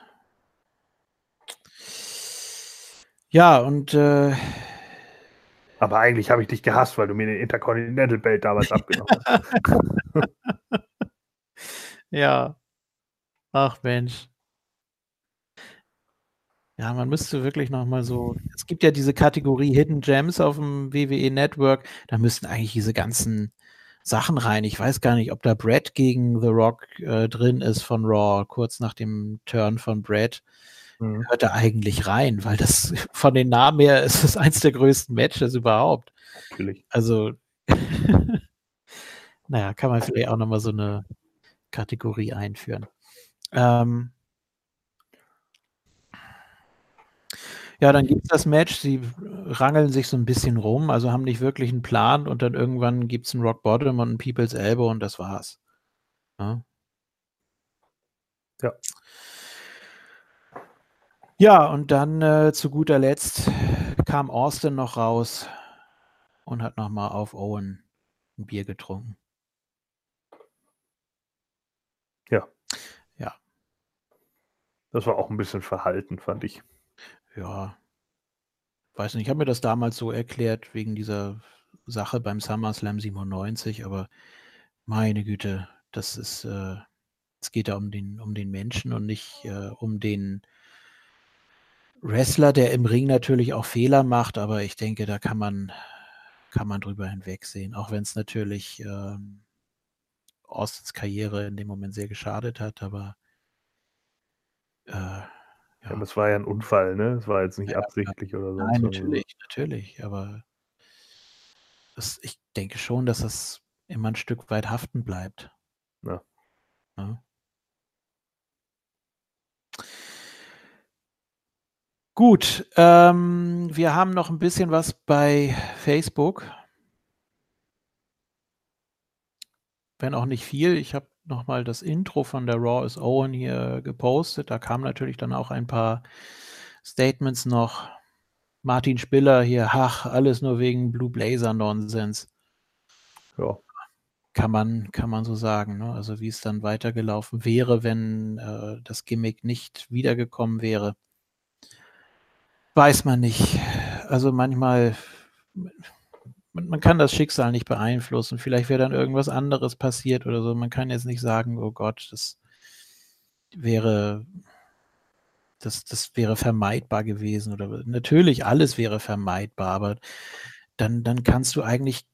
Ja, und äh, Aber eigentlich habe ich dich gehasst, weil du mir den Intercontinental Belt damals abgenommen hast. Ja. Ach Mensch. Ja, man müsste wirklich noch mal so es gibt ja diese Kategorie Hidden Gems auf dem WWE Network, da müssten eigentlich diese ganzen Sachen rein. Ich weiß gar nicht, ob da Brad gegen The Rock äh, drin ist von Raw, kurz nach dem Turn von Brad. Mhm. Hört da eigentlich rein, weil das von den Namen her ist es eins der größten Matches überhaupt. Natürlich. Also, naja, kann man vielleicht auch noch mal so eine Kategorie einführen. Ähm, ja, dann gibt es das Match. Sie rangeln sich so ein bisschen rum, also haben nicht wirklich einen Plan und dann irgendwann gibt es einen Rock Bottom und einen People's Elbow und das war's. Ja. Ja. Ja, und dann äh, zu guter Letzt kam Austin noch raus und hat noch mal auf Owen ein Bier getrunken. Ja. Ja. Das war auch ein bisschen verhalten, fand ich. Ja. Weiß nicht, ich habe mir das damals so erklärt wegen dieser Sache beim SummerSlam 97, aber meine Güte, das ist, äh, es geht da um den, um den Menschen und nicht äh, um den Wrestler, der im Ring natürlich auch Fehler macht, aber ich denke, da kann man, kann man drüber hinwegsehen, auch wenn es natürlich ähm, Austins Karriere in dem Moment sehr geschadet hat, aber äh, Ja. das war ja ein Unfall, ne? Das war jetzt nicht Ja, ja. absichtlich oder so. Nein, natürlich, natürlich, aber das, ich denke schon, dass das immer ein Stück weit haften bleibt. Ja. Ja. Gut, ähm, wir haben noch ein bisschen was bei Facebook. Wenn auch nicht viel. Ich habe nochmal das Intro von der Raw is Owen hier gepostet. Da kamen natürlich dann auch ein paar Statements noch. Martin Spiller hier, ach, alles nur wegen Blue Blazer Nonsens. Ja. Kann man, kann man so sagen. Ne? Also wie es dann weitergelaufen wäre, wenn äh, das Gimmick nicht wiedergekommen wäre. Weiß man nicht. Also manchmal, man, kann das Schicksal nicht beeinflussen. Vielleicht wäre dann irgendwas anderes passiert oder so. Man kann jetzt nicht sagen, oh Gott, das wäre das, das wäre vermeidbar gewesen oder natürlich alles wäre vermeidbar, aber dann, dann kannst du eigentlich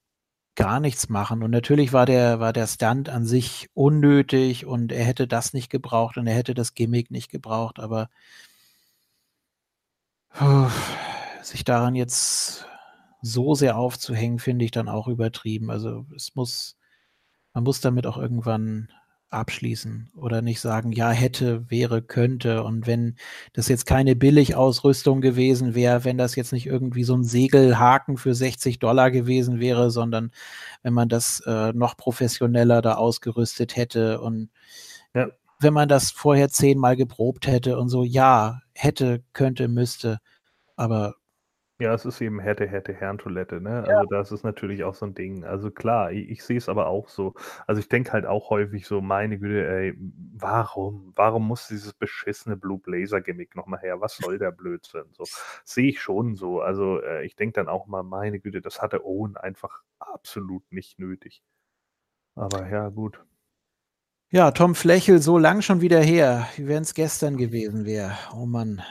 gar nichts machen. Und natürlich war der, war der Stunt an sich unnötig und er hätte das nicht gebraucht und er hätte das Gimmick nicht gebraucht, aber sich daran jetzt so sehr aufzuhängen, finde ich dann auch übertrieben. Also es muss, man muss damit auch irgendwann abschließen oder nicht sagen, ja, hätte, wäre, könnte. Und wenn das jetzt keine Billigausrüstung gewesen wäre, wenn das jetzt nicht irgendwie so ein Segelhaken für 60 Dollar gewesen wäre, sondern wenn man das äh, noch professioneller da ausgerüstet hätte und ja. wenn man das vorher zehnmal geprobt hätte und so, ja, hätte, könnte, müsste. Aber ja, es ist eben hätte, hätte, Herrentoilette, ne? Ja. Also das ist natürlich auch so ein Ding. Also klar, ich, ich sehe es aber auch so. Also ich denke halt auch häufig so, meine Güte, ey, warum? Warum muss dieses beschissene Blue Blazer Gimmick nochmal her? Was soll der Blödsinn? So sehe ich schon so. Also äh, ich denke dann auch mal, meine Güte, das hatte Owen einfach absolut nicht nötig. Aber ja, gut. Ja, Tom Flächel, so lang schon wieder her, wie wenn es gestern gewesen wäre. Oh Mann.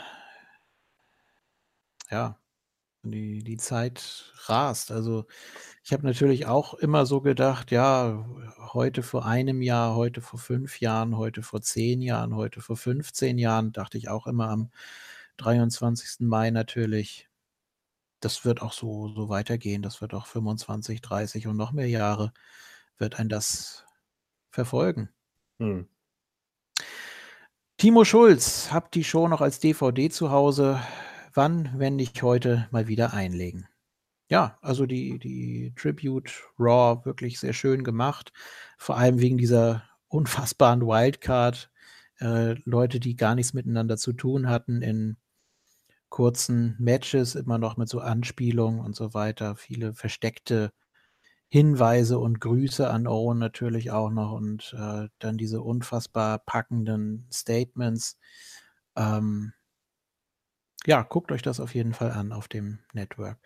Ja, die, die Zeit rast. Also ich habe natürlich auch immer so gedacht, ja, heute vor einem Jahr, heute vor fünf Jahren, heute vor zehn Jahren, heute vor 15 Jahren, dachte ich auch immer am 23. Mai natürlich. Das wird auch so, so weitergehen. Das wird auch 25, 30 und noch mehr Jahre wird ein das verfolgen. Hm. Timo Schulz, habt die Show noch als DVD zu Hause? wann, wenn nicht heute, mal wieder einlegen. Ja, also die, die Tribute Raw wirklich sehr schön gemacht. Vor allem wegen dieser unfassbaren Wildcard. Äh, Leute, die gar nichts miteinander zu tun hatten in kurzen Matches, immer noch mit so Anspielungen und so weiter. Viele versteckte Hinweise und Grüße an Owen natürlich auch noch und äh, dann diese unfassbar packenden Statements. Ähm, ja, guckt euch das auf jeden Fall an auf dem Network.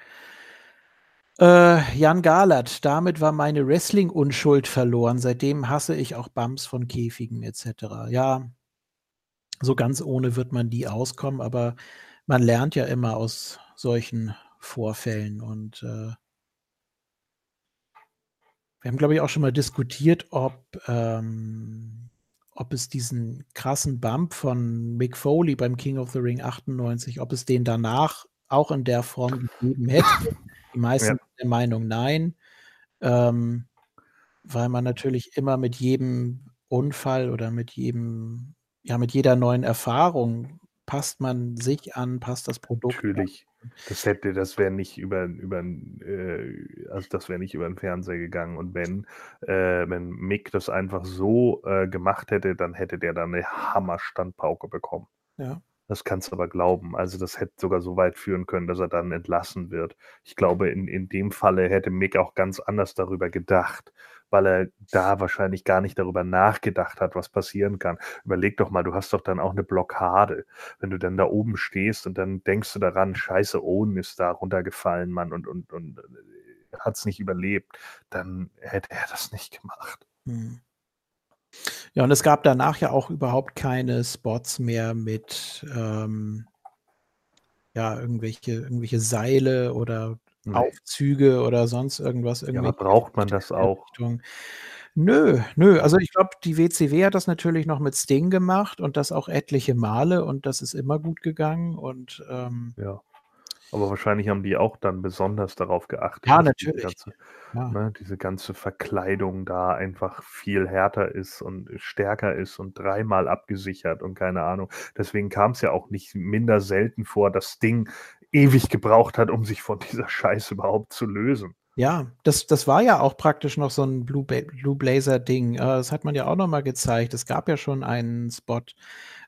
Äh, Jan Galert, damit war meine Wrestling-Unschuld verloren. Seitdem hasse ich auch Bums von Käfigen etc. Ja, so ganz ohne wird man die auskommen, aber man lernt ja immer aus solchen Vorfällen und äh, wir haben, glaube ich, auch schon mal diskutiert, ob ähm, ob es diesen krassen Bump von Mick Foley beim King of the Ring 98, ob es den danach auch in der Form gegeben hätte. Die meisten ja. der Meinung nein, ähm, weil man natürlich immer mit jedem Unfall oder mit jedem, ja, mit jeder neuen Erfahrung passt man sich an, passt das Produkt Natürlich. Das hätte, das wäre nicht über, über äh, also das wäre nicht über den Fernseher gegangen. Und wenn, äh, wenn Mick das einfach so äh, gemacht hätte, dann hätte der dann eine Hammerstandpauke bekommen. Ja. Das kannst du aber glauben. Also das hätte sogar so weit führen können, dass er dann entlassen wird. Ich glaube, in, in dem Falle hätte Mick auch ganz anders darüber gedacht weil er da wahrscheinlich gar nicht darüber nachgedacht hat, was passieren kann. Überleg doch mal, du hast doch dann auch eine Blockade, wenn du dann da oben stehst und dann denkst du daran, scheiße, Owen ist da runtergefallen, Mann, und, und, und äh, hat es nicht überlebt, dann hätte er das nicht gemacht. Hm. Ja, und es gab danach ja auch überhaupt keine Spots mehr mit ähm, ja, irgendwelche, irgendwelche Seile oder Nee. Aufzüge oder sonst irgendwas. Ja, aber braucht man das auch? Nö, nö. Also ich glaube, die WCW hat das natürlich noch mit Sting gemacht und das auch etliche Male und das ist immer gut gegangen und ähm, Ja. Aber wahrscheinlich haben die auch dann besonders darauf geachtet, Ja, dass diese natürlich. ganze, Ja. ne, diese ganze Verkleidung da einfach viel härter ist und stärker ist und dreimal abgesichert und keine Ahnung. Deswegen kam es ja auch nicht minder selten vor, dass Sting ewig gebraucht hat, um sich von dieser Scheiße überhaupt zu lösen. Ja, das, das war ja auch praktisch noch so ein Blue, Blue Blazer-Ding. Äh, das hat man ja auch noch mal gezeigt. Es gab ja schon einen Spot,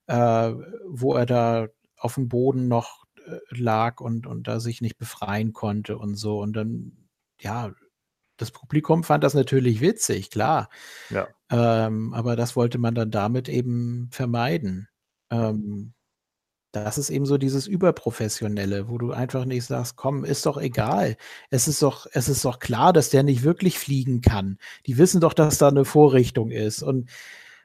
äh, wo er da auf dem Boden noch lag und, und da sich nicht befreien konnte und so. Und dann, ja, das Publikum fand das natürlich witzig, klar. Ja. Ähm, aber das wollte man dann damit eben vermeiden. Ähm, das ist eben so dieses Überprofessionelle, wo du einfach nicht sagst, komm, ist doch egal. Es ist doch, es ist doch klar, dass der nicht wirklich fliegen kann. Die wissen doch, dass da eine Vorrichtung ist. Und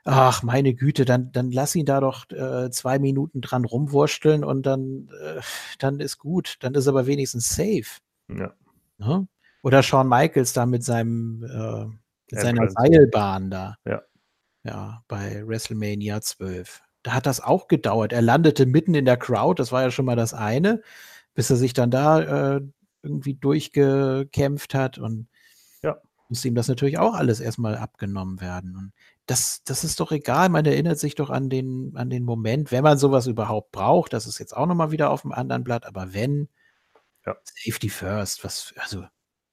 ach meine Güte, dann, dann lass ihn da doch äh, zwei Minuten dran rumwursteln und dann, äh, dann ist gut. Dann ist aber wenigstens safe. Ja. Ne? Oder Shawn Michaels da mit seinem äh, mit seiner. Seilbahn da. Ja. Ja, bei WrestleMania 12. Da hat das auch gedauert. Er landete mitten in der Crowd, das war ja schon mal das eine, bis er sich dann da äh, irgendwie durchgekämpft hat und Ja. musste ihm das natürlich auch alles erstmal abgenommen werden. Und das, das ist doch egal, man erinnert sich doch an den, an den Moment, wenn man sowas überhaupt braucht, das ist jetzt auch nochmal wieder auf dem anderen Blatt, aber wenn, Ja. Safety first, was, also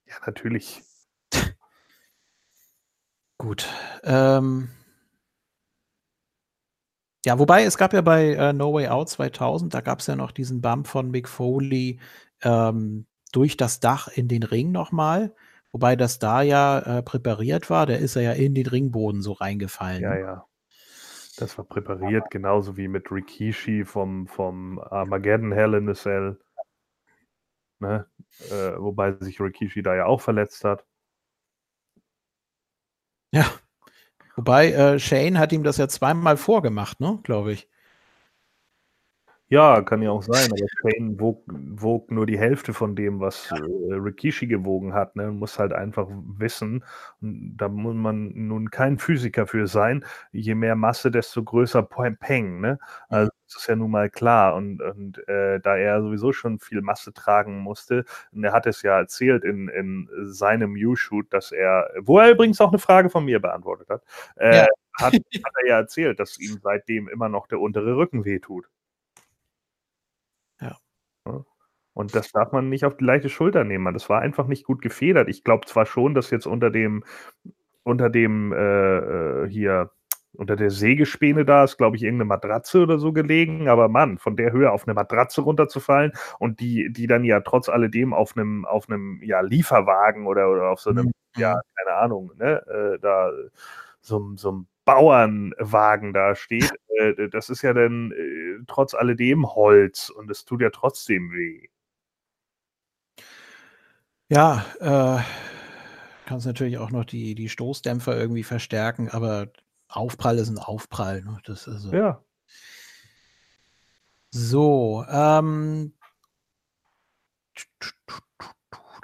Ja, natürlich. Gut. Ähm, ja, wobei es gab ja bei äh, No Way Out 2000, da gab es ja noch diesen Bump von Mick Foley ähm, durch das Dach in den Ring nochmal. Wobei das da ja äh, präpariert war, da ist er ja in den Ringboden so reingefallen. Ja, ja. Das war präpariert, genauso wie mit Rikishi vom, vom Armageddon Hell in a Cell. Ne? Äh, wobei sich Rikishi da ja auch verletzt hat. Ja. Wobei äh, Shane hat ihm das ja zweimal vorgemacht, ne, glaube ich. Ja, kann ja auch sein, aber Shane wog, wog nur die Hälfte von dem, was äh, Rikishi gewogen hat. Ne? Man muss halt einfach wissen, da muss man nun kein Physiker für sein, je mehr Masse, desto größer Peng. Ne? Also das ist ja nun mal klar. Und, und äh, da er sowieso schon viel Masse tragen musste, und er hat es ja erzählt in, in seinem U-Shoot, dass er, wo er übrigens auch eine Frage von mir beantwortet hat, äh, Ja. hat, hat er ja erzählt, dass ihm seitdem immer noch der untere Rücken wehtut. Und das darf man nicht auf die leichte Schulter nehmen. Das war einfach nicht gut gefedert. Ich glaube zwar schon, dass jetzt unter dem, unter dem äh, äh, hier, unter der Sägespäne da ist, glaube ich, irgendeine Matratze oder so gelegen. Aber Mann, von der Höhe auf eine Matratze runterzufallen und die, die dann ja trotz alledem auf einem, auf einem ja, Lieferwagen oder, oder auf so einem, Mhm. ja, keine Ahnung, ne, äh, da so, so einem Bauernwagen da steht, äh, das ist ja dann äh, trotz alledem Holz und es tut ja trotzdem weh. Ja, äh, kannst natürlich auch noch die, die Stoßdämpfer irgendwie verstärken, aber Aufprall ist ein Aufprall. Ne? Das ist so. Ja. So, ähm,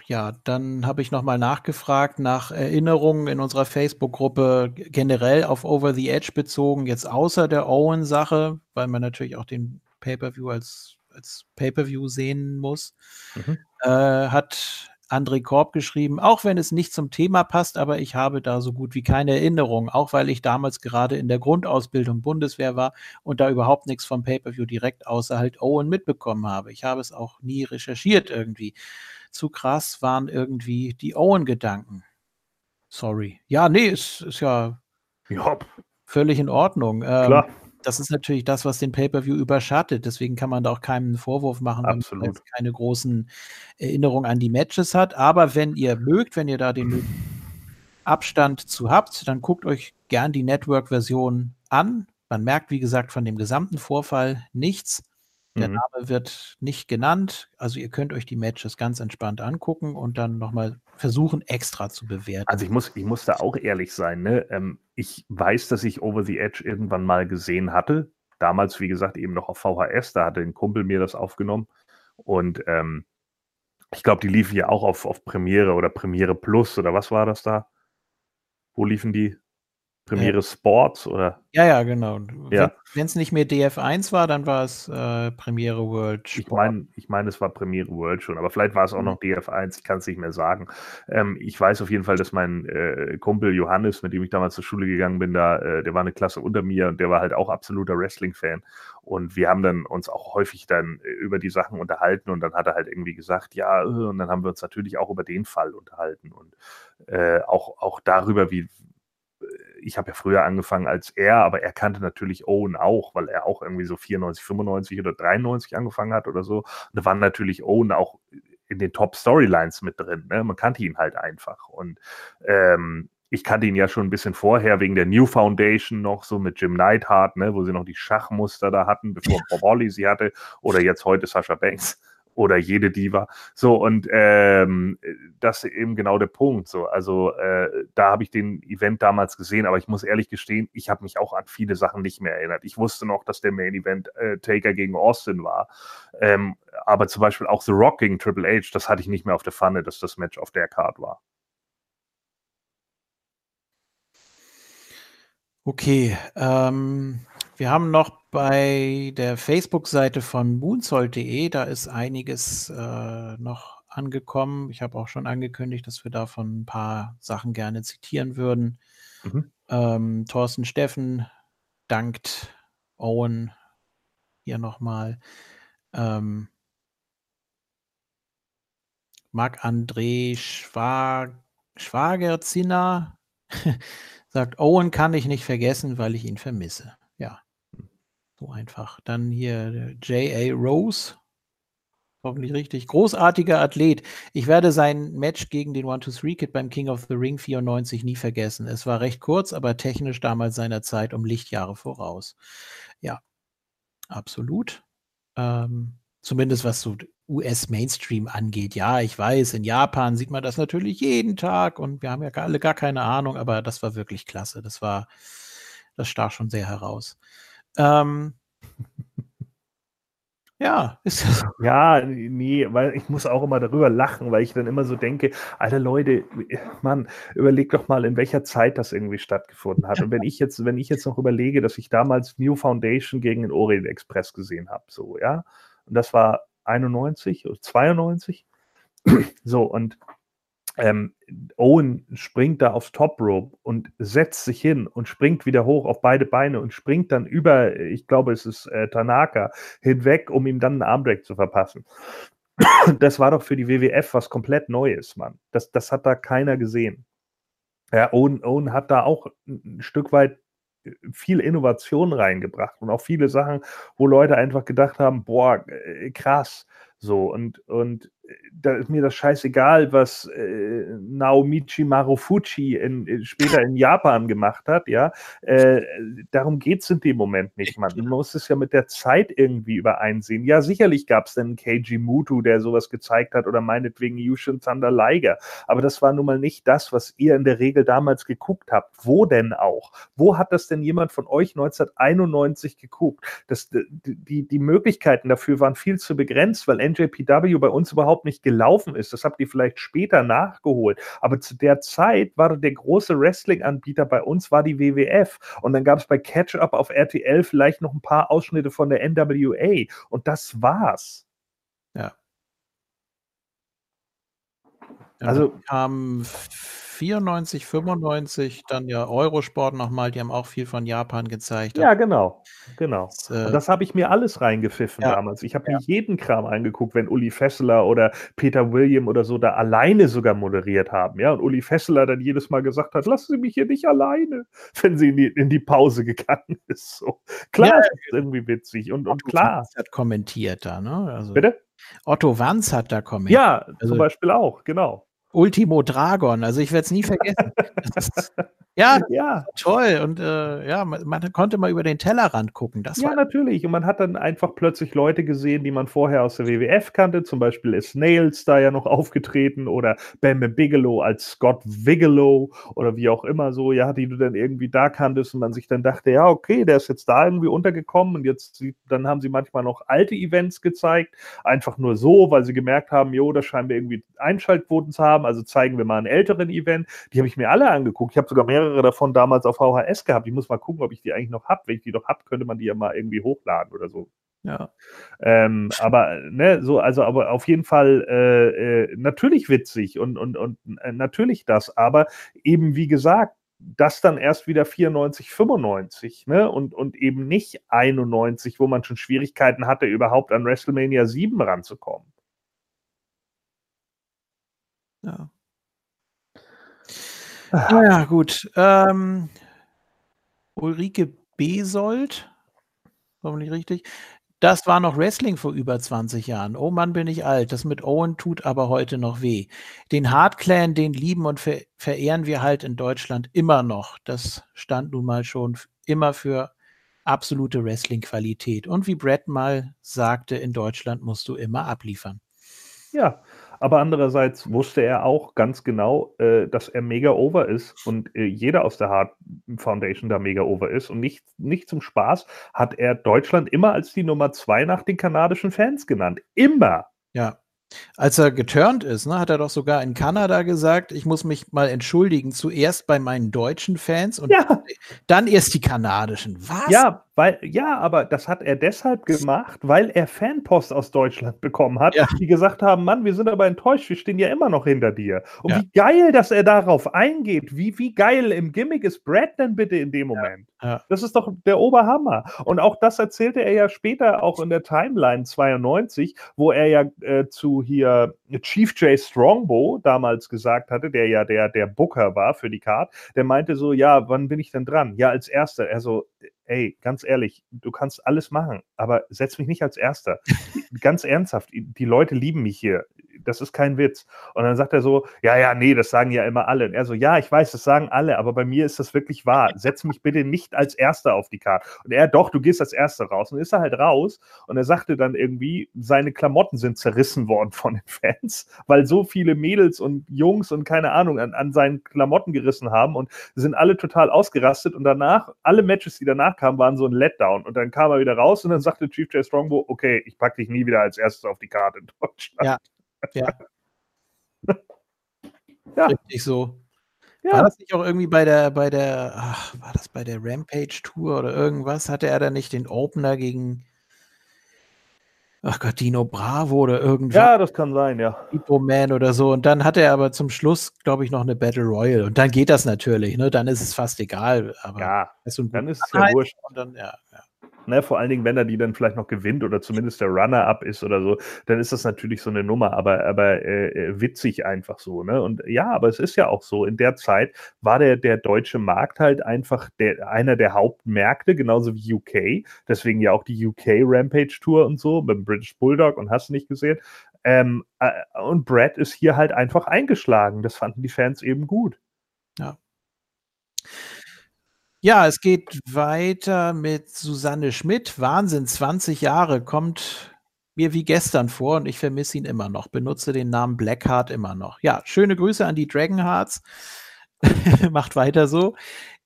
ja, dann habe ich nochmal nachgefragt nach Erinnerungen in unserer Facebook-Gruppe generell auf Over the Edge bezogen, jetzt außer der Owen-Sache, weil man natürlich auch den Pay-Per-View als, als Pay-Per-View sehen muss, Mhm. äh, hat André Korb geschrieben, auch wenn es nicht zum Thema passt, aber ich habe da so gut wie keine Erinnerung, auch weil ich damals gerade in der Grundausbildung Bundeswehr war und da überhaupt nichts vom Pay-Per-View direkt außer halt Owen mitbekommen habe. Ich habe es auch nie recherchiert irgendwie. Zu krass waren irgendwie die Owen-Gedanken. Sorry. Ja, nee, es ist ja Ja, völlig in Ordnung. Ähm, klar. das ist natürlich das, was den Pay-Per-View überschattet. Deswegen kann man da auch keinen Vorwurf machen, wenn man Absolut. keine großen Erinnerungen an die Matches hat. Aber wenn ihr mögt, wenn ihr da den Abstand zu habt, dann guckt euch gern die Network-Version an. Man merkt, wie gesagt, von dem gesamten Vorfall nichts. Der Mhm. Name wird nicht genannt. Also ihr könnt euch die Matches ganz entspannt angucken und dann nochmal versuchen, extra zu bewerten. Also ich muss, ich muss da auch ehrlich sein. Ne? Ähm, ich weiß, dass ich Over the Edge irgendwann mal gesehen hatte. Damals, wie gesagt, eben noch auf VHS. Da hatte ein Kumpel mir das aufgenommen. Und ähm, ich glaube, die liefen ja auch auf, auf Premiere oder Premiere Plus oder was war das da? Wo liefen die? Premiere Sports oder? Ja, ja, genau. Ja. Wenn es nicht mehr DF1 war, dann war es äh, Premiere World Ich Sport. meine, ich mein, es war Premiere World schon, aber vielleicht war es auch Mhm. noch DF1, ich kann es nicht mehr sagen. Ähm, ich weiß auf jeden Fall, dass mein äh, Kumpel Johannes, mit dem ich damals zur Schule gegangen bin, da, äh, der war eine Klasse unter mir und der war halt auch absoluter Wrestling-Fan. Und wir haben dann uns auch häufig dann äh, über die Sachen unterhalten und dann hat er halt irgendwie gesagt, ja, äh, und dann haben wir uns natürlich auch über den Fall unterhalten und äh, auch, auch darüber, wie, ich habe ja früher angefangen als er, aber er kannte natürlich Owen auch, weil er auch irgendwie so 94, 95 oder 93 angefangen hat oder so. Und da waren natürlich Owen auch in den Top-Storylines mit drin. Ne? Man kannte ihn halt einfach. Und ähm, ich kannte ihn ja schon ein bisschen vorher wegen der New Foundation noch, so mit Jim Neidhart, ne? wo sie noch die Schachmuster da hatten, bevor Bob Holly sie hatte, oder jetzt heute Sascha Banks. Oder jede Diva. So, und ähm, das ist eben genau der Punkt. So, also äh, da habe ich den Event damals gesehen, aber ich muss ehrlich gestehen, ich habe mich auch an viele Sachen nicht mehr erinnert. Ich wusste noch, dass der Main Event äh, Taker gegen Austin war. Ähm, aber zum Beispiel auch The Rock gegen Triple H, das hatte ich nicht mehr auf der Pfanne, dass das Match auf der Card war. Okay, ähm, wir haben noch bei der Facebook-Seite von moonsold.de, da ist einiges äh, noch angekommen. Ich habe auch schon angekündigt, dass wir davon ein paar Sachen gerne zitieren würden. Mhm. Ähm, Thorsten Steffen dankt Owen hier nochmal. Ähm, Marc-André Schwag Schwagerzinner sagt, Owen kann ich nicht vergessen, weil ich ihn vermisse. Ja, so einfach. Dann hier J.A. Rose. Hoffentlich richtig. Großartiger Athlet. Ich werde sein Match gegen den One-Two-Three-Kid beim King of the Ring 94 nie vergessen. Es war recht kurz, aber technisch damals seiner Zeit um Lichtjahre voraus. Ja, absolut. Ähm, zumindest was so US-Mainstream angeht. Ja, ich weiß, in Japan sieht man das natürlich jeden Tag und wir haben ja alle gar keine Ahnung, aber das war wirklich klasse. Das war, das stach schon sehr heraus. Ähm, ja, ist das. Ja, nee, weil ich muss auch immer darüber lachen, weil ich dann immer so denke, alter Leute, Mann, überleg doch mal, in welcher Zeit das irgendwie stattgefunden hat. Und wenn ich jetzt, wenn ich jetzt noch überlege, dass ich damals New Foundation gegen den Orient Express gesehen habe, so, ja, und das war 91 oder 92. So, und ähm, Owen springt da aufs Top Rope und setzt sich hin und springt wieder hoch auf beide Beine und springt dann über, ich glaube, es ist äh, Tanaka, hinweg, um ihm dann einen Armbreak zu verpassen. Das war doch für die WWF was komplett Neues, Mann. Das, das hat da keiner gesehen. Ja, Owen, Owen hat da auch ein Stück weit äh, viel Innovation reingebracht und auch viele Sachen, wo Leute einfach gedacht haben, boah, äh, krass. So, und, und da ist mir das scheißegal, was äh, Naomichi Marufuchi in, in, später in Japan gemacht hat, ja. Äh, darum geht es in dem Moment nicht, man. Man muss es ja mit der Zeit irgendwie übereinsehen. Ja, sicherlich gab es dann Keiji Mutu, der sowas gezeigt hat, oder meinetwegen Yushin Thunder Liger. Aber das war nun mal nicht das, was ihr in der Regel damals geguckt habt. Wo denn auch? Wo hat das denn jemand von euch 1991 geguckt? Das, die, die Möglichkeiten dafür waren viel zu begrenzt, weil NJPW bei uns überhaupt nicht gelaufen ist. Das habt ihr vielleicht später nachgeholt. Aber zu der Zeit war der große Wrestling-Anbieter bei uns war die WWF. Und dann gab es bei Catch-Up auf RTL vielleicht noch ein paar Ausschnitte von der NWA. Und das war's. Ja. Also kam 94, 95, dann ja Eurosport nochmal, die haben auch viel von Japan gezeigt. Ja, genau, genau. Das, äh, das habe ich mir alles reingepfiffen ja, damals. Ich habe ja. mir jeden Kram angeguckt, wenn Uli Fessler oder Peter William oder so da alleine sogar moderiert haben. Ja, und Uli Fessler dann jedes Mal gesagt hat, lassen Sie mich hier nicht alleine, wenn sie in die, in die Pause gegangen ist. So. Klar, ja, ist irgendwie witzig und, und klar. hat kommentiert da, ne? Also, Bitte? Otto Wanz hat da kommentiert. Ja, also, zum Beispiel auch, genau. Ultimo Dragon, also ich werde es nie vergessen. Ist, ja, ja, toll. Und äh, ja, man, man, konnte mal über den Tellerrand gucken. Das ja, natürlich. Und man hat dann einfach plötzlich Leute gesehen, die man vorher aus der WWF kannte. Zum Beispiel ist Nails da ja noch aufgetreten oder Bam Bigelow als Scott Bigelow oder wie auch immer so, ja, die du dann irgendwie da kanntest und man sich dann dachte, ja, okay, der ist jetzt da irgendwie untergekommen und jetzt, dann haben sie manchmal noch alte Events gezeigt, einfach nur so, weil sie gemerkt haben, jo, da scheinen wir irgendwie Einschaltquoten zu haben haben. Also zeigen wir mal einen älteren Event. Die habe ich mir alle angeguckt. Ich habe sogar mehrere davon damals auf VHS gehabt. Ich muss mal gucken, ob ich die eigentlich noch habe. Wenn ich die noch habe, könnte man die ja mal irgendwie hochladen oder so. Ja. Ähm, aber ne, so, also aber auf jeden Fall äh, äh, natürlich witzig und, und, und äh, natürlich das, aber eben wie gesagt, das dann erst wieder 94, 95, ne? Und, und eben nicht 91, wo man schon Schwierigkeiten hatte, überhaupt an WrestleMania 7 ranzukommen. Ja. Naja, gut. Ähm, Ulrike Besold, hoffentlich richtig. Das war noch Wrestling vor über 20 Jahren. Oh Mann, bin ich alt. Das mit Owen tut aber heute noch weh. Den Hard Clan, den lieben und ver verehren wir halt in Deutschland immer noch. Das stand nun mal schon immer für absolute Wrestling-Qualität. Und wie Brett mal sagte, in Deutschland musst du immer abliefern. Ja, aber andererseits wusste er auch ganz genau, äh, dass er mega over ist und äh, jeder aus der Hart Foundation da mega over ist. Und nicht, nicht zum Spaß hat er Deutschland immer als die Nummer zwei nach den kanadischen Fans genannt. Immer. Ja. Als er geturnt ist, ne, hat er doch sogar in Kanada gesagt, ich muss mich mal entschuldigen, zuerst bei meinen deutschen Fans und Ja. dann erst die kanadischen. Was? Ja, weil, ja, aber das hat er deshalb gemacht, weil er Fanpost aus Deutschland bekommen hat, Ja. die gesagt haben, Mann, wir sind aber enttäuscht, wir stehen ja immer noch hinter dir. Und Ja. wie geil, dass er darauf eingeht. Wie, wie geil im Gimmick ist Brad denn bitte in dem Moment? Ja. Das ist doch der Oberhammer. Und auch das erzählte er ja später auch in der Timeline 92, wo er ja äh, zu hier Chief J. Strongbow damals gesagt hatte, der ja der, der Booker war für die Card, der meinte so, ja, wann bin ich denn dran? Ja, als Erster. Er so, ey, ganz ehrlich, du kannst alles machen, aber setz mich nicht als Erster. ganz ernsthaft, die Leute lieben mich hier. Das ist kein Witz. Und dann sagt er so, ja, ja, nee, das sagen ja immer alle. Und er so, ja, ich weiß, das sagen alle, aber bei mir ist das wirklich wahr. Setz mich bitte nicht als Erster auf die Karte. Und er, doch, du gehst als Erster raus. Und ist er halt raus. Und er sagte dann irgendwie, seine Klamotten sind zerrissen worden von den Fans, weil so viele Mädels und Jungs und keine Ahnung an, an seinen Klamotten gerissen haben und sind alle total ausgerastet. Und danach, alle Matches, die danach kamen, waren so ein Letdown. Und dann kam er wieder raus und dann sagte Chief J. Strongbow, okay, ich packe dich nie wieder als erstes auf die Karte in Deutschland. Ja. Ja. Ja. Richtig so. Ja. War das nicht auch irgendwie bei der, bei der, ach, war das bei der Rampage Tour oder irgendwas? Hatte er da nicht den Opener gegen, ach Gott, Dino Bravo oder irgendwas? Ja, das kann sein, ja. Hippo Man oder so. Und dann hatte er aber zum Schluss, glaube ich, noch eine Battle Royale. Und dann geht das natürlich, ne? Dann ist es fast egal. Aber Ja, dann ist es ja wurscht. und dann, ja, ja. Ne, vor allen Dingen, wenn er die dann vielleicht noch gewinnt oder zumindest der Runner-up ist oder so, dann ist das natürlich so eine Nummer, aber, aber äh, äh, witzig einfach so. Ne? Und ja, aber es ist ja auch so, in der Zeit war der, der deutsche Markt halt einfach der, einer der Hauptmärkte, genauso wie UK. Deswegen ja auch die UK Rampage Tour und so, mit dem British Bulldog und hast nicht gesehen. Ähm, äh, und Brad ist hier halt einfach eingeschlagen. Das fanden die Fans eben gut. Ja, es geht weiter mit Susanne Schmidt. Wahnsinn, 20 Jahre, kommt mir wie gestern vor und ich vermisse ihn immer noch. Benutze den Namen Blackheart immer noch. Ja, schöne Grüße an die Dragonhearts. Macht weiter so.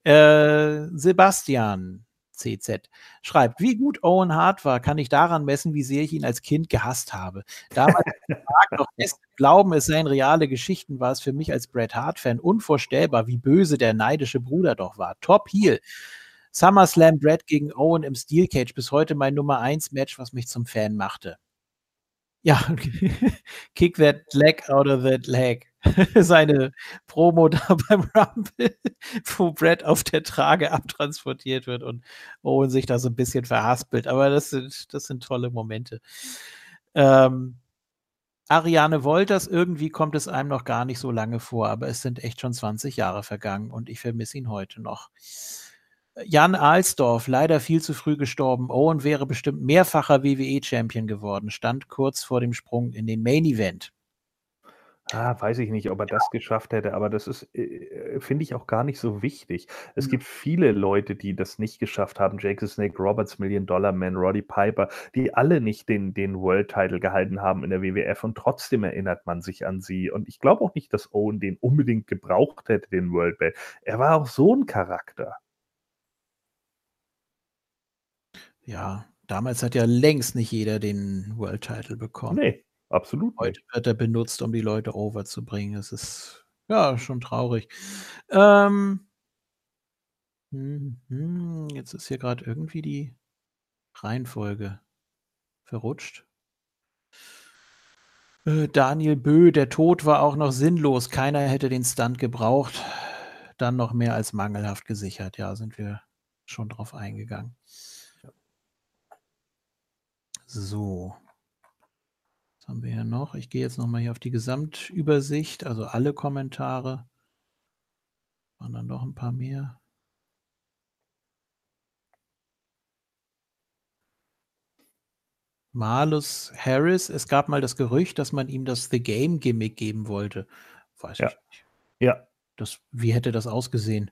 Äh, Sebastian CZ schreibt, wie gut Owen Hart war, kann ich daran messen, wie sehr ich ihn als Kind gehasst habe. Damals mag noch fest glauben, es seien reale Geschichten, war es für mich als Bret Hart-Fan unvorstellbar, wie böse der neidische Bruder doch war. Top Heel. SummerSlam Bret gegen Owen im Steel Cage, bis heute mein Nummer 1 Match, was mich zum Fan machte. Ja, kick that leg out of that leg. Seine Promo da beim Rumble, wo Brett auf der Trage abtransportiert wird und Owen sich da so ein bisschen verhaspelt. Aber das sind, das sind tolle Momente. Ähm, Ariane Wolters, irgendwie kommt es einem noch gar nicht so lange vor, aber es sind echt schon 20 Jahre vergangen und ich vermisse ihn heute noch. Jan Alsdorf, leider viel zu früh gestorben. Owen wäre bestimmt mehrfacher WWE-Champion geworden, stand kurz vor dem Sprung in den Main Event. Ah, weiß ich nicht, ob er das geschafft hätte, aber das ist, äh, finde ich auch gar nicht so wichtig. Es Mhm. gibt viele Leute, die das nicht geschafft haben. Jake the Snake Roberts, Million Dollar Man, Roddy Piper, die alle nicht den, den World Title gehalten haben in der WWF und trotzdem erinnert man sich an sie. Und ich glaube auch nicht, dass Owen den unbedingt gebraucht hätte, den World Belt. Er war auch so ein Charakter. Ja, damals hat ja längst nicht jeder den World Title bekommen. Nee, absolut Heute nicht. wird er benutzt, um die Leute over zu bringen. Das ist ja schon traurig. Ähm, hm, hm, jetzt ist hier gerade irgendwie die Reihenfolge verrutscht. Äh, Daniel Bö, der Tod war auch noch sinnlos. Keiner hätte den Stunt gebraucht. Dann noch mehr als mangelhaft gesichert. Ja, sind wir schon drauf eingegangen. So. Was haben wir hier noch? Ich gehe jetzt nochmal hier auf die Gesamtübersicht, also alle Kommentare. Waren dann noch ein paar mehr. Marlus Harris, es gab mal das Gerücht, dass man ihm das The Game Gimmick geben wollte. Weiß Ja. ich nicht. Ja, Das, wie hätte das ausgesehen?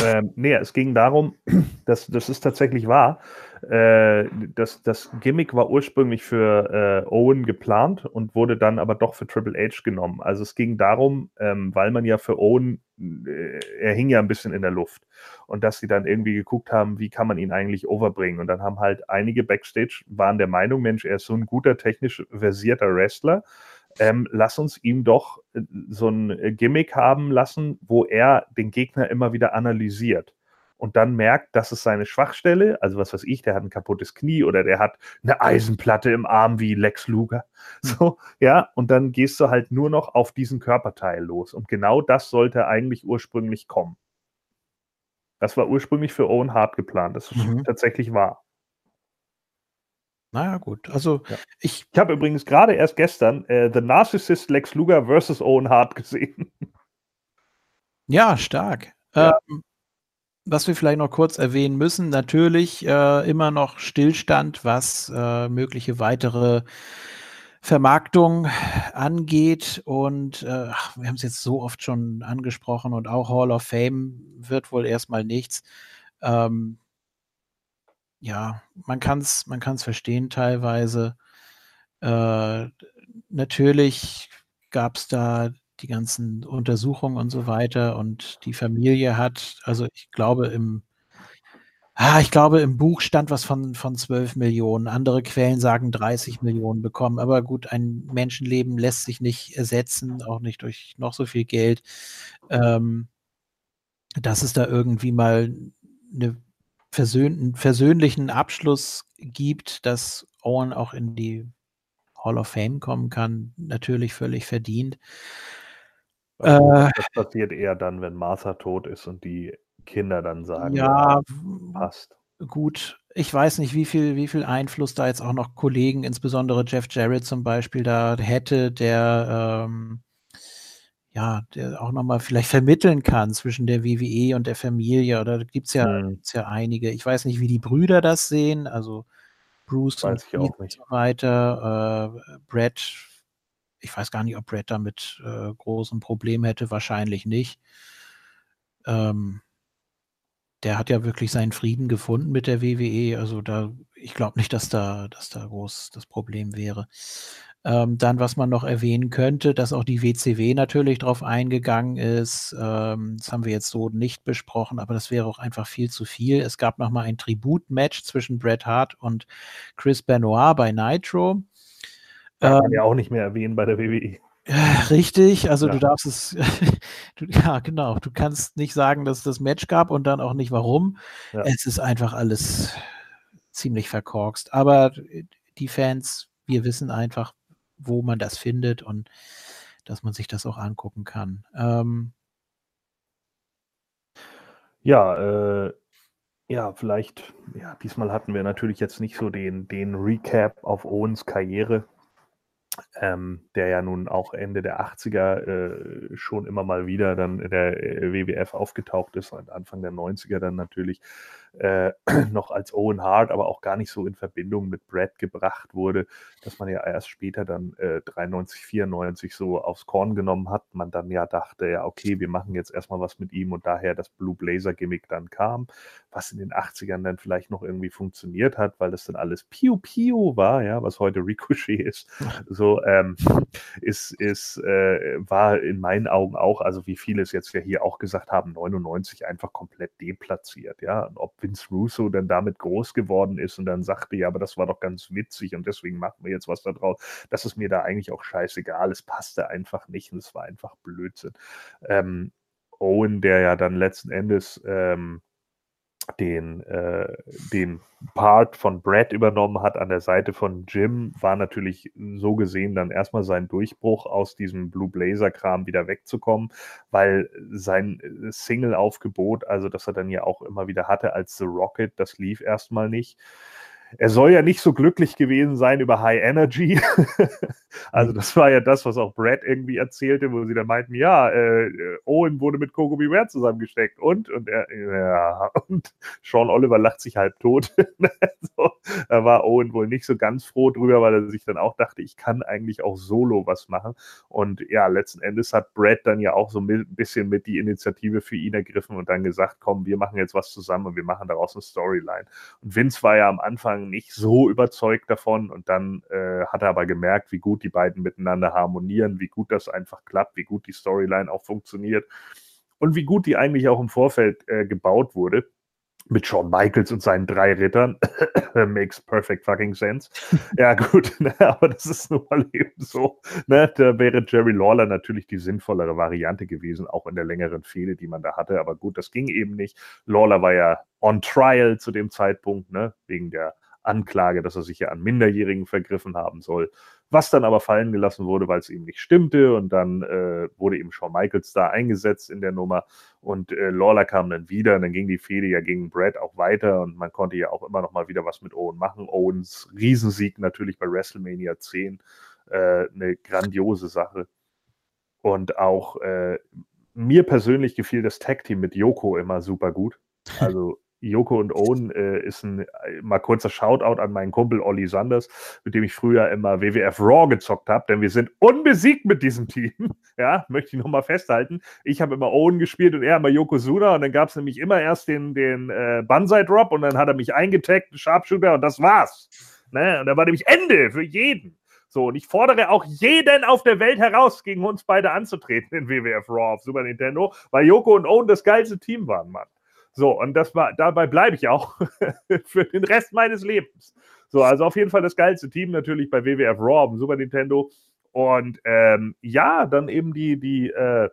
Ähm, nee, es ging darum, dass das ist tatsächlich wahr. Äh, das, das Gimmick war ursprünglich für äh, Owen geplant und wurde dann aber doch für Triple H genommen. Also es ging darum, ähm, weil man ja für Owen, äh, er hing ja ein bisschen in der Luft und dass sie dann irgendwie geguckt haben, wie kann man ihn eigentlich overbringen. Und dann haben halt einige Backstage waren der Meinung, Mensch, er ist so ein guter technisch versierter Wrestler ähm, lass uns ihm doch äh, so ein äh, Gimmick haben lassen, wo er den Gegner immer wieder analysiert und dann merkt, das ist seine Schwachstelle. Also was weiß ich, der hat ein kaputtes Knie oder der hat eine Eisenplatte im Arm wie Lex Luger. Hm. So, ja, und dann gehst du halt nur noch auf diesen Körperteil los. Und genau das sollte eigentlich ursprünglich kommen. Das war ursprünglich für Owen Hart geplant. Das ist mhm. tatsächlich wahr. Naja, gut. Also ja. ich, ich habe übrigens gerade erst gestern äh, The Narcissist Lex Luger versus Owen Hart gesehen. Ja, stark. Ja. Ähm, was wir vielleicht noch kurz erwähnen müssen, natürlich äh, immer noch Stillstand, was äh, mögliche weitere Vermarktung angeht. Und äh, wir haben es jetzt so oft schon angesprochen und auch Hall of Fame wird wohl erstmal nichts. Ähm, ja, man kann es man kann's verstehen teilweise. Äh, natürlich gab es da die ganzen Untersuchungen und so weiter und die Familie hat, also ich glaube im ah, ich glaube im Buch stand was von von 12 Millionen. Andere Quellen sagen 30 Millionen bekommen. Aber gut, ein Menschenleben lässt sich nicht ersetzen, auch nicht durch noch so viel Geld. Ähm, dass es da irgendwie mal eine versöhnten, versöhnlichen Abschluss gibt, dass Owen auch in die Hall of Fame kommen kann, natürlich völlig verdient. Also, äh, das passiert eher dann, wenn Martha tot ist und die Kinder dann sagen, ja, passt. Gut, ich weiß nicht, wie viel, wie viel Einfluss da jetzt auch noch Kollegen, insbesondere Jeff Jarrett zum Beispiel, da hätte, der ähm, ja, der auch nochmal vielleicht vermitteln kann zwischen der WWE und der Familie. Oder da gibt es ja, mhm. ja einige. Ich weiß nicht, wie die Brüder das sehen, also Bruce weiß und, und so weiter. Äh, Brett, ich weiß gar nicht, ob Brett damit äh, großen Problem hätte, wahrscheinlich nicht. Ähm, der hat ja wirklich seinen Frieden gefunden mit der WWE. Also da, ich glaube nicht, dass da, dass da groß das Problem wäre. Ähm, dann, was man noch erwähnen könnte, dass auch die WCW natürlich drauf eingegangen ist. Ähm, das haben wir jetzt so nicht besprochen, aber das wäre auch einfach viel zu viel. Es gab noch mal ein Tribut-Match zwischen Bret Hart und Chris Benoit bei Nitro. Kann man ähm, ja auch nicht mehr erwähnen bei der WWE. Richtig, also ja. du darfst es, du, ja genau, du kannst nicht sagen, dass es das Match gab und dann auch nicht warum. Ja. Es ist einfach alles ziemlich verkorkst. Aber die Fans, wir wissen einfach, wo man das findet und dass man sich das auch angucken kann. Ähm, ja, äh, ja, vielleicht, ja, diesmal hatten wir natürlich jetzt nicht so den, den Recap auf Owens Karriere, ähm, der ja nun auch Ende der 80er äh, schon immer mal wieder dann in der WWF aufgetaucht ist und Anfang der 90er dann natürlich äh, noch als Owen Hart, aber auch gar nicht so in Verbindung mit Brad gebracht wurde, dass man ja erst später dann äh, 93, 94 so aufs Korn genommen hat. Man dann ja dachte, ja, okay, wir machen jetzt erstmal was mit ihm und daher das Blue Blazer Gimmick dann kam, was in den 80ern dann vielleicht noch irgendwie funktioniert hat, weil das dann alles Piu Piu war, ja, was heute Ricochet ist. So ähm, ist, ist äh, war in meinen Augen auch, also wie viele es jetzt ja hier auch gesagt haben, 99 einfach komplett deplatziert, ja. Und ob Vince Russo dann damit groß geworden ist und dann sagte, ja, aber das war doch ganz witzig und deswegen machen wir jetzt was da draus. Das ist mir da eigentlich auch scheißegal. Es passte einfach nicht und es war einfach Blödsinn. Ähm, Owen, der ja dann letzten Endes ähm, den, äh, den Part von Brad übernommen hat an der Seite von Jim, war natürlich so gesehen dann erstmal sein Durchbruch aus diesem Blue Blazer-Kram wieder wegzukommen, weil sein Single-Aufgebot, also das er dann ja auch immer wieder hatte als The Rocket, das lief erstmal nicht er soll ja nicht so glücklich gewesen sein über High Energy. also mhm. das war ja das, was auch Brad irgendwie erzählte, wo sie dann meinten, ja, äh, Owen wurde mit Coco Beware zusammengesteckt und und er, ja, und Sean Oliver lacht sich halb tot. so, Da war Owen wohl nicht so ganz froh drüber, weil er sich dann auch dachte, ich kann eigentlich auch solo was machen. Und ja, letzten Endes hat Brad dann ja auch so ein bisschen mit die Initiative für ihn ergriffen und dann gesagt, komm, wir machen jetzt was zusammen und wir machen daraus eine Storyline. Und Vince war ja am Anfang nicht so überzeugt davon und dann äh, hat er aber gemerkt, wie gut die beiden miteinander harmonieren, wie gut das einfach klappt, wie gut die Storyline auch funktioniert und wie gut die eigentlich auch im Vorfeld äh, gebaut wurde mit Shawn Michaels und seinen drei Rittern. Makes perfect fucking sense. ja, gut, ne, aber das ist nun mal eben so. Ne, da wäre Jerry Lawler natürlich die sinnvollere Variante gewesen, auch in der längeren Fehde, die man da hatte. Aber gut, das ging eben nicht. Lawler war ja on trial zu dem Zeitpunkt, ne, wegen der Anklage, dass er sich ja an Minderjährigen vergriffen haben soll, was dann aber fallen gelassen wurde, weil es ihm nicht stimmte und dann äh, wurde eben Shawn Michaels da eingesetzt in der Nummer und äh, Lawler kam dann wieder und dann ging die Fehde ja gegen Brad auch weiter und man konnte ja auch immer noch mal wieder was mit Owen machen. Owens Riesensieg natürlich bei WrestleMania 10, äh, eine grandiose Sache und auch äh, mir persönlich gefiel das Tag Team mit Yoko immer super gut. Also Joko und Owen äh, ist ein äh, mal kurzer Shoutout an meinen Kumpel Olli Sanders, mit dem ich früher immer WWF Raw gezockt habe, denn wir sind unbesiegt mit diesem Team. ja, möchte ich nochmal festhalten. Ich habe immer Owen gespielt und er immer Yokozuna und dann gab es nämlich immer erst den, den äh, Banzai Drop und dann hat er mich eingetaggt, Sharpshooter und das war's. Ne? Und da war nämlich Ende für jeden. So, und ich fordere auch jeden auf der Welt heraus, gegen uns beide anzutreten in WWF Raw auf Super Nintendo, weil Joko und Owen das geilste Team waren, Mann. So, und das war, dabei bleibe ich auch für den Rest meines Lebens. So, also auf jeden Fall das geilste Team natürlich bei WWF Raw dem Super Nintendo. Und ähm, ja, dann eben die, die, äh,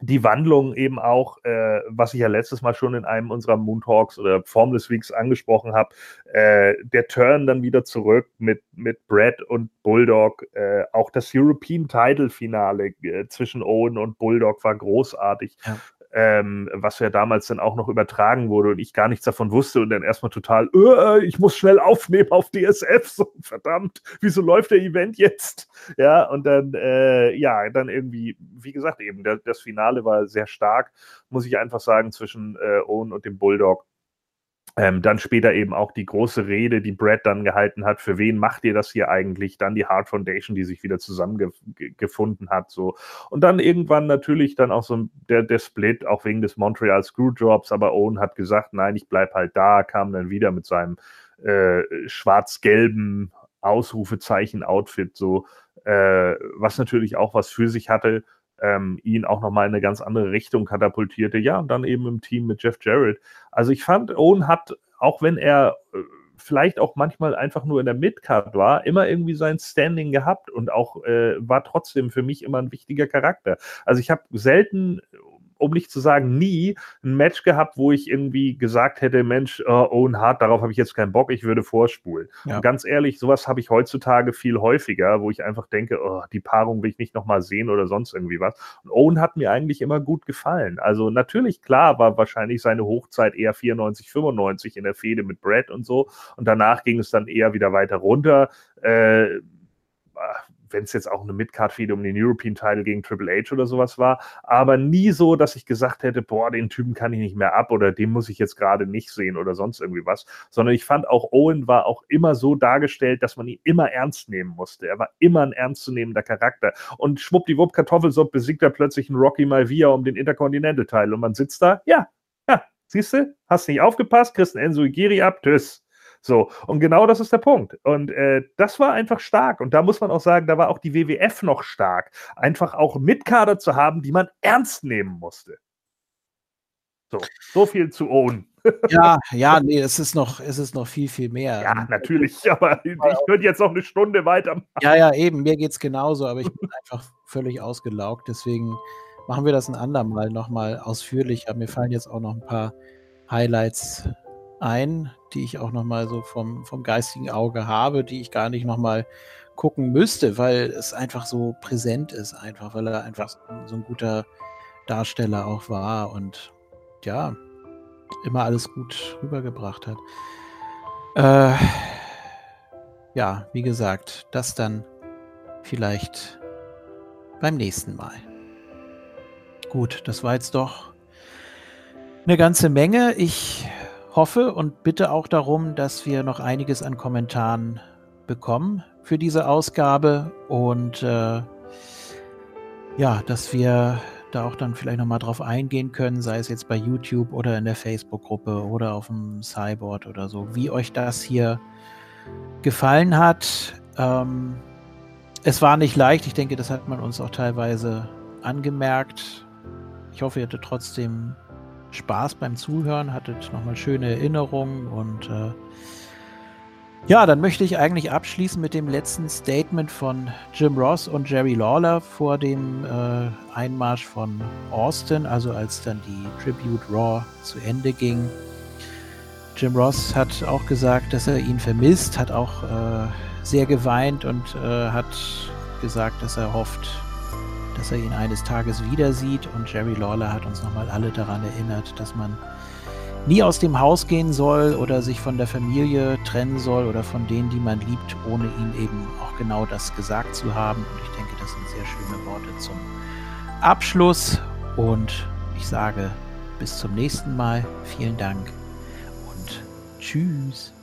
die Wandlung eben auch, äh, was ich ja letztes Mal schon in einem unserer Moon Talks oder Formless Weeks angesprochen habe, äh, der Turn dann wieder zurück mit, mit Brad und Bulldog. Äh, auch das European Title Finale äh, zwischen Owen und Bulldog war großartig. Ja ähm, was ja damals dann auch noch übertragen wurde und ich gar nichts davon wusste und dann erstmal total, äh, ich muss schnell aufnehmen auf DSF, so verdammt, wieso läuft der Event jetzt? Ja, und dann, äh, ja, dann irgendwie, wie gesagt, eben, der, das Finale war sehr stark, muss ich einfach sagen, zwischen äh, Owen und dem Bulldog. Ähm, dann später eben auch die große Rede, die Brad dann gehalten hat. Für wen macht ihr das hier eigentlich? Dann die Hard Foundation, die sich wieder zusammengefunden hat. So. Und dann irgendwann natürlich dann auch so der, der Split, auch wegen des Montreal Screwdrops. Aber Owen hat gesagt, nein, ich bleib halt da, kam dann wieder mit seinem äh, schwarz-gelben Ausrufezeichen-Outfit, so, äh, was natürlich auch was für sich hatte ähm, ihn auch nochmal in eine ganz andere Richtung katapultierte. Ja, und dann eben im Team mit Jeff Jarrett. Also ich fand, Owen hat, auch wenn er äh, vielleicht auch manchmal einfach nur in der Midcard war, immer irgendwie sein Standing gehabt und auch äh, war trotzdem für mich immer ein wichtiger Charakter. Also ich habe selten um nicht zu sagen nie, ein Match gehabt, wo ich irgendwie gesagt hätte, Mensch, uh, Owen Hart, darauf habe ich jetzt keinen Bock, ich würde vorspulen. Ja. Und ganz ehrlich, sowas habe ich heutzutage viel häufiger, wo ich einfach denke, oh, die Paarung will ich nicht nochmal sehen oder sonst irgendwie was. Und Owen hat mir eigentlich immer gut gefallen. Also natürlich, klar, war wahrscheinlich seine Hochzeit eher 94, 95 in der Fehde mit Brad und so. Und danach ging es dann eher wieder weiter runter. Äh, wenn es jetzt auch eine Midcard-Fehde um den European Title gegen Triple H oder sowas war, aber nie so, dass ich gesagt hätte, boah, den Typen kann ich nicht mehr ab oder den muss ich jetzt gerade nicht sehen oder sonst irgendwie was, sondern ich fand auch Owen war auch immer so dargestellt, dass man ihn immer ernst nehmen musste. Er war immer ein ernstzunehmender Charakter und schwuppdiwupp Kartoffelsupp besiegt er plötzlich einen Rocky Malvia um den Intercontinental-Teil und man sitzt da, ja, ja, siehst du, hast nicht aufgepasst, kriegst einen Enzo Igiri ab, tschüss. So, und genau das ist der Punkt. Und äh, das war einfach stark. Und da muss man auch sagen, da war auch die WWF noch stark. Einfach auch Mitkader zu haben, die man ernst nehmen musste. So, so viel zu Owen. Ja, ja, nee, es ist noch, es ist noch viel, viel mehr. Ja, natürlich, aber ich würde jetzt noch eine Stunde weitermachen. Ja, ja, eben, mir geht es genauso, aber ich bin einfach völlig ausgelaugt. Deswegen machen wir das ein andermal nochmal ausführlicher. Mir fallen jetzt auch noch ein paar Highlights ein, die ich auch nochmal so vom, vom geistigen Auge habe, die ich gar nicht nochmal gucken müsste, weil es einfach so präsent ist, einfach, weil er einfach so, ein guter Darsteller auch war und ja, immer alles gut rübergebracht hat. Äh, ja, wie gesagt, das dann vielleicht beim nächsten Mal. Gut, das war jetzt doch eine ganze Menge. Ich hoffe und bitte auch darum, dass wir noch einiges an Kommentaren bekommen für diese Ausgabe und äh, ja, dass wir da auch dann vielleicht nochmal drauf eingehen können, sei es jetzt bei YouTube oder in der Facebook-Gruppe oder auf dem Cyborg oder so, wie euch das hier gefallen hat. Ähm, es war nicht leicht, ich denke, das hat man uns auch teilweise angemerkt. Ich hoffe, ihr hattet trotzdem Spaß beim Zuhören, hattet nochmal schöne Erinnerungen und äh, ja, dann möchte ich eigentlich abschließen mit dem letzten Statement von Jim Ross und Jerry Lawler vor dem äh, Einmarsch von Austin, also als dann die Tribute Raw zu Ende ging. Jim Ross hat auch gesagt, dass er ihn vermisst, hat auch äh, sehr geweint und äh, hat gesagt, dass er hofft, dass er ihn eines Tages wieder sieht. Und Jerry Lawler hat uns nochmal alle daran erinnert, dass man nie aus dem Haus gehen soll oder sich von der Familie trennen soll oder von denen, die man liebt, ohne ihnen eben auch genau das gesagt zu haben. Und ich denke, das sind sehr schöne Worte zum Abschluss. Und ich sage bis zum nächsten Mal. Vielen Dank und tschüss.